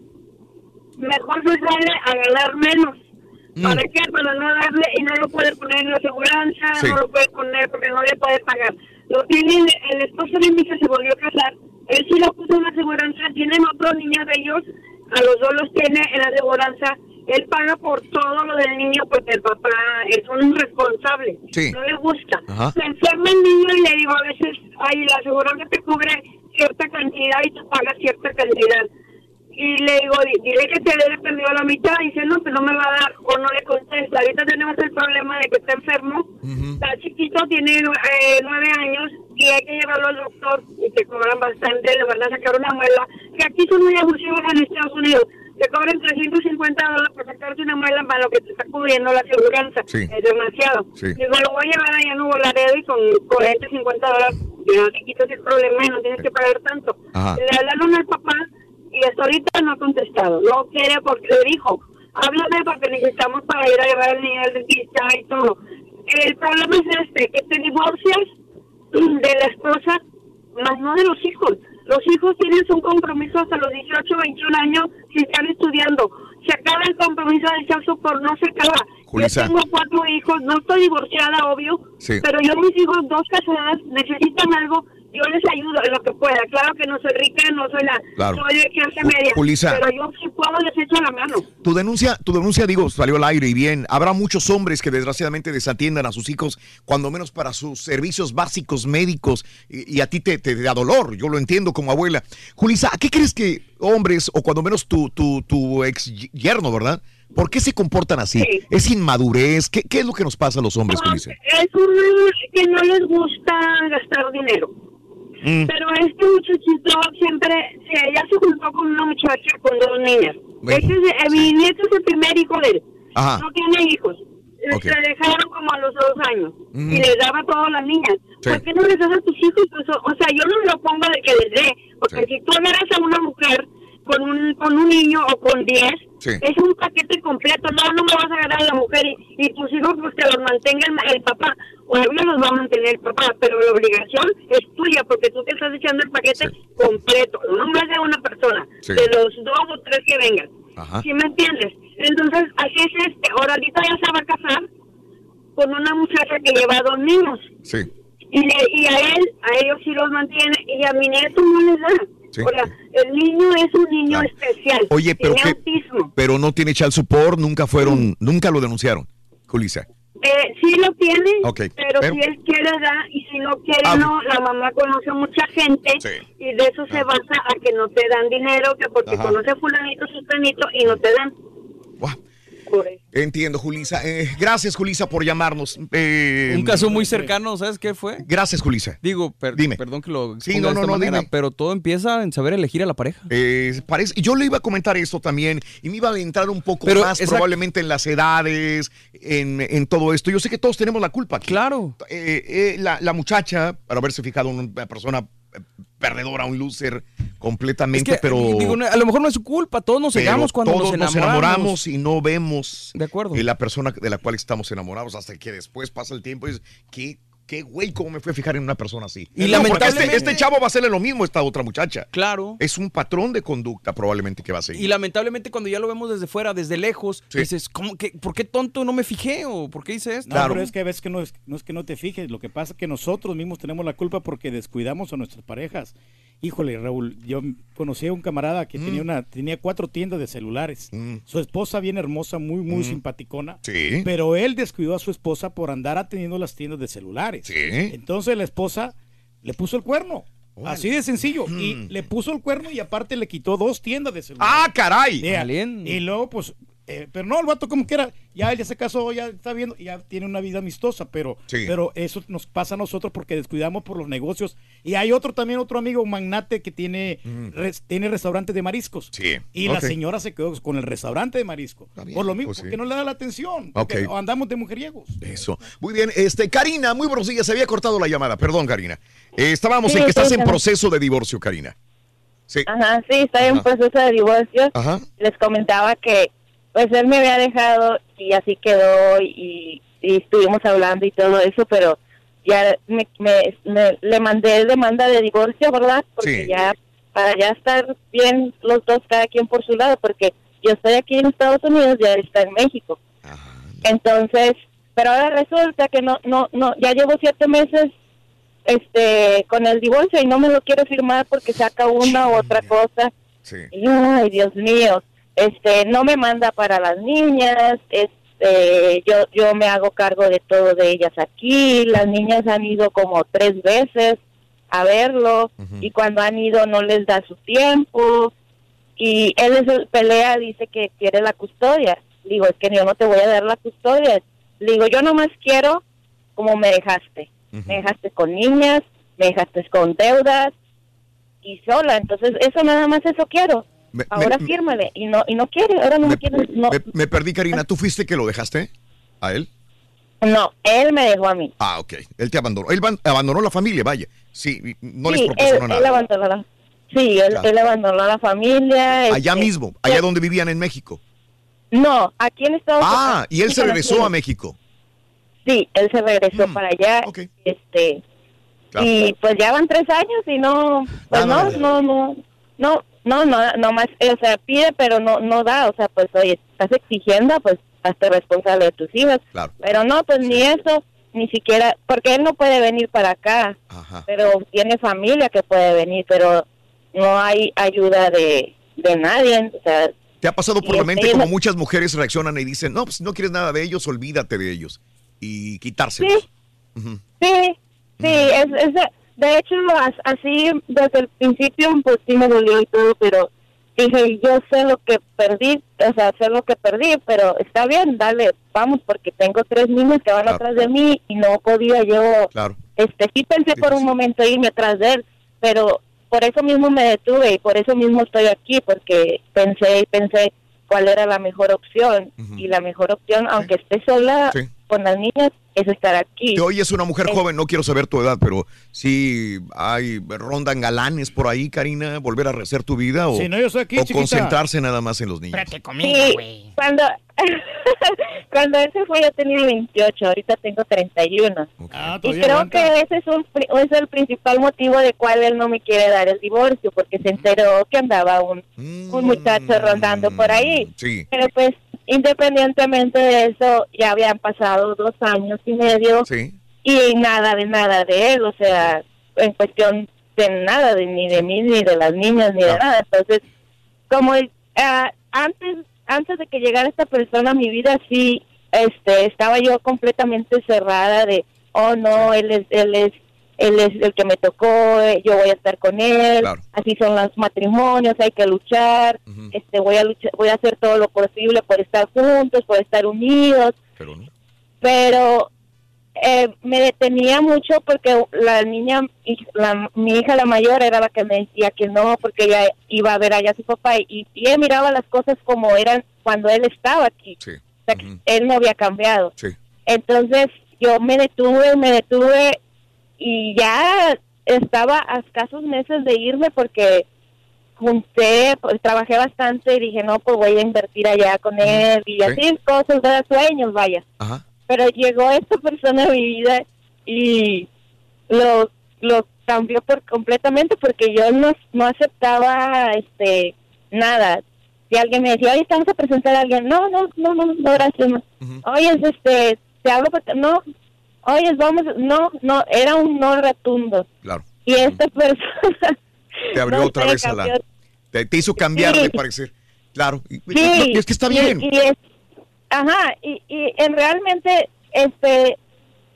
mejor se sale a ganar menos. ¿Para qué? Para no darle, y no lo puede poner en la aseguranza, Sí. no lo puede poner porque no le puede pagar. Lo tiene, el esposo de mi hija se volvió a casar, él sí lo puso en la aseguranza, tienen otros niños de ellos, a los dos los tiene en la aseguranza, él paga por todo lo del niño porque el papá es un irresponsable, Sí. no le gusta. Ajá. Se enferma el niño y le digo a veces, ay, la aseguranza te cubre cierta cantidad y tú pagas cierta cantidad y le digo, di- dile que te le perdió la mitad. Dice, no, pues no me va a dar o no le contesta. Ahorita tenemos el problema de que está enfermo. Está chiquito, tiene eh, nueve años y hay que llevarlo al doctor y te cobran bastante. Le van a sacar una muela. Que aquí son muy abusivos en Estados Unidos. Te cobran 350 dólares por sacarte una muela para lo que te está cubriendo la aseguranza. Sí. Es demasiado. Sí. Digo, lo voy a llevar allá a Nuevo Laredo y con 40, 50 dólares ya te quitas el problema y no tienes que pagar tanto. Ajá. Le hablaron al papá y hasta ahorita no ha contestado. No quiere porque le dijo, háblame porque necesitamos para ir a llevar al niño al dentista y todo. El problema es este, que te divorcias de la esposa, más no de los hijos. Los hijos tienen un compromiso hasta los 18, 21 años si están estudiando. Se acaba el compromiso del sexo por no se acaba. Julissa. Yo tengo cuatro hijos, no estoy divorciada, obvio, Sí. pero yo mis hijos, dos casadas, necesitan algo, yo les ayudo en lo que pueda. Claro que no soy rica, no soy la, Claro. soy de clase media, pero yo si puedo les echo la mano. Tu denuncia, tu denuncia, digo, salió al aire y bien. Habrá muchos hombres que desgraciadamente desatiendan a sus hijos, cuando menos para sus servicios básicos médicos, y, y a ti te, te da dolor. Yo lo entiendo como abuela. Julisa, ¿a qué crees que hombres, o cuando menos tu, tu, tu ex yerno, ¿verdad? ¿Por qué se comportan así? Sí. ¿Es inmadurez? ¿Qué, qué es lo que nos pasa a los hombres, Julisa? Es un que no les gusta gastar dinero. Mm. Pero este muchachito siempre, se, ella se juntó con una muchacha con dos niñas. Bueno, Ese es, eh, Mi nieto es el primer hijo de él. Ajá. No tiene hijos. Ok. Se dejaron como a los dos años Mm. y les daba a las niñas. Sí. ¿Por qué no les das a tus hijos? Pues, o, sea, yo no lo pongo de que les dé, porque si tú agarras a una mujer con un, con un niño o con diez, Sí. es un paquete completo. No, no me vas a agarrar a la mujer y, y tus hijos pues que los mantenga el, el papá. Ellos los va a mantener papá, pero la obligación es tuya porque tú te estás echando el paquete completo, no más de una persona, Sí. de los dos o tres que vengan. Ajá. ¿Sí me entiendes? Entonces, así es este. Ahora, ahorita ya se va a casar con una muchacha que lleva dos niños. Sí. Y, le- y a él, a ellos sí los mantiene, y a mi nieto no les da. Sí. Sea, el niño es un niño especial. Oye, pero tiene qué, autismo. pero no tiene child support, nunca fueron, nunca lo denunciaron, Julisa. Eh, sí lo tiene, pero, pero- si él quiere da y si no quiere Ah, no. La mamá conoce mucha gente y de eso se basa a que no te dan dinero, que porque Ah. Ajá. conoce a fulanito, sustanito y no te dan. Eso. Entiendo, Julisa. Eh, gracias, Julisa, por llamarnos. Eh, Un caso muy cercano, ¿sabes qué fue? Gracias, Julisa. Digo, per- Dime. perdón que lo Sí, no, de no, esta no, manera, dime. pero todo empieza en saber elegir a la pareja. Eh, parece, yo le iba a comentar esto también y me iba a entrar un poco Pero más probablemente en las edades, en, en todo esto. Yo sé que todos tenemos la culpa. aquí. Claro. Eh, eh, la, la muchacha, para haberse fijado en una persona eh, perdedora, un loser completamente, Es que, pero... digo, a lo mejor no es su culpa, todos nos pero cegamos cuando todos nos enamoramos. y no vemos de acuerdo. la persona de la cual estamos enamorados hasta que después pasa el tiempo y dices, ¿qué qué güey, cómo me fui a fijar en una persona así. Y No, porque lamentablemente- este, este chavo va a hacerle lo mismo a esta otra muchacha. Claro. Es un patrón de conducta probablemente que va a seguir. Y lamentablemente cuando ya lo vemos desde fuera, desde lejos, dices, ¿cómo que, ¿por qué tonto no me fijé? ¿O por qué hice esto? No, pero es que a veces que no es, no es que no te fijes, lo que pasa es que nosotros mismos tenemos la culpa porque descuidamos a nuestras parejas. Híjole, Raúl, yo conocí a un camarada que Mm. tenía una tenía cuatro tiendas de celulares. Su esposa bien hermosa, muy muy Mm. simpaticona. Sí. Pero él descuidó a su esposa por andar atendiendo las tiendas de celulares. Entonces la esposa le puso el cuerno. Así de sencillo. Y le puso el cuerno y aparte le quitó dos tiendas de celulares. ¡Ah, caray! Yeah. Y luego, pues, eh, pero no, el vato como que era, ya él ya se casó, ya está viendo, ya tiene una vida amistosa, pero, Sí. pero eso nos pasa a nosotros porque descuidamos por los negocios. Y hay otro también, otro amigo, un magnate que tiene, res- tiene restaurante de mariscos. Sí. Y la señora se quedó con el restaurante de marisco. por lo mismo, pues sí. porque no le da la atención. porque Ok. andamos de mujeriegos. Eso. Muy bien. Este, Karina, muy buenos días. Se había cortado la llamada. Perdón, Karina. Eh, estábamos Sí, en que estás en proceso de divorcio, Karina. Sí. Ajá, sí, está en Ajá. proceso de divorcio. Ajá. Les comentaba que pues él me había dejado y así quedó y, y estuvimos hablando y todo eso, pero ya me, me- me- le mandé demanda de divorcio, ¿verdad? Porque Sí. ya para ya estar bien los dos cada quien por su lado, porque yo estoy aquí en Estados Unidos y él está en México. Entonces, pero ahora resulta que no, no, no, ya llevo siete meses este con el divorcio y no me lo quiere firmar porque saca una u otra cosa. Y, ay, Dios mío, este, no me manda para las niñas, este, yo, yo me hago cargo de todo de ellas aquí, las niñas han ido como tres veces a verlo y cuando han ido no les da su tiempo y él es el pelea, dice que quiere la custodia. Digo, es que yo no te voy a dar la custodia. Digo, yo nomás quiero como me dejaste. Me dejaste con niñas, me dejaste con deudas y sola. Entonces, eso nada más eso quiero. Me- Ahora me- fírmale. Y no, y no quiere, ahora no me, quiere. No, Me, perdí, Karina. ¿Tú fuiste que lo dejaste a él? no, él me dejó a mí. Ah, ok. Él te abandonó. Él abandonó la familia, vaya. Sí, no les sí, proporcionó él, nada. él abandonó la, sí, él, Claro. él abandonó a la familia. Allá este, mismo, allá donde vivían en México. No, aquí en Estados Unidos. Ah, y él se regresó a México. Sí, él se regresó para allá. Este, Claro. y pues ya van tres años y no, pues no, no, no, no, no, no más, eh, o sea, pide pero no, no da, o sea, pues oye, estás exigiendo, pues hazte responsable de tus hijos. Claro. Pero no, pues ni eso, ni siquiera, porque él no puede venir para acá, pero tiene familia que puede venir, pero no hay ayuda de, de nadie, o sea, ¿Te ha pasado por la este, mente como no- muchas mujeres reaccionan y dicen, no, pues no quieres nada de ellos, olvídate de ellos? Y quitárselos. Sí. Sí, sí, es, es de, hecho as- así desde el principio pues sí me dolió y todo, pero dije yo sé lo que perdí, o sea, sé lo que perdí, pero está bien, dale, vamos, porque tengo tres niños que van Claro. atrás de mí y no podía yo, Claro. este, sí pensé por un momento irme atrás de él, pero por eso mismo me detuve y por eso mismo estoy aquí, porque pensé y pensé cuál era la mejor opción y la mejor opción, aunque esté sola Sí. Con las niñas, es estar aquí. Te oyes una mujer Eh, joven, no quiero saber tu edad, pero sí hay, rondan galanes por ahí, Karina, volver a rehacer tu vida o, Sí, no, yo soy aquí, o concentrarse nada más en los niños. Sí, cuando, <laughs> cuando ese fue yo tenía 28, ahorita tengo 31. Ah, y creo aguanta. que ese es, un, es el principal motivo de cual él no me quiere dar el divorcio, porque se enteró que andaba un, un muchacho rondando por ahí. Sí. Pero pues, independientemente de eso, ya habían pasado dos años y medio Sí. y nada de nada de él, o sea, en cuestión de nada, de, ni de mí, ni de las niñas, ni de nada. Entonces, como ah, antes antes de que llegara esta persona a mi vida, sí, este, estaba yo completamente cerrada de, oh no, él es, él es, él es el que me tocó, eh, yo voy a estar con él, así son los matrimonios, hay que luchar, este, voy a luchar, voy a hacer todo lo posible por estar juntos, por estar unidos, pero eh, me detenía mucho porque la niña, la, mi hija la mayor era la que me decía que no, porque ella iba a ver allá a su papá y, y ella miraba las cosas como eran cuando él estaba aquí. O sea, que él no había cambiado. Entonces yo me detuve, me detuve y ya estaba a escasos meses de irme porque junté, pues, trabajé bastante y dije, no, pues voy a invertir allá con él y así cosas, ¿verdad? sueños, vaya. Ajá. Pero llegó esta <laughs> persona a mi vida y lo, lo cambió por completamente porque yo no, no aceptaba este nada. Si alguien me decía, oye, estamos a presentar a alguien, no, no, no, no, no, gracias. no. Oye, este, te hablo porque, no, oye, vamos, no, no, era un no rotundo. Claro. Y esta persona... Te abrió <laughs> no otra vez a la. Te, te hizo cambiar Sí. de parecer. Claro. Y- Sí, no, y es que está bien. Y, es, ajá, y, y en realmente, este,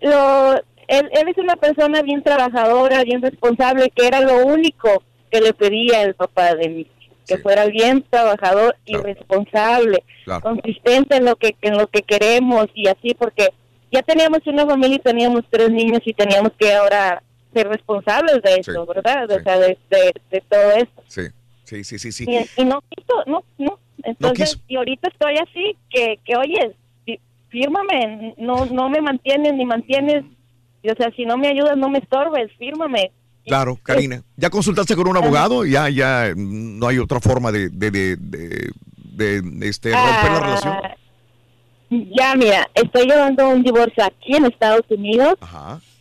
lo, él, él es una persona bien trabajadora, bien responsable, que era lo único que le pedía el papá de mí, que fuera bien trabajador y responsable, Claro. consistente en lo que en lo que queremos y así, porque ya teníamos una familia y teníamos tres niños y teníamos que ahora ser responsables de eso, ¿verdad? O sea, de, de, de todo esto. Sí, sí, sí, sí. sí. Y, y no quiso, no, no. Entonces, y ahorita estoy así, que, que oye, fí- fírmame, no, no me mantienes ni mantienes, y, o sea, si no me ayudas, no me estorbes, fírmame. Claro, Karina. ¿Ya consultaste con un abogado? Ya, ya no hay otra forma de, de, de, de- de, este, romper la relación. Ya, mira, estoy llevando un divorcio aquí en Estados Unidos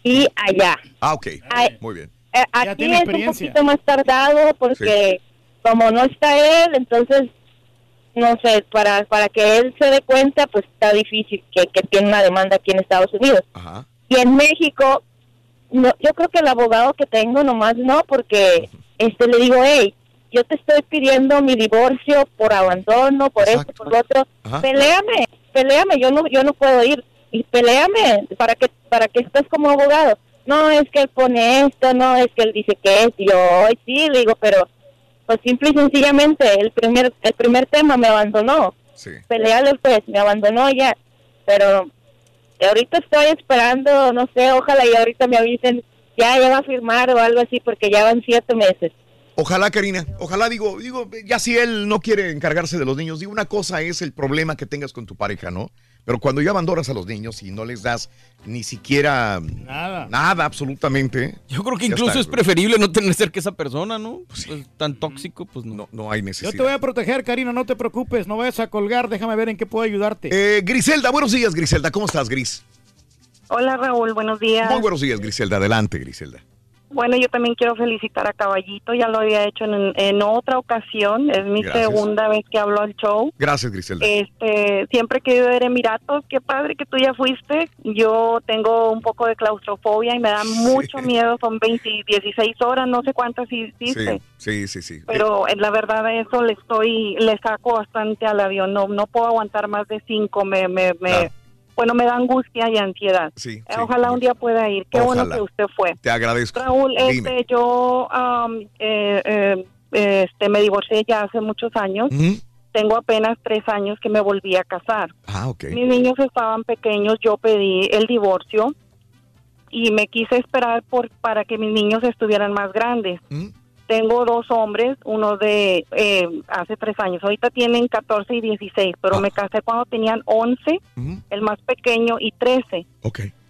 y allá. Ah, ok. Ay. Muy bien. Eh, aquí tiene es un poquito más tardado porque como no está él, entonces no sé, para para que él se dé cuenta, pues está difícil que, que tiene una demanda aquí en Estados Unidos. Y en México, no, yo creo que el abogado que tengo nomás no, porque este le digo, hey, yo te estoy pidiendo mi divorcio por abandono, por esto, por lo otro, Ajá. peleame, peleame, yo no yo no puedo ir y peleame para que para que estés como abogado. No es que él pone esto, no es que él dice que es, y yo "Ay, sí, le digo, pero pues simple y sencillamente el primer el primer tema me abandonó. Sí. Pelearle pues, me abandonó ya, pero ahorita estoy esperando, no sé, ojalá y ahorita me avisen, ya, ya va a firmar o algo así, porque ya van siete meses. Ojalá, Karina, ojalá, digo, digo, ya si él no quiere encargarse de los niños, digo, una cosa es el problema que tengas con tu pareja, ¿no? Pero cuando ya abandonas a los niños y no les das ni siquiera Nada. nada absolutamente. Yo creo que incluso está, es preferible no tener cerca esa persona, ¿no? Pues, tan tóxico, pues no. No hay Yo necesidad. te voy a proteger, Karina, no te preocupes, no vayas a colgar, déjame ver en qué puedo ayudarte. Eh, Griselda, buenos días, Griselda. ¿Cómo estás, Gris? Hola Raúl, buenos días. Muy buenos días, Griselda. Adelante, Griselda. Bueno, yo también quiero felicitar a Caballito, ya lo había hecho en, en otra ocasión, es mi Gracias. segunda vez que hablo al show. Gracias, Griselda. Este, siempre he querido ver Emiratos, qué padre que tú ya fuiste. Yo tengo un poco de claustrofobia y me da mucho miedo, son 20, 16 horas, no sé cuántas hiciste. Sí, sí, sí, sí. Pero en la verdad eso le estoy, le saco bastante al avión, no, no puedo aguantar más de cinco, me, me, me- bueno, me da angustia y ansiedad. Sí, Eh, Ojalá un día pueda ir, qué bueno que usted fue. Te agradezco. Raúl, este, yo am, eh, eh, este, me divorcié ya hace muchos años. Tengo apenas tres años que me volví a casar. Ah, ok. Mis niños estaban pequeños, yo pedí el divorcio y me quise esperar por para que mis niños estuvieran más grandes. Tengo dos hombres, uno de eh, hace tres años, ahorita tienen 14 y 16, pero me casé cuando tenían 11, el más pequeño, y 13.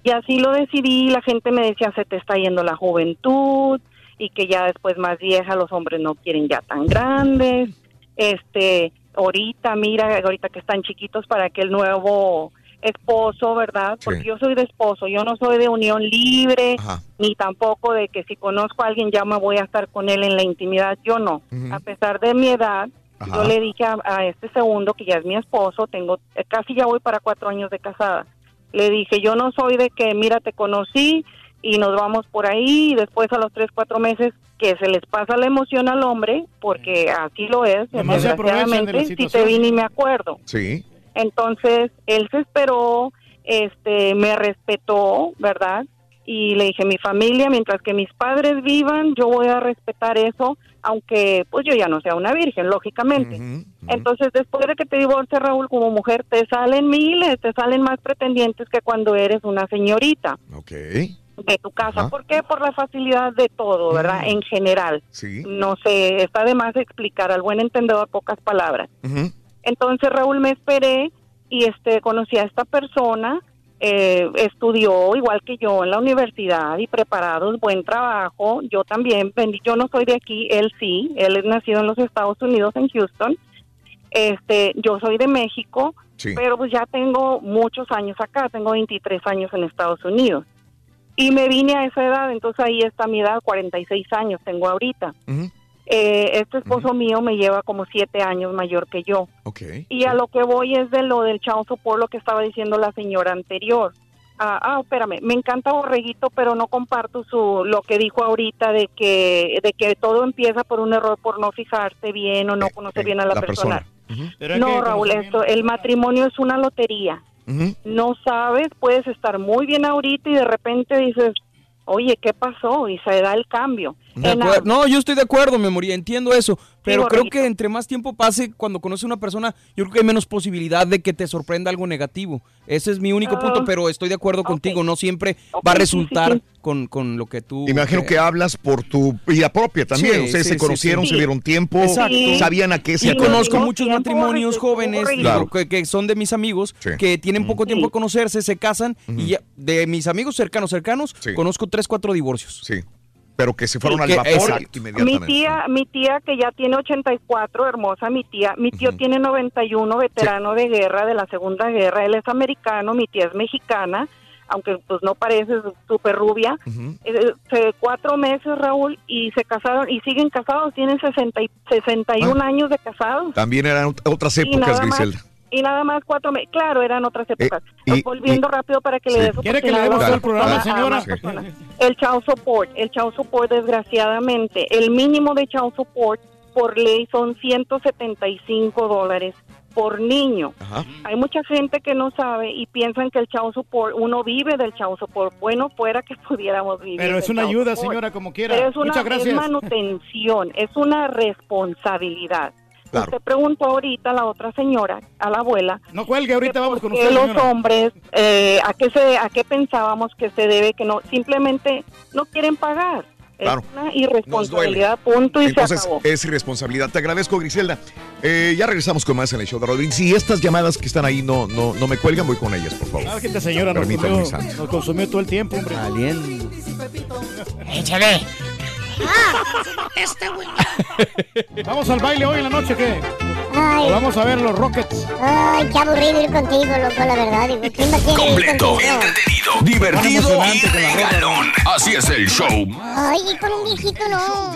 Y así lo decidí, la gente me decía, se te está yendo la juventud, y que ya después más vieja los hombres no quieren ya tan grandes. Este, ahorita, mira, ahorita que están chiquitos para que el nuevo esposo, ¿verdad? Porque yo soy de esposo, yo no soy de unión libre, ni tampoco de que si conozco a alguien ya me voy a estar con él en la intimidad, yo no. A pesar de mi edad, Ajá. yo le dije a, a este segundo, que ya es mi esposo, tengo eh, casi ya voy para cuatro años de casada, le dije, yo no soy de que, mira, te conocí y nos vamos por ahí y después a los tres, cuatro meses que se les pasa la emoción al hombre, porque así lo es, Además aprovechan de desgraciadamente, si te vi ni me acuerdo. Sí. Entonces, él se esperó, este, me respetó, ¿verdad? Y le dije, mi familia, mientras que mis padres vivan, yo voy a respetar eso, aunque pues yo ya no sea una virgen, lógicamente. Entonces, después de que te divorcias, Raúl, como mujer, te salen miles, te salen más pretendientes que cuando eres una señorita Ok. de tu casa. ¿Por qué? Por la facilidad de todo, ¿verdad? En general. Sí. No sé, está de más explicar al buen entendedor pocas palabras. Entonces Raúl me esperé y este conocí a esta persona, eh, estudió igual que yo en la universidad y preparados, buen trabajo. Yo también, yo no soy de aquí, él sí, él es nacido en los Estados Unidos, en Houston. Este, yo soy de México, Sí. pero pues ya tengo muchos años acá, tengo 23 años en Estados Unidos. Y me vine a esa edad, entonces ahí está mi edad, 46 años tengo ahorita. Eh, este esposo mío me lleva como siete años mayor que yo. Y a lo que voy es de lo del chao por lo que estaba diciendo la señora anterior. Ah, ah, espérame, me encanta Borreguito, pero no comparto su lo que dijo ahorita de que de que todo empieza por un error por no fijarse bien o no conocer bien a la, persona. No, Raúl, esto, el matrimonio es una lotería. No sabes, puedes estar muy bien ahorita y de repente dices, oye, ¿qué pasó? Y se da el cambio. En no, yo estoy de acuerdo, me moría, entiendo eso. Pero creo que entre más tiempo pase, cuando conoces a una persona, yo creo que hay menos posibilidad de que te sorprenda algo negativo. Ese es mi único Ah. punto, pero estoy de acuerdo contigo. No siempre va a resultar Con, con lo que tú. Imagino que hablas por tu vida propia también. Sí, Ustedes sí, se sí, conocieron, sí. se dieron tiempo, Exacto. sabían a qué se Y conozco muchos matrimonios jóvenes Claro. que, que son de mis amigos, que tienen poco tiempo de conocerse, se casan y ya- de mis amigos cercanos, cercanos, conozco tres, cuatro divorcios. Sí. Pero que se fueron Sí, al que- vapor exacto. inmediatamente. Mi tía, mi tía que ya tiene 84, hermosa mi tía, mi tío tiene 91, veterano de guerra de la Segunda Guerra, él es americano, mi tía es mexicana, aunque pues no parece súper rubia, Eh, se- cuatro meses Raúl y se casaron y siguen casados, tienen 60 y 61 años de casados. También eran ot- otras épocas, más- Griselda. Y nada más cuatro meses, claro, eran otras épocas. y- Volviendo rápido para que sí. le des ¿Quiere que le demos el programa, señora? El child support, el child support desgraciadamente, el mínimo de child support por ley son 175 dólares por niño. Hay mucha gente que no sabe y piensan que el child support, uno vive del child support. Bueno, fuera que <laughs> pudiéramos vivir. Pero es una ayuda, support. señora, como quiera. Pero es una Muchas es gracias. manutención, es una responsabilidad. Claro. Usted preguntó ahorita a la otra señora, a la abuela, No cuelgue, ahorita vamos con que usted, los señora. hombres eh, a qué se a qué pensábamos que se debe que no simplemente no quieren pagar Claro. es una irresponsabilidad punto y Entonces, se acabó es irresponsabilidad. Te agradezco, Griselda. Eh, ya regresamos con más en el show de Rodríguez. Si estas llamadas que están ahí no, no, no me cuelgan, voy con ellas, por favor. Ah, que esta señora nos consumió, nos consumió todo el tiempo, hombre. Échale. Este güey. ¿Vamos al baile hoy en la noche qué? ¿O vamos a ver los Rockets? Ay, qué aburrido ir contigo, loco, la verdad. Digo, ¿quién va a ir Completo, entretenido, divertido y regalón. Así es el show. Ay, y con un viejito no.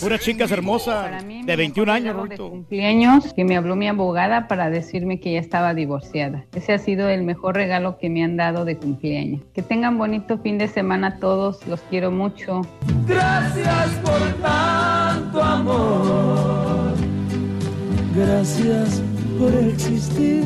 Puras chicas hermosas de 21 años, Rorito. cumpleaños que me habló mi abogada para decirme que ya estaba divorciada. Ese ha sido el mejor regalo que me han dado de cumpleaños. Que tengan bonito fin de semana todos, los quiero mucho. Gracias por tanto amor. Gracias por existir.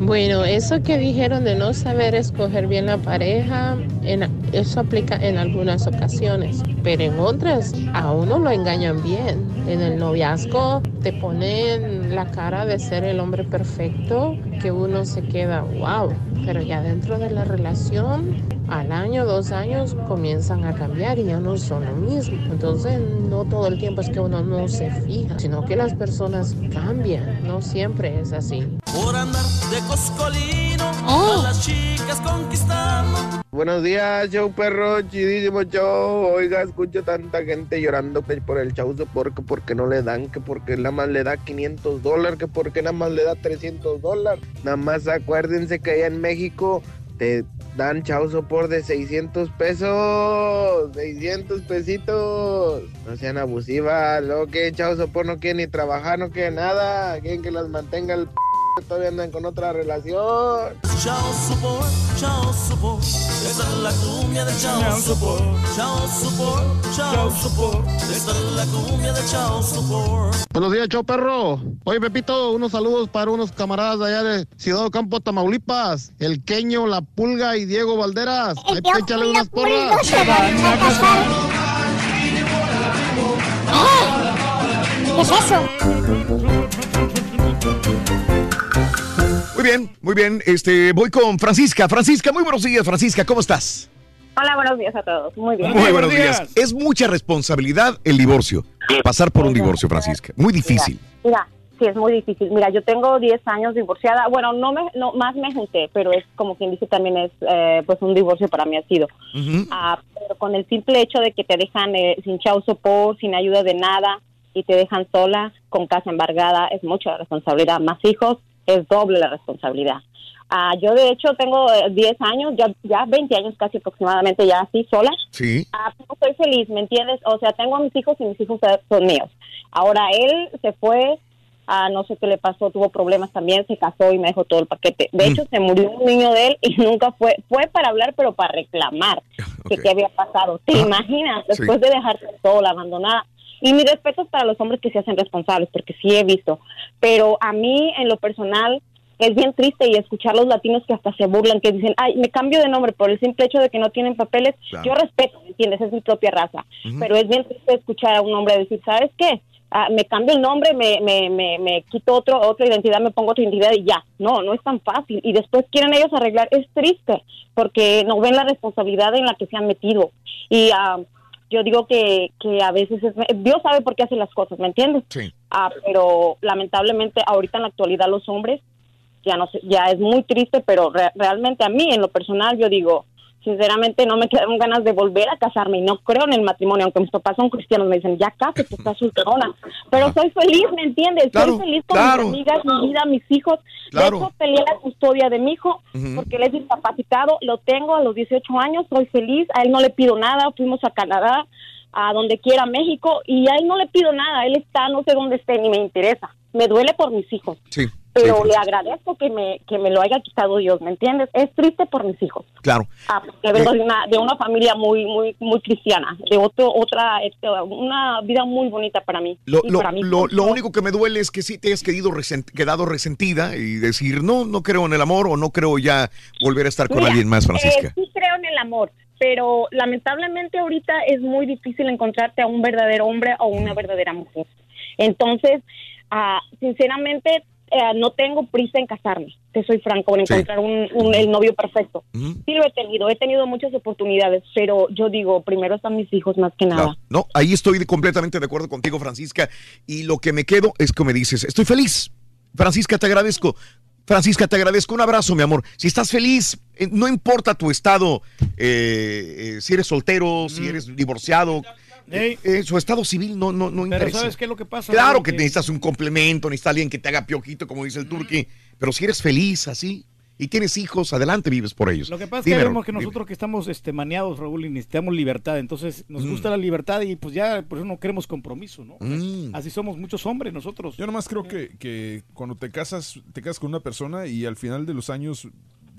Bueno, eso que dijeron de no saber escoger bien la pareja, en- eso aplica en algunas ocasiones, pero en otras a uno lo engañan bien. En el noviazgo te ponen la cara de ser el hombre perfecto, que uno se queda, wow, pero ya dentro de la relación, al año, dos años, comienzan a cambiar y ya no son lo mismo. Entonces, no todo el tiempo es que uno no se fija, sino que las personas cambian, no siempre es así. Por andar de coscolino, a las chicas conquistando. Buenos días, show perro, chidísimo show. Oiga, escucho tanta gente llorando por el chau porque porque no le dan, que porque nada más le da 500 dólares, que porque nada más le da 300 dólares. Nada más acuérdense que allá en México te dan chau por de 600 pesos, 600 pesitos. No sean abusivas, luego que chau por no quieren ni trabajar, no quieren nada, quieren que las mantenga el p todavía andan con otra relación. Chao support, chao support. Esta es la cumbia de chao support. Chao support, chao support. Esta es la cumbia de chao support. Buenos días, show perro. Oye, Pepito, unos saludos para unos camaradas de allá de Ciudad Campo, Tamaulipas. El Queño, La Pulga y Diego Valderas. Ahí échale unas porras. ¿Qué es eso? Muy bien, muy bien. Este, voy con Francisca. Francisca, muy buenos días, Francisca. ¿Cómo estás? Hola, buenos días a todos. Muy bien. Muy buenos días. Es mucha responsabilidad el divorcio. Pasar por un divorcio, Francisca. Muy difícil. Mira, sí, es muy difícil. Mira, yo tengo 10 años divorciada. Bueno, no me, no, más me junté, pero es como quien dice también es, eh, pues un divorcio para mí ha sido. Ah, pero con el simple hecho de que te dejan eh, sin chau support, sin ayuda de nada y te dejan sola, con casa embargada, es mucha responsabilidad. Más hijos, es doble la responsabilidad. Ah, yo de hecho tengo eh, 10 años, ya, ya 20 años casi aproximadamente, ya así sola. Sí. Ah, pero soy feliz, ¿me entiendes? O sea, tengo a mis hijos y mis hijos son míos. Ahora él se fue, ah, no sé qué le pasó, tuvo problemas también, se casó y me dejó todo el paquete. De hecho, se murió un niño de él <laughs> y nunca fue, fue para hablar, pero para reclamar <laughs> que qué había pasado. ¿Te imaginas? Después de dejarse sola, abandonada. Y mi respeto es para los hombres que se hacen responsables, porque sí he visto. Pero a mí, en lo personal, es bien triste y escuchar los latinos que hasta se burlan, que dicen, ay, me cambio de nombre por el simple hecho de que no tienen papeles. Claro. Yo respeto, ¿me entiendes? Es mi propia raza. Ujú. Pero es bien triste escuchar a un hombre decir, ¿sabes qué? Ah, me cambio el nombre, me, me, me, me quito otro, otra identidad, me pongo otra identidad y ya. No, no es tan fácil. Y después quieren ellos arreglar. Es triste porque no ven la responsabilidad en la que se han metido. Y ah, yo digo que, que a veces es, Dios sabe por qué hace las cosas, ¿me entiendes? Sí. Ah, pero lamentablemente ahorita en la actualidad los hombres ya no sé, ya es muy triste, pero re- realmente a mí en lo personal yo digo, sinceramente no me quedan ganas de volver a casarme y no creo en el matrimonio, aunque mis papás son cristianos, me dicen, ya cásate, estás solterona, pero soy feliz, ¿me entiendes? Claro, soy feliz con claro. mis amigas, mi vida, mis hijos, Claro. de hecho peleé la custodia de mi hijo porque él es discapacitado, lo tengo a los 18 años, soy feliz, a él no le pido nada, fuimos a Canadá, a donde quiera México y a él no le pido nada, él está, no sé dónde esté, ni me interesa, me duele por mis hijos Sí. Pero le agradezco que me que me lo haya quitado Dios, ¿me entiendes? Es triste por mis hijos. Claro. Ah, porque vengo de una de una familia muy muy muy cristiana, de otro otra este, una vida muy bonita para mí. Lo, lo- para mí lo- lo único que me duele es que sí te resent- quedado resentida y decir, no, no creo en el amor o no creo ya volver a estar con Mira, alguien más, eh, Francisca. sí creo en el amor, pero lamentablemente ahorita es muy difícil encontrarte a un verdadero hombre o una verdadera mujer. Entonces, ah, sinceramente, eh, no tengo prisa en casarme, te soy franco, en Sí. encontrar un, un- el novio perfecto. Sí lo he tenido, he tenido muchas oportunidades, pero yo digo, primero están mis hijos más que nada. No, ahí estoy de- completamente de acuerdo contigo, Francisca. Y lo que me quedo es que me dices, estoy feliz. Francisca, te agradezco. Francisca, te agradezco. Un abrazo, mi amor. Si estás feliz, eh, no importa tu estado, eh, eh, si eres soltero, si eres divorciado, eh, eh, su estado civil no, no, no Pero interesa. ¿sabes qué es lo que pasa? Claro que necesitas un complemento, necesitas alguien que te haga piojito, como dice el turqui. Pero si eres feliz así y tienes hijos, adelante, vives por ellos. Lo que pasa es que Dime, vemos que dime. nosotros que estamos este, maneados, Raúl, y necesitamos libertad. Entonces, nos Mm. gusta la libertad y pues ya por eso no queremos compromiso, ¿no? Mm. Así somos muchos hombres nosotros. Yo nomás creo que, que cuando te casas, te casas con una persona y al final de los años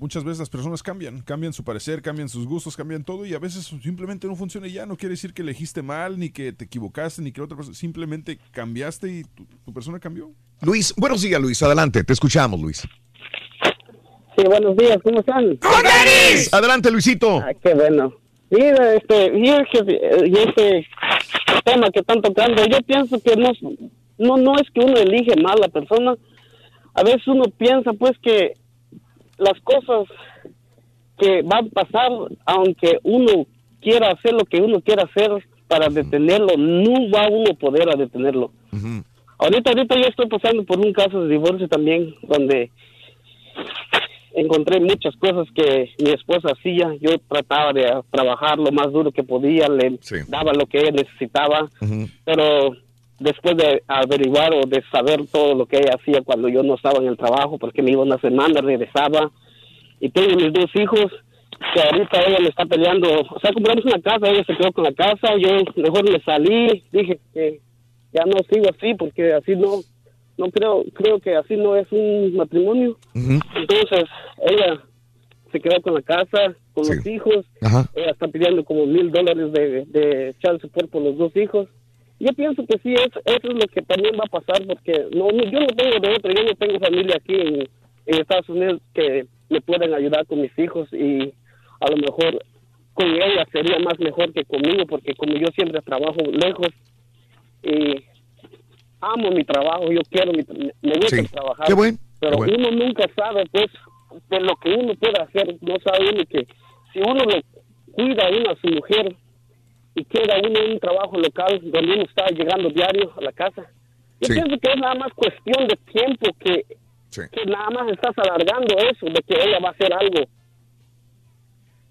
muchas veces las personas cambian, cambian su parecer, cambian sus gustos, cambian todo y a veces simplemente no funciona y ya. No quiere decir que elegiste mal, ni que te equivocaste, ni que la otra persona, simplemente cambiaste y tu, tu persona cambió. Luis, buenos días, Luis. Adelante, te escuchamos, Luis. Sí, buenos días, ¿cómo están? Adelante, Luisito. Ah, qué bueno. Mira, este, y es que, eh, y este tema que están tocando, yo pienso que no, no, no es que uno elige mal a la persona. A veces uno piensa, pues, que las cosas que van a pasar, aunque uno quiera hacer lo que uno quiera hacer para detenerlo, no va uno a poder a detenerlo. Ahorita, ahorita yo estoy pasando por un caso de divorcio también, donde encontré muchas cosas que mi esposa hacía. Yo trataba de trabajar lo más duro que podía, le daba lo que ella necesitaba, pero después de averiguar o de saber todo lo que ella hacía cuando yo no estaba en el trabajo, porque me iba una semana, regresaba, y tengo mis dos hijos, que ahorita ella me está peleando, o sea, compramos una casa, ella se quedó con la casa, yo mejor me salí, dije que ya no sigo así, porque así no, no creo, creo que así no es un matrimonio. Entonces, ella se quedó con la casa, con los hijos. Ella está pidiendo como mil dólares de, de support por los dos hijos. Yo pienso que sí, es, eso es lo que también va a pasar, porque no, no- yo no tengo de otra, yo no tengo familia aquí en, en Estados Unidos que me puedan ayudar con mis hijos y a lo mejor con ella sería más mejor que conmigo, porque como yo siempre trabajo lejos y amo mi trabajo, yo quiero, mi, me gusta Sí. trabajar. Qué Pero qué bueno. uno nunca sabe, pues, de lo que uno puede hacer. No sabe uno que si uno le cuida a uno a su mujer y queda uno en un trabajo local donde uno está llegando diario a la casa, yo Sí. pienso que es nada más cuestión de tiempo que, que nada más estás alargando eso, de que ella va a hacer algo.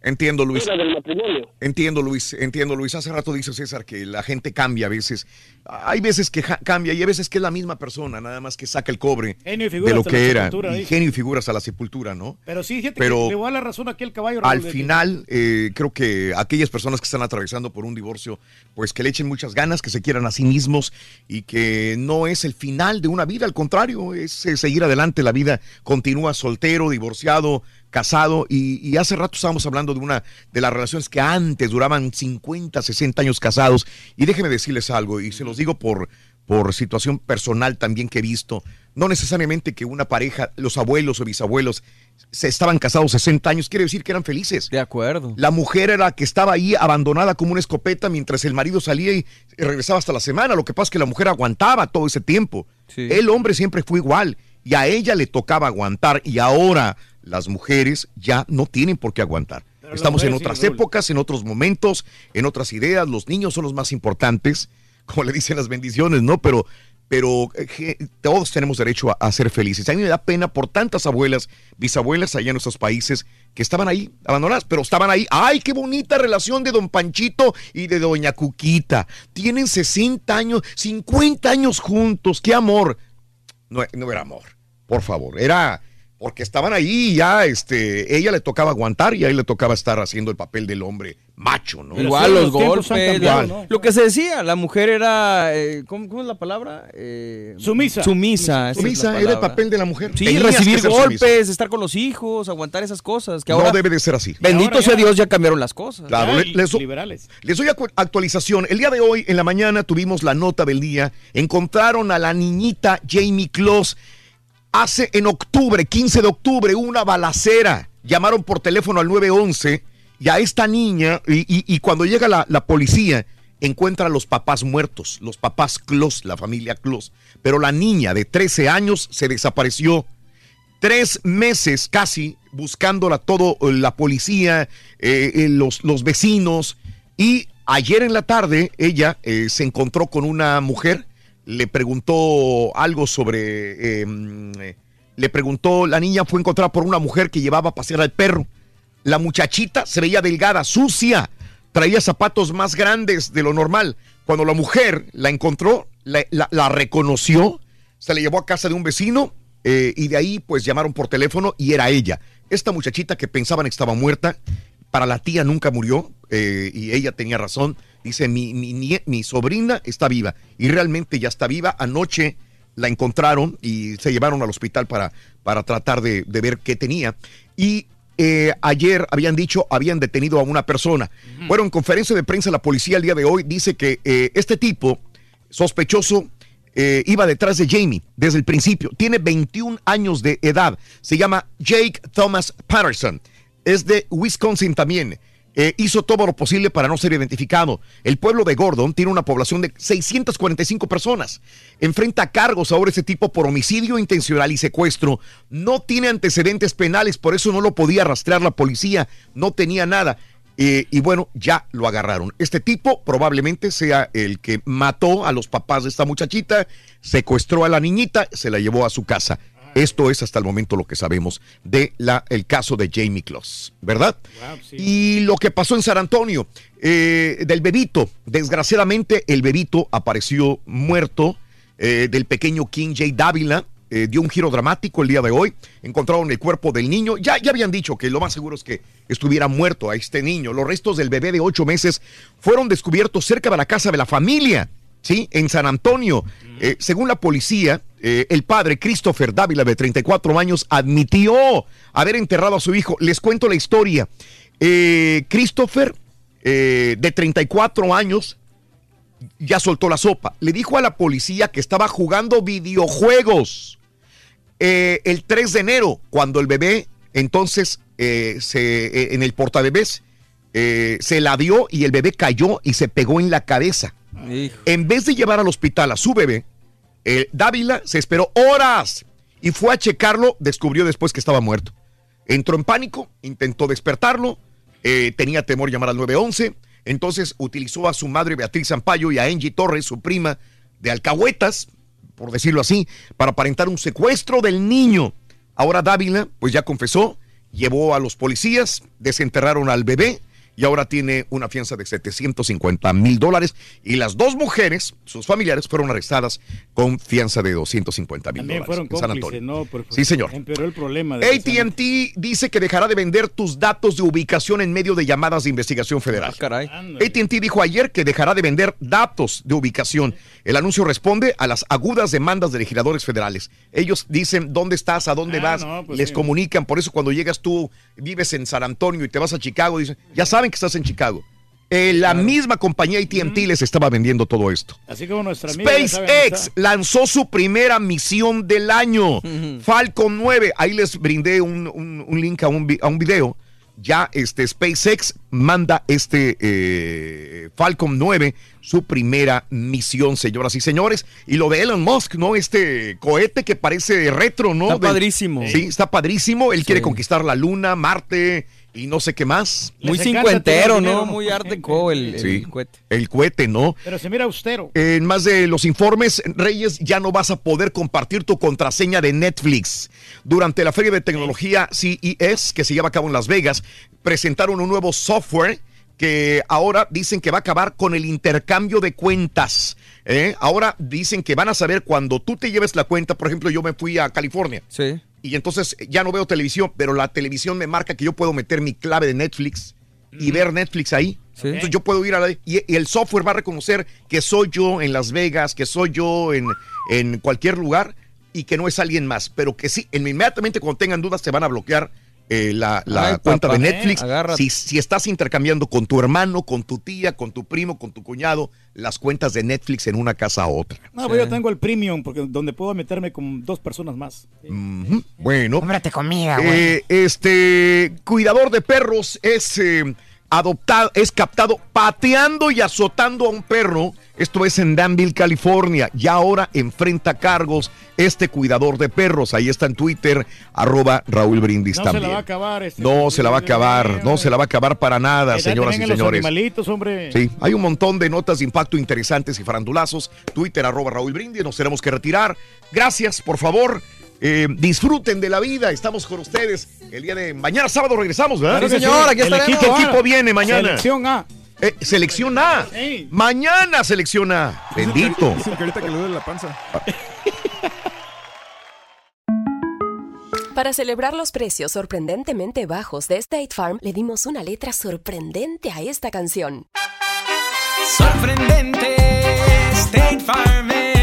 Entiendo, Luis. fuera del matrimonio. Entiendo, Luis. Entiendo, Luis. Hace rato dice César que la gente cambia a veces. Hay veces que ja- cambia y hay veces que es la misma persona, nada más que saca el cobre Genio y figura de lo que era. Y genio y figuras a la sepultura, ¿no? Pero sí, fíjate Pero que le voy a dar la razón aquí al caballo. Al Raúl, final, eh, creo que aquellas personas que están atravesando por un divorcio, pues que le echen muchas ganas, que se quieran a sí mismos y que no es el final de una vida, al contrario, es eh, seguir adelante. La vida continúa soltero, divorciado, casado y, y hace rato estábamos hablando de una de las relaciones que antes duraban 50, 60 años casados y déjenme decirles algo y se los digo por por situación personal también que he visto, no necesariamente que una pareja, los abuelos o bisabuelos se estaban casados 60 años, quiere decir que eran felices. De acuerdo. La mujer era la que estaba ahí abandonada como una escopeta mientras el marido salía y regresaba hasta la semana. Lo que pasa es que la mujer aguantaba todo ese tiempo. El hombre siempre fue igual y a ella le tocaba aguantar y ahora las mujeres ya no tienen por qué aguantar. Pero Estamos en otras sí, épocas, en otros momentos, en otras ideas. Los niños son los más importantes, <laughs> como le dicen las bendiciones, ¿no? Pero, pero eh, todos tenemos derecho a, a ser felices. A mí me da pena por tantas abuelas, bisabuelas allá en nuestros países que estaban ahí abandonadas, pero estaban ahí. ¡Ay, qué bonita relación de don Panchito y de doña Cuquita! Tienen 60 años, 50 años juntos. ¡Qué amor! No, no era amor, por favor. Era porque estaban ahí y ya, este, ella le tocaba aguantar y a él le tocaba estar haciendo el papel del hombre macho, ¿no? Igual los golpes, Igual. la- lo que se decía, la mujer era, eh, ¿cómo, cómo es la palabra? Eh, Sumisa. Sumisa. Sumisa era el papel de la mujer. Sí, Tenías recibir golpes, sumisa. estar con los hijos, aguantar esas cosas. Que No debe de ser así. Bendito sea Dios, ya cambiaron las cosas. Claro, le- les, les doy actualización. El día de hoy, en la mañana, tuvimos la nota del día. Encontraron a la niñita Jamie Kloss. Hace en octubre, 15 de octubre, una balacera. Llamaron por teléfono al 911 y a esta niña, y, cuando llega la, policía, encuentra a los papás muertos, los papás Kloss, la familia Kloss. Pero la niña de 13 años se desapareció tres meses casi buscándola todo eh, la policía, eh, eh, los, vecinos. Y ayer en la tarde ella se encontró con una mujer, le preguntó algo sobre... eh, le preguntó, la niña fue encontrada por una mujer que llevaba a pasear al perro. La muchachita se veía delgada, sucia, traía zapatos más grandes de lo normal. Cuando la mujer la encontró, la reconoció, se la llevó a casa de un vecino eh, y de ahí pues llamaron por teléfono y era ella. Esta muchachita que pensaban que estaba muerta, para la tía nunca murió eh, y ella tenía razón. Dice, mi, mi, sobrina está viva y realmente ya está viva. Anoche la encontraron y se llevaron al hospital para, para tratar de, de ver qué tenía. Y eh, ayer habían dicho, habían detenido a una persona. Bueno, en conferencia de prensa la policía el día de hoy dice que eh, este tipo sospechoso eh, iba detrás de Jamie desde el principio. Tiene 21 años de edad. Se llama Jake Thomas Patterson. Es de Wisconsin también. Eh, hizo todo lo posible para no ser identificado. El pueblo de Gordon tiene una población de 645 personas. Enfrenta cargos ahora ese tipo por homicidio intencional y secuestro. No tiene antecedentes penales, por eso no lo podía rastrear la policía. No tenía nada. Eh, y bueno, ya lo agarraron. Este tipo probablemente sea el que mató a los papás de esta muchachita, secuestró a la niñita, se la llevó a su casa. Esto es hasta el momento lo que sabemos de la, el caso de Jamie Kloss, ¿verdad? Y lo que pasó en San Antonio, eh, del bebito, desgraciadamente el bebito apareció muerto, eh, del pequeño King J. Dávila, eh, dio un giro dramático el día de hoy, encontraron el cuerpo del niño, ya, ya habían dicho que lo más seguro es que estuviera muerto a este niño, los restos del bebé de ocho meses fueron descubiertos cerca de la casa de la familia, ¿sí? En San Antonio, Eh, según la policía, eh, el padre Christopher Dávila, de 34 años, admitió haber enterrado a su hijo. Les cuento la historia. Eh, Christopher, eh, de 34 años, ya soltó la sopa. Le dijo a la policía que estaba jugando videojuegos el 3 de enero, cuando el bebé, entonces, se, en el portabebés, se la dio y el bebé cayó y se pegó en la cabeza. En vez de llevar al hospital a su bebé, Dávila se esperó horas y fue a checarlo, descubrió después que estaba muerto. Entró en pánico, intentó despertarlo, eh, tenía temor llamar al 911, entonces utilizó a su madre Beatriz Zampayo y a Angie Torres, su prima de alcahuetas, por decirlo así, para aparentar un secuestro del niño. Ahora Dávila, pues ya confesó llevó a los policías, desenterraron al bebé y ahora tiene una fianza de 750 mil dólares. Y las dos mujeres, sus familiares, fueron arrestadas con fianza de 250 mil dólares. fueron en San Antonio. ¿no? Por- sí, señor. Empeoró el problema. de ATT dice que dejará de vender tus datos de ubicación en medio de llamadas de investigación federal. ATT dijo ayer que dejará de vender datos de ubicación. El anuncio responde a las agudas demandas de legisladores federales. Ellos dicen dónde estás, a dónde Ah, vas, no, pues les sí. comunican. Por eso cuando llegas tú, vives en San Antonio y te vas a Chicago, dicen, ya saben que estás en Chicago. Eh, la misma compañía ATT les estaba vendiendo todo esto. Así como nuestra amiga. SpaceX lanzó su primera misión del año, Falcon 9. Ahí les brindé un, un- un link a un, a un video. Ya este SpaceX manda este eh, Falcon 9, su primera misión, señoras y señores. Y lo de Elon Musk, ¿no? Este cohete que parece retro, ¿no? Está padrísimo. Sí, está padrísimo. Él quiere conquistar la Luna, Marte y no sé qué más. Muy cincuentero, ¿no? Muy deco el, el cohete. el cohete, ¿no? Pero se mira austero. En más de los informes, Reyes, ya no vas a poder compartir tu contraseña de Netflix. Durante la feria de tecnología CES, que se lleva a cabo en Las Vegas, presentaron un nuevo software que ahora dicen que va a acabar con el intercambio de cuentas. ¿eh? Ahora dicen que van a saber cuando tú te lleves la cuenta, por ejemplo, yo me fui a California. Sí. Y entonces ya no veo televisión, pero la televisión me marca que yo puedo meter mi clave de Netflix y ver Netflix ahí. Entonces yo puedo ir a la... Y, y el software va a reconocer que soy yo en Las Vegas, que soy yo en, en cualquier lugar y que no es alguien más. Pero que sí, inmediatamente cuando tengan dudas te van a bloquear eh, la, la Ay, cuenta papá, de eh, Netflix. si, si estás intercambiando con tu hermano, con tu tía, con tu primo, con tu cuñado, las cuentas de Netflix en una casa a otra. No, pues yo tengo el premium porque donde puedo meterme con dos personas más. Bueno. Cómprate comida, güey. Eh, este cuidador de perros es eh, adoptado, es captado pateando y azotando a un perro. Esto es en Danville, California. Y ahora enfrenta cargos este cuidador de perros. Ahí está en Twitter, arroba Raúl Brindis No se la va a acabar. Este, no se la va a acabar, no se la va a acabar para nada, señoras y los señores. animalitos, hombre. Sí, hay un montón de notas de impacto interesantes y farandulazos. Twitter, arroba Raúl Brindis, nos tenemos que retirar. Gracias, por favor. Eh, disfruten de la vida, estamos con ustedes el día de mañana, sábado regresamos, ¿verdad? Sí. El ¿Qué equipo viene mañana? Selección A. Eh, selección A. Mañana selección A. Bendito. Que ahorita que le duele la panza. Para celebrar los precios sorprendentemente bajos de State Farm, le dimos una letra sorprendente a esta canción. Sorprendente, State Farm es.